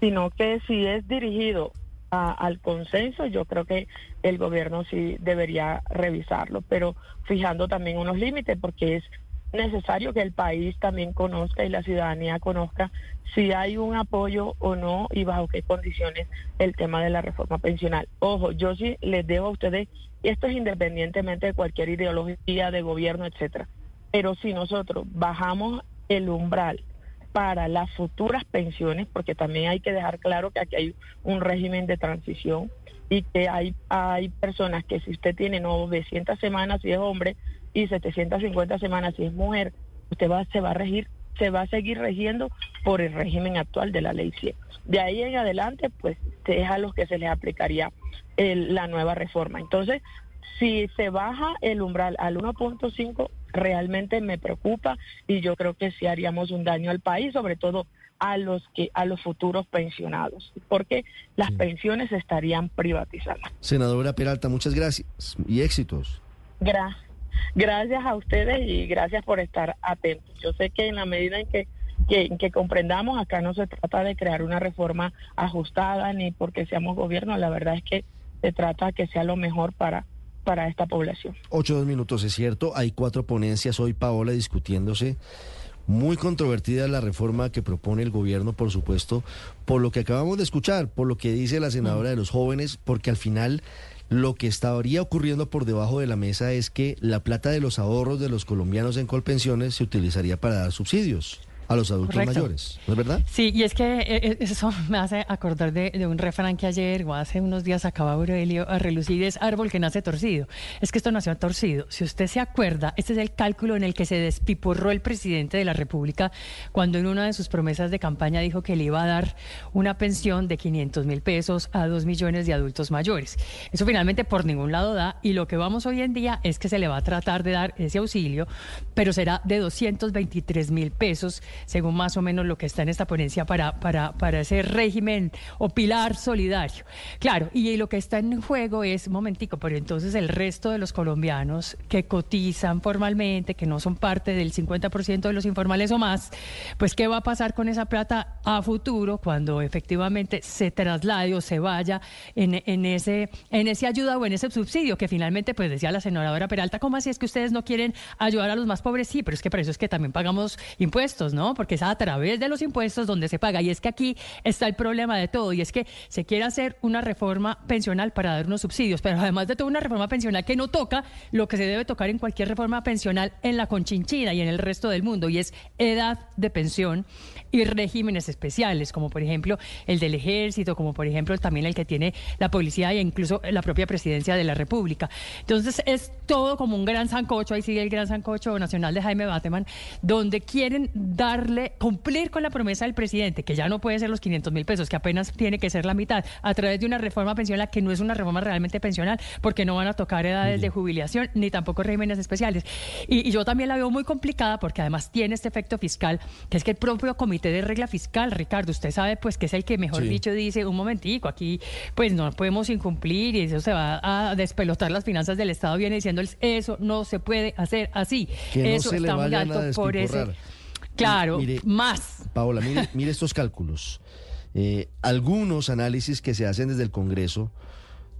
sino que si es dirigido a, al consenso, yo creo que el gobierno sí debería revisarlo, pero fijando también unos límites, porque es necesario que el país también conozca y la ciudadanía conozca si hay un apoyo o no y bajo qué condiciones el tema de la reforma pensional. Ojo, yo sí les debo a ustedes, y esto es independientemente de cualquier ideología de gobierno, etcétera, pero si nosotros bajamos el umbral para las futuras pensiones, porque también hay que dejar claro que aquí hay un régimen de transición y que hay, hay personas que si usted tiene 900 semanas si es hombre y 750 semanas si es mujer, usted va, se va a regir, se va a seguir regiendo por el régimen actual de la ley 100. De ahí en adelante, pues es a los que se les aplicaría el, la nueva reforma. Entonces, si se baja el umbral al 1.5, realmente me preocupa y yo creo que sí haríamos un daño al país, sobre todo a los que a los futuros pensionados, porque las sí. pensiones estarían privatizadas. Senadora Peralta, muchas gracias y éxitos. Gra gracias a ustedes y gracias por estar atentos. Yo sé que en la medida en que, que, que comprendamos, acá no se trata de crear una reforma ajustada ni porque seamos gobierno, la verdad es que se trata de que sea lo mejor para para esta población. Ocho dos minutos, es cierto. Hay cuatro ponencias hoy, Paola, discutiéndose. Muy controvertida la reforma que propone el gobierno, por supuesto, por lo que acabamos de escuchar, por lo que dice la senadora de los jóvenes, porque al final lo que estaría ocurriendo por debajo de la mesa es que la plata de los ahorros de los colombianos en Colpensiones se utilizaría para dar subsidios a los adultos Correcto. mayores, ¿no es verdad? Sí, y es que eso me hace acordar de, de, un refrán que ayer o hace unos días acaba Aurelio a relucir, es árbol que nace torcido. Es que esto nació torcido. Si usted se acuerda, este es el cálculo en el que se despiporró el presidente de la República cuando en una de sus promesas de campaña dijo que le iba a dar una pensión de 500 mil pesos a dos millones de adultos mayores. Eso finalmente por ningún lado da y lo que vamos hoy en día es que se le va a tratar de dar ese auxilio, pero será de 223 mil pesos según más o menos lo que está en esta ponencia para, para, para ese régimen o pilar solidario. Claro, y lo que está en juego es, momentico, pero entonces el resto de los colombianos que cotizan formalmente, que no son parte del 50% de los informales o más, pues ¿qué va a pasar con esa plata a futuro cuando efectivamente se traslade o se vaya en, en, ese, en ese ayuda o en ese subsidio que finalmente, pues decía la senadora Peralta, ¿cómo así es que ustedes no quieren ayudar a los más pobres? Sí, pero es que para eso es que también pagamos impuestos, ¿no? Porque es a través de los impuestos donde se paga. Y es que aquí está el problema de todo, y es que se quiere hacer una reforma pensional para dar unos subsidios, pero además de todo una reforma pensional que no toca lo que se debe tocar en cualquier reforma pensional en la Conchinchina y en el resto del mundo, y es edad de pensión y regímenes especiales, como por ejemplo el del ejército, como por ejemplo también el que tiene la policía e incluso la propia presidencia de la República. Entonces es todo como un gran sancocho, ahí sigue el gran sancocho nacional de Jaime Bateman, donde quieren darle, cumplir con la promesa del presidente, que ya no puede ser los 500 mil pesos, que apenas tiene que ser la mitad, a través de una reforma pensional que no es una reforma realmente pensional, porque no van a tocar edades de jubilación ni tampoco regímenes especiales. Y, y yo también la veo muy complicada porque además tiene este efecto fiscal, que es que el propio comité de regla fiscal, Ricardo, usted sabe pues que es el que mejor sí. dicho dice, un momentico, aquí pues no podemos incumplir y eso se va a despelotar las finanzas del Estado, viene diciéndoles, eso no se puede hacer así. Que eso no está muy alto por ese. Claro, mire, más. Paola, mire, (laughs) mire estos cálculos. Eh, algunos análisis que se hacen desde el Congreso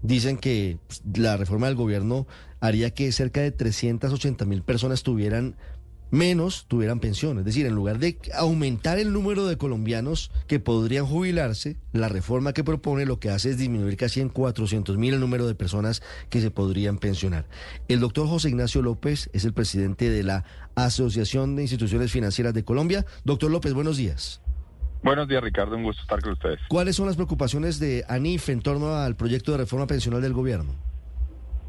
dicen que pues, la reforma del gobierno haría que cerca de 380 mil personas tuvieran menos tuvieran pensión. Es decir, en lugar de aumentar el número de colombianos que podrían jubilarse, la reforma que propone lo que hace es disminuir casi en 400 mil el número de personas que se podrían pensionar. El doctor José Ignacio López es el presidente de la Asociación de Instituciones Financieras de Colombia. Doctor López, buenos días. Buenos días, Ricardo. Un gusto estar con ustedes. ¿Cuáles son las preocupaciones de ANIF en torno al proyecto de reforma pensional del gobierno?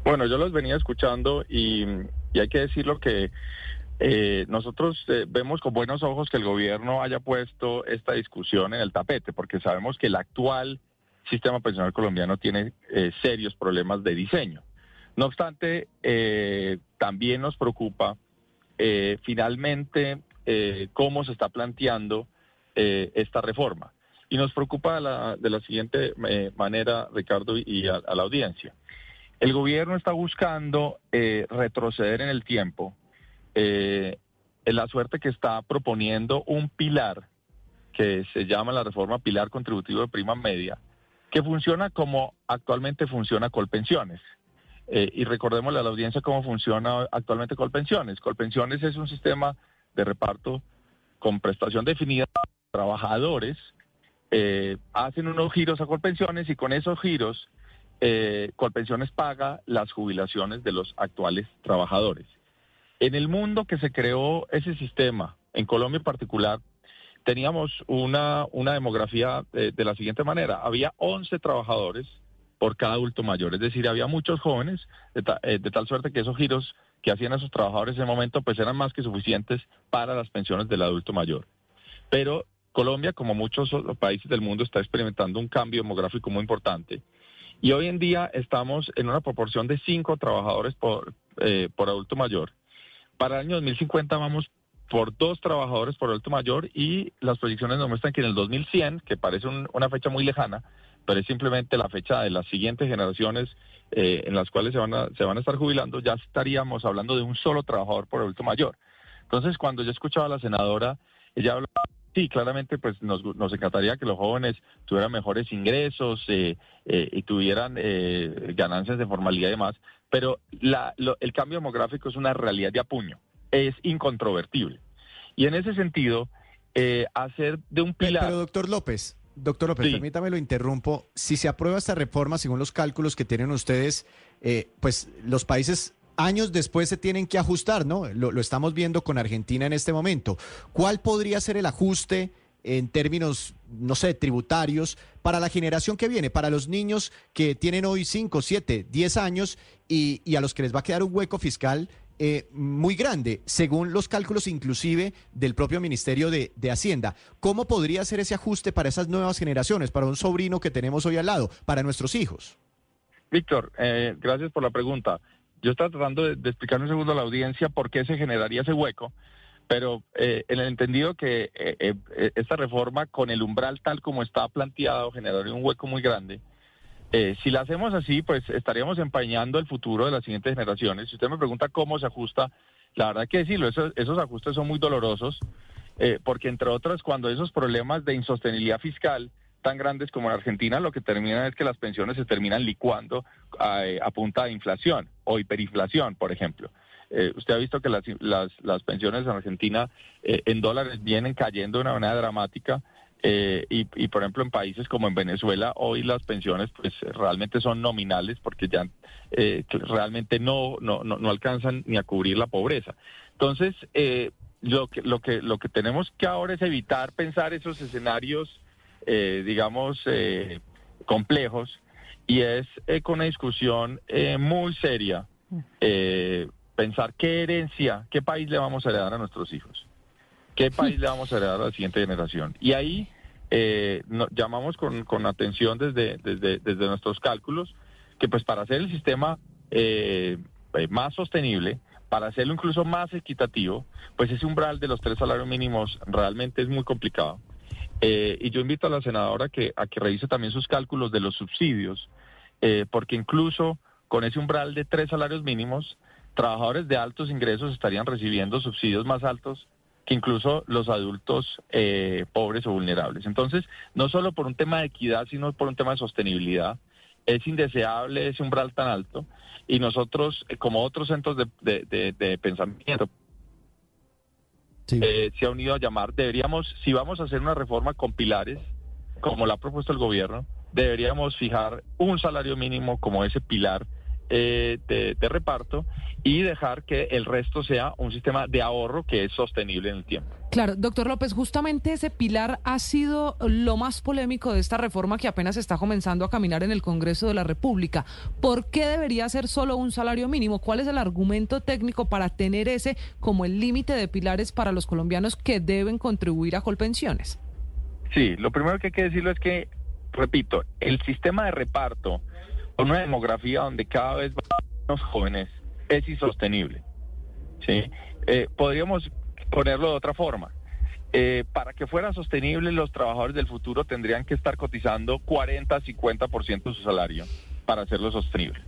Bueno, yo los venía escuchando y, hay que decirlo que eh, nosotros eh, vemos con buenos ojos que el gobierno haya puesto esta discusión en el tapete, porque sabemos que el actual sistema pensional colombiano tiene eh, serios problemas de diseño. No obstante, también nos preocupa finalmente cómo se está planteando esta reforma. Y nos preocupa de la, siguiente manera, Ricardo, y a la audiencia. El gobierno está buscando retroceder en el tiempo eh, la suerte que está proponiendo un pilar que se llama la reforma pilar contributivo de prima media, que funciona como actualmente funciona Colpensiones. Eh, y recordemos a la audiencia cómo funciona actualmente Colpensiones. Colpensiones es un sistema de reparto con prestación definida trabajadores, eh, hacen unos giros a Colpensiones y con esos giros eh, Colpensiones paga las jubilaciones de los actuales trabajadores. En el mundo que se creó ese sistema, en Colombia en particular, teníamos una, una demografía de, la siguiente manera. Había 11 trabajadores por cada adulto mayor, es decir, había muchos jóvenes, eh, de, tal suerte que esos giros que hacían esos trabajadores en ese momento pues eran más que suficientes para las pensiones del adulto mayor. Pero Colombia, como muchos países del mundo, está experimentando un cambio demográfico muy importante y hoy en día estamos en una proporción de cinco trabajadores por, eh, por adulto mayor. Para el año 2050 vamos por dos trabajadores por adulto mayor y las proyecciones nos muestran que en el 2100, que parece una fecha muy lejana, pero es simplemente la fecha de las siguientes generaciones eh, en las cuales se van, a, se van a estar jubilando, ya estaríamos hablando de un solo trabajador por adulto mayor. Entonces, cuando yo escuchaba a la senadora, ella hablaba Sí, claramente, pues nos, nos encantaría que los jóvenes tuvieran mejores ingresos eh, eh, y tuvieran ganancias de formalidad y demás, pero la, el cambio demográfico es una realidad de apuño, es incontrovertible. Y en ese sentido, hacer de un pilar... Pero, doctor López, doctor López, permítame lo interrumpo. Si se aprueba esta reforma, según los cálculos que tienen ustedes, pues los países años después se tienen que ajustar, ¿no? Lo, estamos viendo con Argentina en este momento. ¿Cuál podría ser el ajuste en términos, no sé, tributarios para la generación que viene, para los niños que tienen hoy 5, 7, 10 años y, a los que les va a quedar un hueco fiscal eh, muy grande, según los cálculos inclusive del propio Ministerio de, Hacienda. ¿Cómo podría ser ese ajuste para esas nuevas generaciones, para un sobrino que tenemos hoy al lado, para nuestros hijos? Víctor, eh, gracias por la pregunta. Yo estaba tratando de, explicar un segundo a la audiencia por qué se generaría ese hueco, pero eh, en el entendido que eh, eh, esta reforma con el umbral tal como está planteado generaría un hueco muy grande. si la hacemos así, pues estaríamos empañando el futuro de las siguientes generaciones. Si usted me pregunta cómo se ajusta, la verdad hay que decirlo, esos, esos ajustes son muy dolorosos, porque entre otras, cuando esos problemas de insostenibilidad fiscal tan grandes como en Argentina, lo que termina es que las pensiones se terminan licuando eh, a, punta de inflación o hiperinflación, por ejemplo. Eh, usted ha visto que las, las, pensiones en Argentina eh, en dólares vienen cayendo de una manera dramática y, y, por ejemplo, en países como en Venezuela, hoy las pensiones pues realmente son nominales porque ya realmente no, no, no, alcanzan ni a cubrir la pobreza. Entonces, lo, que, lo, que, lo que tenemos que ahora es evitar pensar esos escenarios eh, digamos, eh, complejos y es eh, con una discusión muy seria pensar qué herencia, qué país le vamos a heredar a nuestros hijos, qué (laughs) país le vamos a heredar a la siguiente generación. Y ahí llamamos con, con atención desde, desde, desde, nuestros cálculos que pues para hacer el sistema más sostenible, para hacerlo incluso más equitativo, pues ese umbral de los tres salarios mínimos realmente es muy complicado. Eh, y yo invito a la senadora que, a que revise también sus cálculos de los subsidios, eh, porque incluso con ese umbral de tres salarios mínimos, trabajadores de altos ingresos estarían recibiendo subsidios más altos que incluso los adultos eh, pobres o vulnerables. Entonces, no solo por un tema de equidad, sino por un tema de sostenibilidad, es indeseable ese umbral tan alto y nosotros, como otros centros de pensamiento, eh, se ha unido a llamar, deberíamos, si vamos a hacer una reforma con pilares, como la ha propuesto el gobierno, deberíamos fijar un salario mínimo como ese pilar eh, de, de reparto y dejar que el resto sea un sistema de ahorro que es sostenible en el tiempo. Claro, doctor López, justamente ese pilar ha sido lo más polémico de esta reforma que apenas está comenzando a caminar en el Congreso de la República. ¿Por qué debería ser solo un salario mínimo? ¿Cuál es el argumento técnico para tener ese como el límite de pilares para los colombianos que deben contribuir a Colpensiones? Sí, lo primero que hay que decirlo es que, repito, el sistema de reparto una demografía donde cada vez menos jóvenes es insostenible. ¿sí? Eh, podríamos ponerlo de otra forma. Eh, para que fuera sostenible, los trabajadores del futuro tendrían que estar cotizando 40, 50% de su salario para hacerlo sostenible.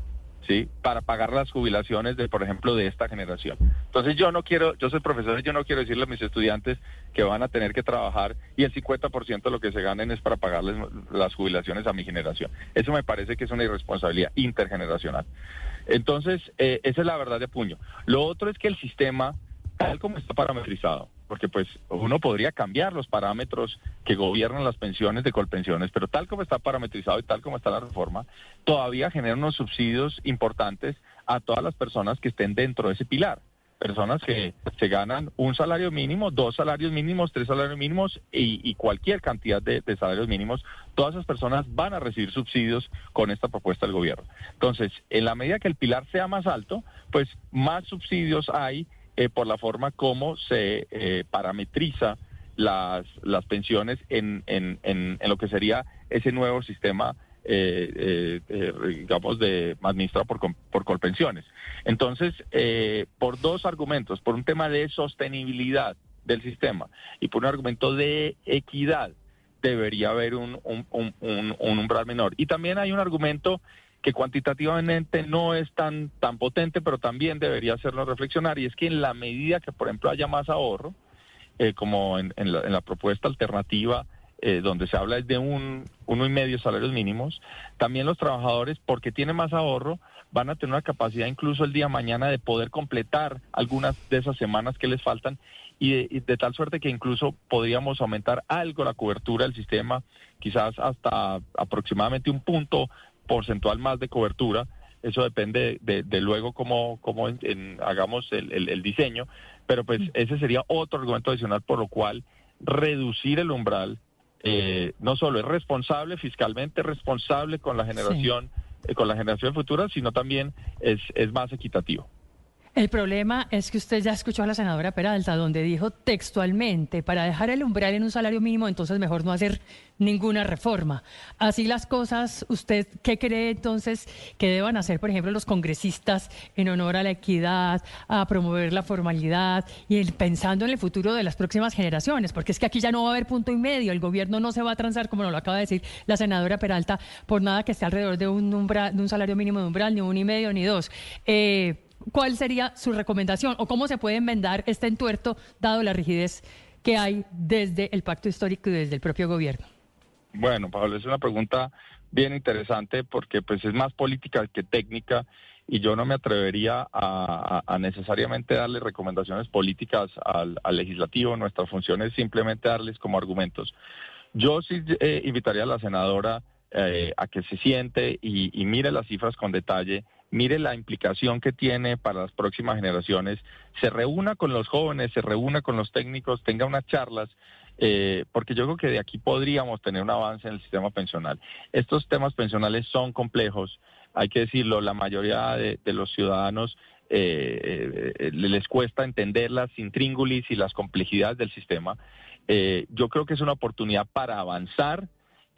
¿Sí? Para pagar las jubilaciones de, por ejemplo, de esta generación. Entonces yo no quiero, yo soy profesor y yo no quiero decirle a mis estudiantes que van a tener que trabajar y el 50% de lo que se ganen es para pagarles las jubilaciones a mi generación. Eso me parece que es una irresponsabilidad intergeneracional. Entonces, eh, esa es la verdad de puño. Lo otro es que el sistema, tal como está parametrizado, porque pues uno podría cambiar los parámetros que gobiernan las pensiones de colpensiones, pero tal como está parametrizado y tal como está la reforma, todavía genera unos subsidios importantes a todas las personas que estén dentro de ese pilar. Personas que se ganan un salario mínimo, dos salarios mínimos, tres salarios mínimos y, cualquier cantidad de, salarios mínimos, todas esas personas van a recibir subsidios con esta propuesta del gobierno. Entonces, en la medida que el pilar sea más alto, pues más subsidios hay eh, por la forma como se eh, parametriza las, las pensiones en, en, en, lo que sería ese nuevo sistema, eh, digamos, de administrado por, por Colpensiones. Entonces, por dos argumentos, por un tema de sostenibilidad del sistema y por un argumento de equidad, debería haber un, un, un umbral menor. Y también hay un argumento que cuantitativamente no es tan, tan potente, pero también debería hacernos reflexionar, y es que en la medida que, por ejemplo, haya más ahorro, eh, como en, la, propuesta alternativa, eh, donde se habla de un uno y medio salarios mínimos, también los trabajadores, porque tienen más ahorro, van a tener una capacidad incluso el día mañana de poder completar algunas de esas semanas que les faltan y de, de, tal suerte que incluso podríamos aumentar algo la cobertura del sistema, quizás hasta aproximadamente un punto porcentual más de cobertura. Eso depende de, luego cómo, cómo hagamos el, diseño, pero pues ese sería otro argumento adicional por lo cual reducir el umbral eh, no solo es responsable fiscalmente, responsable con la generación, eh, con la generación futura, sino también es, es más equitativo. El problema es que usted ya escuchó a la senadora Peralta, donde dijo textualmente, para dejar el umbral en un salario mínimo, entonces mejor no hacer ninguna reforma. Así las cosas, ¿usted qué cree entonces que deban hacer, por ejemplo, los congresistas en honor a la equidad, a promover la formalidad y pensando en el futuro de las próximas generaciones? Porque es que aquí ya no va a haber punto y medio, el gobierno no se va a transar, como nos lo acaba de decir la senadora Peralta, por nada que esté alrededor de un, umbral, de un salario mínimo de umbral, ni un y medio, ni dos. Eh, ¿Cuál sería su recomendación o cómo se puede enmendar este entuerto dado la rigidez que hay desde el pacto histórico y desde el propio gobierno? Bueno, Pablo, es una pregunta bien interesante porque pues es más política que técnica y yo no me atrevería a, necesariamente darle recomendaciones políticas al, legislativo. Nuestra función es simplemente darles como argumentos. Yo sí eh, invitaría a la senadora eh, a que se siente y mire las cifras con detalle mire la implicación que tiene para las próximas generaciones, se reúna con los jóvenes, se reúna con los técnicos, tenga unas charlas, eh, porque yo creo que de aquí podríamos tener un avance en el sistema pensional. Estos temas pensionales son complejos, hay que decirlo, la mayoría de, los ciudadanos eh, eh, les cuesta entender las intríngulis y las complejidades del sistema. yo creo que es una oportunidad para avanzar,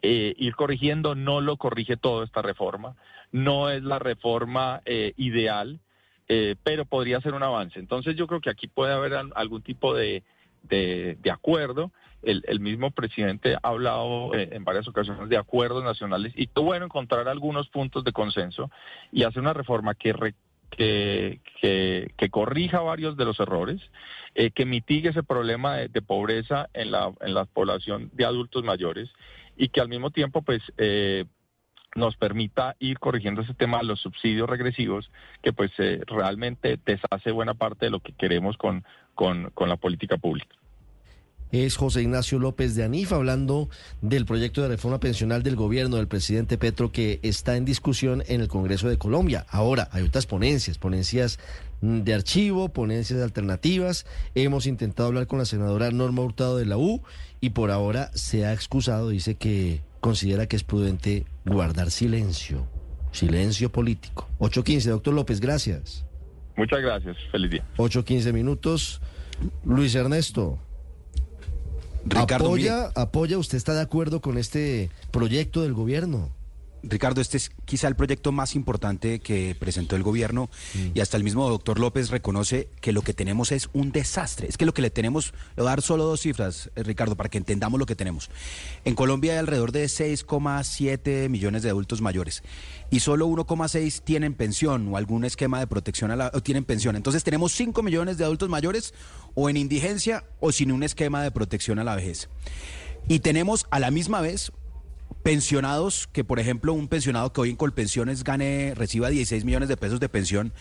ir corrigiendo, no lo corrige todo esta reforma no es la reforma eh, ideal, eh, pero podría ser un avance. Entonces yo creo que aquí puede haber algún tipo de, de, acuerdo. El, mismo presidente ha hablado eh, en varias ocasiones de acuerdos nacionales y bueno encontrar algunos puntos de consenso y hacer una reforma que, que, que, corrija varios de los errores, que mitigue ese problema de, pobreza en la, en la población de adultos mayores y que al mismo tiempo pues nos permita ir corrigiendo ese tema de los subsidios regresivos, que pues eh, realmente deshace buena parte de lo que queremos con, con, la política pública. es José Ignacio López de Anif hablando del proyecto de reforma pensional del gobierno del presidente Petro que está en discusión en el Congreso de Colombia. Ahora, hay otras ponencias, ponencias de archivo, ponencias alternativas. Hemos intentado hablar con la senadora Norma Hurtado de la U y por ahora se ha excusado, dice que considera que es prudente guardar silencio, silencio político. 8.15, doctor López, gracias. Muchas gracias. Feliz día. 8.15 minutos. Luis Ernesto. Ricardo, apoya, apoya, ¿usted está de acuerdo con este proyecto del gobierno? Ricardo, este es quizá el proyecto más importante que presentó el gobierno y hasta el mismo doctor López reconoce que lo que tenemos es un desastre. Es que lo que le tenemos, le voy a dar solo dos cifras, eh, Ricardo, para que entendamos lo que tenemos. En Colombia hay alrededor de 6,7 millones de adultos mayores y solo 1,6 tienen pensión o algún esquema de protección a la, o tienen pensión. Entonces tenemos 5 millones de adultos mayores o en indigencia o sin un esquema de protección a la vejez. Y tenemos a la misma vez pensionados, que por ejemplo un pensionado que hoy en Colpensiones gane, reciba 16 millones de pesos de pensión,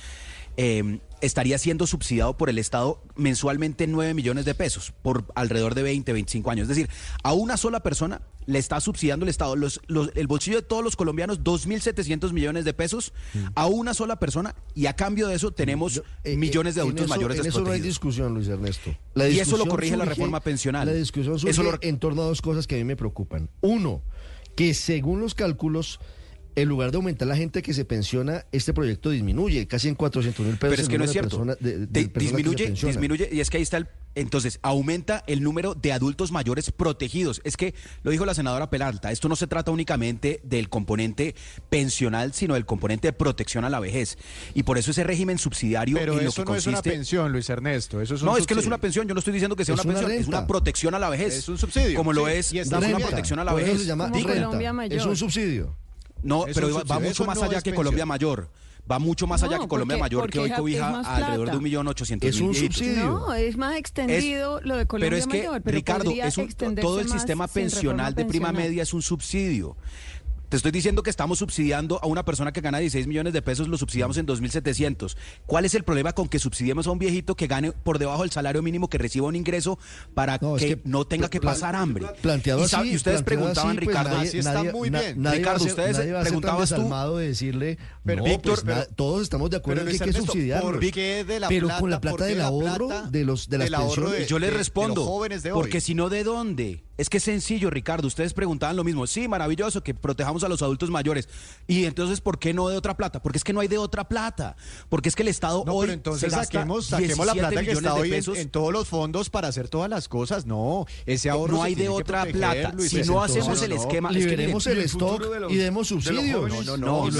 eh, estaría siendo subsidiado por el Estado mensualmente 9 millones de pesos por alrededor de 20, 25 años. Es decir, a una sola persona le está subsidiando el Estado los, los, el bolsillo de todos los colombianos 2.700 millones de pesos a una sola persona y a cambio de eso tenemos millones de adultos en eso, mayores en eso no hay discusión, Luis Ernesto. La y eso lo discusión corrige la surge- reforma pensional. La discusión surge Eso lo- en torno a dos cosas que a mí me preocupan. Uno, que según los cálculos, en lugar de aumentar la gente que se pensiona, este proyecto disminuye casi en 400 mil pesos. Pero es que no es cierto. personas- de- de disminuye, disminuye, y es que ahí está el. Entonces, aumenta el número de adultos mayores protegidos. Es que, lo dijo la senadora Peralta, esto no se trata únicamente del componente pensional, sino del componente de protección a la vejez. Y por eso ese régimen subsidiario Pero en lo eso que no es una consiste- pensión, Luis Ernesto. Eso es un no, es que no es una pensión. Yo no estoy diciendo que sea Es una una pensión, es una protección a la vejez. Es un subsidio, Como lo es, y es una protección a la vejez. se llama Como renta. Colombia Mayor. Es un subsidio. No, Es pero va- mucho Eso más no allá que. Colombia Mayor. Va mucho más allá No, que Colombia porque- Mayor, que hoy cobija alrededor de un millón ochocientos Es mil un subsidio. No, es más extendido lo de Colombia pero es que, Mayor, pero Ricardo, es un- todo el sistema pensional de prima pensional. media es un subsidio. Te estoy diciendo que estamos subsidiando a una persona que gana 16 millones de pesos, lo subsidiamos en 2.700. ¿Cuál es el problema con que subsidiemos a un viejito que gane por debajo del salario mínimo, que reciba un ingreso para No, es que, no tenga que pasar hambre? Planteado y, así, y ustedes planteado preguntaban, así, pues Ricardo, nadie- nadie- na- nadie va a Ricardo, ser- ustedes nadie va a ser tan preguntabas tú. desalmado de decirle, Pero, no, Víctor, pues, pero- todos estamos de acuerdo en que hay que Ernesto, subsidiarlos. ¿por qué de la pero plata, con la por plata del la ahorro plata de los de las del ahorro pensiones. de- yo les de respondo, los jóvenes de hoy? porque si no, ¿de dónde? Es que es sencillo, Ricardo. Ustedes preguntaban lo mismo. Sí, maravilloso que protejamos a los adultos mayores. Y entonces, ¿por qué no de otra plata? Porque es que no hay de otra plata. Porque es que el Estado No, hoy pero entonces se gasta saquemos, saquemos la 17 plata que millones está de hoy en, pesos. en todos los fondos para hacer todas las cosas. No, ese ahorro no se hay de otra proteger, plata. Luis Si no hacemos el esquema, es que liberemos miren, el stock y demos subsidios. No, no, no.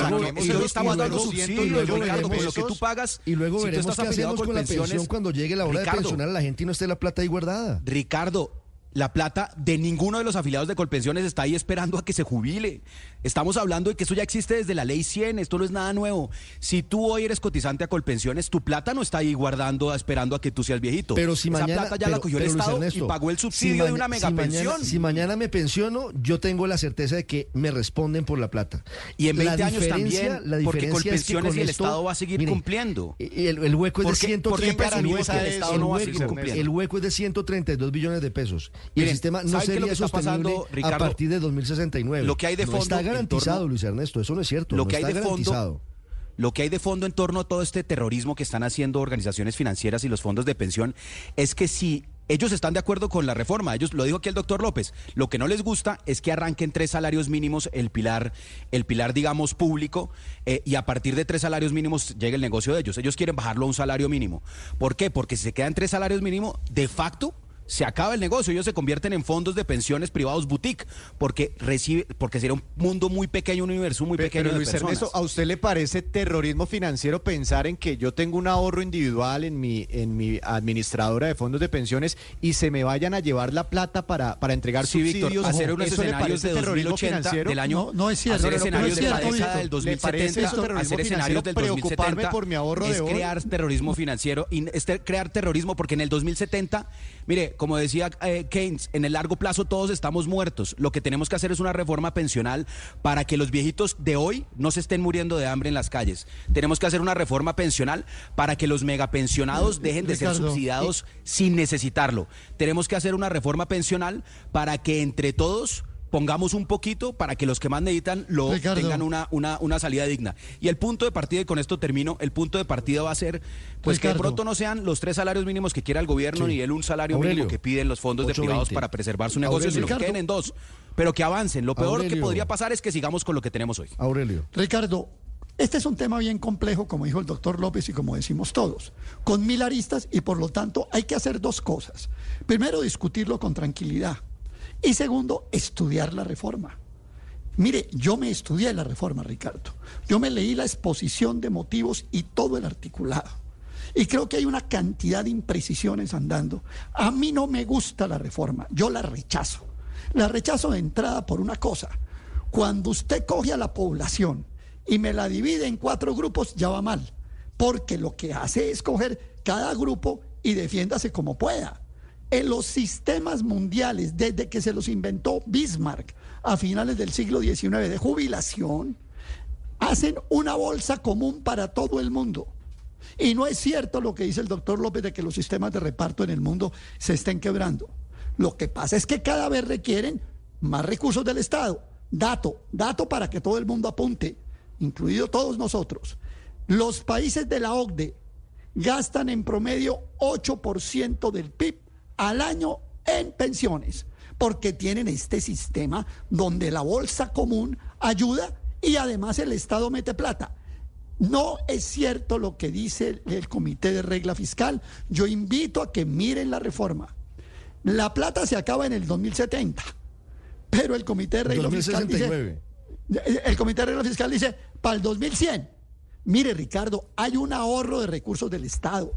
Estamos dando 200 subsidios, de Ricardo, con lo que tú pagas. Y luego si veremos qué hacemos con la pensiones, pensión cuando llegue la hora de Ricardo, pensionar a la gente y no esté la plata ahí guardada. Ricardo, la plata de ninguno de los afiliados de Colpensiones está ahí esperando a que se jubile. Estamos hablando de que eso ya existe desde la ley 100, esto no es nada nuevo. Si tú hoy eres cotizante a Colpensiones, tu plata no está ahí guardando, esperando a que tú seas viejito. Pero si Esa mañana plata ya pero- la cogió el Estado Ernesto, y pagó el si subsidio de una si mega mañana- pensión. Si mañana me pensiono, yo tengo la certeza de que me responden por la plata. Y en La 20 años también, la porque diferencia es que Colpensiones y el esto- Estado va a seguir cumpliendo. El, el hueco es de ¿Por qué- 130 por qué presumimos que el el Estado no va a hueco- seguir cumpliendo? El hueco es de 132 billones de pesos. Y el sistema no ¿saben qué es lo sería sostenible pasando, a partir de 2069. Lo que hay de fondo garantizado, torno- Luis Ernesto. Eso no es cierto. lo no que hay de garantizado. fondo lo que hay de fondo en torno a todo este terrorismo que están haciendo organizaciones financieras y los fondos de pensión es que si ellos están de acuerdo con la reforma, ellos lo dijo aquí el doctor López, lo que no les gusta es que arranquen tres salarios mínimos el pilar, el pilar digamos público eh, y a partir de tres salarios mínimos llegue el negocio de ellos. Ellos quieren bajarlo a un salario mínimo. ¿Por qué? Porque si se quedan tres salarios mínimos, de facto se acaba el negocio, ellos se convierten en fondos de pensiones privados boutique, porque recibe, porque sería un mundo muy pequeño, un universo muy Pe- pequeño Pero de Luis personas. Ernesto, ¿a usted le parece terrorismo financiero pensar en que yo tengo un ahorro individual en mi, en mi administradora de fondos de pensiones y se me vayan a llevar la plata para, para entregar Sí, Víctor, subsidios? hacer unos ¿Eso le escenarios de terrorismo 2080 financiero? del año, No, no es cierto. hacer No, de la cierto, década Víctor. del ¿Le parece 2070, eso terrorismo hacer escenarios del financiero? Preocuparme 2070 por mi ahorro es de hoy. crear terrorismo financiero y es crear terrorismo porque en el 2070, mire, como decía eh, Keynes, en el largo plazo todos estamos muertos. Lo que tenemos que hacer es una reforma pensional para que los viejitos de hoy no se estén muriendo de hambre en las calles. Tenemos que hacer una reforma pensional para que los megapensionados dejen de ser subsidiados sin necesitarlo. Tenemos que hacer una reforma pensional para que entre todos pongamos un poquito para que los que más necesitan lo Ricardo. tengan una, una, una salida digna. Y el punto de partida, y con esto termino, el punto de partida va a ser pues que de pronto no sean los tres salarios mínimos que quiera el gobierno Sí. ni el un salario Aurelio, mínimo que piden los fondos de 8.20. privados para preservar su negocio, Aurelio. sino que queden en dos. Pero que avancen. Lo peor que podría pasar es que sigamos con lo que tenemos hoy. Aurelio. Ricardo, este es un tema bien complejo, como dijo el doctor López y como decimos todos, con mil aristas y por lo tanto hay que hacer dos cosas. Primero, discutirlo con tranquilidad. Y segundo, estudiar la reforma. Mire, yo me estudié la reforma, Ricardo. Yo me leí la exposición de motivos y todo el articulado. Y creo que hay una cantidad de imprecisiones andando. A mí no me gusta la reforma, yo la rechazo. La rechazo de entrada por una cosa. Cuando usted coge a la población y me la divide en cuatro grupos, ya va mal. Porque lo que hace es coger cada grupo y defiéndase como pueda. En los sistemas mundiales, desde que se los inventó Bismarck a finales del siglo XIX de jubilación, hacen una bolsa común para todo el mundo. Y no es cierto lo que dice el doctor López de que los sistemas de reparto en el mundo se estén quebrando. Lo que pasa es que cada vez requieren más recursos del Estado. Dato, dato para que todo el mundo apunte, incluido todos nosotros. Los países de la OCDE gastan en promedio 8% del PIB al año en pensiones, porque tienen este sistema donde la bolsa común ayuda y además el Estado mete plata. No es cierto lo que dice el Comité de Regla Fiscal. Yo invito a que miren la reforma. La plata se acaba en el 2070, pero el Comité de Regla Fiscal dice... 2069. El Comité de Regla Fiscal dice para el 2100. Mire, Ricardo, hay un ahorro de recursos del Estado.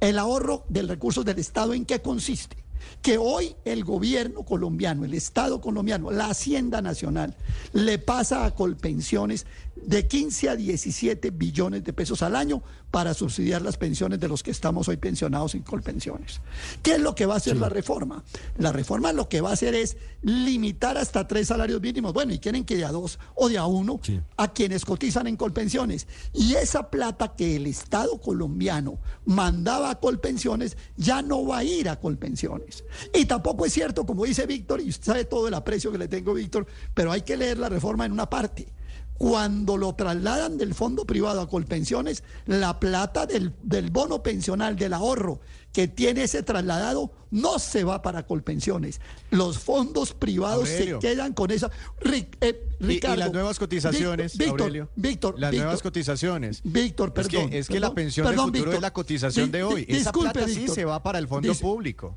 El ahorro de recursos del Estado, ¿en qué consiste? Que hoy el gobierno colombiano, el Estado colombiano, la Hacienda Nacional, le pasa a Colpensiones de 15 a 17 billones de pesos al año para subsidiar las pensiones de los que estamos hoy pensionados en Colpensiones. ¿Qué es lo que va a hacer la reforma? La reforma lo que va a hacer es limitar hasta tres salarios mínimos. Bueno, y quieren que de a dos o de a uno a quienes cotizan en Colpensiones. Y esa plata que el Estado colombiano mandaba a Colpensiones ya no va a ir a Colpensiones. Y tampoco es cierto, como dice Víctor, y usted sabe todo el aprecio que le tengo, Víctor, pero hay que leer la reforma en una parte. Cuando lo trasladan del fondo privado a Colpensiones, la plata del, del bono pensional, del ahorro que tiene ese trasladado, no se va para Colpensiones. Los fondos privados Aurelio. se quedan con esa. Ric- eh, Y- y, Ricardo, las nuevas cotizaciones, Víctor, Aurelio. Víctor, Las Víctor, nuevas cotizaciones. Víctor, Es que- perdón. Es que, perdón, la pensión perdón, del futuro Víctor. es la cotización de hoy. Esa disculpe, plata sí se va para el fondo público.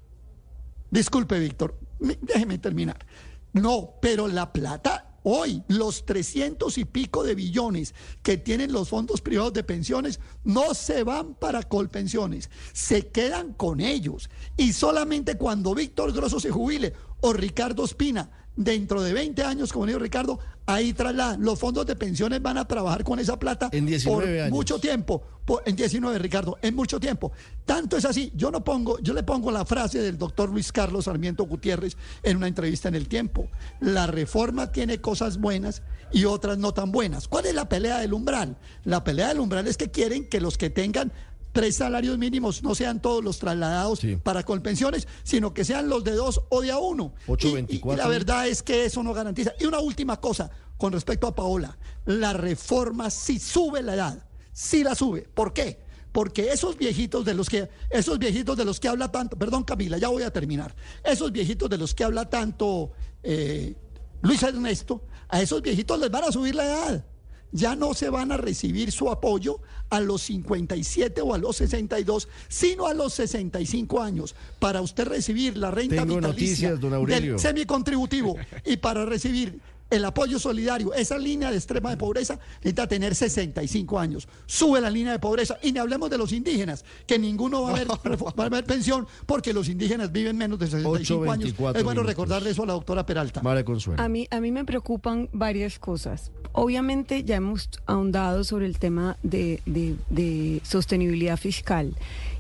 Disculpe, Víctor, déjeme terminar. No, pero la plata hoy, los 300 y pico de billones que tienen los fondos privados de pensiones, no se van para Colpensiones, se quedan con ellos. Y solamente cuando Víctor Grosso se jubile o Ricardo Espina, dentro de 20 años, como dijo Ricardo, ahí trasladan. Los fondos de pensiones van a trabajar con esa plata En 19 por años. mucho tiempo. por- en 19, Ricardo, en mucho tiempo. Tanto es así, yo no pongo, yo le pongo la frase del doctor Luis Carlos Sarmiento Gutiérrez en una entrevista en El Tiempo. La reforma tiene cosas buenas y otras no tan buenas. ¿Cuál es la pelea del umbral? La pelea del umbral es que quieren que los que tengan tres salarios mínimos no sean todos los trasladados para colpensiones, sino que sean los de dos o de a uno. Y- y- 8.24. y la verdad es que eso no garantiza. Y una última cosa con respecto a Paola. La reforma sí sube la edad, sí la sube. ¿Por qué? Porque esos viejitos de los que, esos viejitos de los que habla tanto, perdón Camila, ya voy a terminar. Esos viejitos de los que habla tanto eh, Luis Ernesto, a esos viejitos les van a subir la edad. Ya no se van a recibir su apoyo a los 57 o a los 62, sino a los 65 años. Para usted recibir la renta Tengo vitalicia noticias, don del semicontributivo (laughs) y para recibir el apoyo solidario, esa línea de extrema de pobreza, necesita tener 65 años. Sube la línea de pobreza y ni hablemos de los indígenas, que ninguno va a haber, (laughs) va a haber pensión porque los indígenas viven menos de 65 años. 8.24 Es bueno minutos. recordarle eso a la doctora Peralta. María Consuelo. A mí, a mí me preocupan varias cosas. Obviamente ya hemos ahondado sobre el tema de, de- de sostenibilidad fiscal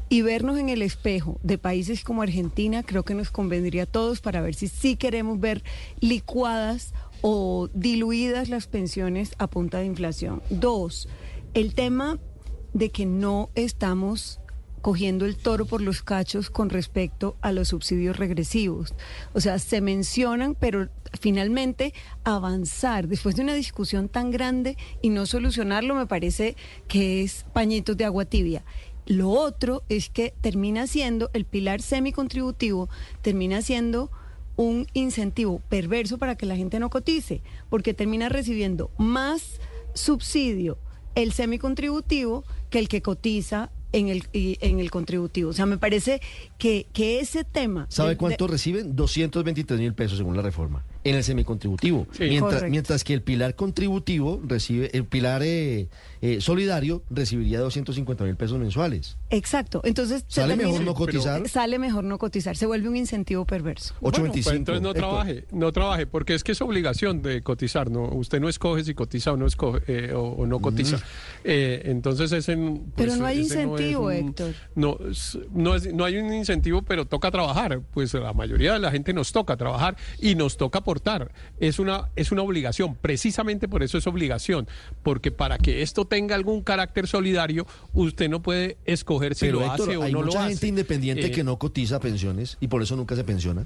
y vernos en el espejo de países como Argentina creo que nos convendría a todos para ver si sí queremos ver licuadas o diluidas las pensiones a punta de inflación. Dos, el tema de que no estamos cogiendo el toro por los cachos con respecto a los subsidios regresivos. O sea, se mencionan, pero finalmente avanzar después de una discusión tan grande y no solucionarlo me parece que es pañitos de agua tibia. Lo otro es que termina siendo el pilar semicontributivo, termina siendo un incentivo perverso para que la gente no cotice, porque termina recibiendo más subsidio el semicontributivo que el que cotiza en el, y- en el contributivo. O sea, me parece que, que ese tema... ¿Sabe de- cuánto reciben? 223 mil pesos según la reforma en el semicontributivo. Sí. mientras, mientras que el pilar contributivo recibe, el pilar eh, eh, solidario recibiría 250 mil pesos mensuales. Exacto. Entonces ¿Sale mejor no cotizar? Sale mejor no cotizar. Se vuelve un incentivo perverso. Bueno, pues entonces no trabaje, no trabaje, porque es que es obligación de cotizar, ¿no? Usted no escoge si cotiza o no escoge eh, o, o no cotiza. Eh, entonces ese, pues, Pero no hay no es incentivo, un- Héctor. No, es- no, es- no hay un incentivo, pero toca trabajar. Pues la mayoría de la gente nos toca trabajar y nos toca aportar. Es una, es una obligación. Precisamente por eso es obligación. Porque para que esto tenga algún carácter solidario, usted no puede escoger si Pero lo Héctor, hace o hay no lo mucha hace. gente independiente Eh, que no cotiza pensiones y por eso nunca se pensiona.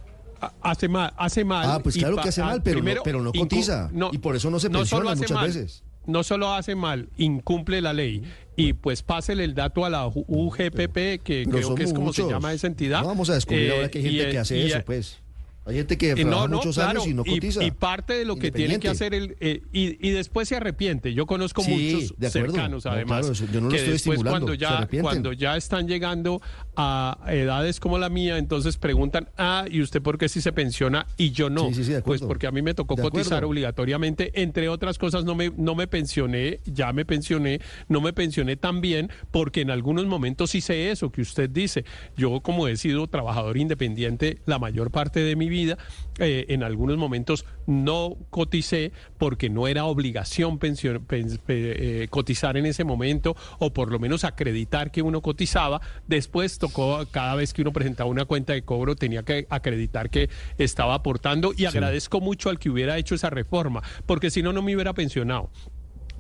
hace mal, hace mal. Ah, pues y claro que hace ah, mal, pero no- primero, pero no cotiza, y por eso no se solo pensiona hace muchas mal, veces. No solo hace mal, incumple la ley. Y pues pásele el dato a la UGPP, que creo que es como se muchos. llama esa entidad. No vamos a descubrir Eh, ahora que hay y, gente eh, que hace y, eso, eh, pues. Hay gente que eh, trabaja muchos claro, años y no cotiza. Y, parte de lo que tiene que hacer el eh, y, y después se arrepiente. Yo conozco Sí, muchos de cercanos, No, además, claro, yo no lo que estoy después cuando ya cuando ya están llegando a edades como la mía, entonces preguntan, ah, ¿y usted por qué sí se pensiona y yo no? Sí, sí, sí, de pues porque a mí me tocó De acuerdo. cotizar obligatoriamente, entre otras cosas no me no me pensioné, ya me pensioné, no me pensioné tan bien porque en algunos momentos hice eso que usted dice. Yo como he sido trabajador independiente la mayor parte de mi vida, eh, en algunos momentos no coticé porque no era obligación pension- pen- pe- eh, cotizar en ese momento o por lo menos acreditar que uno cotizaba. Después tocó cada vez que uno presentaba una cuenta de cobro tenía que acreditar que estaba aportando y agradezco mucho al que hubiera hecho esa reforma porque si no no me hubiera pensionado.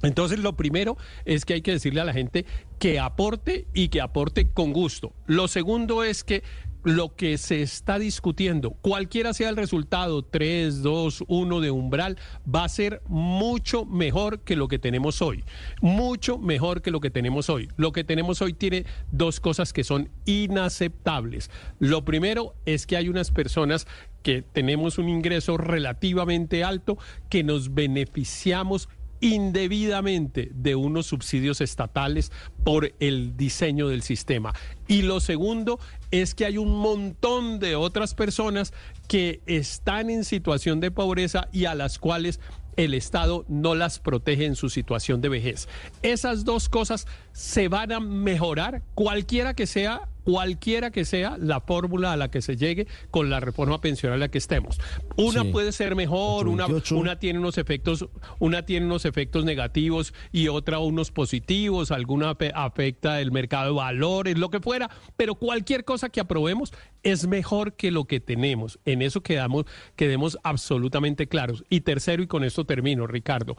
Entonces, lo primero es que hay que decirle a la gente que aporte y que aporte con gusto. Lo segundo es que lo que se está discutiendo, cualquiera sea el resultado, 3, 2, 1 de umbral, va a ser mucho mejor que lo que tenemos hoy. Mucho mejor que lo que tenemos hoy. Lo que tenemos hoy tiene dos cosas que son inaceptables. Lo primero es que hay unas personas que tenemos un ingreso relativamente alto que nos beneficiamos indebidamente de unos subsidios estatales por el diseño del sistema. Y lo segundo es que hay un montón de otras personas que están en situación de pobreza y a las cuales el Estado no las protege en su situación de vejez. Esas dos cosas se van a mejorar cualquiera que sea cualquiera que sea la fórmula a la que se llegue con la reforma pensional a la que estemos. Una Sí. puede ser mejor, una, 828. una tiene unos efectos, una tiene unos efectos negativos y otra unos positivos, alguna afecta el mercado de valores, lo que fuera, pero cualquier cosa que aprobemos es mejor que lo que tenemos. En eso quedamos, quedemos absolutamente claros. Y tercero, y con esto termino, Ricardo,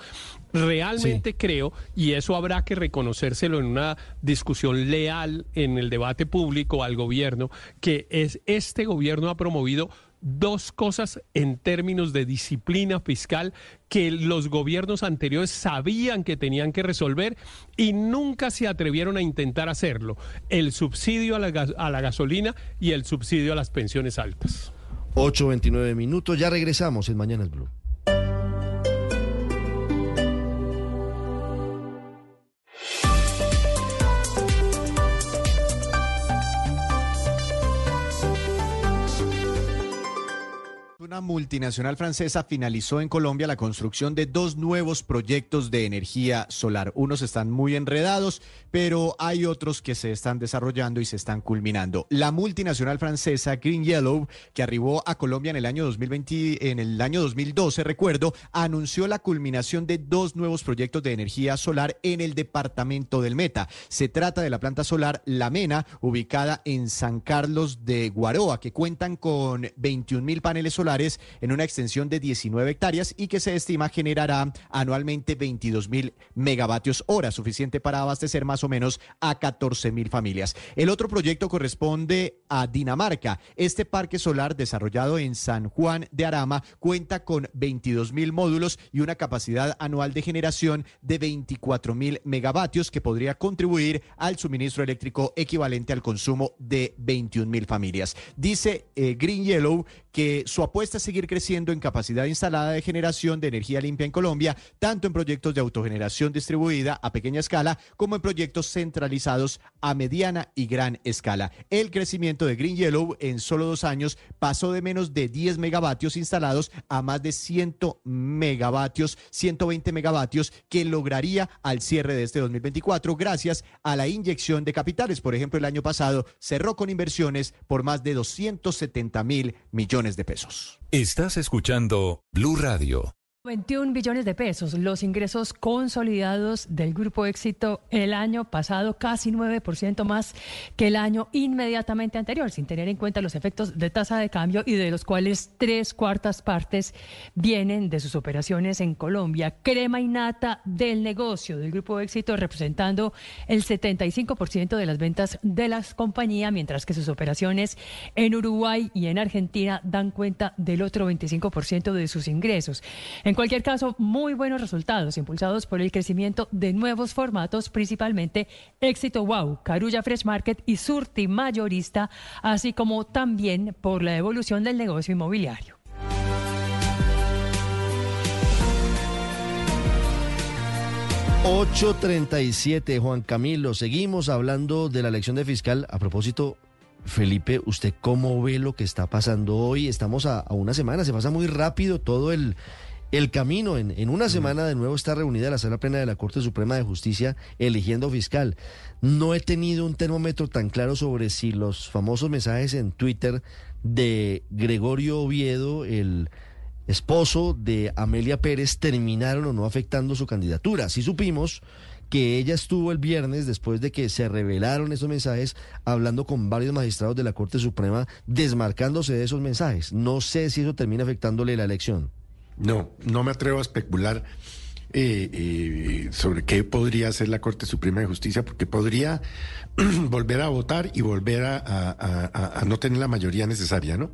realmente creo, y eso habrá que reconocérselo en una discusión leal en el debate público al gobierno, que es este gobierno ha promovido dos cosas en términos de disciplina fiscal que los gobiernos anteriores sabían que tenían que resolver y nunca se atrevieron a intentar hacerlo. El subsidio a la, gasolina y el subsidio a las pensiones altas. 8.29 minutos, ya regresamos en Mañanas Blue. Multinacional francesa finalizó en Colombia la construcción de dos nuevos proyectos de energía solar. Unos están muy enredados, pero hay otros que se están desarrollando y se están culminando. La multinacional francesa Green Yellow, que arribó a Colombia en el año 2020, en el año 2012, recuerdo, anunció la culminación de dos nuevos proyectos de energía solar en el departamento del Meta. Se trata de la planta solar La Mena, ubicada en San Carlos de Guaroa, que cuentan con 21 mil paneles solares en una extensión de 19 hectáreas y que se estima generará anualmente 22 mil megavatios hora, suficiente para abastecer más o menos a 14 mil familias. El otro proyecto corresponde a Dinamarca. Este parque solar desarrollado en San Juan de Arama cuenta con 22 mil módulos y una capacidad anual de generación de 24 mil megavatios que podría contribuir al suministro eléctrico equivalente al consumo de 21 mil familias. Dice eh, Green Yellow que su apuesta es seguir creciendo en capacidad instalada de generación de energía limpia en Colombia, tanto en proyectos de autogeneración distribuida a pequeña escala como en proyectos centralizados a mediana y gran escala. El crecimiento de Green Yellow en solo dos años pasó de menos de 10 megavatios instalados a más de 100 megavatios, 120 megavatios que lograría al cierre de este 2024 gracias a la inyección de capitales. Por ejemplo, el año pasado cerró con inversiones por más de 270 mil millones de pesos. Estás escuchando Blue Radio. 21 billones de pesos, los ingresos consolidados del Grupo Éxito el año pasado, casi 9% más que el año inmediatamente anterior, sin tener en cuenta los efectos de tasa de cambio y de los cuales tres cuartas partes vienen de sus operaciones en Colombia. Crema y nata del negocio del Grupo Éxito representando el 75% de las ventas de las compañías, mientras que sus operaciones en Uruguay y en Argentina dan cuenta del otro 25% de sus ingresos. En cualquier caso, muy buenos resultados impulsados por el crecimiento de nuevos formatos, principalmente Éxito Wow, Carulla Fresh Market y Surti Mayorista, así como también por la evolución del negocio inmobiliario. ...8.37, Juan Camilo. Seguimos hablando de la elección de fiscal. A propósito, Felipe, ¿usted cómo ve lo que está pasando hoy? Estamos a, a una semana, se pasa muy rápido todo el el camino. En, en una semana de nuevo está reunida la sala plena de la Corte Suprema de Justicia eligiendo fiscal. No he tenido un termómetro tan claro sobre si los famosos mensajes en Twitter de Gregorio Oviedo, el esposo de Amelia Pérez, terminaron o no afectando su candidatura. Sí supimos que ella estuvo el viernes después de que se revelaron esos mensajes hablando con varios magistrados de la Corte Suprema desmarcándose de esos mensajes. No sé si eso termina afectándole la elección. No, no me atrevo a especular eh, eh, sobre qué podría hacer la Corte Suprema de Justicia, porque podría (clears throat) volver a votar y volver a, no tener la mayoría necesaria, ¿no?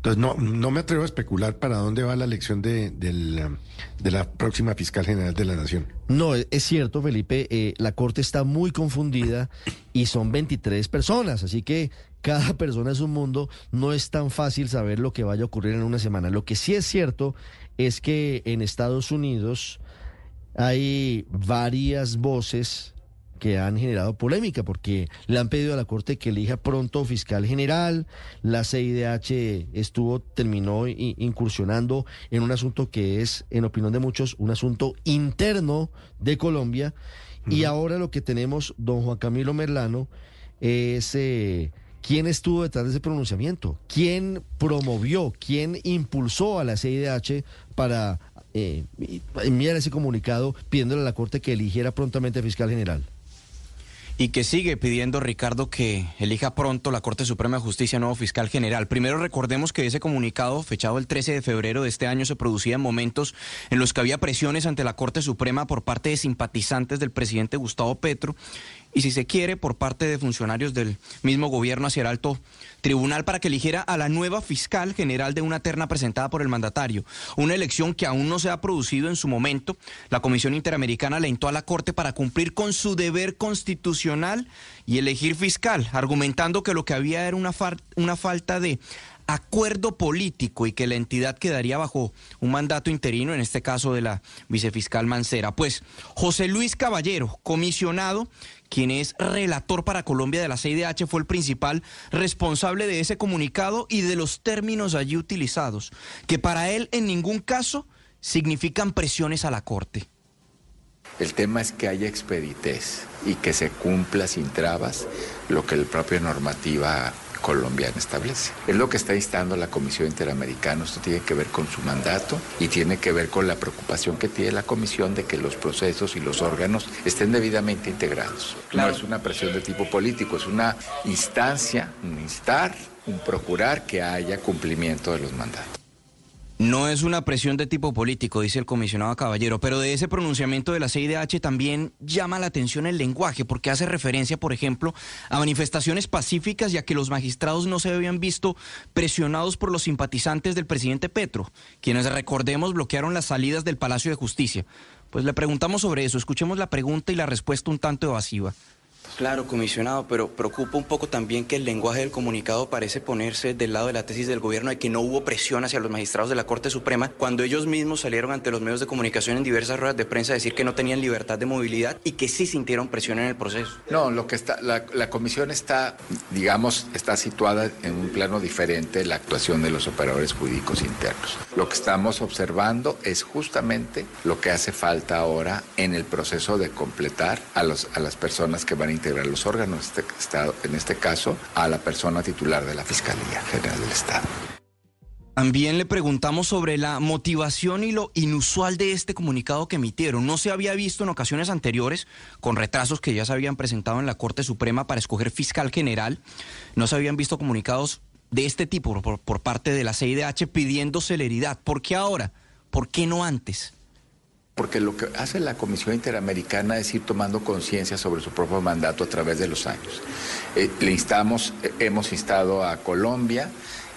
Entonces, no, no me atrevo a especular para dónde va la elección de, de la próxima fiscal general de la Nación. No, es cierto, Felipe, eh, la Corte está muy confundida y son 23 personas, así que cada (laughs) persona es un mundo, no es tan fácil saber lo que vaya a ocurrir en una semana. Lo que sí es cierto es que en Estados Unidos hay varias voces que han generado polémica porque le han pedido a la Corte que elija pronto fiscal general, la CIDH estuvo, terminó incursionando en un asunto que es, en opinión de muchos, un asunto interno de Colombia y ahora lo que tenemos, don Juan Camilo Merlano, es... Eh, ¿Quién estuvo detrás de ese pronunciamiento? ¿Quién promovió, quién impulsó a la CIDH para eh, enviar ese comunicado pidiéndole a la Corte que eligiera prontamente fiscal general? Y que sigue pidiendo Ricardo que elija pronto la Corte Suprema de Justicia nuevo fiscal general. Primero recordemos que ese comunicado fechado el 13 de febrero de este año se producía en momentos en los que había presiones ante la Corte Suprema por parte de simpatizantes del presidente Gustavo Petro y si se quiere por parte de funcionarios del mismo gobierno hacia el alto tribunal para que eligiera a la nueva fiscal general de una terna presentada por el mandatario. Una elección que aún no se ha producido en su momento. La Comisión Interamericana alentó a la Corte para cumplir con su deber constitucional y elegir fiscal, argumentando que lo que había era una, una falta de acuerdo político y que la entidad quedaría bajo un mandato interino, en este caso de la vicefiscal Mancera. Pues José Luis Caballero, comisionado, quien es relator para Colombia de la CIDH, fue el principal responsable de ese comunicado y de los términos allí utilizados, que para él en ningún caso significan presiones a la Corte. El tema es que haya expeditez y que se cumpla sin trabas lo que la propia normativa colombiana establece. Es lo que está instando la Comisión Interamericana. Esto tiene que ver con su mandato y tiene que ver con la preocupación que tiene la Comisión de que los procesos y los órganos estén debidamente integrados. No es una presión de tipo político, es una instancia, un instar, un procurar que haya cumplimiento de los mandatos. No es una presión de tipo político, dice el comisionado Caballero, pero de ese pronunciamiento de la CIDH también llama la atención el lenguaje, porque hace referencia, por ejemplo, a manifestaciones pacíficas y a que los magistrados no se habían visto presionados por los simpatizantes del presidente Petro, quienes, recordemos, bloquearon las salidas del Palacio de Justicia. Pues le preguntamos sobre eso, escuchemos la pregunta y la respuesta un tanto evasiva. Claro, comisionado, pero preocupa un poco también que el lenguaje del comunicado parece ponerse del lado de la tesis del gobierno de que no hubo presión hacia los magistrados de la Corte Suprema cuando ellos mismos salieron ante los medios de comunicación en diversas ruedas de prensa a decir que no tenían libertad de movilidad y que sí sintieron presión en el proceso. No, lo que está, la, comisión está, digamos, está situada en un plano diferente de la actuación de los operadores jurídicos internos. Lo que estamos observando es justamente lo que hace falta ahora en el proceso de completar a, los, a las personas que van a integrar los órganos, este, estado, en este caso a la persona titular de la Fiscalía General del Estado. También le preguntamos sobre la motivación y lo inusual de este comunicado que emitieron. No se había visto en ocasiones anteriores, con retrasos que ya se habían presentado en la Corte Suprema para escoger fiscal general, no se habían visto comunicados de este tipo por, por parte de la CIDH pidiendo celeridad. ¿Por qué ahora? ¿Por qué no antes? Porque lo que hace la Comisión Interamericana es ir tomando conciencia sobre su propio mandato a través de los años. Eh, le instamos, eh, hemos instado a Colombia,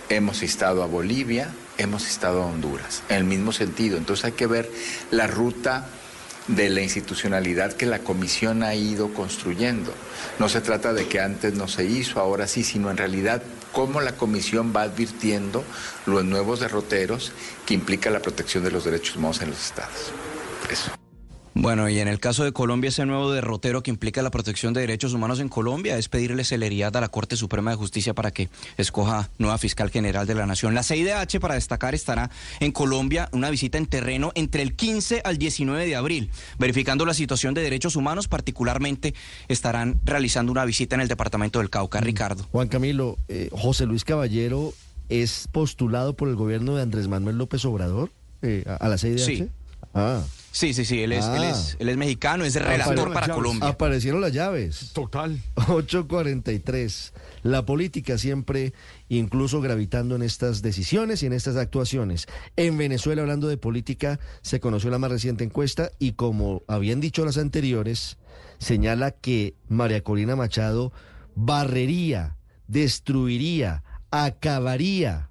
hemos instado a Bolivia, hemos instado a Honduras, en el mismo sentido. Entonces hay que ver la ruta de la institucionalidad que la comisión ha ido construyendo. No se trata de que antes no se hizo, ahora sí, sino en realidad cómo la comisión va advirtiendo los nuevos derroteros que implica la protección de los derechos humanos en los estados. Eso. Bueno, y en el caso de Colombia, ese nuevo derrotero que implica la protección de derechos humanos en Colombia es pedirle celeridad a la Corte Suprema de Justicia para que escoja nueva fiscal general de la Nación. La CIDH, para destacar, estará en Colombia una visita en terreno entre el 15 al 19 de abril, verificando la situación de derechos humanos. Particularmente estarán realizando una visita en el departamento del Cauca. Ricardo. Juan Camilo, eh, José Luis Caballero es postulado por el gobierno de Andrés Manuel López Obrador eh, a, a la CIDH. Sí. Ah. Sí, sí, sí, él es, Ah. él es, él es mexicano, es relator para Colombia. Aparecieron las llaves. Total. 843. La política siempre incluso gravitando en estas decisiones y en estas actuaciones. En Venezuela, hablando de política, se conoció la más reciente encuesta y como habían dicho las anteriores, señala que María Corina Machado barrería, destruiría, acabaría,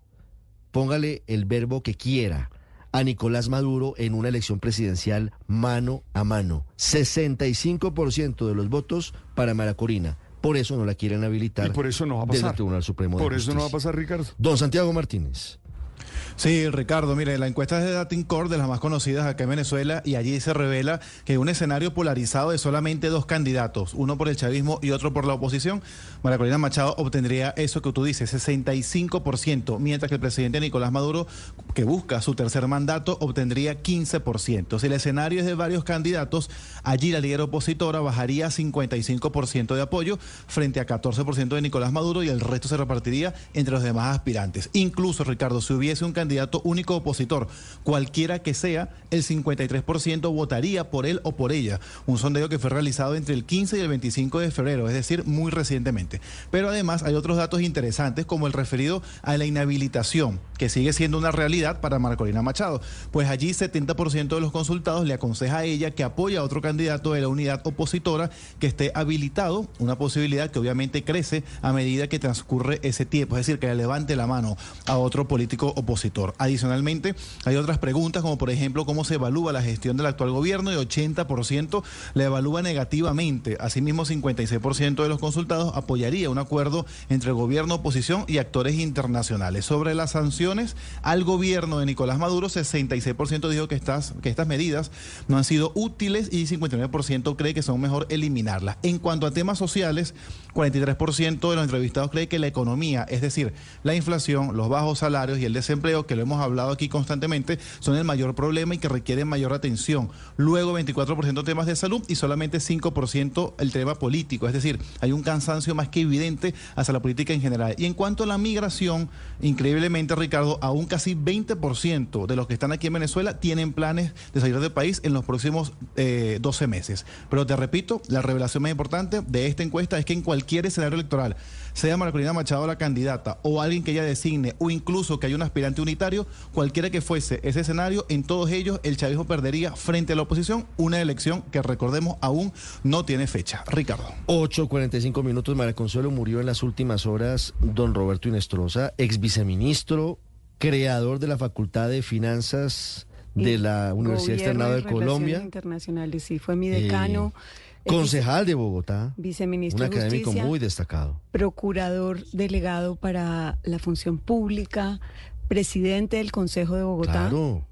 póngale el verbo que quiera, a Nicolás Maduro en una elección presidencial mano a mano. 65% de los votos para María Corina. Por eso no la quieren habilitar. Y por eso no va a desde pasar. el Tribunal Supremo de Por eso no va a pasar, Ricardo. Don Santiago Martínez. Sí, Ricardo, mire, la encuesta es de Datincore, de las más conocidas acá en Venezuela, y allí se revela que un escenario polarizado de solamente dos candidatos, uno por el chavismo y otro por la oposición, María Corina Machado obtendría eso que tú dices, 65%, mientras que el presidente Nicolás Maduro, que busca su tercer mandato, obtendría 15%. Si el escenario es de varios candidatos, allí la líder opositora bajaría a 55% de apoyo frente a 14% de Nicolás Maduro y el resto se repartiría entre los demás aspirantes. Incluso, Ricardo, si hubiese un candidato único opositor, cualquiera que sea, el 53% votaría por él o por ella. Un sondeo que fue realizado entre el 15 y el 25 de febrero, es decir, muy recientemente. Pero además hay otros datos interesantes como el referido a la inhabilitación, que sigue siendo una realidad para Marcolina Machado. Pues allí 70% de los consultados le aconseja a ella que apoya a otro candidato de la unidad opositora que esté habilitado, una posibilidad que obviamente crece a medida que transcurre ese tiempo, es decir, que le levante la mano a otro político opositor. Adicionalmente, hay otras preguntas como por ejemplo cómo se evalúa la gestión del actual gobierno y 80% la evalúa negativamente. Asimismo, 56% de los consultados apoyaría un acuerdo entre el gobierno, oposición y actores internacionales. Sobre las sanciones al gobierno de Nicolás Maduro, 66% dijo que estas, que estas medidas no han sido útiles y 59% cree que son mejor eliminarlas. En cuanto a temas sociales, 43% de los entrevistados cree que la economía, es decir, la inflación, los bajos salarios y el desempleo, que lo hemos hablado aquí constantemente, son el mayor problema y que requieren mayor atención. Luego 24% temas de salud y solamente 5% el tema político, es decir, hay un cansancio más que evidente hacia la política en general. Y en cuanto a la migración, increíblemente Ricardo, aún casi 20% de los que están aquí en Venezuela tienen planes de salir del país en los próximos eh, 12 meses. Pero te repito, la revelación más importante de esta encuesta es que en cualquier escenario electoral, sea Marcolina Machado la candidata o alguien que ella designe o incluso que haya un aspirante unitario, cualquiera que fuese ese escenario, en todos ellos el chavismo perdería frente a la oposición una elección que recordemos aún no tiene fecha. Ricardo. 8.45 minutos, María Consuelo murió en las últimas horas don Roberto Inestrosa, ex viceministro, creador de la Facultad de Finanzas de la Universidad Externado de Colombia. Internacionales, sí, fue mi decano. Eh, concejal de Bogotá. Viceministro Un de académico Justicia, muy destacado. procurador delegado para la función pública, presidente del Consejo de Bogotá. Claro.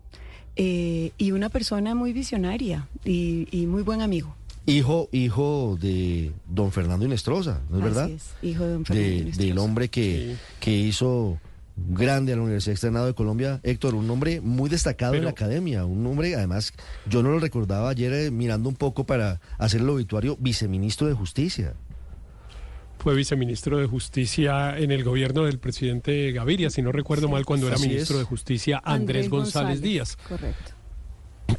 eh, y una persona muy visionaria y, y muy buen amigo. Hijo, hijo de don Fernando Inestrosa, ¿no es Así verdad? es, hijo de don Fernando De- Inestrosa. del hombre que, que hizo grande a la Universidad Externado de Colombia, Héctor, un hombre muy destacado en la academia, un hombre, además, yo no lo recordaba ayer eh, mirando un poco para hacer el obituario, viceministro de Justicia. Fue viceministro de Justicia en el gobierno del presidente Gaviria, si no recuerdo mal, cuando era ministro es. de Justicia Andrés, González, Díaz. Correcto.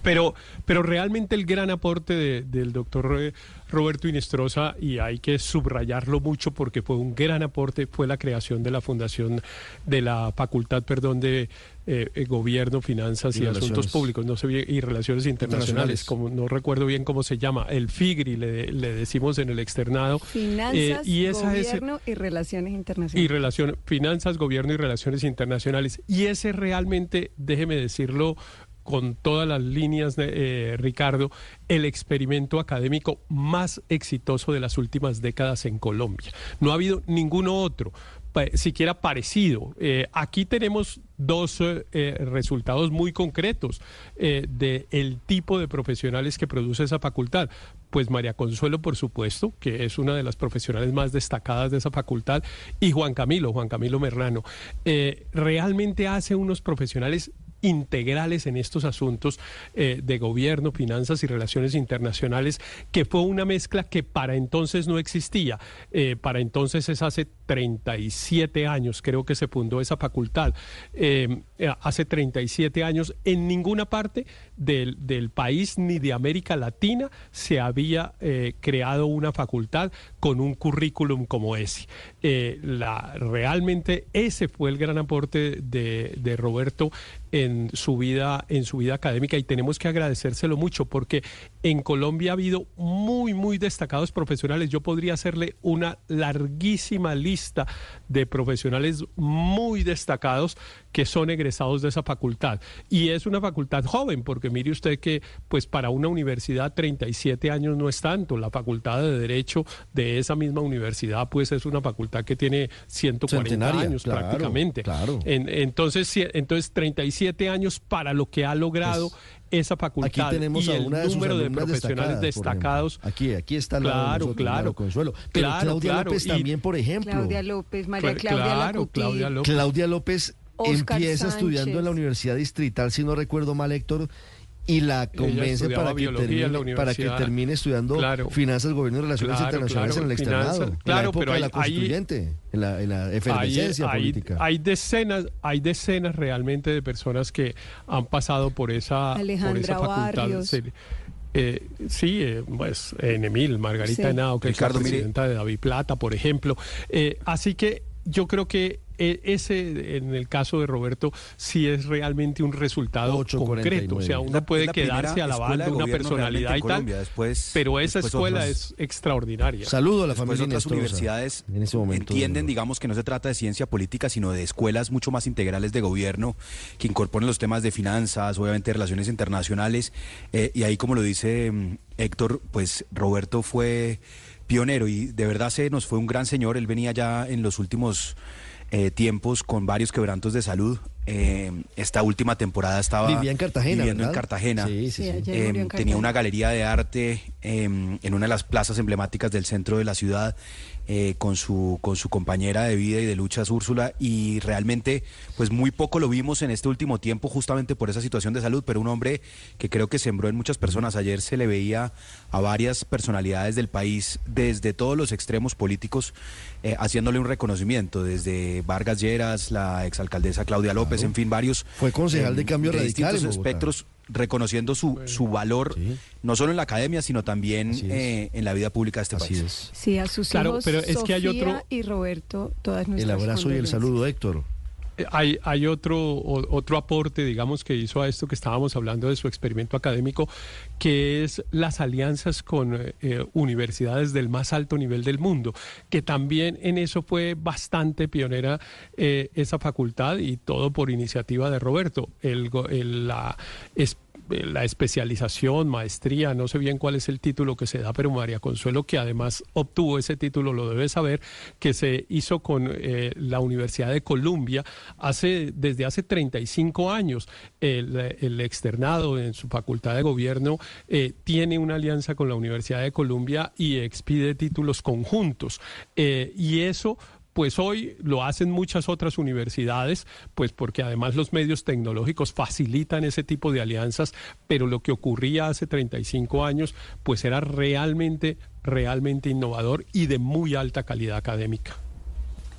Pero, pero realmente el gran aporte de- del doctor eh, Roberto Inestrosa, y hay que subrayarlo mucho porque fue un gran aporte, fue la creación de la fundación, de la facultad, perdón, de eh, eh, Gobierno, Finanzas Y y. Asuntos Públicos, no sé bien, y Relaciones Internacionales, Internacionales. como no recuerdo bien cómo se llama, el FIGRI le, le decimos en el externado. Finanzas, Eh, y esa es- gobierno y relaciones y internacionales. relación, finanzas, gobierno y relaciones internacionales. Y ese realmente, déjeme decirlo con todas las líneas, de, eh, Ricardo, el experimento académico más exitoso de las últimas décadas en Colombia. No ha habido ninguno otro, siquiera parecido. Eh, aquí tenemos dos eh, resultados muy concretos eh, del tipo de profesionales que produce esa facultad. Pues María Consuelo, por supuesto, que es una de las profesionales más destacadas de esa facultad, y Juan Camilo, Juan Camilo Merrano. Eh, realmente hace unos profesionales integrales en estos asuntos eh, de gobierno, finanzas y relaciones internacionales, que fue una mezcla que para entonces no existía. Eh, para entonces es hace 37 años, creo que se fundó esa facultad. Eh, eh, hace 37 años en ninguna parte del, del país ni de América Latina se había eh, creado una facultad con un currículum como ese. Eh, la, realmente ese fue el gran aporte de, de Roberto en su vida en su vida académica y tenemos que agradecérselo mucho porque en Colombia ha habido muy muy destacados profesionales. Yo podría hacerle una larguísima lista de profesionales muy destacados que son egresados de esa facultad. Y es una facultad joven porque mire usted que pues para una universidad 37 años no es tanto. La facultad de derecho de esa misma universidad pues es una facultad que tiene 140 Centenaria, años claro, prácticamente. claro. en- entonces, entonces 37 años para lo que ha logrado Pues, esa facultad Aquí tenemos y a el una de sus número de profesionales destacados. Aquí, aquí está de Claro, nosotros, claro. Consuelo. Pero Claro, Claudia claro, López y- también, por ejemplo. Claudia López, María Cla- Claudia claro, Lacuti. Claudia López. Claudia López Oscar empieza estudiando en la. Universidad Distrital, si no recuerdo mal, Héctor, y la convence para que, biología en la termine, para que universidad. termine estudiando Claro. finanzas, gobierno y relaciones Claro, internacionales claro, en el finanzas, externado, en la claro, época pero de la constituyente, en la, en la Hay, efervescencia hay- política. hay decenas, hay decenas realmente de personas que han pasado por esa, por esa facultad. Barrios. Eh, sí, eh, pues en Emil, Margarita Sí. Henao, que Ricardo, es la mire. presidenta de David Plata, por ejemplo. Eh, así que yo creo que ese, en el caso de Roberto, sí es realmente un resultado 8.49. concreto. O sea, uno La- puede la primera quedarse escuela alabando de una personalidad y tal, después- pero esa después escuela otras- es extraordinaria. Saludo a la familia otras Inestrosa. universidades en ese momento. entienden, digamos, que no se trata de ciencia política, sino de escuelas mucho más integrales de gobierno que incorporen los temas de finanzas, obviamente relaciones internacionales. eh, y ahí, como lo dice mm, Héctor, pues Roberto fue pionero y de verdad se nos fue un gran señor. Él venía ya en los últimos eh, tiempos con varios quebrantos de salud. Eh, esta última temporada estaba Vivía en Cartagena, viviendo en. Cartagena. Sí, sí, Sí, sí. ayer Eh, en tenía Cartagena. una galería de arte eh, en una de las plazas emblemáticas del centro de la ciudad eh, con su con su compañera de vida y de luchas Úrsula y realmente pues muy poco lo vimos en este último tiempo justamente por esa situación de salud pero un hombre que creo que sembró en muchas personas ayer se le veía a varias personalidades del país desde todos los extremos políticos eh, haciéndole un reconocimiento desde Vargas Lleras la exalcaldesa Claudia López en fin varios Fue concejal de Cambio Radical distintos en Bogotá. Reconociendo su, su valor no solo en la academia sino también eh, en la vida pública de este país. Sí, a sus Claro, hijos pero es que hay Sofía otro- y Roberto, todas nuestras El abrazo y el saludo, Héctor. Hay, otro, otro aporte, digamos, que hizo a esto que estábamos hablando de su experimento académico, que es las alianzas con eh, eh, universidades del más alto nivel del mundo, que también en eso fue bastante pionera eh, esa facultad y todo por iniciativa de Roberto. La especialización, maestría, no sé bien cuál es el título que se da, pero María Consuelo, que además obtuvo ese título, lo debe saber, que se hizo con eh, la Universidad de Columbia hace, desde hace 35 años. El, externado en su facultad de gobierno eh, tiene una alianza con la Universidad de Columbia y expide títulos conjuntos. Eh, y eso pues hoy lo hacen muchas otras universidades, pues porque además los medios tecnológicos facilitan ese tipo de alianzas, pero lo que ocurría hace 35 años, pues era realmente, realmente innovador y de muy alta calidad académica.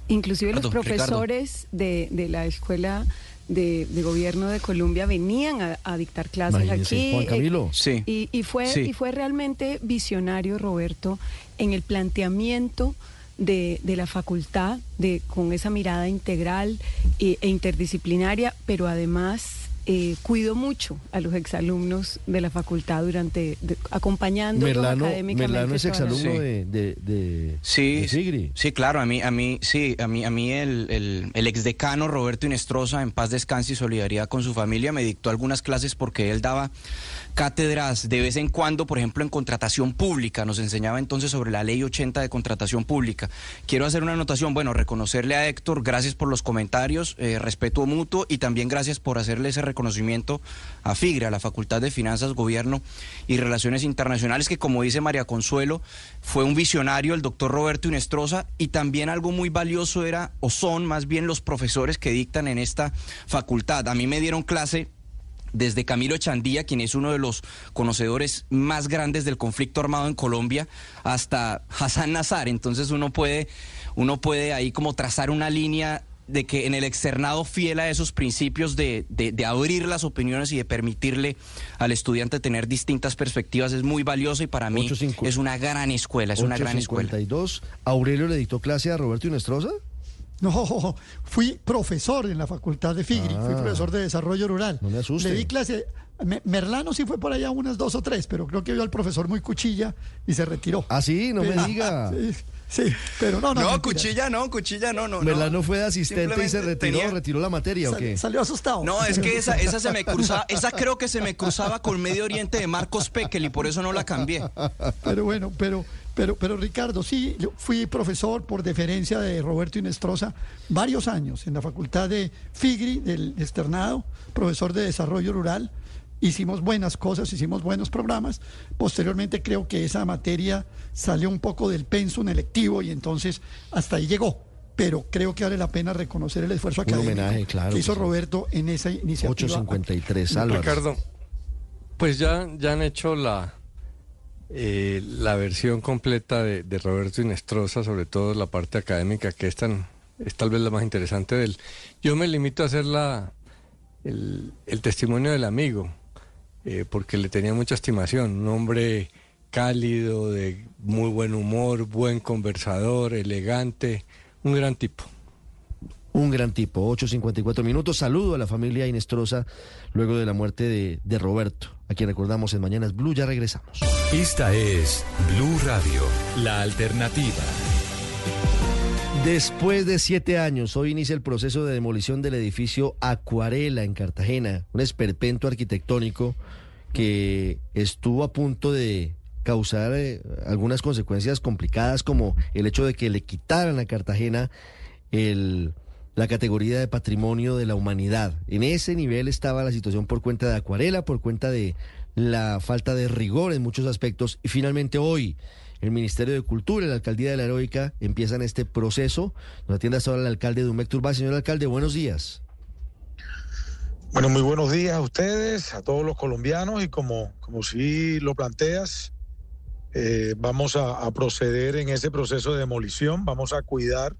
Inclusive los profesores de, de la escuela de, de gobierno de Colombia venían a, a dictar clases Imagínese, aquí. Juan Camilo. eh, Sí. Y, y fue, Sí. y fue realmente visionario, Roberto, en el planteamiento de, de la facultad, de, con esa mirada integral e, e interdisciplinaria, pero además eh, cuidó mucho a los exalumnos de la facultad durante, de- acompañándolos Merlano, académicamente. Merlano es exalumno Sí. de, de, de, Sí, de Sigri. sí, claro, a mí, a mí, sí, a mí, a mí el, el, el exdecano Roberto Inestrosa, en paz descanse y solidaridad con su familia, me dictó algunas clases porque él daba cátedras de vez en cuando, por ejemplo, en contratación pública. Nos enseñaba entonces sobre la ley 80 de contratación pública. Quiero hacer una anotación, bueno, reconocerle a Héctor, gracias por los comentarios, eh, respeto mutuo y también gracias por hacerle ese reconocimiento a FIGRE, a la Facultad de Finanzas, Gobierno y Relaciones Internacionales, que como dice María Consuelo, fue un visionario el doctor Roberto Inestrosa y también algo muy valioso era, o son más bien los profesores que dictan en esta facultad. A mí me dieron clase desde Camilo Chandía, quien es uno de los conocedores más grandes del conflicto armado en Colombia, hasta Hassan Nazar. Entonces uno puede, uno puede ahí como trazar una línea de que en el externado fiel a esos principios de, de- de abrir las opiniones y de permitirle al estudiante tener distintas perspectivas es muy valioso y para mí es una gran escuela, es una gran escuela. 8.52. ¿Aurelio le dictó clase a Roberto Inestrosa? No, fui profesor en la facultad de Figri, fui Ah. profesor de desarrollo rural. No me asuste. Le di clase. Me- Merlano sí fue por allá unas dos o tres, pero creo que vio al profesor muy cuchilla y se retiró. Ah, sí, no me diga. (laughs) Sí, sí, pero no, no. No, mentira. cuchilla no, cuchilla no, no. no. Merlano fue de asistente y se retiró, tenía- retiró la materia o Sal- qué? Salió asustado. No, es que esa, esa se me cruzaba, esa creo que se me cruzaba con Medio Oriente de Marcos Pekel y por eso no la cambié. Pero bueno, pero, pero, pero Ricardo, sí, yo fui profesor por deferencia de Roberto Inestrosa varios años en la facultad de Figri, del externado, profesor de desarrollo rural. Hicimos buenas cosas, hicimos buenos programas. Posteriormente creo que esa materia salió un poco del pensum electivo y entonces hasta ahí llegó. Pero creo que vale la pena reconocer el esfuerzo Un académico homenaje, claro que hizo. Roberto en esa iniciativa. 8.53, Álvaro. Ricardo, pues ya, ya han hecho la, eh, la versión completa de, de Roberto Inestrosa, sobre todo la parte académica, que es, tan, es tal vez la más interesante de él. Yo me limito a hacer la, el, testimonio del amigo, eh, porque le tenía mucha estimación, un hombre cálido, de muy buen humor, buen conversador, elegante, un gran tipo. Un gran tipo, 8.54 minutos. Saludo a la familia Inestrosa luego de la muerte de, de Roberto, a quien recordamos en Mañanas Blue. Ya regresamos. Esta es Blue Radio, la alternativa. Después de siete años, hoy inicia el proceso de demolición del edificio Acuarela en Cartagena, un esperpento arquitectónico que estuvo a punto de causar eh, algunas consecuencias complicadas como el hecho de que le quitaran a Cartagena el, la categoría de patrimonio de la humanidad. En ese nivel estaba la situación por cuenta de Acuarela, por cuenta de la falta de rigor en muchos aspectos. Y finalmente hoy el Ministerio de Cultura y la Alcaldía de la Heroica empiezan este proceso. Nos atiende hasta ahora el alcalde de Dumec Turbá. Señor alcalde, buenos días. Bueno, muy buenos días a ustedes, a todos los colombianos y como, como si lo planteas, eh, vamos a proceder en ese proceso de demolición, vamos a cuidar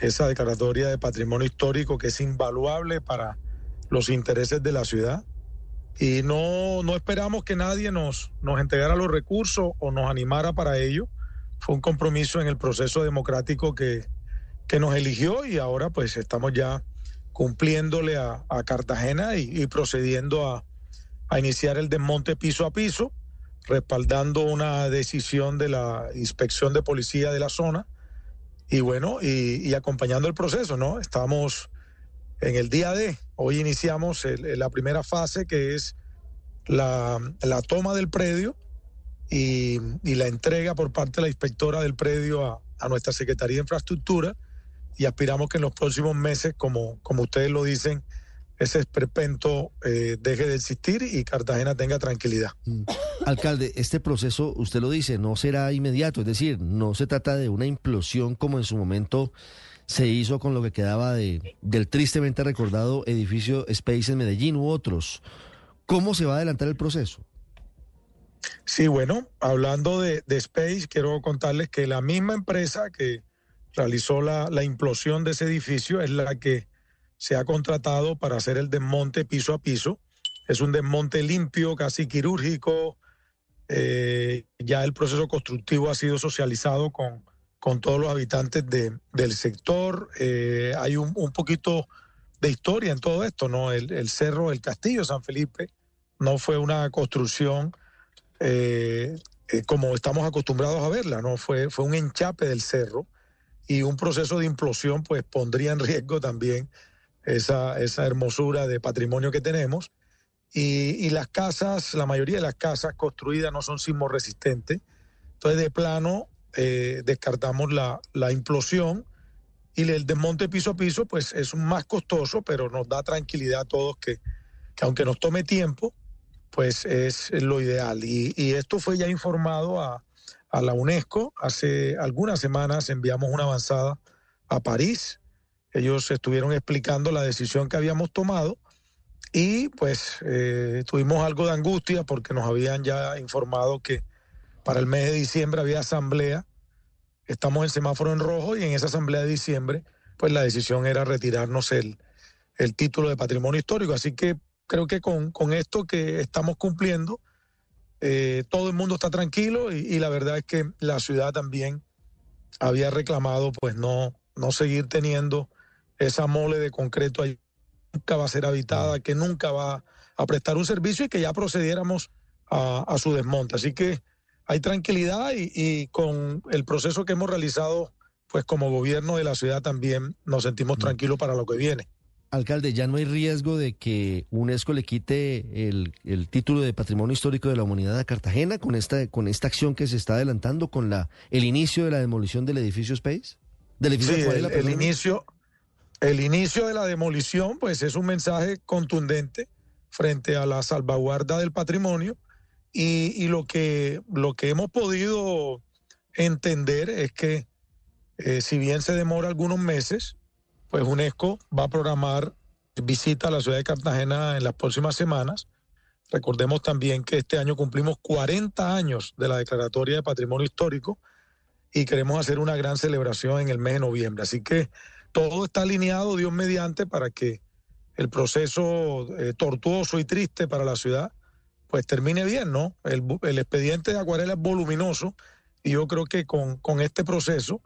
esa declaratoria de patrimonio histórico que es invaluable para los intereses de la ciudad. Y no, no esperamos que nadie nos, nos entregara los recursos o nos animara para ello. Fue un compromiso en el proceso democrático que, que nos eligió y ahora pues estamos ya cumpliéndole a, Cartagena y, y procediendo a, a iniciar el desmonte piso a piso, respaldando una decisión de la inspección de policía de la zona y bueno, y, acompañando el proceso, ¿no? Estamos en el día de, hoy iniciamos el- la primera fase que es la, la toma del predio y, y la entrega por parte de la inspectora del predio a, a nuestra Secretaría de Infraestructura y aspiramos que en los próximos meses, como, como ustedes lo dicen, ese esperpento eh, deje de existir y Cartagena tenga tranquilidad. Alcalde, este proceso, usted lo dice, no será inmediato, es decir, no se trata de una implosión como en su momento se hizo con lo que quedaba de, del tristemente recordado edificio Space en Medellín u otros. ¿Cómo se va a adelantar el proceso? Sí, bueno, hablando de, de Space, quiero contarles que la misma empresa que realizó la, la implosión de ese edificio es la que se ha contratado para hacer el desmonte piso a piso. Es un desmonte limpio, casi quirúrgico. Eh, ya el proceso constructivo ha sido socializado con, con todos los habitantes de- del sector. Eh, hay un, un poquito de historia en todo esto, ¿no? El, cerro, el castillo San Felipe, no fue una construcción eh, como estamos acostumbrados a verla, ¿no? Fue, fue un enchape del cerro y un proceso de implosión, pues pondría en riesgo también esa, esa hermosura de patrimonio que tenemos. Y, las casas, la mayoría de las casas construidas no son sismo resistentes. Entonces, de plano, eh, descartamos la, la implosión y el desmonte piso a piso, pues es más costoso, pero nos da tranquilidad a todos que, que aunque nos tome tiempo, pues es lo ideal. Y, y esto fue ya informado a, a la UNESCO. Hace algunas semanas enviamos una avanzada a París. Ellos estuvieron explicando la decisión que habíamos tomado y pues eh, tuvimos algo de angustia porque nos habían ya informado que para el mes de diciembre había asamblea. Estamos en semáforo en rojo y en esa asamblea de diciembre pues la decisión era retirarnos el, el título de patrimonio histórico. Así que creo que con, con esto que estamos cumpliendo, eh, todo el mundo está tranquilo y, y la verdad es que la ciudad también había reclamado pues no, no seguir teniendo esa mole de concreto ahí nunca va a ser habitada, que nunca va a prestar un servicio y que ya procediéramos a, a su desmonte. Así que hay tranquilidad y, y con el proceso que hemos realizado, pues como gobierno de la ciudad también nos sentimos tranquilos para lo que viene. Alcalde, ¿ya no hay riesgo de que UNESCO le quite el, el título de Patrimonio Histórico de la Humanidad a Cartagena con esta, con esta acción que se está adelantando, con la, el inicio de la demolición del edificio Space? Del edificio Sí, Acuarela, el, el inicio, el inicio de la demolición, pues es un mensaje contundente frente a la salvaguarda del patrimonio y, y lo que lo que hemos podido entender es que eh, si bien se demora algunos meses, pues UNESCO va a programar visita a la ciudad de Cartagena en las próximas semanas. Recordemos también que este año cumplimos 40 años de la declaratoria de patrimonio histórico y queremos hacer una gran celebración en el mes de noviembre. Así que todo está alineado, Dios mediante, para que el proceso eh, tortuoso y triste para la ciudad, pues termine bien, ¿no? El, expediente de Acuarela es voluminoso y yo creo que con, con este proceso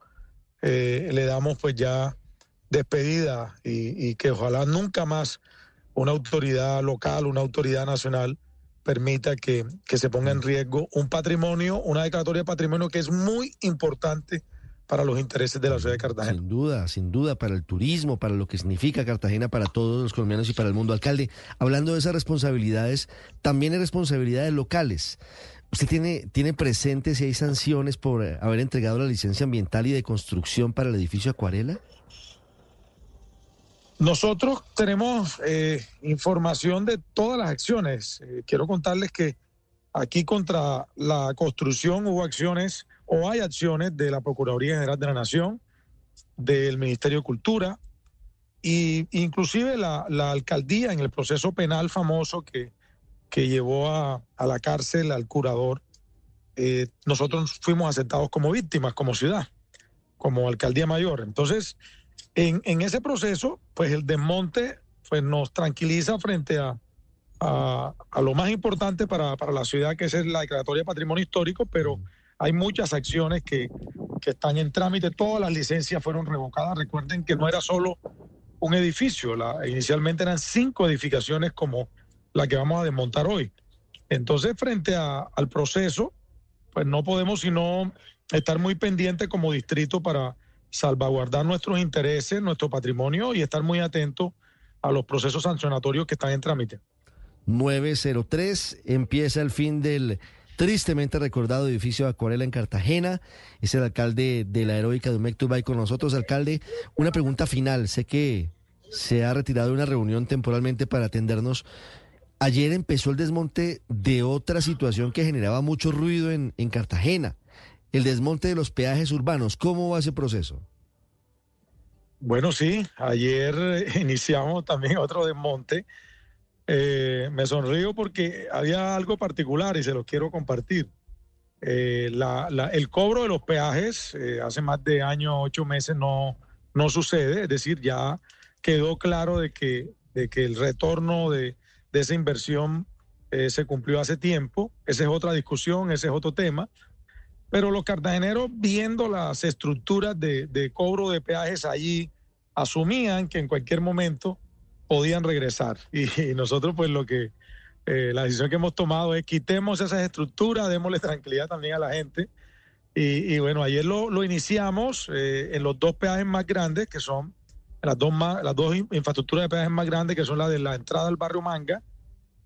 eh, le damos pues ya despedida y, y que ojalá nunca más una autoridad local, una autoridad nacional permita que, que se ponga en riesgo un patrimonio, una declaratoria de patrimonio que es muy importante para los intereses de la ciudad de Cartagena. Sin duda, sin duda, para el turismo, para lo que significa Cartagena para todos los colombianos y para el mundo. Alcalde, hablando de esas responsabilidades, también hay responsabilidades locales. ¿Usted tiene, tiene presente si hay sanciones por haber entregado la licencia ambiental y de construcción para el edificio Acuarela? Nosotros tenemos eh, información de todas las acciones. Eh, quiero contarles que aquí contra la construcción hubo acciones o hay acciones de la Procuraduría General de la Nación, del Ministerio de Cultura e inclusive la, alcaldía en el proceso penal famoso que, que llevó a, a la cárcel al curador. Eh, nosotros fuimos aceptados como víctimas, como ciudad, como alcaldía mayor. Entonces, en, en ese proceso, pues el desmonte pues, nos tranquiliza frente a, a, a lo más importante para, para, la ciudad, que es la declaratoria de patrimonio histórico, pero hay muchas acciones que, que están en trámite. Todas las licencias fueron revocadas. Recuerden que no era solo un edificio, inicialmente eran cinco edificaciones como la que vamos a desmontar hoy. Entonces, frente al proceso, pues no podemos sino estar muy pendientes como distrito para salvaguardar nuestros intereses, nuestro patrimonio y estar muy atentos a los procesos sancionatorios que están en trámite. 903 empieza el fin del tristemente recordado edificio de Acuarela en Cartagena. Es el alcalde de la heroica de Umectubay con nosotros. Alcalde, una pregunta final. Sé que se ha retirado de una reunión temporalmente para atendernos. Ayer empezó el desmonte de otra situación que generaba mucho ruido en, en Cartagena el desmonte de los peajes urbanos. ¿Cómo va ese proceso? Bueno, sí, ayer (laughs) iniciamos también otro desmonte. Eh, me sonrío porque había algo particular y se lo quiero compartir. Eh, el cobro de los peajes eh, hace más de año, ocho meses no, no sucede, es decir, ya quedó claro de que, de que el retorno de, de esa inversión eh, se cumplió hace tiempo. Esa es otra discusión, ese es otro tema. Pero los cartageneros, viendo las estructuras de, de, cobro de peajes allí, asumían que en cualquier momento podían regresar. (laughs) Y, nosotros, pues lo que, eh, la decisión que hemos tomado es quitemos esas estructuras, démosle (laughs) tranquilidad también a la gente. Y, bueno, ayer lo, lo iniciamos eh, en los dos peajes más grandes, que son las dos, más, las dos infraestructuras de peajes más grandes, que son la de la entrada al barrio Manga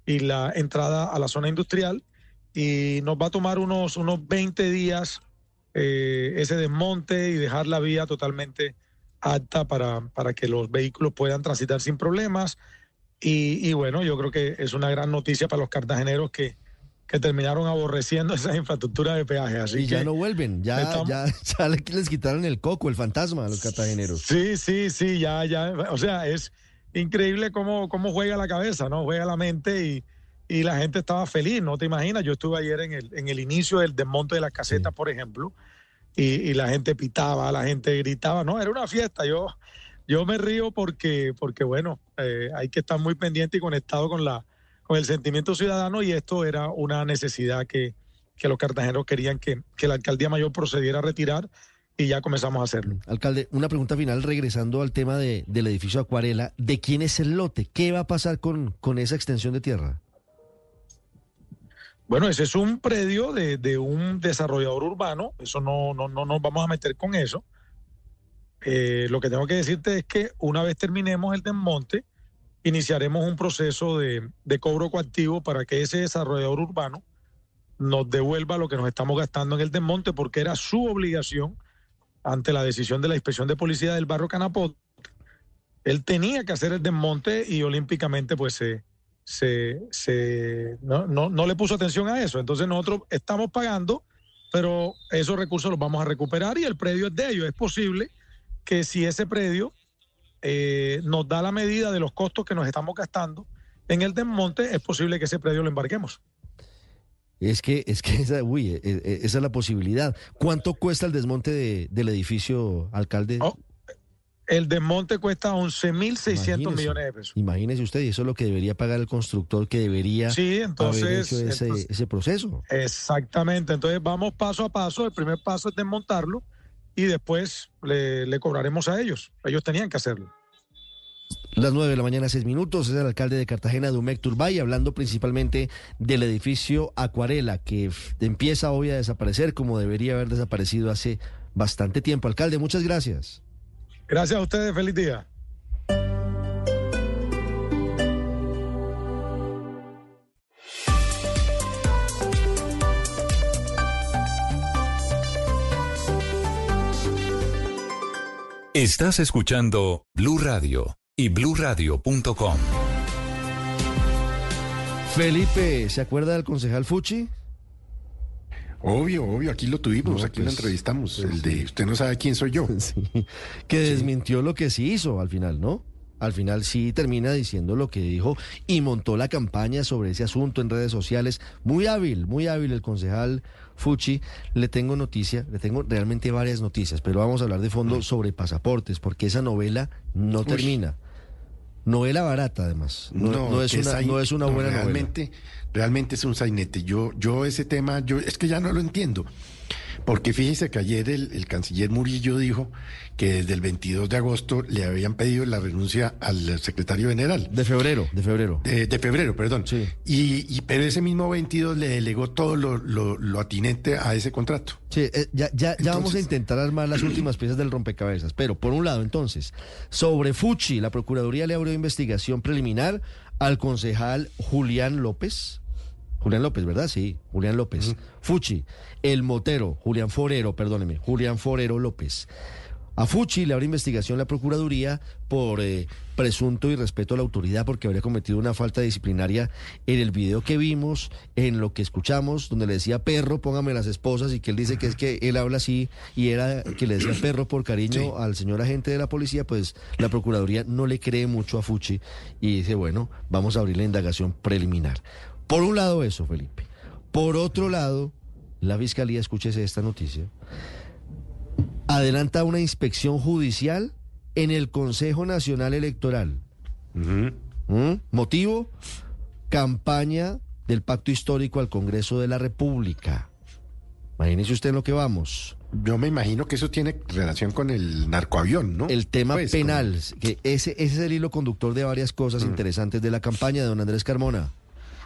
y la entrada a la zona industrial y nos va a tomar unos, unos 20 días eh, ese desmonte y dejar la vía totalmente apta para, para que los vehículos puedan transitar sin problemas. Y, y, bueno, yo creo que es una gran noticia para los cartageneros que, que terminaron aborreciendo (laughs) esas infraestructuras de peaje. Así y ya no vuelven, ya, estamos... ya, (laughs) ya, les quitaron el coco, el fantasma a los cartageneros. Sí, sí, sí, ya, ya. O sea, es increíble cómo, cómo juega la cabeza, ¿no? Juega la mente y y la gente estaba feliz, no te imaginas. Yo estuve ayer en el, en el inicio del desmonte de la caseta, sí. por ejemplo, y, y, la gente pitaba, la gente gritaba, no, era una fiesta. Yo, yo me río porque, porque bueno, eh, hay que estar muy pendiente y conectado con, la, con el sentimiento ciudadano y esto era una necesidad que, que los cartageneros querían que, que la alcaldía mayor procediera a retirar y ya comenzamos a hacerlo. Alcalde, una pregunta final regresando al tema de, del edificio Acuarela. ¿De quién es el lote? ¿Qué va a pasar con, con esa extensión de tierra? Bueno, ese es un predio de, de un desarrollador urbano, eso no, no, no nos vamos a meter con eso. Eh, lo que tengo que decirte es que una vez terminemos el desmonte, iniciaremos un proceso de, de cobro coactivo para que ese desarrollador urbano nos devuelva lo que nos estamos gastando en el desmonte, porque era su obligación ante la decisión de la inspección de policía del barrio Canapot. Él tenía que hacer el desmonte y olímpicamente pues se... se, se no, no, no, le puso atención a eso. Entonces nosotros estamos pagando, pero esos recursos los vamos a recuperar y el predio es de ellos. Es posible que si ese predio eh, nos da la medida de los costos que nos estamos gastando en el desmonte, es posible que ese predio lo embarquemos. Es que, es que esa, uy, esa es la posibilidad. ¿Cuánto cuesta el desmonte de, del edificio, alcalde? Oh, el desmonte cuesta 11.600 millones de pesos. Imagínese usted, y eso es lo que debería pagar el constructor que debería sí, entonces, haber hecho ese, entonces, ese proceso. Exactamente, entonces vamos paso a paso. El primer paso es desmontarlo y después le, le cobraremos a ellos. Ellos tenían que hacerlo. Las 9 de la mañana, 6 minutos, es el alcalde de Cartagena, Dumec Turbay, hablando principalmente del edificio Acuarela, que empieza hoy a desaparecer como debería haber desaparecido hace bastante tiempo. Alcalde, muchas gracias. Gracias a ustedes, feliz día. Estás escuchando Blue Radio y bluradio.com. Felipe, ¿se acuerda del concejal Fuchi? Obvio, obvio, aquí lo tuvimos, No, aquí lo pues, entrevistamos. pues, el de usted no sabe quién soy yo. (laughs) que desmintió lo que sí hizo al final, ¿no? Al final sí termina diciendo lo que dijo y montó la campaña sobre ese asunto en redes sociales. Muy hábil, muy hábil el concejal Fuchi. Le tengo noticia, le tengo realmente varias noticias, pero vamos a hablar de fondo sobre pasaportes, porque esa novela no Uy. termina. Novela barata, además. No, no es, una, no es una buena realmente, Realmente es un sainete. Yo, yo ese tema, yo es que ya no lo entiendo. Porque fíjese que ayer el, el canciller Murillo dijo que desde el 22 de agosto le habían pedido la renuncia al secretario general. De febrero, de febrero. De, de febrero, perdón. Y, y- pero ese mismo 22 le delegó todo lo, lo, lo atinente a ese contrato. Sí, eh, ya, ya, ya vamos a intentar armar las últimas piezas del rompecabezas. Pero, por un lado, entonces, sobre Fuchi, la Procuraduría le abrió investigación preliminar al concejal Julián López. Julián López, ¿verdad? Sí, Julián López. Fuchi, el motero, Julián Forero, perdóneme, Julián Forero López. A Fuchi le abre investigación la Procuraduría por eh, presunto irrespeto a la autoridad porque habría cometido una falta disciplinaria en el video que vimos, en lo que escuchamos, donde le decía perro, póngame las esposas, y que él dice que es que él habla así y era que le decía perro por cariño al señor agente de la policía, pues la Procuraduría no le cree mucho a Fuchi y dice, bueno, vamos a abrir la indagación preliminar. Por un lado eso, Felipe. Por otro lado, la Fiscalía, escúchese esta noticia, adelanta una inspección judicial en el Consejo Nacional Electoral. ¿Mm? ¿Motivo? Campaña del pacto histórico al Congreso de la República. Imagínese usted en lo que vamos. Yo me imagino que eso tiene relación con el narcoavión, ¿no? El tema Pues, penal, que ese, ese es el hilo conductor de varias cosas interesantes de la campaña de don Andrés Carmona.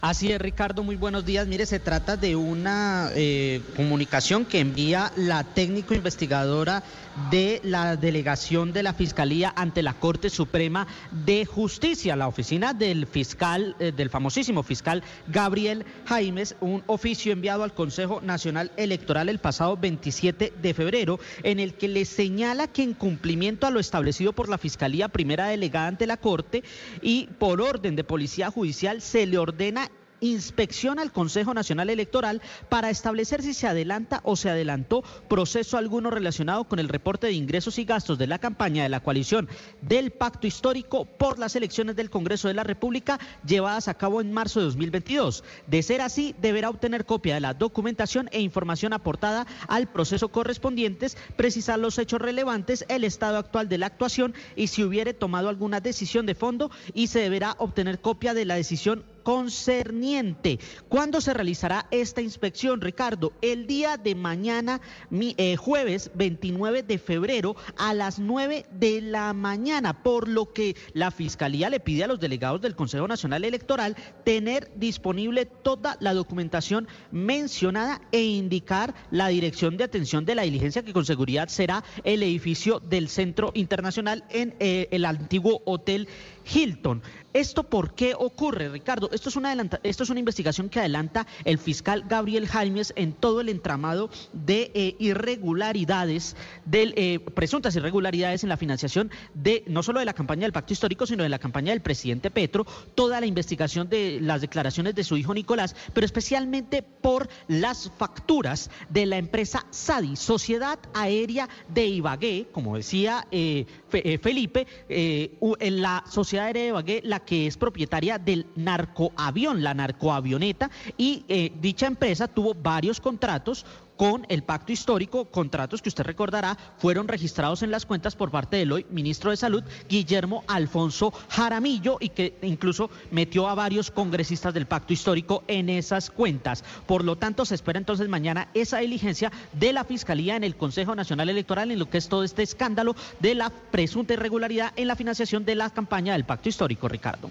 Así es, Ricardo, muy buenos días. Mire, se trata de una eh, comunicación que envía la técnico investigadora de la delegación de la Fiscalía ante la Corte Suprema de Justicia, la oficina del fiscal, eh, del famosísimo fiscal Gabriel Jaimes, un oficio enviado al Consejo Nacional Electoral el pasado 27 de febrero, en el que le señala que en cumplimiento a lo establecido por la Fiscalía Primera Delegada ante la Corte y por orden de Policía Judicial se le ordena inspección al Consejo Nacional Electoral para establecer si se adelanta o se adelantó proceso alguno relacionado con el reporte de ingresos y gastos de la campaña de la coalición del pacto histórico por las elecciones del Congreso de la República llevadas a cabo en marzo de 2022. De ser así, deberá obtener copia de la documentación e información aportada al proceso correspondientes, precisar los hechos relevantes, el estado actual de la actuación y si hubiere tomado alguna decisión de fondo y se deberá obtener copia de la decisión concerniente. ¿Cuándo se realizará esta inspección, Ricardo? El día de mañana, mi- eh, jueves 29 de febrero a las 9 de la mañana, por lo que la Fiscalía le pide a los delegados del Consejo Nacional Electoral tener disponible toda la documentación mencionada e indicar la dirección de atención de la diligencia que con seguridad será el edificio del Centro Internacional en eh, el antiguo Hotel Hilton. ¿Esto por qué ocurre, Ricardo? Esto es, una esto es una investigación que adelanta el fiscal Gabriel Jaimes en todo el entramado de eh, irregularidades, del, eh, presuntas irregularidades en la financiación de no solo de la campaña del Pacto Histórico, sino de la campaña del presidente Petro, toda la investigación de las declaraciones de su hijo Nicolás, pero especialmente por las facturas de la empresa SADI, Sociedad Aérea de Ibagué, como decía eh, Fe- Felipe, en la Sociedad De la que es propietaria del narcoavión, la narcoavioneta, y eh, dicha empresa tuvo varios contratos con el pacto histórico, contratos que usted recordará fueron registrados en las cuentas por parte del hoy ministro de Salud, Guillermo Alfonso Jaramillo, y que incluso metió a varios congresistas del pacto histórico en esas cuentas. Por lo tanto, se espera entonces mañana esa diligencia de la Fiscalía en el Consejo Nacional Electoral en lo que es todo este escándalo de la presunta irregularidad en la financiación de la campaña del pacto histórico, Ricardo.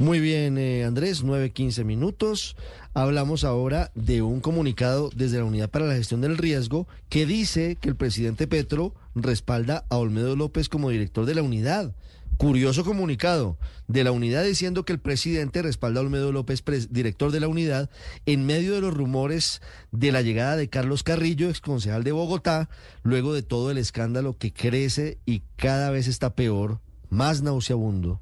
Muy bien, eh, Andrés, 9.15 minutos. Hablamos ahora de un comunicado desde la Unidad para la Gestión del Riesgo que dice que el presidente Petro respalda a Olmedo López como director de la unidad. Curioso comunicado de la unidad diciendo que el presidente respalda a Olmedo López, director de la unidad, en medio de los rumores de la llegada de Carlos Carrillo, exconcejal de Bogotá, luego de todo el escándalo que crece y cada vez está peor, más nauseabundo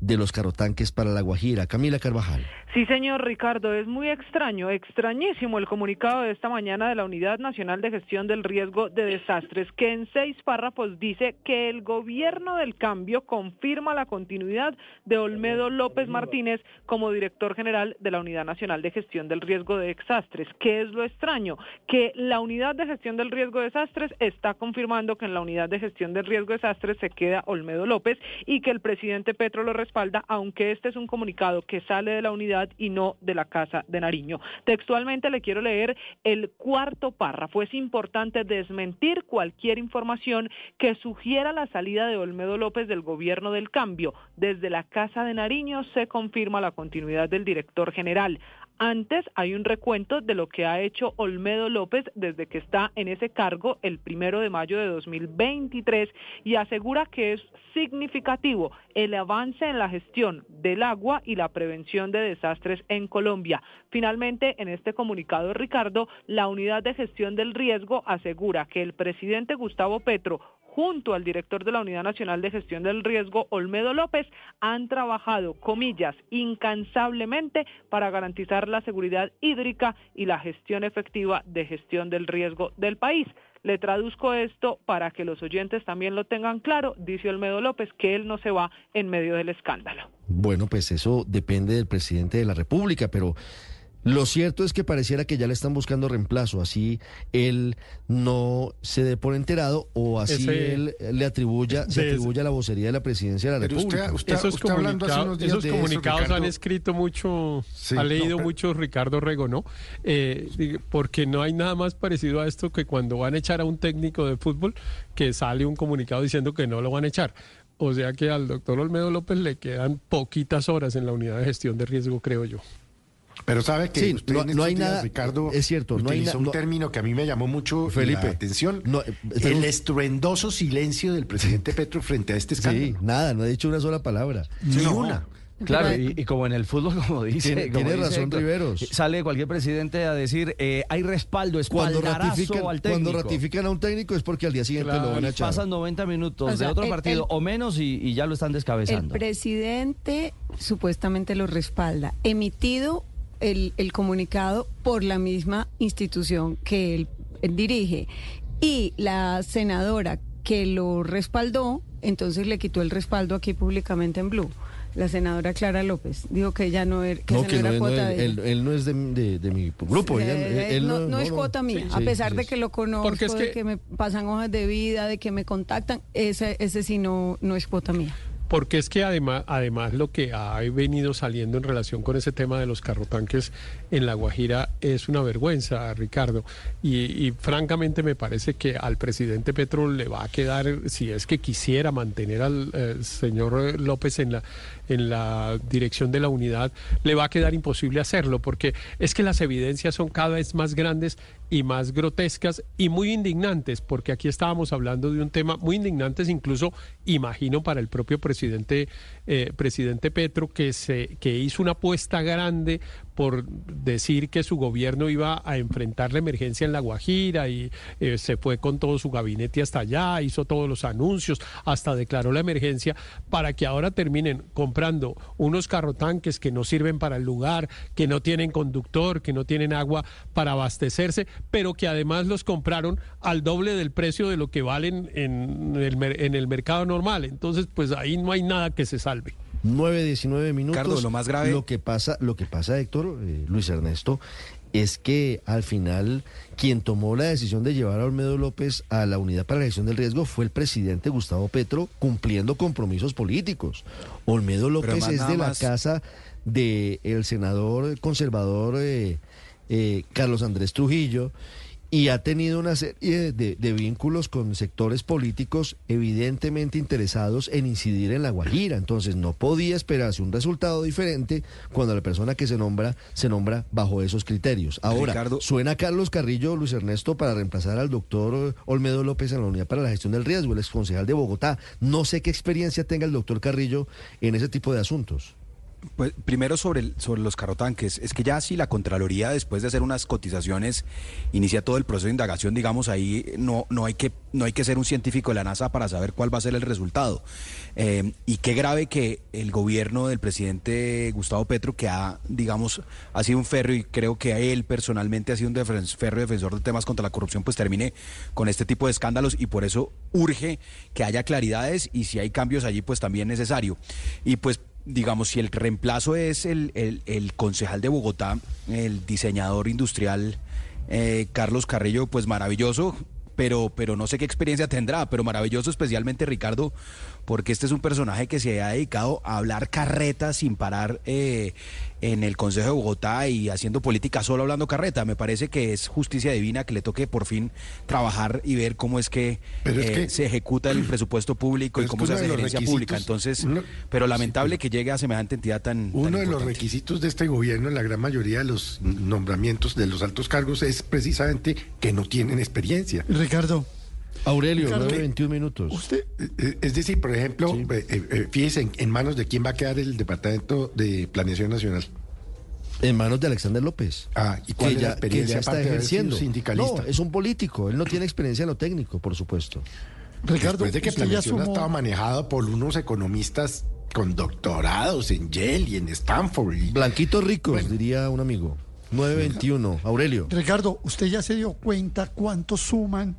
de los carotanques para la Guajira. Camila Carvajal. Sí, señor Ricardo, es muy extraño, extrañísimo el comunicado de esta mañana de la Unidad Nacional de Gestión del Riesgo de Desastres, que en seis párrafos dice que el gobierno del cambio confirma la continuidad de Olmedo López Martínez como director general de la Unidad Nacional de Gestión del Riesgo de Desastres. ¿Qué es lo extraño? Que la Unidad de Gestión del Riesgo de Desastres está confirmando que en la Unidad de Gestión del Riesgo de Desastres se queda Olmedo López y que el presidente Petro lo respalda, aunque este es un comunicado que sale de la unidad y no de la Casa de Nariño. Textualmente le quiero leer el cuarto párrafo. Es importante desmentir cualquier información que sugiera la salida de Olmedo López del gobierno del cambio. Desde la Casa de Nariño se confirma la continuidad del director general. Antes hay un recuento de lo que ha hecho Olmedo López desde que está en ese cargo el primero de mayo de 2023 y asegura que es significativo el avance en la gestión del agua y la prevención de desastres en Colombia. Finalmente, en este comunicado, Ricardo, la unidad de gestión del riesgo asegura que el presidente Gustavo Petro junto al director de la Unidad Nacional de Gestión del Riesgo, Olmedo López, han trabajado, comillas, incansablemente para garantizar la seguridad hídrica y la gestión efectiva de gestión del riesgo del país. Le traduzco esto para que los oyentes también lo tengan claro, dice Olmedo López, que él no se va en medio del escándalo. Bueno, pues eso depende del presidente de la República, pero lo cierto es que pareciera que ya le están buscando reemplazo, así él no se dé por enterado o así él le atribuya, se atribuya la vocería de la presidencia de la República. esos, comunicados han escrito mucho, ha leído mucho Ricardo Rego, ¿no? Eh, porque no hay nada más parecido a esto que cuando van a echar a un técnico de fútbol que sale un comunicado diciendo que no lo van a echar. O sea que al doctor Olmedo López le quedan poquitas horas en la unidad de gestión de riesgo, creo yo. Pero sabe que usted no, hay nada, Ricardo, es cierto, no hay un término que a mí me llamó mucho Felipe, la atención, eh, el estruendoso silencio del presidente Petro frente a este escándalo. Sí, nada, no ha dicho una sola palabra. Ni una. Claro, y, como en el fútbol, (laughs) como dice. Tiene, razón Riveros. Sale cualquier presidente a decir, eh, hay respaldo, cuando ratifican, al técnico. Cuando ratifican a un técnico es porque al día siguiente lo van a echar. Pasan 90 minutos de otro partido o menos y, ya lo están descabezando. El presidente supuestamente lo respalda. Emitido el, el comunicado por la misma institución que él, dirige. Y la senadora que lo respaldó, entonces le quitó el respaldo aquí públicamente en Blue. La senadora Clara López dijo que ella no, er, que no, que no era cuota de él, no es de, mi grupo. él, no, es cuota mía, a pesar de que lo conozco, de que me pasan hojas de vida, de que me contactan, ese, ese sí no, no es cuota mía. Porque es que además, además lo que ha venido saliendo en relación con ese tema de los carrotanques en La Guajira es una vergüenza, Ricardo. Y, francamente me parece que al presidente Petro le va a quedar, si es que quisiera mantener al eh, señor López en la, en la dirección de la unidad, le va a quedar imposible hacerlo, porque es que las evidencias son cada vez más grandes y más grotescas y muy indignantes, porque aquí estábamos hablando de un tema muy indignantes, incluso imagino para el propio presidente, eh, presidente Petro, que se, que hizo una apuesta grande por decir que su gobierno iba a enfrentar la emergencia en La Guajira y eh, se fue con todo su gabinete hasta allá, hizo todos los anuncios, hasta declaró la emergencia, para que ahora terminen comprando unos carrotanques que no sirven para el lugar, que no tienen conductor, que no tienen agua para abastecerse, pero que además los compraron al doble del precio de lo que valen en el, en el mercado normal. Entonces, pues ahí no hay nada que se salve. 9, 19 minutos. Carlos, lo más grave. Lo que pasa, lo que pasa Héctor, eh, Luis Ernesto, es que al final quien tomó la decisión de llevar a Olmedo López a la unidad para la gestión del riesgo fue el presidente Gustavo Petro cumpliendo compromisos políticos. Olmedo López más es de la más- casa del senador conservador eh, eh, Carlos Andrés Trujillo y ha tenido una serie de, de vínculos con sectores políticos evidentemente interesados en incidir en la Guajira. Entonces no podía esperarse un resultado diferente cuando la persona que se nombra se nombra bajo esos criterios. Ahora, Ricardo- suena Carlos Carrillo, Luis Ernesto, para reemplazar al doctor Olmedo López en la Unidad para la Gestión del Riesgo, el exconcejal de Bogotá. No sé qué experiencia tenga el doctor Carrillo en ese tipo de asuntos. Pues primero sobre, sobre los carrotanques, es que ya si la Contraloría después de hacer unas cotizaciones inicia todo el proceso de indagación, digamos, ahí no, no, hay, que, no hay que ser un científico de la NASA para saber cuál va a ser el resultado. Eh, y qué grave que el gobierno del presidente Gustavo Petro, que ha, digamos, ha sido un férreo y creo que él personalmente ha sido un defen- férreo defensor de temas contra la corrupción, pues termine con este tipo de escándalos y por eso urge que haya claridades y si hay cambios allí, pues también necesario. Y pues digamos, si el reemplazo es el, el- concejal de Bogotá, el diseñador industrial eh, Carlos Carrillo, pues maravilloso, pero, pero no sé qué experiencia tendrá, pero maravilloso especialmente Ricardo, porque este es un personaje que se ha dedicado a hablar carreta sin parar eh, en el Consejo de Bogotá y haciendo política solo hablando carreta. Me parece que es justicia divina que le toque por fin trabajar y ver cómo es que, Pero es eh, que- se ejecuta el presupuesto público y cómo se hace los gerencia pública. Entonces, uno- pero lamentable que llegue a semejante entidad tan... tan Uno de los requisitos de este gobierno en la gran mayoría de los nombramientos de los altos cargos es precisamente que no tienen experiencia. Ricardo. Aurelio, Ricardo, 9, 21 minutos. Usted, Eh, Es decir, por ejemplo, eh, eh, fíjese en, en manos de quién va a quedar el Departamento de Planeación Nacional. En manos de Alexander López. Ah, ¿y cuál que es ya, la que ya está ejerciendo. sindicalista? No, es un político. Él no tiene experiencia en lo técnico, por supuesto. Ricardo, Después de que ya Planeación sumó- estado manejado por unos economistas con doctorados en Yale y en Stanford. y- Blanquitos ricos, diría un amigo. 921. Aurelio. Ricardo, ¿usted ya se dio cuenta cuánto suman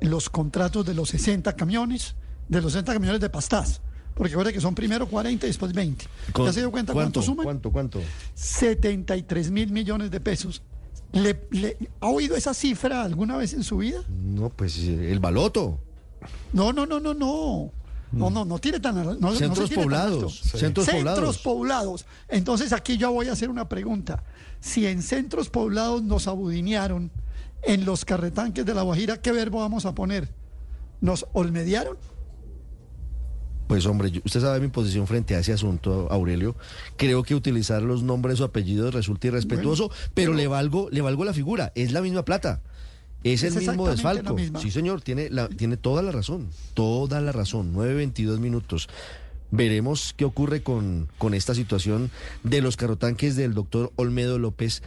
los contratos de los 60 camiones? De los 60 camiones de Pastás. Porque ahora que son primero 40 y después 20. Con- ¿Ya se dio cuenta cuánto, suman? ¿Cuánto, cuánto? 73 mil millones de pesos. ¿Le, le- ¿Ha oído esa cifra alguna vez en su vida? No, pues eh, el baloto. No, no, no, no, no. No, no, no tiene tan. No, no se Centros tiene tan poblados, alto. centros poblados. poblados. Entonces aquí yo voy a hacer una pregunta. Si en centros poblados nos abudinearon en los carretanques de la Guajira, ¿qué verbo vamos a poner? ¿Nos olmediaron? Pues hombre, usted sabe mi posición frente a ese asunto, Aurelio. Creo que utilizar los nombres o apellidos resulta irrespetuoso, pero, le valgo, le valgo la figura. Es la misma plata. Es, Es el mismo desfalco. Sí, señor, tiene, la, tiene toda la razón. Toda la razón. 9.22 minutos. Veremos qué ocurre con, con esta situación de los carrotanques del doctor Olmedo López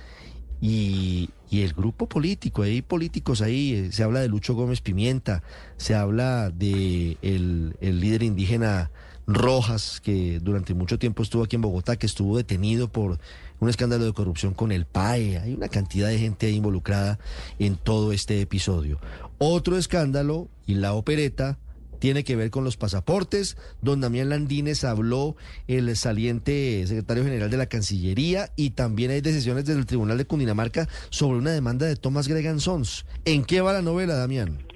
y, y el grupo político. Hay políticos ahí. eh, Se habla de Lucho Gómez Pimienta, se habla de el, el líder indígena Rojas, que durante mucho tiempo estuvo aquí en Bogotá, que estuvo detenido por un escándalo de corrupción con el PAE. Hay una cantidad de gente ahí involucrada en todo este episodio. Otro escándalo, y la opereta, tiene que ver con los pasaportes. Don Damián Landines habló el saliente secretario general de la Cancillería y también hay decisiones desde el Tribunal de Cundinamarca sobre una demanda de Thomas Gregan Sons. ¿En qué va la novela, Damián?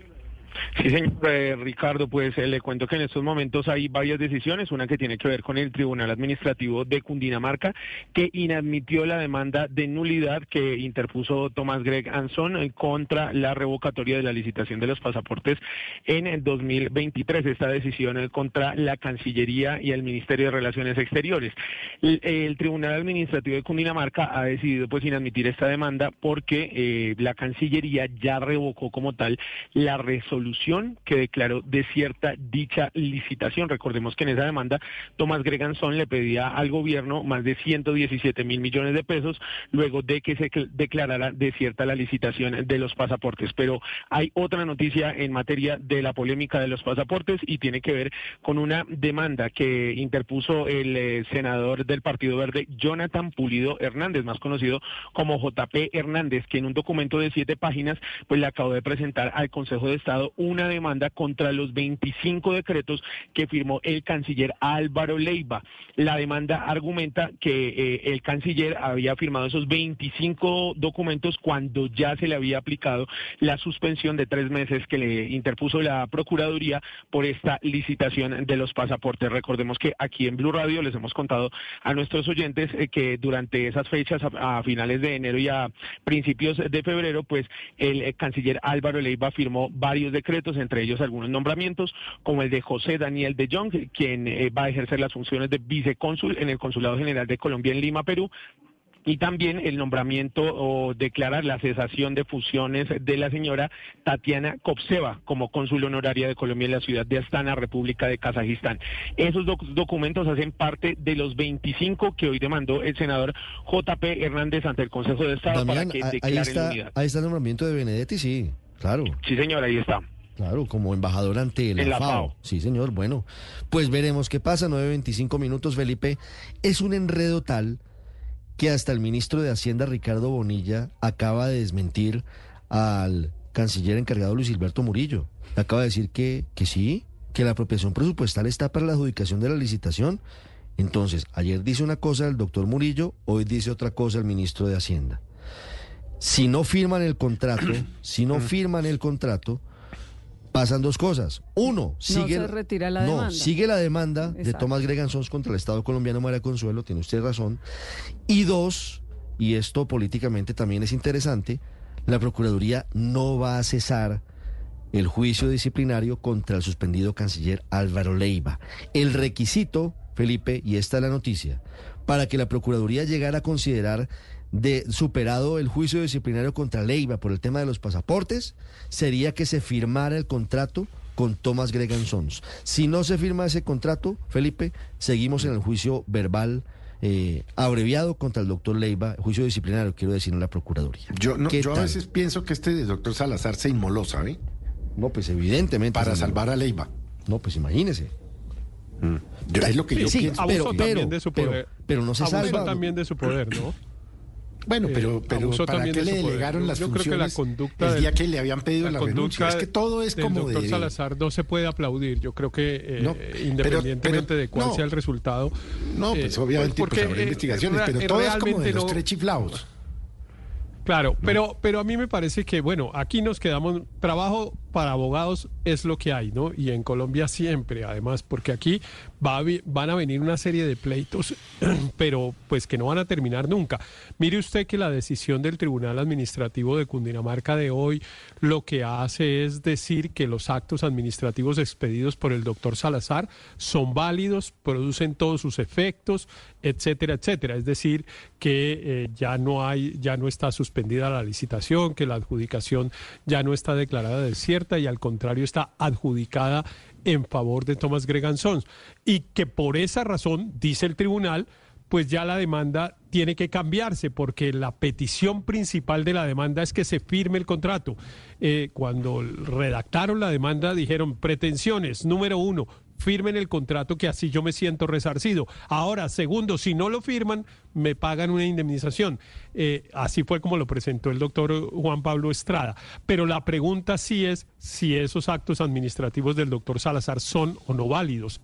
(laughs) Sí, señor eh, Ricardo, pues eh, le cuento que en estos momentos hay varias decisiones, una que tiene que ver con el Tribunal Administrativo de Cundinamarca, que inadmitió la demanda de nulidad que interpuso Tomás Greg Anson eh, contra la revocatoria de la licitación de los pasaportes en el 2023. Esta decisión eh, contra la Cancillería y el Ministerio de Relaciones Exteriores. El, el Tribunal Administrativo de Cundinamarca ha decidido pues inadmitir esta demanda porque la Cancillería ya revocó como tal la resolución que declaró desierta dicha licitación. Recordemos que en esa demanda Tomás Greganzón le pedía al gobierno más de 117 mil millones de pesos luego de que se cl- declarara desierta la licitación de los pasaportes. Pero hay otra noticia en materia de la polémica de los pasaportes y tiene que ver con una demanda que interpuso el eh, senador del Partido Verde, Jonathan Pulido Hernández, más conocido como JP Hernández, que en un documento de siete páginas pues le acabó de presentar al Consejo de Estado una demanda contra los 25 decretos que firmó el canciller Álvaro Leiva. La demanda argumenta que eh, el canciller había firmado esos 25 documentos cuando ya se le había aplicado la suspensión de tres meses que le interpuso la Procuraduría por esta licitación de los pasaportes. Recordemos que aquí en Blue Radio les hemos contado a nuestros oyentes eh, que durante esas fechas, a, finales de enero y a principios de febrero, pues el, eh, canciller Álvaro Leiva firmó varios decretos, entre ellos algunos nombramientos, como el de José Daniel de Jong, quien eh, va a ejercer las funciones de vicecónsul en el Consulado General de Colombia en Lima, Perú, y también el nombramiento o declarar la cesación de fusiones de la señora Tatiana Kopseva como cónsul honoraria de Colombia en la ciudad de Astana, República de Kazajistán. Esos documentos hacen parte de los 25 que hoy demandó el senador JP Hernández ante el Consejo de Estado para que declare ahí está, Ahí está el nombramiento de Benedetti, sí, claro. Sí, señor, ahí está. Claro, como embajador ante el FAO. Sí, señor. Bueno, pues veremos qué pasa. 9.25 minutos, Felipe. Es un enredo tal que hasta el ministro de Hacienda, Ricardo Bonilla, acaba de desmentir al canciller encargado Luis Gilberto Murillo. Acaba de decir que, que sí, que la apropiación presupuestal está para la adjudicación de la licitación. Entonces, ayer dice una cosa el doctor Murillo, hoy dice otra cosa el ministro de Hacienda. Si no firman el contrato, si no firman el contrato, pasan dos cosas. Uno, sigue, no retira la demanda. sigue la demanda de Tomás Gregan Sons contra el Estado colombiano María Consuelo, tiene usted razón. Y dos, y esto políticamente también es interesante, la Procuraduría no va a cesar el juicio disciplinario contra el suspendido canciller Álvaro Leiva. El requisito, Felipe, y esta es la noticia, para que la Procuraduría llegara a considerar de superado el juicio disciplinario contra Leiva por el tema de los pasaportes, sería que se firmara el contrato con Thomas Gregan Sons. Si no se firma ese contrato, Felipe, seguimos en el juicio verbal eh, abreviado contra el doctor Leiva, juicio disciplinario, quiero decir, en la Procuraduría. Yo, yo a veces pienso que este doctor Salazar se inmoló, ¿sabe? No, pues evidentemente. Para salvar a Leiva. No, pues imagínese. Mm. es lo que yo pienso. Pero, pero, de su poder. Pero, no se salva. también de su poder, ¿no? Bueno, pero, eh, pero ¿para qué le delegaron las funciones creo que la conducta el día que le habían pedido la, renuncia? Es que todo es como doctor de... Salazar no se puede aplaudir. Yo creo que eh, independientemente de cuál sea el resultado... No, pues eh, obviamente porque, pues, habrá investigaciones, pero todo es como de los tres chiflados. Claro, pero, pero a mí me parece que, bueno, aquí nos quedamos, trabajo para abogados es lo que hay, ¿no? Y en Colombia siempre, además, porque aquí va van a venir una serie de pleitos, (clears throat) pero pues que no van a terminar nunca. Mire usted que la decisión del Tribunal Administrativo de Cundinamarca de hoy lo que hace es decir que los actos administrativos expedidos por el doctor Salazar son válidos, producen todos sus efectos, etcétera, etcétera. Es decir, que eh, ya no hay, ya no está suspendida la licitación, que la adjudicación ya no está declarada desierta y al contrario está adjudicada en favor de Thomas Gregan Sons. Y que por esa razón, dice el tribunal, pues ya la demanda tiene que cambiarse porque la petición principal de la demanda es que se firme el contrato. Eh, cuando redactaron la demanda dijeron pretensiones, número uno, firmen el contrato que así yo me siento resarcido. Ahora, segundo, si no lo firman, me pagan una indemnización. Eh, así fue como lo presentó el doctor Juan Pablo Estrada. Pero la pregunta sí es si esos actos administrativos del doctor Salazar son o no válidos.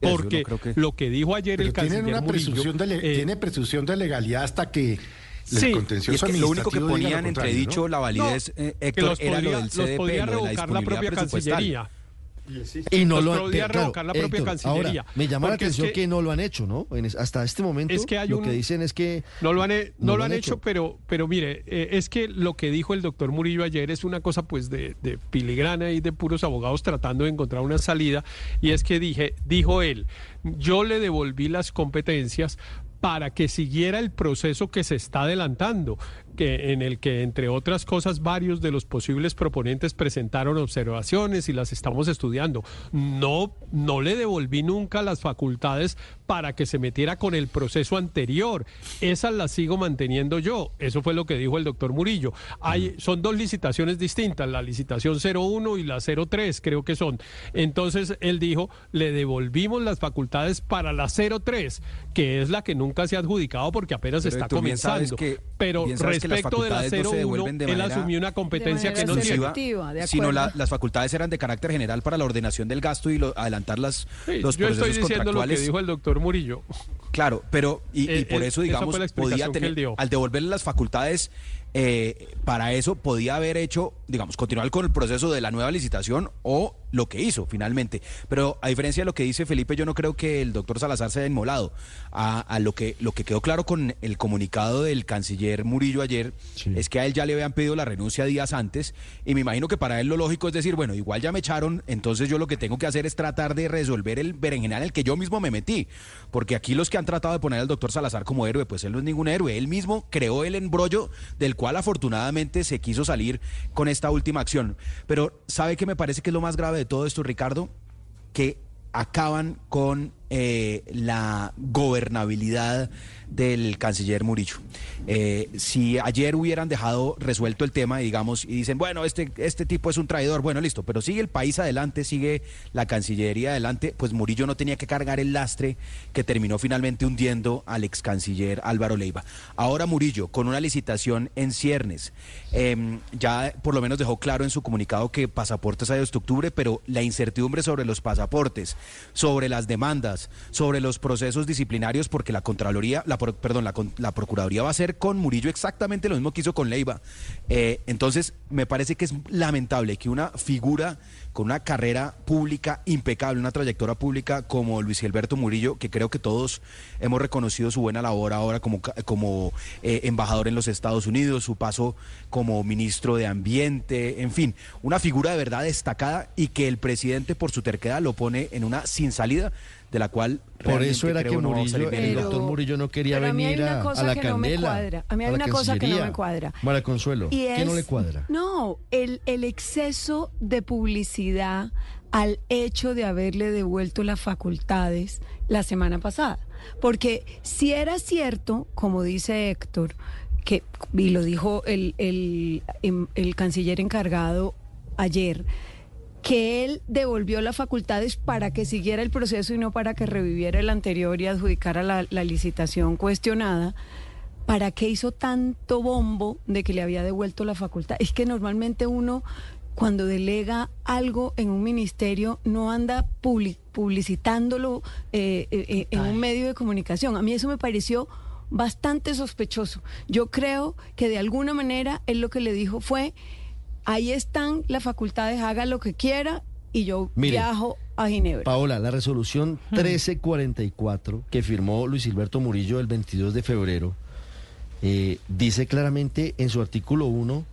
Porque lo que dijo ayer el canciller una presunción de eh, tiene presunción de legalidad hasta que sí, es que lo único que ponían entredicho la validez, eh, Héctor, era lo del CDP, podía revocar la, propia Cancillería. Y no lo han revocar la propia Cancillería. me llama la atención que, no lo han hecho, ¿no? hasta este momento es que hay lo que dicen es que no lo han, no, lo han hecho, pero pero mire, eh, es que lo que dijo el doctor Murillo ayer es una cosa pues de, de filigrana y de puros abogados tratando de encontrar una salida y es que dije, dijo él, yo le devolví las competencias para que siguiera el proceso que se está adelantando que, en el que, entre otras cosas, varios de los posibles proponentes presentaron observaciones y las estamos estudiando. No, no le devolví nunca las facultades para que se metiera con el proceso anterior. Esas las sigo manteniendo yo. Eso fue lo que dijo el doctor Murillo. Hay, son dos licitaciones distintas, la licitación 01 y la 03, creo que son. Entonces, él dijo, le devolvimos las facultades para la 03, que es la que nunca se ha adjudicado porque apenas está comenzando. pero Bien sabes que las respecto de la facultades no se 0-1, devuelven de él manera asumió una competencia que no sino la- las facultades eran de carácter general para la ordenación del gasto y lo- adelantar las, Sí, los yo procesos estoy diciendo lo que contractuales. dijo el doctor Murillo. Claro, pero y, y Eh, por eh, eso, digamos, podía tener, al devolverle las facultades, eh, para eso podía haber hecho, digamos, continuar con el proceso de la nueva licitación o lo que hizo finalmente. Pero a diferencia de lo que dice Felipe, yo no creo que el doctor Salazar se haya inmolado. A, a lo que lo que quedó claro con el comunicado del canciller Murillo ayer es que a él ya le habían pedido la renuncia días antes y me imagino que para él lo lógico es decir, bueno, igual ya me echaron, entonces yo lo que tengo que hacer es tratar de resolver el berenjenal en el que yo mismo me metí. Porque aquí los que han tratado de poner al doctor Salazar como héroe, pues él no es ningún héroe. Él mismo creó el embrollo del cual afortunadamente se quiso salir con esta última acción. Pero ¿sabe qué me parece que es lo más grave de todo esto, Ricardo? Que acaban con eh, la gobernabilidad del canciller Murillo. Eh, si ayer hubieran dejado resuelto el tema, digamos, y dicen, bueno, este, este tipo es un traidor, bueno, listo, pero sigue el país adelante, sigue la Cancillería adelante, pues Murillo no tenía que cargar el lastre que terminó finalmente hundiendo al ex canciller Álvaro Leiva. Ahora Murillo, con una licitación en ciernes, eh, ya por lo menos dejó claro en su comunicado que pasaportes hay hasta octubre, pero la incertidumbre sobre los pasaportes, sobre las demandas, sobre los procesos disciplinarios, porque la Contraloría, la, perdón, la, Procuraduría va a hacer con Murillo exactamente lo mismo que hizo con Leiva. Eh, entonces, me parece que es lamentable que una figura con una carrera pública impecable, una trayectoria pública como Luis Gilberto Murillo, que creo que todos hemos reconocido su buena labor ahora como, como eh, embajador en los Estados Unidos, su paso como ministro de Ambiente, en fin, una figura de verdad destacada y que el presidente por su terquedad lo pone en una sin salida de la cual Por eso era que no a Murillo, el doctor Murillo no quería pero a mí hay venir una a, cosa a la que no me candela. cuadra. A mí hay la una cosa que no me Cancillería. cuadra. Mara Consuelo, Y ¿qué no le cuadra? No, el, el exceso de publicidad al hecho de haberle devuelto las facultades la semana pasada. Porque si era cierto, como dice Héctor, que, y lo dijo el, el, em- el canciller encargado ayer, que él devolvió las facultades para que siguiera el proceso y no para que reviviera el anterior y adjudicara la, la licitación cuestionada. ¿Para qué hizo tanto bombo de que le había devuelto la facultad? Es que normalmente uno, cuando delega algo en un ministerio, no anda publi- publicitándolo eh, eh, eh, en un medio de comunicación. A mí eso me pareció bastante sospechoso. Yo creo que de alguna manera él lo que le dijo fue, ahí están las facultades, haga lo que quiera y yo Mire, viajo a Ginebra. Paola, la resolución 1344 que firmó Luis Gilberto Murillo el 22 de febrero eh, dice claramente en su artículo 1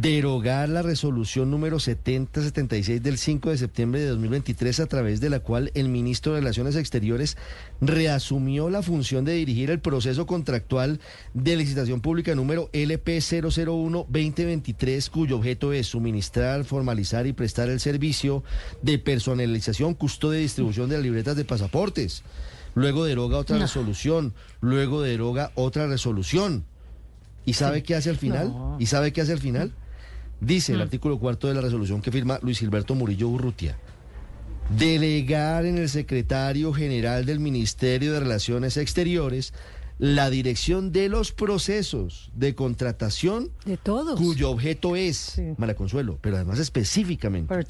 derogar la resolución número 7076 del 5 de septiembre de 2023 a través de la cual el ministro de Relaciones Exteriores reasumió la función de dirigir el proceso contractual de licitación pública número LP 001-2023 cuyo objeto es suministrar, formalizar y prestar el servicio de personalización, custodia y distribución de las libretas de pasaportes. Luego deroga otra No. resolución, luego deroga otra resolución. ¿Y sabe qué hace al final? No. ¿Y sabe qué hace al final? Dice el Mm. artículo cuarto de la resolución que firma Luis Gilberto Murillo Urrutia. Delegar en el secretario general del Ministerio de Relaciones Exteriores la dirección de los procesos de contratación de todos cuyo objeto es, Mara Consuelo, pero además específicamente Pero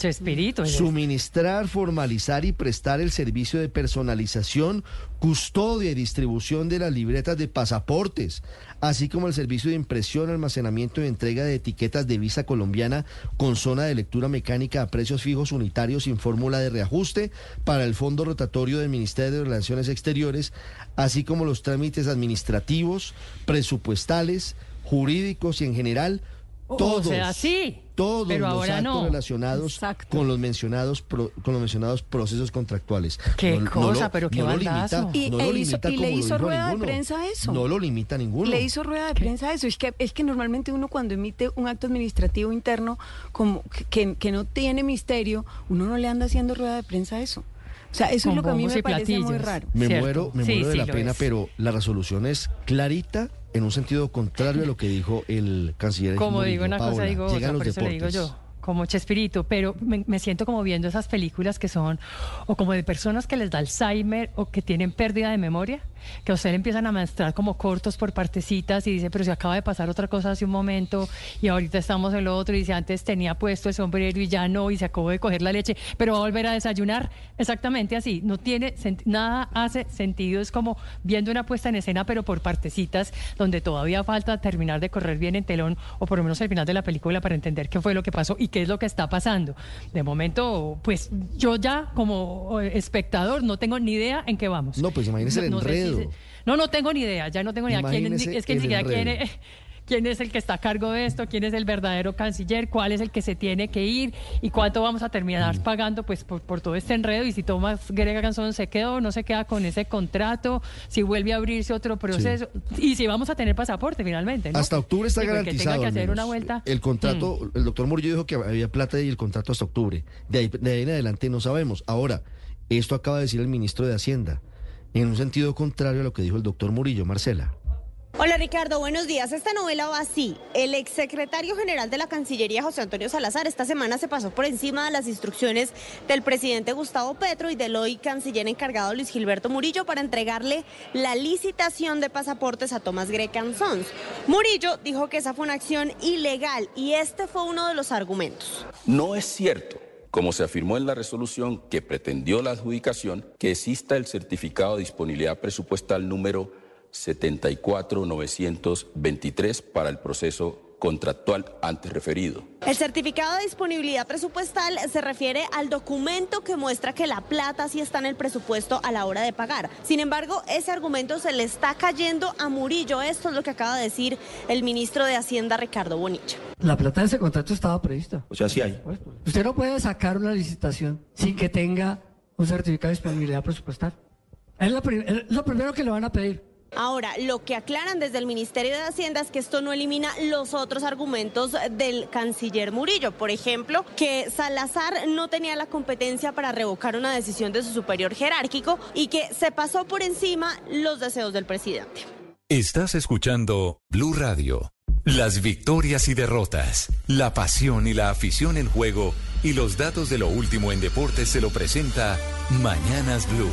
Suministrar, formalizar y prestar el servicio de personalización, custodia y distribución de las libretas de pasaportes, así como el servicio de impresión, almacenamiento y entrega de etiquetas de visa colombiana con zona de lectura mecánica a precios fijos unitarios sin fórmula de reajuste para el fondo rotatorio del Ministerio de Relaciones Exteriores, así como los trámites administrativos, presupuestales, jurídicos y en general O todos sea, sí, todos pero los ahora actos no. relacionados con los mencionados pro- con los mencionados procesos contractuales. Qué lo- cosa, lo- pero qué no lo bandazo. limita, Y, no e lo hizo- limita y le hizo rueda de prensa a eso. No lo limita ninguno. Le hizo rueda de prensa a eso. Es que, es que normalmente uno cuando emite un acto administrativo interno como que, que no tiene misterio, uno no le anda haciendo rueda de prensa a eso. O sea, eso Con es lo que a mí me parece muy raro. Me Cierto. muero, me Sí, muero de sí la pena, es. pero la resolución es clarita en un sentido contrario a lo que dijo el canciller. Como digo una cosa, digo otra, por eso le digo yo. Como Chespirito, pero me, me siento como viendo esas películas que son, o como de personas que les da Alzheimer o que tienen pérdida de memoria que a usted le empiezan a mostrar como cortos por partecitas y dice, pero se acaba de pasar otra cosa hace un momento y ahorita estamos en lo otro y dice, antes tenía puesto el sombrero y ya no y se acabó de coger la leche, pero va a volver a desayunar. Exactamente así, no tiene nada hace sentido, es como viendo una puesta en escena pero por partecitas donde todavía falta terminar de correr bien en telón o por lo menos el final de la película para entender qué fue lo que pasó y qué es lo que está pasando. De momento, pues yo ya como eh, espectador no tengo ni idea en qué vamos. No, pues imagínese el enredo. No, no tengo ni idea, ya no tengo ni idea. ¿Quién, es que ni siquiera quiere (laughs) quién es el que está a cargo de esto, quién es el verdadero canciller, cuál es el que se tiene que ir y cuánto vamos a terminar pagando pues por, todo este enredo y si Tomás Grega Gansón se quedó no se queda con ese contrato, si vuelve a abrirse otro proceso y si vamos a tener pasaporte finalmente. Hasta octubre está garantizado. Que hacer una vuelta. El contrato, mm. el doctor Murillo dijo que había plata y el contrato hasta octubre. De ahí, de ahí en adelante no sabemos. Ahora, esto acaba de decir el ministro de Hacienda, en un sentido contrario a lo que dijo el doctor Murillo, Marcela. Hola Ricardo, buenos días. Esta novela va así. El exsecretario general de la Cancillería, José Antonio Salazar, esta semana se pasó por encima de las instrucciones del presidente Gustavo Petro y del hoy canciller encargado Luis Gilberto Murillo para entregarle la licitación de pasaportes a Tomás Grecan Sons. Murillo dijo que esa fue una acción ilegal y este fue uno de los argumentos. No es cierto como se afirmó en la resolución que pretendió la adjudicación, que exista el certificado de disponibilidad presupuestal número 74923 para el proceso contractual antes referido. El certificado de disponibilidad presupuestal se refiere al documento que muestra que la plata sí está en el presupuesto a la hora de pagar. Sin embargo, ese argumento se le está cayendo a Murillo. Esto es lo que acaba de decir el ministro de Hacienda, Ricardo Bonilla. La plata de ese contrato estaba prevista. O sea, sí hay. Usted no puede sacar una licitación sin que tenga un certificado de disponibilidad presupuestal. Es lo, es lo primero que le van a pedir. Ahora, lo que aclaran desde el Ministerio de Hacienda es que esto no elimina los otros argumentos del canciller Murillo. Por ejemplo, que Salazar no tenía la competencia para revocar una decisión de su superior jerárquico y que se pasó por encima los deseos del presidente. Estás escuchando Blue Radio. Las victorias y derrotas, la pasión y la afición en juego y los datos de lo último en deportes se lo presenta Mañanas Blue.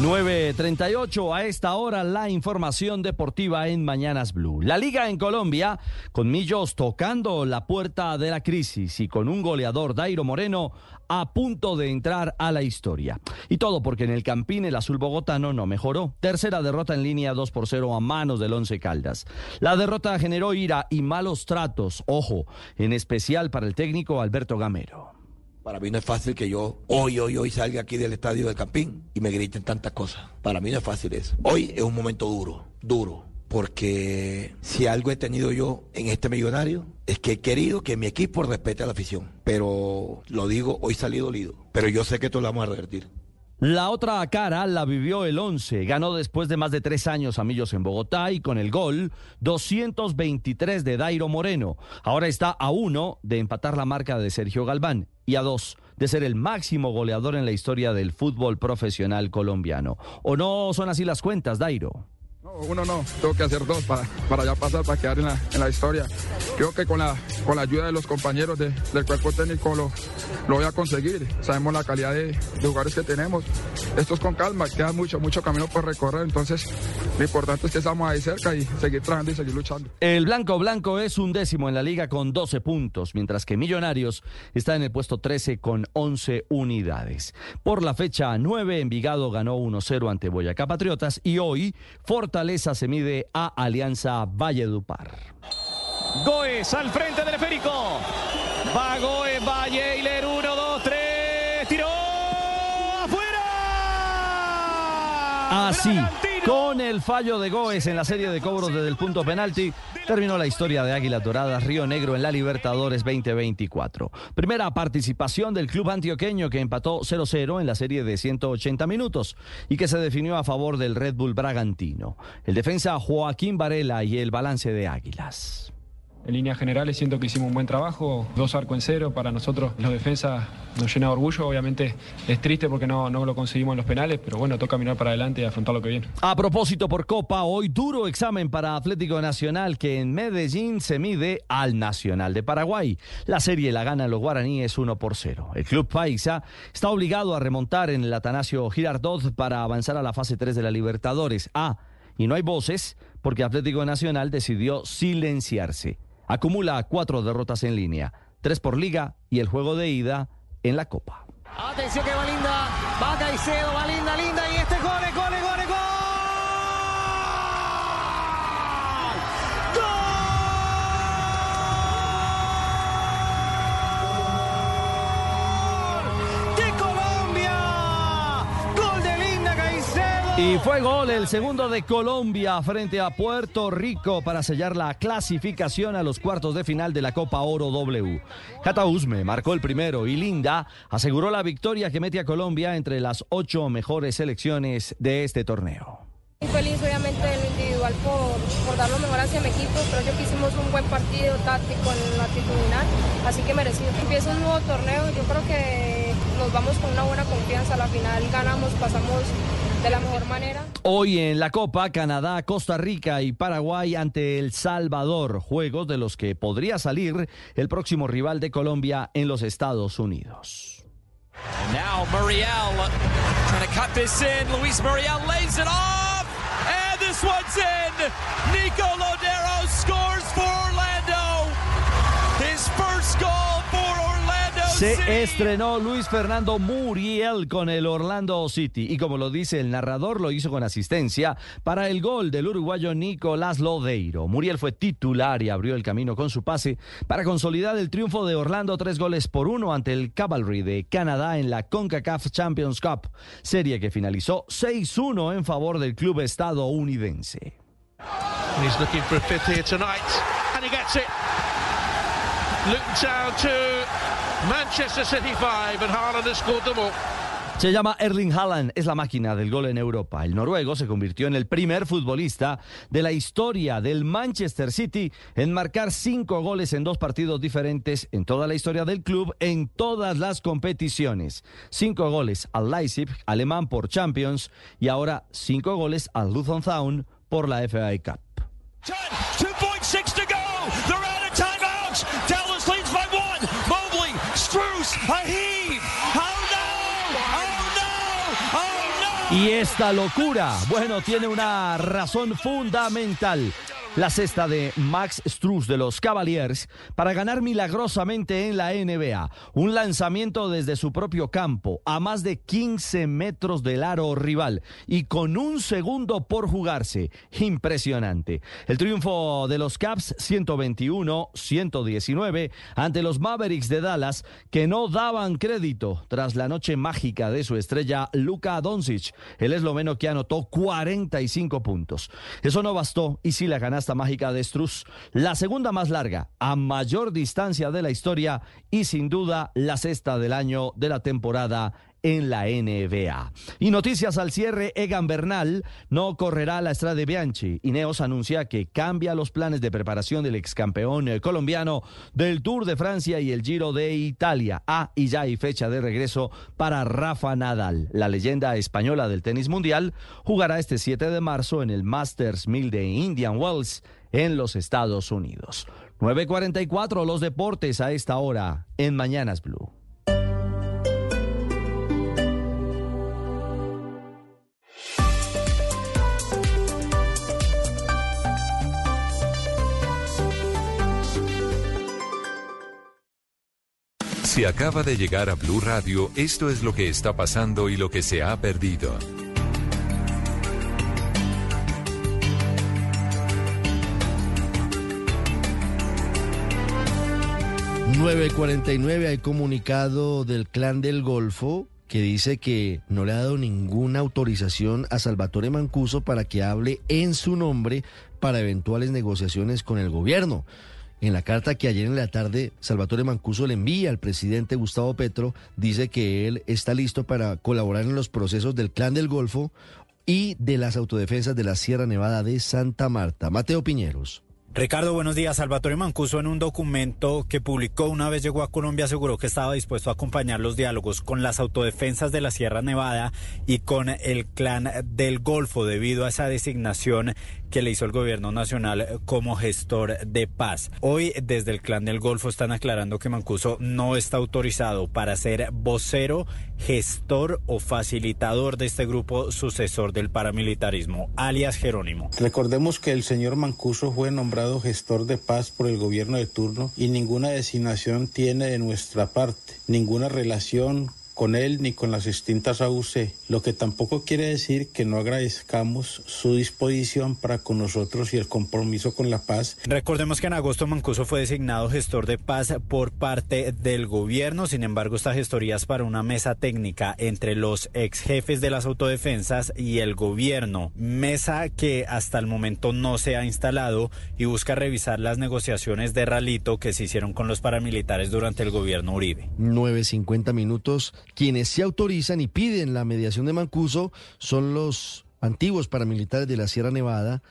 9.38 a esta hora la información deportiva en Mañanas Blue. La liga en Colombia con Millos tocando la puerta de la crisis y con un goleador Dairo Moreno a punto de entrar a la historia. Y todo porque en el Campín el azul bogotano no mejoró. Tercera derrota en línea 2 por 0 a manos del Once Caldas. La derrota generó ira y malos tratos, ojo, en especial para el técnico Alberto Gamero. Para mí no es fácil que yo hoy, hoy, hoy salga aquí del estadio del Campín y me griten tantas cosas. Para mí no es fácil eso. Hoy es un momento duro, duro. Porque si algo he tenido yo en este millonario es que he querido que mi equipo respete a la afición. Pero lo digo, hoy salí dolido. Pero yo sé que esto lo vamos a revertir. La otra cara la vivió el 11. Ganó después de más de tres años a Millos en Bogotá y con el gol 223 de Dairo Moreno. Ahora está a uno de empatar la marca de Sergio Galván y a dos de ser el máximo goleador en la historia del fútbol profesional colombiano. ¿O no son así las cuentas, Dairo? Uno no, tengo que hacer dos para, para ya pasar, para quedar en la, en la historia. Creo que con la, con la ayuda de los compañeros del cuerpo técnico lo, lo voy a conseguir. Sabemos la calidad de, de, jugadores que tenemos. Esto es con calma, queda mucho, mucho camino por recorrer. Entonces, lo importante es que estamos ahí cerca y seguir trabajando y seguir luchando. El Blanco Blanco es un décimo en la liga con 12 puntos, mientras que Millonarios está en el puesto 13 con 11 unidades. Por la fecha 9, Envigado ganó 1-0 ante Boyacá Patriotas y hoy Fortaleza se mide a Alianza Valledupar. Goes al frente del esférico. Va Goes, Valle y Leru. Así, con el fallo de Goes en la serie de cobros desde el punto penalti, terminó la historia de Águila Dorada Río Negro en la Libertadores 2024. Primera participación del club antioqueño que empató 0-0 en la serie de 180 minutos y que se definió a favor del Red Bull Bragantino. El defensa Joaquín Varela y el balance de Águilas. En líneas generales siento que hicimos un buen trabajo, dos arcos en cero, para nosotros los defensas nos llena de orgullo, obviamente es triste porque no, no lo conseguimos en los penales, pero bueno, toca mirar para adelante y afrontar lo que viene. A propósito por Copa, hoy duro examen para Atlético Nacional que en Medellín se mide al Nacional de Paraguay. La serie la gana los guaraníes 1 por 0. El club Paisa está obligado a remontar en el Atanasio Girardot para avanzar a la fase 3 de la Libertadores. Ah, y no hay voces porque Atlético Nacional decidió silenciarse. Acumula cuatro derrotas en línea, tres por liga y el juego de ida en la Copa. Atención que va linda, va Caicedo, va linda, linda y este gol, gol, gol, Y fue gol el segundo de Colombia frente a Puerto Rico para sellar la clasificación a los cuartos de final de la Copa Oro W. Cata Usme marcó el primero y Linda aseguró la victoria que mete a Colombia entre las ocho mejores selecciones de este torneo. Muy feliz obviamente en individual por, por dar lo mejor hacia mi equipo, creo yo que hicimos un buen partido táctico en la actitudinal, así que merecido. Empieza un nuevo torneo, yo creo que nos vamos con una buena confianza, a la final ganamos, pasamos de la mejor manera. Hoy en la Copa, Canadá, Costa Rica y Paraguay ante El Salvador, juegos de los que podría salir el próximo rival de Colombia en los Estados Unidos. And now Muriel trying to cut this in. Luis Muriel lays it off. And this one's in. Nico Lodero scores Se estrenó Luis Fernando Muriel con el Orlando City y como lo dice el narrador, lo hizo con asistencia para el gol del uruguayo Nicolás Lodeiro. Muriel fue titular y abrió el camino con su pase para consolidar el triunfo de Orlando tres goles por uno ante el Cavalry de Canadá en la CONCACAF Champions Cup, serie que finalizó 6-1 en favor del club estadounidense. He's looking for a fifth here tonight, and he gets it. Luton Town 2, Manchester City 5, and Haaland has scored them all. Se llama Erling Haaland, es la máquina del gol en Europa. El noruego se convirtió en el primer futbolista de la historia del Manchester City en marcar cinco goles en dos partidos diferentes en toda la historia del club en todas las competiciones. Cinco goles al Leipzig, alemán por Champions, y ahora cinco goles al Luton Town por la FA Cup. Oh no! Oh no! Oh no! Y esta locura, bueno, tiene una razón fundamental. La cesta de Max Struz de los Cavaliers para ganar milagrosamente en la NBA. Un lanzamiento desde su propio campo a más de 15 metros del aro rival y con un segundo por jugarse. Impresionante. El triunfo de los Caps 121-119 ante los Mavericks de Dallas que no daban crédito tras la noche mágica de su estrella Luka Doncic, el esloveno que anotó 45 puntos. Eso no bastó y si la mágica de Struz, la segunda más larga, a mayor distancia de la historia y sin duda la sexta del año de la temporada en la NBA. Y noticias al cierre, Egan Bernal no correrá la Estrada Bianchi. Ineos anuncia que cambia los planes de preparación del ex campeón eh, colombiano del Tour de Francia y el Giro de Italia. Ah, y ya hay fecha de regreso para Rafa Nadal. La leyenda española del tenis mundial jugará este 7 de marzo en el Masters 1000 de Indian Wells en los Estados Unidos. 9.44 los deportes a esta hora en Mañanas Blue. Si acaba de llegar a Blue Radio, esto es lo que está pasando y lo que se ha perdido. ...9.49 hay comunicado del Clan del Golfo... ...que dice que no le ha dado ninguna autorización a Salvatore Mancuso... ...para que hable en su nombre... ...para eventuales negociaciones con el gobierno... En la carta que ayer en la tarde Salvatore Mancuso le envía al presidente Gustavo Petro, dice que él está listo para colaborar en los procesos del Clan del Golfo y de las autodefensas de la Sierra Nevada de Santa Marta. Mateo Piñeros. Ricardo, buenos días. Salvatore Mancuso en un documento que publicó una vez llegó a Colombia aseguró que estaba dispuesto a acompañar los diálogos con las autodefensas de la Sierra Nevada y con el clan del Golfo debido a esa designación que le hizo el gobierno nacional como gestor de paz. Hoy desde el clan del Golfo están aclarando que Mancuso no está autorizado para ser vocero, gestor o facilitador de este grupo sucesor del paramilitarismo, alias Jerónimo. Recordemos que el señor Mancuso fue nombrado gestor de paz por el gobierno de turno y ninguna designación tiene de nuestra parte, ninguna relación con él ni con las distintas AUC, lo que tampoco quiere decir que no agradezcamos su disposición para con nosotros y el compromiso con la paz. Recordemos que en agosto Mancuso fue designado gestor de paz por parte del gobierno, sin embargo esta gestoría es para una mesa técnica entre los ex jefes de las autodefensas y el gobierno, mesa que hasta el momento no se ha instalado y busca revisar las negociaciones de ralito que se hicieron con los paramilitares durante el gobierno Uribe. 9.50 minutos quienes se autorizan y piden la mediación de Mancuso son los antiguos paramilitares de la Sierra Nevada,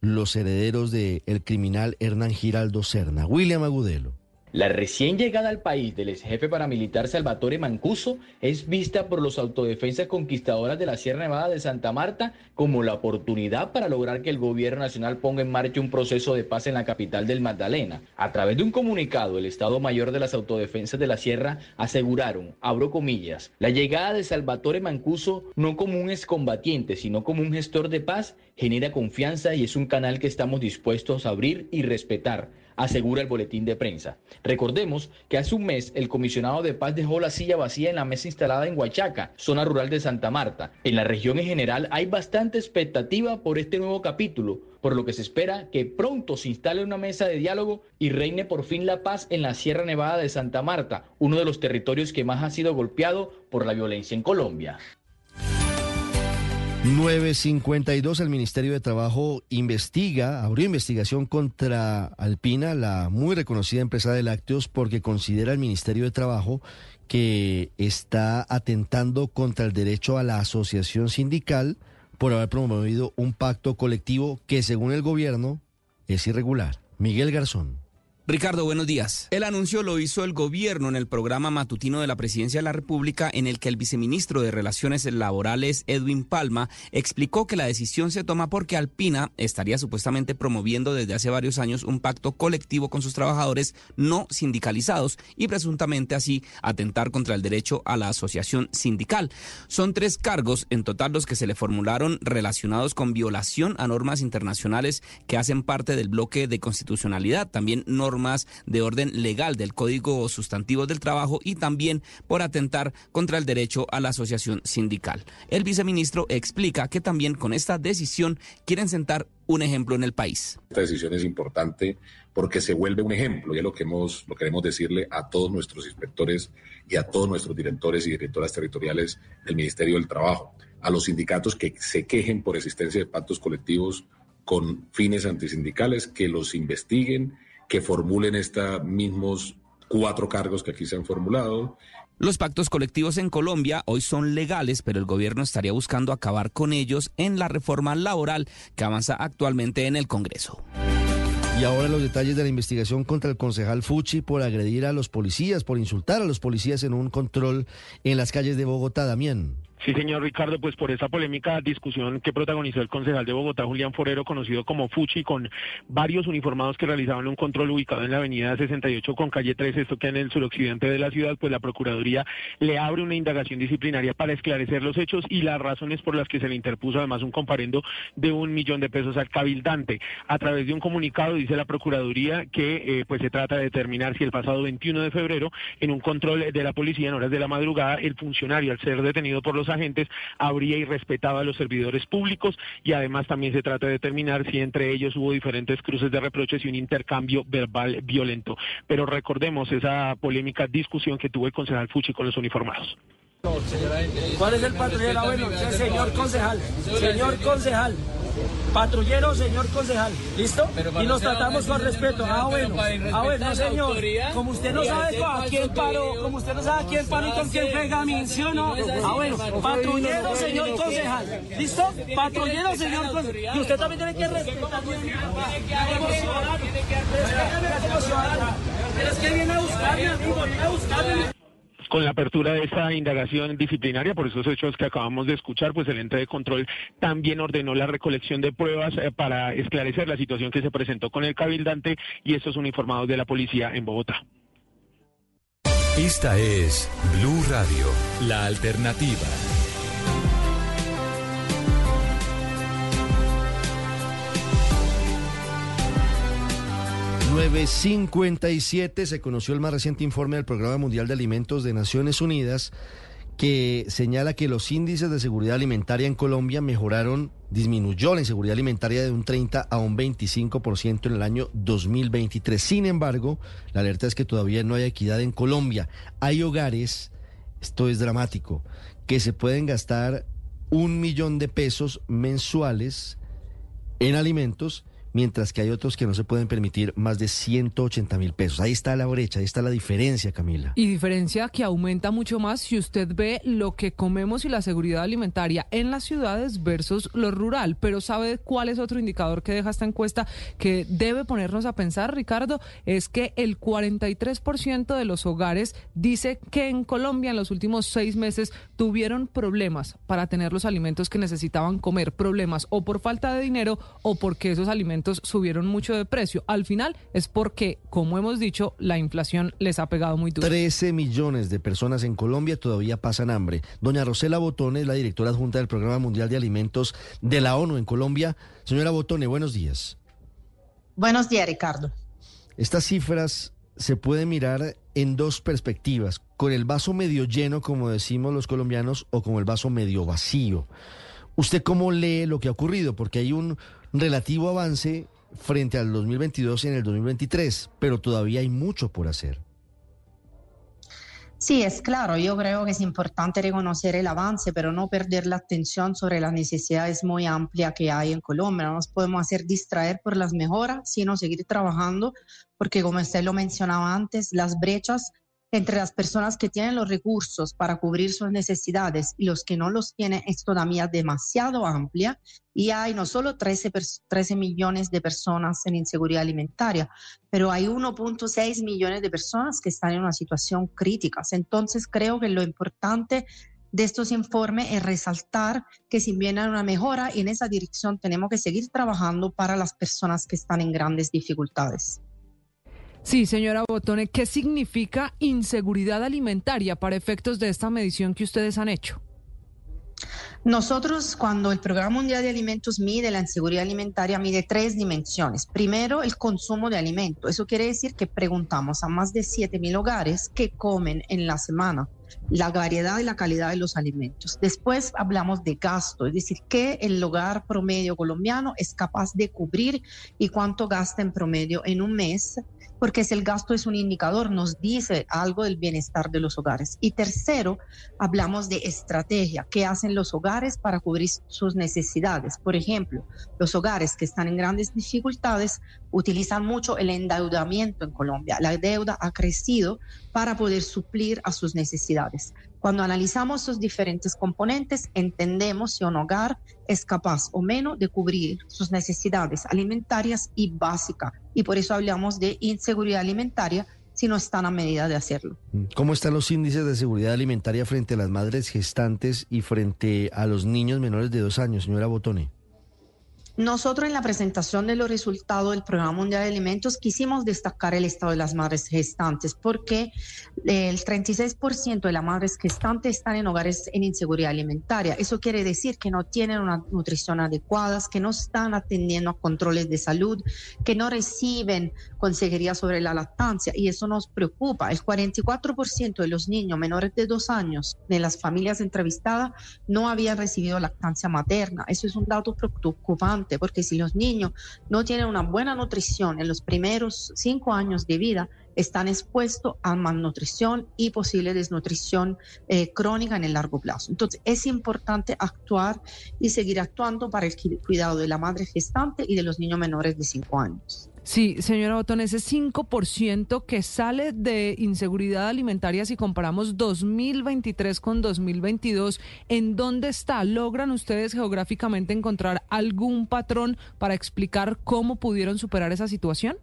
los herederos del el criminal Hernán Giraldo Serna. William Agudelo. La recién llegada al país del ex jefe paramilitar Salvatore Mancuso es vista por los autodefensas conquistadoras de la Sierra Nevada de Santa Marta como la oportunidad para lograr que el gobierno nacional ponga en marcha un proceso de paz en la capital del Magdalena. A través de un comunicado, el Estado Mayor de las Autodefensas de la Sierra aseguraron, abro comillas, la llegada de Salvatore Mancuso no como un excombatiente, sino como un gestor de paz, genera confianza y es un canal que estamos dispuestos a abrir y respetar asegura el boletín de prensa. Recordemos que hace un mes el comisionado de paz dejó la silla vacía en la mesa instalada en Huachaca, zona rural de Santa Marta. En la región en general hay bastante expectativa por este nuevo capítulo, por lo que se espera que pronto se instale una mesa de diálogo y reine por fin la paz en la Sierra Nevada de Santa Marta, uno de los territorios que más ha sido golpeado por la violencia en Colombia. 952, el Ministerio de Trabajo investiga, abrió investigación contra Alpina, la muy reconocida empresa de lácteos, porque considera el Ministerio de Trabajo que está atentando contra el derecho a la asociación sindical por haber promovido un pacto colectivo que, según el gobierno, es irregular. Miguel Garzón. Ricardo, buenos días. El anuncio lo hizo el gobierno en el programa matutino de la Presidencia de la República en el que el viceministro de Relaciones Laborales, Edwin Palma, explicó que la decisión se toma porque Alpina estaría supuestamente promoviendo desde hace varios años un pacto colectivo con sus trabajadores no sindicalizados y presuntamente así atentar contra el derecho a la asociación sindical. Son tres cargos en total los que se le formularon relacionados con violación a normas internacionales que hacen parte del bloque de constitucionalidad, también normas de orden legal del Código Sustantivo del Trabajo y también por atentar contra el derecho a la asociación sindical. El viceministro explica que también con esta decisión quieren sentar un ejemplo en el país. Esta decisión es importante porque se vuelve un ejemplo y es lo que hemos, lo queremos decirle a todos nuestros inspectores y a todos nuestros directores y directoras territoriales del Ministerio del Trabajo, a los sindicatos que se quejen por existencia de pactos colectivos con fines antisindicales, que los investiguen que formulen estos mismos cuatro cargos que aquí se han formulado. Los pactos colectivos en Colombia hoy son legales, pero el gobierno estaría buscando acabar con ellos en la reforma laboral que avanza actualmente en el Congreso. Y ahora los detalles de la investigación contra el concejal Fuchi por agredir a los policías, por insultar a los policías en un control en las calles de Bogotá, Damián. Sí, señor Ricardo, pues por esa polémica discusión que protagonizó el concejal de Bogotá, Julián Forero, conocido como Fuchi, con varios uniformados que realizaban un control ubicado en la avenida 68 con calle 3, esto que en el suroccidente de la ciudad, pues la Procuraduría le abre una indagación disciplinaria para esclarecer los hechos y las razones por las que se le interpuso además un comparendo de un millón de pesos al cabildante. A través de un comunicado dice la Procuraduría que eh, pues se trata de determinar si el pasado 21 de febrero, en un control de la policía en horas de la madrugada, el funcionario al ser detenido por los agentes habría irrespetado a los servidores públicos y además también se trata de determinar si entre ellos hubo diferentes cruces de reproches y un intercambio verbal violento. Pero recordemos esa polémica discusión que tuvo el concejal Fuchi con los uniformados. ¿Cuál es el patrullero? Ah, bueno, señor concejal, señor concejal. Patrullero, señor concejal, ¿listo? Y nos tratamos con respeto. Ah, bueno, ah, bueno, señor. Como usted no sabe a quién paró, como usted no sabe a quién paró y con quién pega mi ¿sí no? Ah, bueno, patrullero, señor concejal, ¿listo? Patrullero, señor concejal. Y usted también tiene que respetar. Pero es que viene a buscarme, amigo, viene a buscarme con la apertura de esta indagación disciplinaria por esos hechos que acabamos de escuchar, pues el ente de control también ordenó la recolección de pruebas eh, para esclarecer la situación que se presentó con el cabildante y estos son informados de la policía en Bogotá. Esta es Blue Radio, la alternativa. 957 se conoció el más reciente informe del Programa Mundial de Alimentos de Naciones Unidas que señala que los índices de seguridad alimentaria en Colombia mejoraron, disminuyó la inseguridad alimentaria de un 30 a un 25% en el año 2023. Sin embargo, la alerta es que todavía no hay equidad en Colombia. Hay hogares, esto es dramático, que se pueden gastar un millón de pesos mensuales en alimentos mientras que hay otros que no se pueden permitir más de 180 mil pesos. Ahí está la brecha, ahí está la diferencia, Camila. Y diferencia que aumenta mucho más si usted ve lo que comemos y la seguridad alimentaria en las ciudades versus lo rural. Pero ¿sabe cuál es otro indicador que deja esta encuesta que debe ponernos a pensar, Ricardo? Es que el 43% de los hogares dice que en Colombia en los últimos seis meses tuvieron problemas para tener los alimentos que necesitaban comer. Problemas o por falta de dinero o porque esos alimentos subieron mucho de precio. Al final es porque, como hemos dicho, la inflación les ha pegado muy duro. 13 millones de personas en Colombia todavía pasan hambre. Doña Rosela Botone es la directora adjunta del Programa Mundial de Alimentos de la ONU en Colombia. Señora Botone, buenos días. Buenos días, Ricardo. Estas cifras se pueden mirar en dos perspectivas, con el vaso medio lleno, como decimos los colombianos, o con el vaso medio vacío. ¿Usted cómo lee lo que ha ocurrido? Porque hay un relativo avance frente al 2022 y en el 2023, pero todavía hay mucho por hacer. Sí, es claro, yo creo que es importante reconocer el avance, pero no perder la atención sobre las necesidades muy amplias que hay en Colombia. No nos podemos hacer distraer por las mejoras, sino seguir trabajando, porque como usted lo mencionaba antes, las brechas entre las personas que tienen los recursos para cubrir sus necesidades y los que no los tienen es todavía demasiado amplia y hay no solo 13, 13 millones de personas en inseguridad alimentaria, pero hay 1.6 millones de personas que están en una situación crítica. Entonces creo que lo importante de estos informes es resaltar que si bien hay una mejora, en esa dirección tenemos que seguir trabajando para las personas que están en grandes dificultades. Sí, señora Botone, ¿qué significa inseguridad alimentaria para efectos de esta medición que ustedes han hecho? Nosotros, cuando el Programa Mundial de Alimentos mide la inseguridad alimentaria, mide tres dimensiones. Primero, el consumo de alimentos. Eso quiere decir que preguntamos a más de 7.000 hogares qué comen en la semana, la variedad y la calidad de los alimentos. Después hablamos de gasto, es decir, qué el hogar promedio colombiano es capaz de cubrir y cuánto gasta en promedio en un mes porque si el gasto es un indicador, nos dice algo del bienestar de los hogares. Y tercero, hablamos de estrategia, qué hacen los hogares para cubrir sus necesidades. Por ejemplo, los hogares que están en grandes dificultades utilizan mucho el endeudamiento en Colombia. La deuda ha crecido para poder suplir a sus necesidades. Cuando analizamos sus diferentes componentes, entendemos si un hogar es capaz o menos de cubrir sus necesidades alimentarias y básicas. Y por eso hablamos de inseguridad alimentaria si no están a medida de hacerlo. ¿Cómo están los índices de seguridad alimentaria frente a las madres gestantes y frente a los niños menores de dos años, señora Botone? Nosotros en la presentación de los resultados del Programa Mundial de Alimentos quisimos destacar el estado de las madres gestantes porque el 36% de las madres gestantes están en hogares en inseguridad alimentaria. Eso quiere decir que no tienen una nutrición adecuada, que no están atendiendo a controles de salud, que no reciben consejería sobre la lactancia y eso nos preocupa. El 44% de los niños menores de dos años de las familias entrevistadas no habían recibido lactancia materna. Eso es un dato preocupante porque si los niños no tienen una buena nutrición en los primeros cinco años de vida, están expuestos a malnutrición y posible desnutrición eh, crónica en el largo plazo. Entonces, es importante actuar y seguir actuando para el cuidado de la madre gestante y de los niños menores de 5 años. Sí, señora Botón, ese 5% que sale de inseguridad alimentaria si comparamos 2023 con 2022, ¿en dónde está? ¿Logran ustedes geográficamente encontrar algún patrón para explicar cómo pudieron superar esa situación?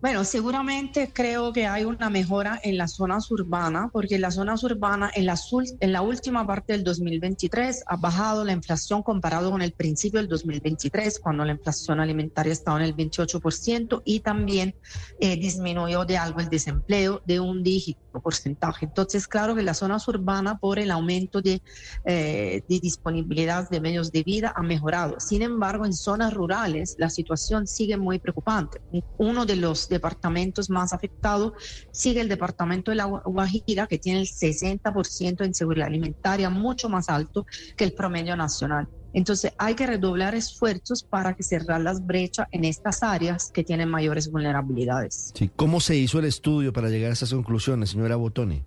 Bueno, seguramente creo que hay una mejora en las zonas urbanas, porque en las zonas urbanas, en la, en la última parte del 2023, ha bajado la inflación comparado con el principio del 2023, cuando la inflación alimentaria estaba en el 28%, y también eh, disminuyó de algo el desempleo de un dígito porcentaje. Entonces, claro que las zonas urbanas, por el aumento de, eh, disponibilidad de medios de vida, ha mejorado. Sin embargo, en zonas rurales, la situación sigue muy preocupante. Uno de los departamentos más afectados sigue el departamento de la Guajira, que tiene el 60% de inseguridad alimentaria, mucho más alto que el promedio nacional. Entonces hay que redoblar esfuerzos para que cerrar las brechas en estas áreas que tienen mayores vulnerabilidades. Sí. ¿Cómo se hizo el estudio para llegar a esas conclusiones, señora Botoni?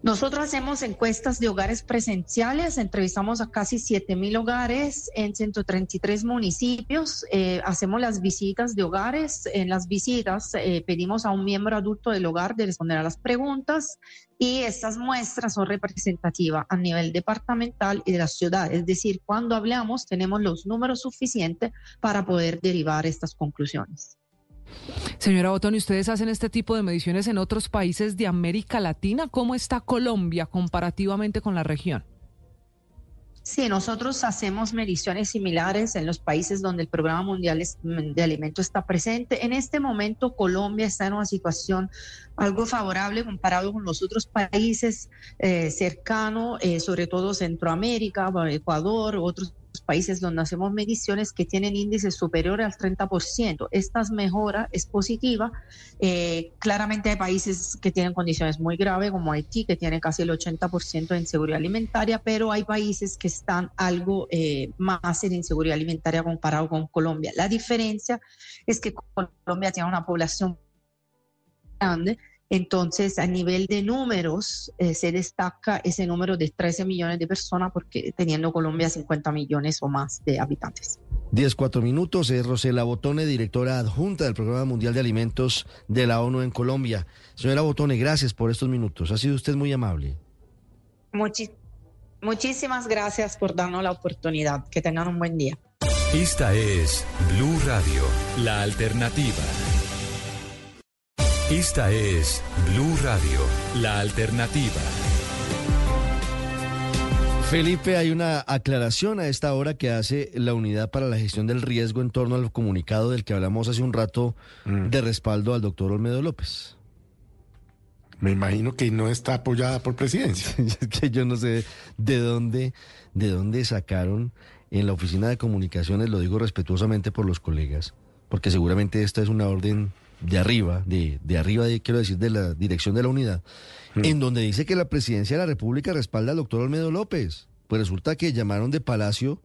Nosotros hacemos encuestas de hogares presenciales, entrevistamos a casi 7 mil hogares en 133 municipios, eh, hacemos las visitas de hogares, en las visitas eh, pedimos a un miembro adulto del hogar de responder a las preguntas y estas muestras son representativas a nivel departamental y de la ciudad, es decir, cuando hablamos tenemos los números suficientes para poder derivar estas conclusiones. Señora Botoni, ustedes hacen este tipo de mediciones en otros países de América Latina. ¿Cómo está Colombia comparativamente con la región? Sí, nosotros hacemos mediciones similares en los países donde el Programa Mundial de Alimentos está presente. En este momento Colombia está en una situación algo favorable comparado con los otros países eh, cercanos, eh, sobre todo Centroamérica, Ecuador, otros países donde hacemos mediciones que tienen índices superiores al 30%. Estas mejoras es positiva. Eh, claramente hay países que tienen condiciones muy graves, como Haití, que tiene casi el 80% de inseguridad alimentaria, pero hay países que están algo eh, más en inseguridad alimentaria comparado con Colombia. La diferencia es que Colombia tiene una población grande entonces, a nivel de números, eh, se destaca ese número de 13 millones de personas, porque teniendo Colombia 50 millones o más de habitantes. 10, 4 minutos. Es Rosela Botone, directora adjunta del Programa Mundial de Alimentos de la ONU en Colombia. Señora Botone, gracias por estos minutos. Ha sido usted muy amable. muchísimas gracias por darnos la oportunidad. Que tengan un buen día. Esta es Blue Radio, la alternativa. Esta es Blue Radio, la alternativa. Felipe, hay una aclaración a esta hora que hace la Unidad para la Gestión del Riesgo en torno al comunicado del que hablamos hace un rato mm. de respaldo al doctor Olmedo López. Me imagino que no está apoyada por presidencia. (laughs) es que yo no sé de dónde, de dónde sacaron en la oficina de comunicaciones, lo digo respetuosamente por los colegas, porque seguramente esta es una orden de arriba, de, de arriba, de, quiero decir, de la dirección de la unidad, mm. en donde dice que la presidencia de la República respalda al doctor Olmedo López. Pues resulta que llamaron de Palacio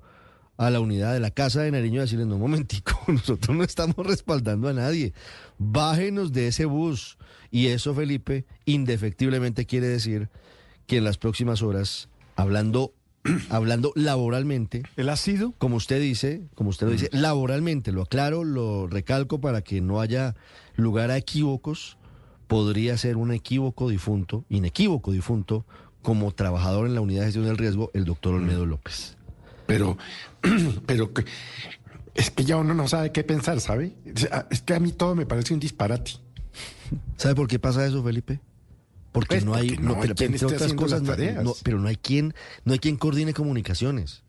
a la unidad de la Casa de Nariño a decirle, no, un momentico, (laughs) nosotros no estamos respaldando a nadie. Bájenos de ese bus. Y eso, Felipe, indefectiblemente quiere decir que en las próximas horas, hablando (clears throat) hablando laboralmente. ¿El ha sido? Como usted dice, como usted lo dice, mm. laboralmente, lo aclaro, lo recalco para que no haya lugar a equívocos, podría ser un equívoco difunto, inequívoco difunto, como trabajador en la unidad de gestión del riesgo, el doctor Olmedo López. Pero, (clears throat) pero es que ya uno no sabe qué pensar, ¿sabe? Es que a mí todo me parece un disparate. ¿Sabe por qué pasa eso, Felipe? Porque pues, no hay, no, pero, quien otras cosas, pero no hay quien, no hay quien coordine comunicaciones.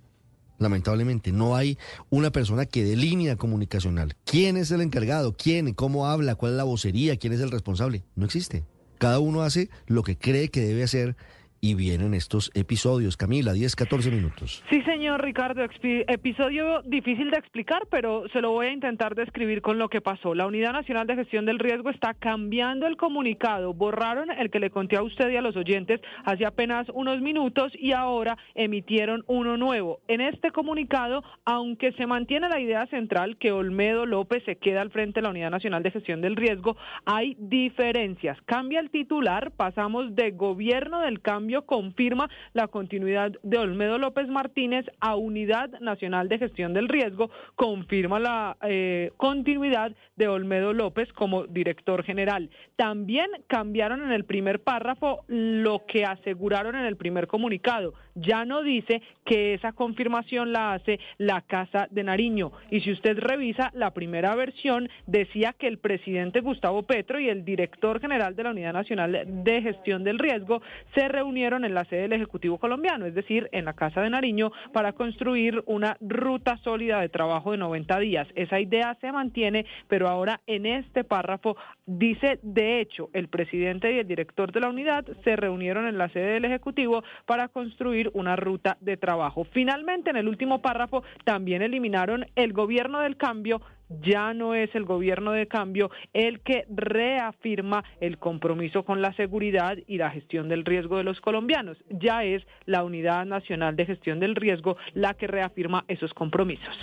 Lamentablemente, no hay una persona que dé línea comunicacional. ¿Quién es el encargado? ¿Quién? ¿Cómo habla? ¿Cuál es la vocería? ¿Quién es el responsable? No existe. Cada uno hace lo que cree que debe hacer y vienen estos episodios. Camila, 10, 14 minutos. Sí, señor Ricardo, episodio difícil de explicar, pero se lo voy a intentar describir con lo que pasó. La Unidad Nacional de Gestión del Riesgo está cambiando el comunicado. Borraron el que le conté a usted y a los oyentes hace apenas unos minutos y ahora emitieron uno nuevo. En este comunicado, aunque se mantiene la idea central que Olmedo López se queda al frente de la Unidad Nacional de Gestión del Riesgo, hay diferencias. Cambia el titular, pasamos de gobierno del cambio, confirma la continuidad de Olmedo López Martínez a Unidad Nacional de Gestión del Riesgo, confirma la eh, continuidad de Olmedo López como director general. También cambiaron en el primer párrafo lo que aseguraron en el primer comunicado. Ya no dice que esa confirmación la hace la Casa de Nariño. Y si usted revisa la primera versión, decía que el presidente Gustavo Petro y el director general de la Unidad Nacional de Gestión del Riesgo se reunieron en la sede del Ejecutivo colombiano, es decir, en la Casa de Nariño, para construir una ruta sólida de trabajo de 90 días. Esa idea se mantiene, pero ahora en este párrafo dice, de hecho, el presidente y el director de la unidad se reunieron en la sede del Ejecutivo para construir una ruta de trabajo. Finalmente, en el último párrafo, también eliminaron el gobierno del cambio ya no es el gobierno de cambio el que reafirma el compromiso con la seguridad y la gestión del riesgo de los colombianos, ya es la Unidad Nacional de Gestión del Riesgo la que reafirma esos compromisos.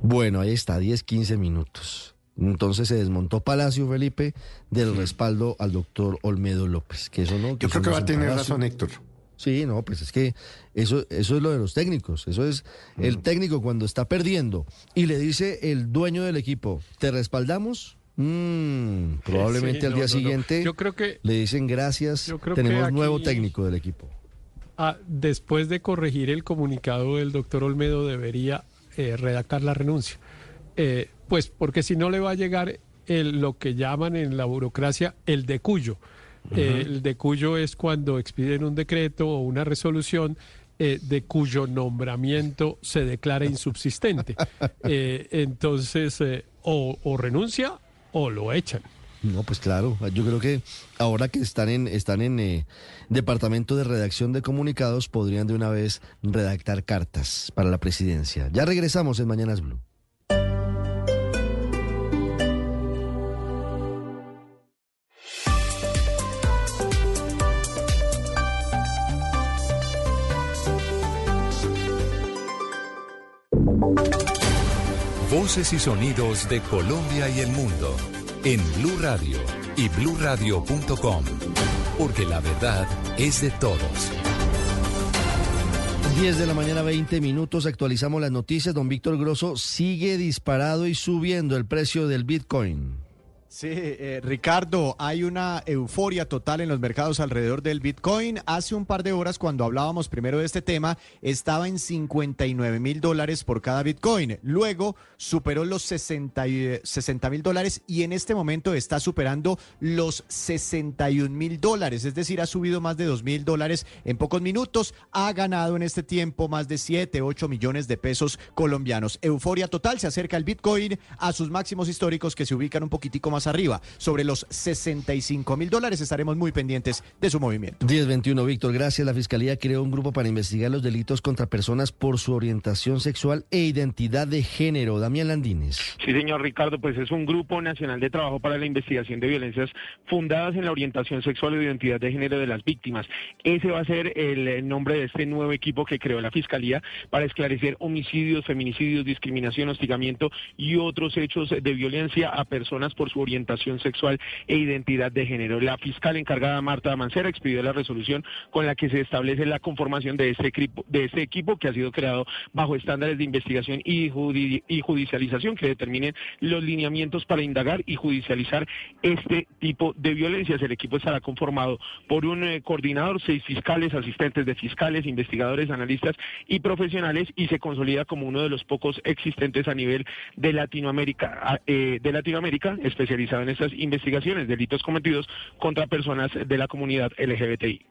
Bueno, ahí está, 10, 15 minutos. Entonces se desmontó Palacio Felipe del respaldo al doctor Olmedo López, que eso no. Yo creo que va a tener razón Héctor. Sí, no, pues es que eso, eso es lo de los técnicos. Eso es el técnico cuando está perdiendo y le dice el dueño del equipo, ¿te respaldamos? Mm, probablemente al día siguiente Yo creo que, le dicen gracias, tenemos nuevo técnico del equipo. Ah, después de corregir el comunicado del doctor Olmedo debería eh, redactar la renuncia. Eh, pues porque si no le va a llegar el, lo que llaman en la burocracia el de cuyo. Eh, el de cuyo es cuando expiden un decreto o una resolución de cuyo nombramiento se declara insubsistente. (laughs) entonces, o, o, renuncia o lo echan. No, pues claro, yo creo que ahora que están en, están en departamento de redacción de comunicados, podrían de una vez redactar cartas para la presidencia. Ya regresamos en Mañanas Blue. Voces y sonidos de Colombia y el mundo en Blue Radio y bluradio.com, porque la verdad es de todos. 10 de la mañana, 20 minutos, actualizamos las noticias. Don Víctor Grosso sigue disparado y subiendo el precio del Bitcoin. Sí, eh, Ricardo, hay una euforia total en los mercados alrededor del Bitcoin. Hace un par de horas, cuando hablábamos primero de este tema, estaba en 59 mil dólares por cada Bitcoin. Luego superó los 60 mil dólares y en este momento está superando los 61 mil dólares. Es decir, ha subido más de 2 mil dólares en pocos minutos. Ha ganado en este tiempo más de 7, 8 millones de pesos colombianos. Euforia total, se acerca el Bitcoin a sus máximos históricos que se ubican un poquitico más arriba, sobre los 65 mil dólares. Estaremos muy pendientes de su movimiento. 1021, Víctor, gracias. La Fiscalía creó un grupo para investigar los delitos contra personas por su orientación sexual e identidad de género. Damián Landines. Sí, señor Ricardo, pues es un grupo nacional de trabajo para la investigación de violencias fundadas en la orientación sexual e identidad de género de las víctimas. Ese va a ser el nombre de este nuevo equipo que creó la Fiscalía para esclarecer homicidios, feminicidios, discriminación, hostigamiento y otros hechos de violencia a personas por su orientación sexual e identidad de género. La fiscal encargada Marta Mancera expidió la resolución con la que se establece la conformación de este equipo, de este equipo que ha sido creado bajo estándares de investigación y, y judicialización que determinen los lineamientos para indagar y judicializar este tipo de violencias. El equipo estará conformado por un eh, coordinador, seis fiscales, asistentes de fiscales, investigadores, analistas y profesionales y se consolida como uno de los pocos existentes a nivel de Latinoamérica, eh, de Latinoamérica, especialmente en estas investigaciones, delitos cometidos contra personas de la comunidad LGBTI.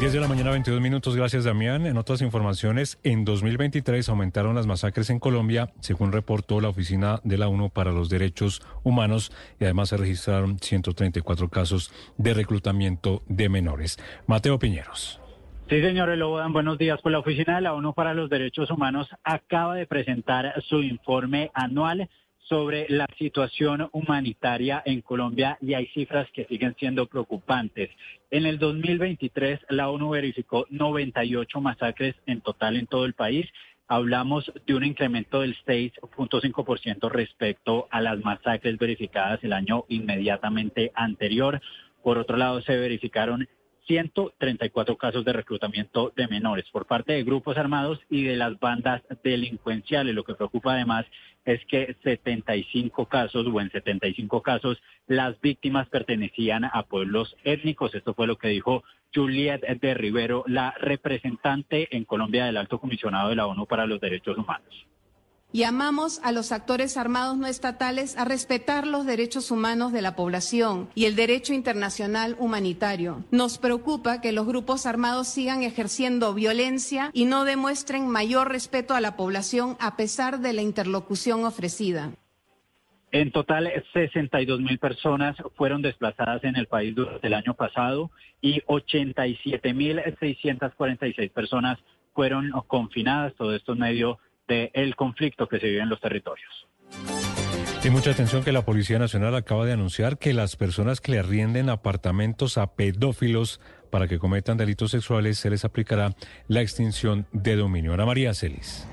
10 de la mañana, 22 minutos. Gracias, Damián. En otras informaciones, en 2023 aumentaron las masacres en Colombia, según reportó la Oficina de la ONU para los Derechos Humanos, y además se registraron 134 casos de reclutamiento de menores. Mateo Piñeros. Sí, señor Elobodan, buenos días. Pues la Oficina de la ONU para los Derechos Humanos acaba de presentar su informe anual sobre la situación humanitaria en Colombia y hay cifras que siguen siendo preocupantes. En el 2023 la ONU verificó 98 masacres en total en todo el país. Hablamos de un incremento del 6.5% respecto a las masacres verificadas el año inmediatamente anterior. Por otro lado, se verificaron 134 casos de reclutamiento de menores por parte de grupos armados y de las bandas delincuenciales. Lo que preocupa además es que 75 casos o en 75 casos las víctimas pertenecían a pueblos étnicos. Esto fue lo que dijo Juliet de Rivero, la representante en Colombia del Alto Comisionado de la ONU para los Derechos Humanos. Llamamos a los actores armados no estatales a respetar los derechos humanos de la población y el derecho internacional humanitario. Nos preocupa que los grupos armados sigan ejerciendo violencia y no demuestren mayor respeto a la población a pesar de la interlocución ofrecida. En total, 62 mil personas fueron desplazadas en el país durante el año pasado y 87 mil 646 personas fueron confinadas. Todo esto medio del conflicto que se vive en los territorios. Y mucha atención que la Policía Nacional acaba de anunciar que las personas que le arrienden apartamentos a pedófilos para que cometan delitos sexuales se les aplicará la extinción de dominio. Ana María Celis.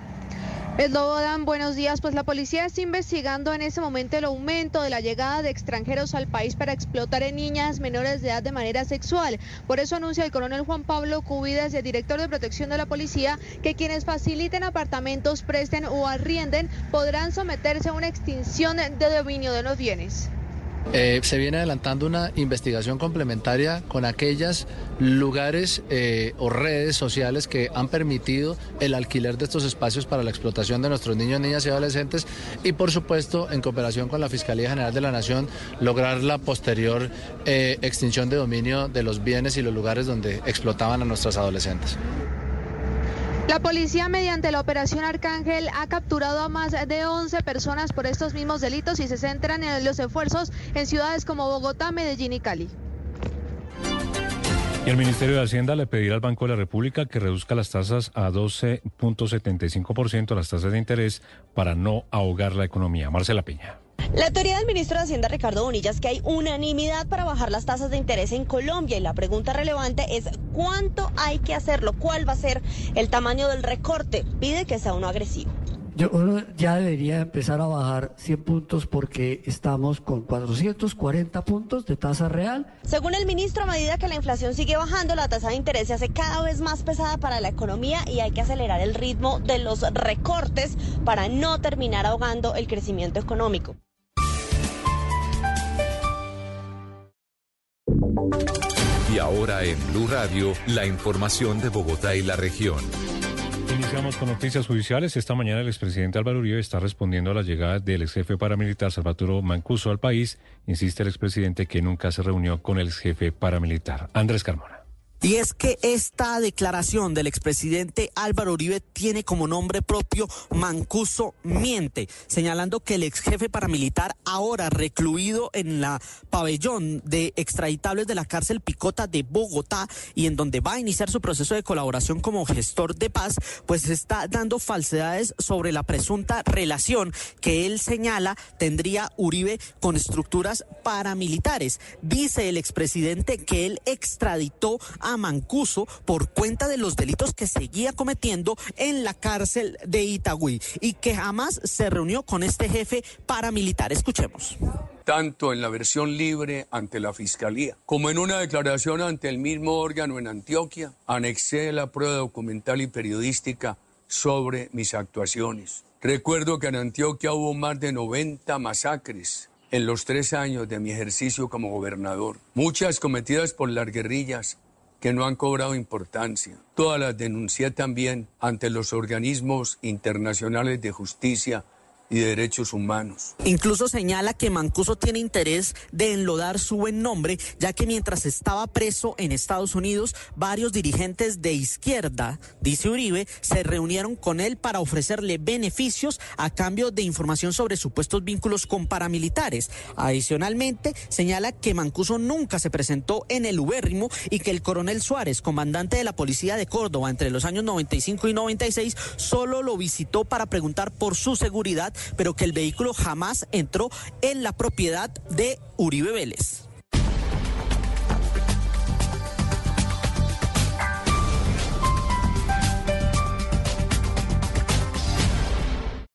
Eslobodan, buenos días. Pues la policía está investigando en ese momento el aumento de la llegada de extranjeros al país para explotar en niñas menores de edad de manera sexual. Por eso anuncia el coronel Juan Pablo Cubides, el director de protección de la policía, que quienes faciliten apartamentos, presten o arrienden podrán someterse a una extinción de dominio de los bienes. Eh, se viene adelantando una investigación complementaria con aquellos lugares eh, o redes sociales que han permitido el alquiler de estos espacios para la explotación de nuestros niños, niñas y adolescentes y por supuesto en cooperación con la Fiscalía General de la Nación lograr la posterior eh, extinción de dominio de los bienes y los lugares donde explotaban a nuestras adolescentes. La policía mediante la operación Arcángel ha capturado a más de 11 personas por estos mismos delitos y se centran en los esfuerzos en ciudades como Bogotá, Medellín y Cali. Y el Ministerio de Hacienda le pedirá al Banco de la República que reduzca las tasas a 12.75% las tasas de interés para no ahogar la economía. Marcela Peña. La teoría del ministro de Hacienda Ricardo Bonilla es que hay unanimidad para bajar las tasas de interés en Colombia y la pregunta relevante es cuánto hay que hacerlo, cuál va a ser el tamaño del recorte. Pide que sea uno agresivo. Yo, uno ya debería empezar a bajar 100 puntos porque estamos con 440 puntos de tasa real. Según el ministro, a medida que la inflación sigue bajando, la tasa de interés se hace cada vez más pesada para la economía y hay que acelerar el ritmo de los recortes para no terminar ahogando el crecimiento económico. Y ahora en Blue Radio, la información de Bogotá y la región. Iniciamos con noticias judiciales. Esta mañana el expresidente Álvaro Uribe está respondiendo a la llegada del ex jefe paramilitar Salvatore Mancuso al país. Insiste el expresidente que nunca se reunió con el ex jefe paramilitar. Andrés Carmona. Y es que esta declaración del expresidente Álvaro Uribe tiene como nombre propio Mancuso Miente, señalando que el ex jefe paramilitar, ahora recluido en la pabellón de extraditables de la cárcel Picota de Bogotá y en donde va a iniciar su proceso de colaboración como gestor de paz, pues está dando falsedades sobre la presunta relación que él señala tendría Uribe con estructuras paramilitares. Dice el expresidente que él extraditó a Mancuso por cuenta de los delitos que seguía cometiendo en la cárcel de Itagüí y que jamás se reunió con este jefe paramilitar. Escuchemos tanto en la versión libre ante la Fiscalía como en una declaración ante el mismo órgano en Antioquia, anexé la prueba documental y periodística sobre mis actuaciones. Recuerdo que en Antioquia hubo más de 90 masacres en los tres años de mi ejercicio como gobernador, muchas cometidas por las guerrillas que no han cobrado importancia. Todas las denuncié también ante los organismos internacionales de justicia y de derechos humanos. Incluso señala que Mancuso tiene interés de enlodar su buen nombre, ya que mientras estaba preso en Estados Unidos, varios dirigentes de izquierda, dice Uribe, se reunieron con él para ofrecerle beneficios a cambio de información sobre supuestos vínculos con paramilitares. Adicionalmente, señala que Mancuso nunca se presentó en el ubérrimo y que el coronel Suárez, comandante de la policía de Córdoba entre los años 95 y 96, solo lo visitó para preguntar por su seguridad pero que el vehículo jamás entró en la propiedad de Uribe Vélez.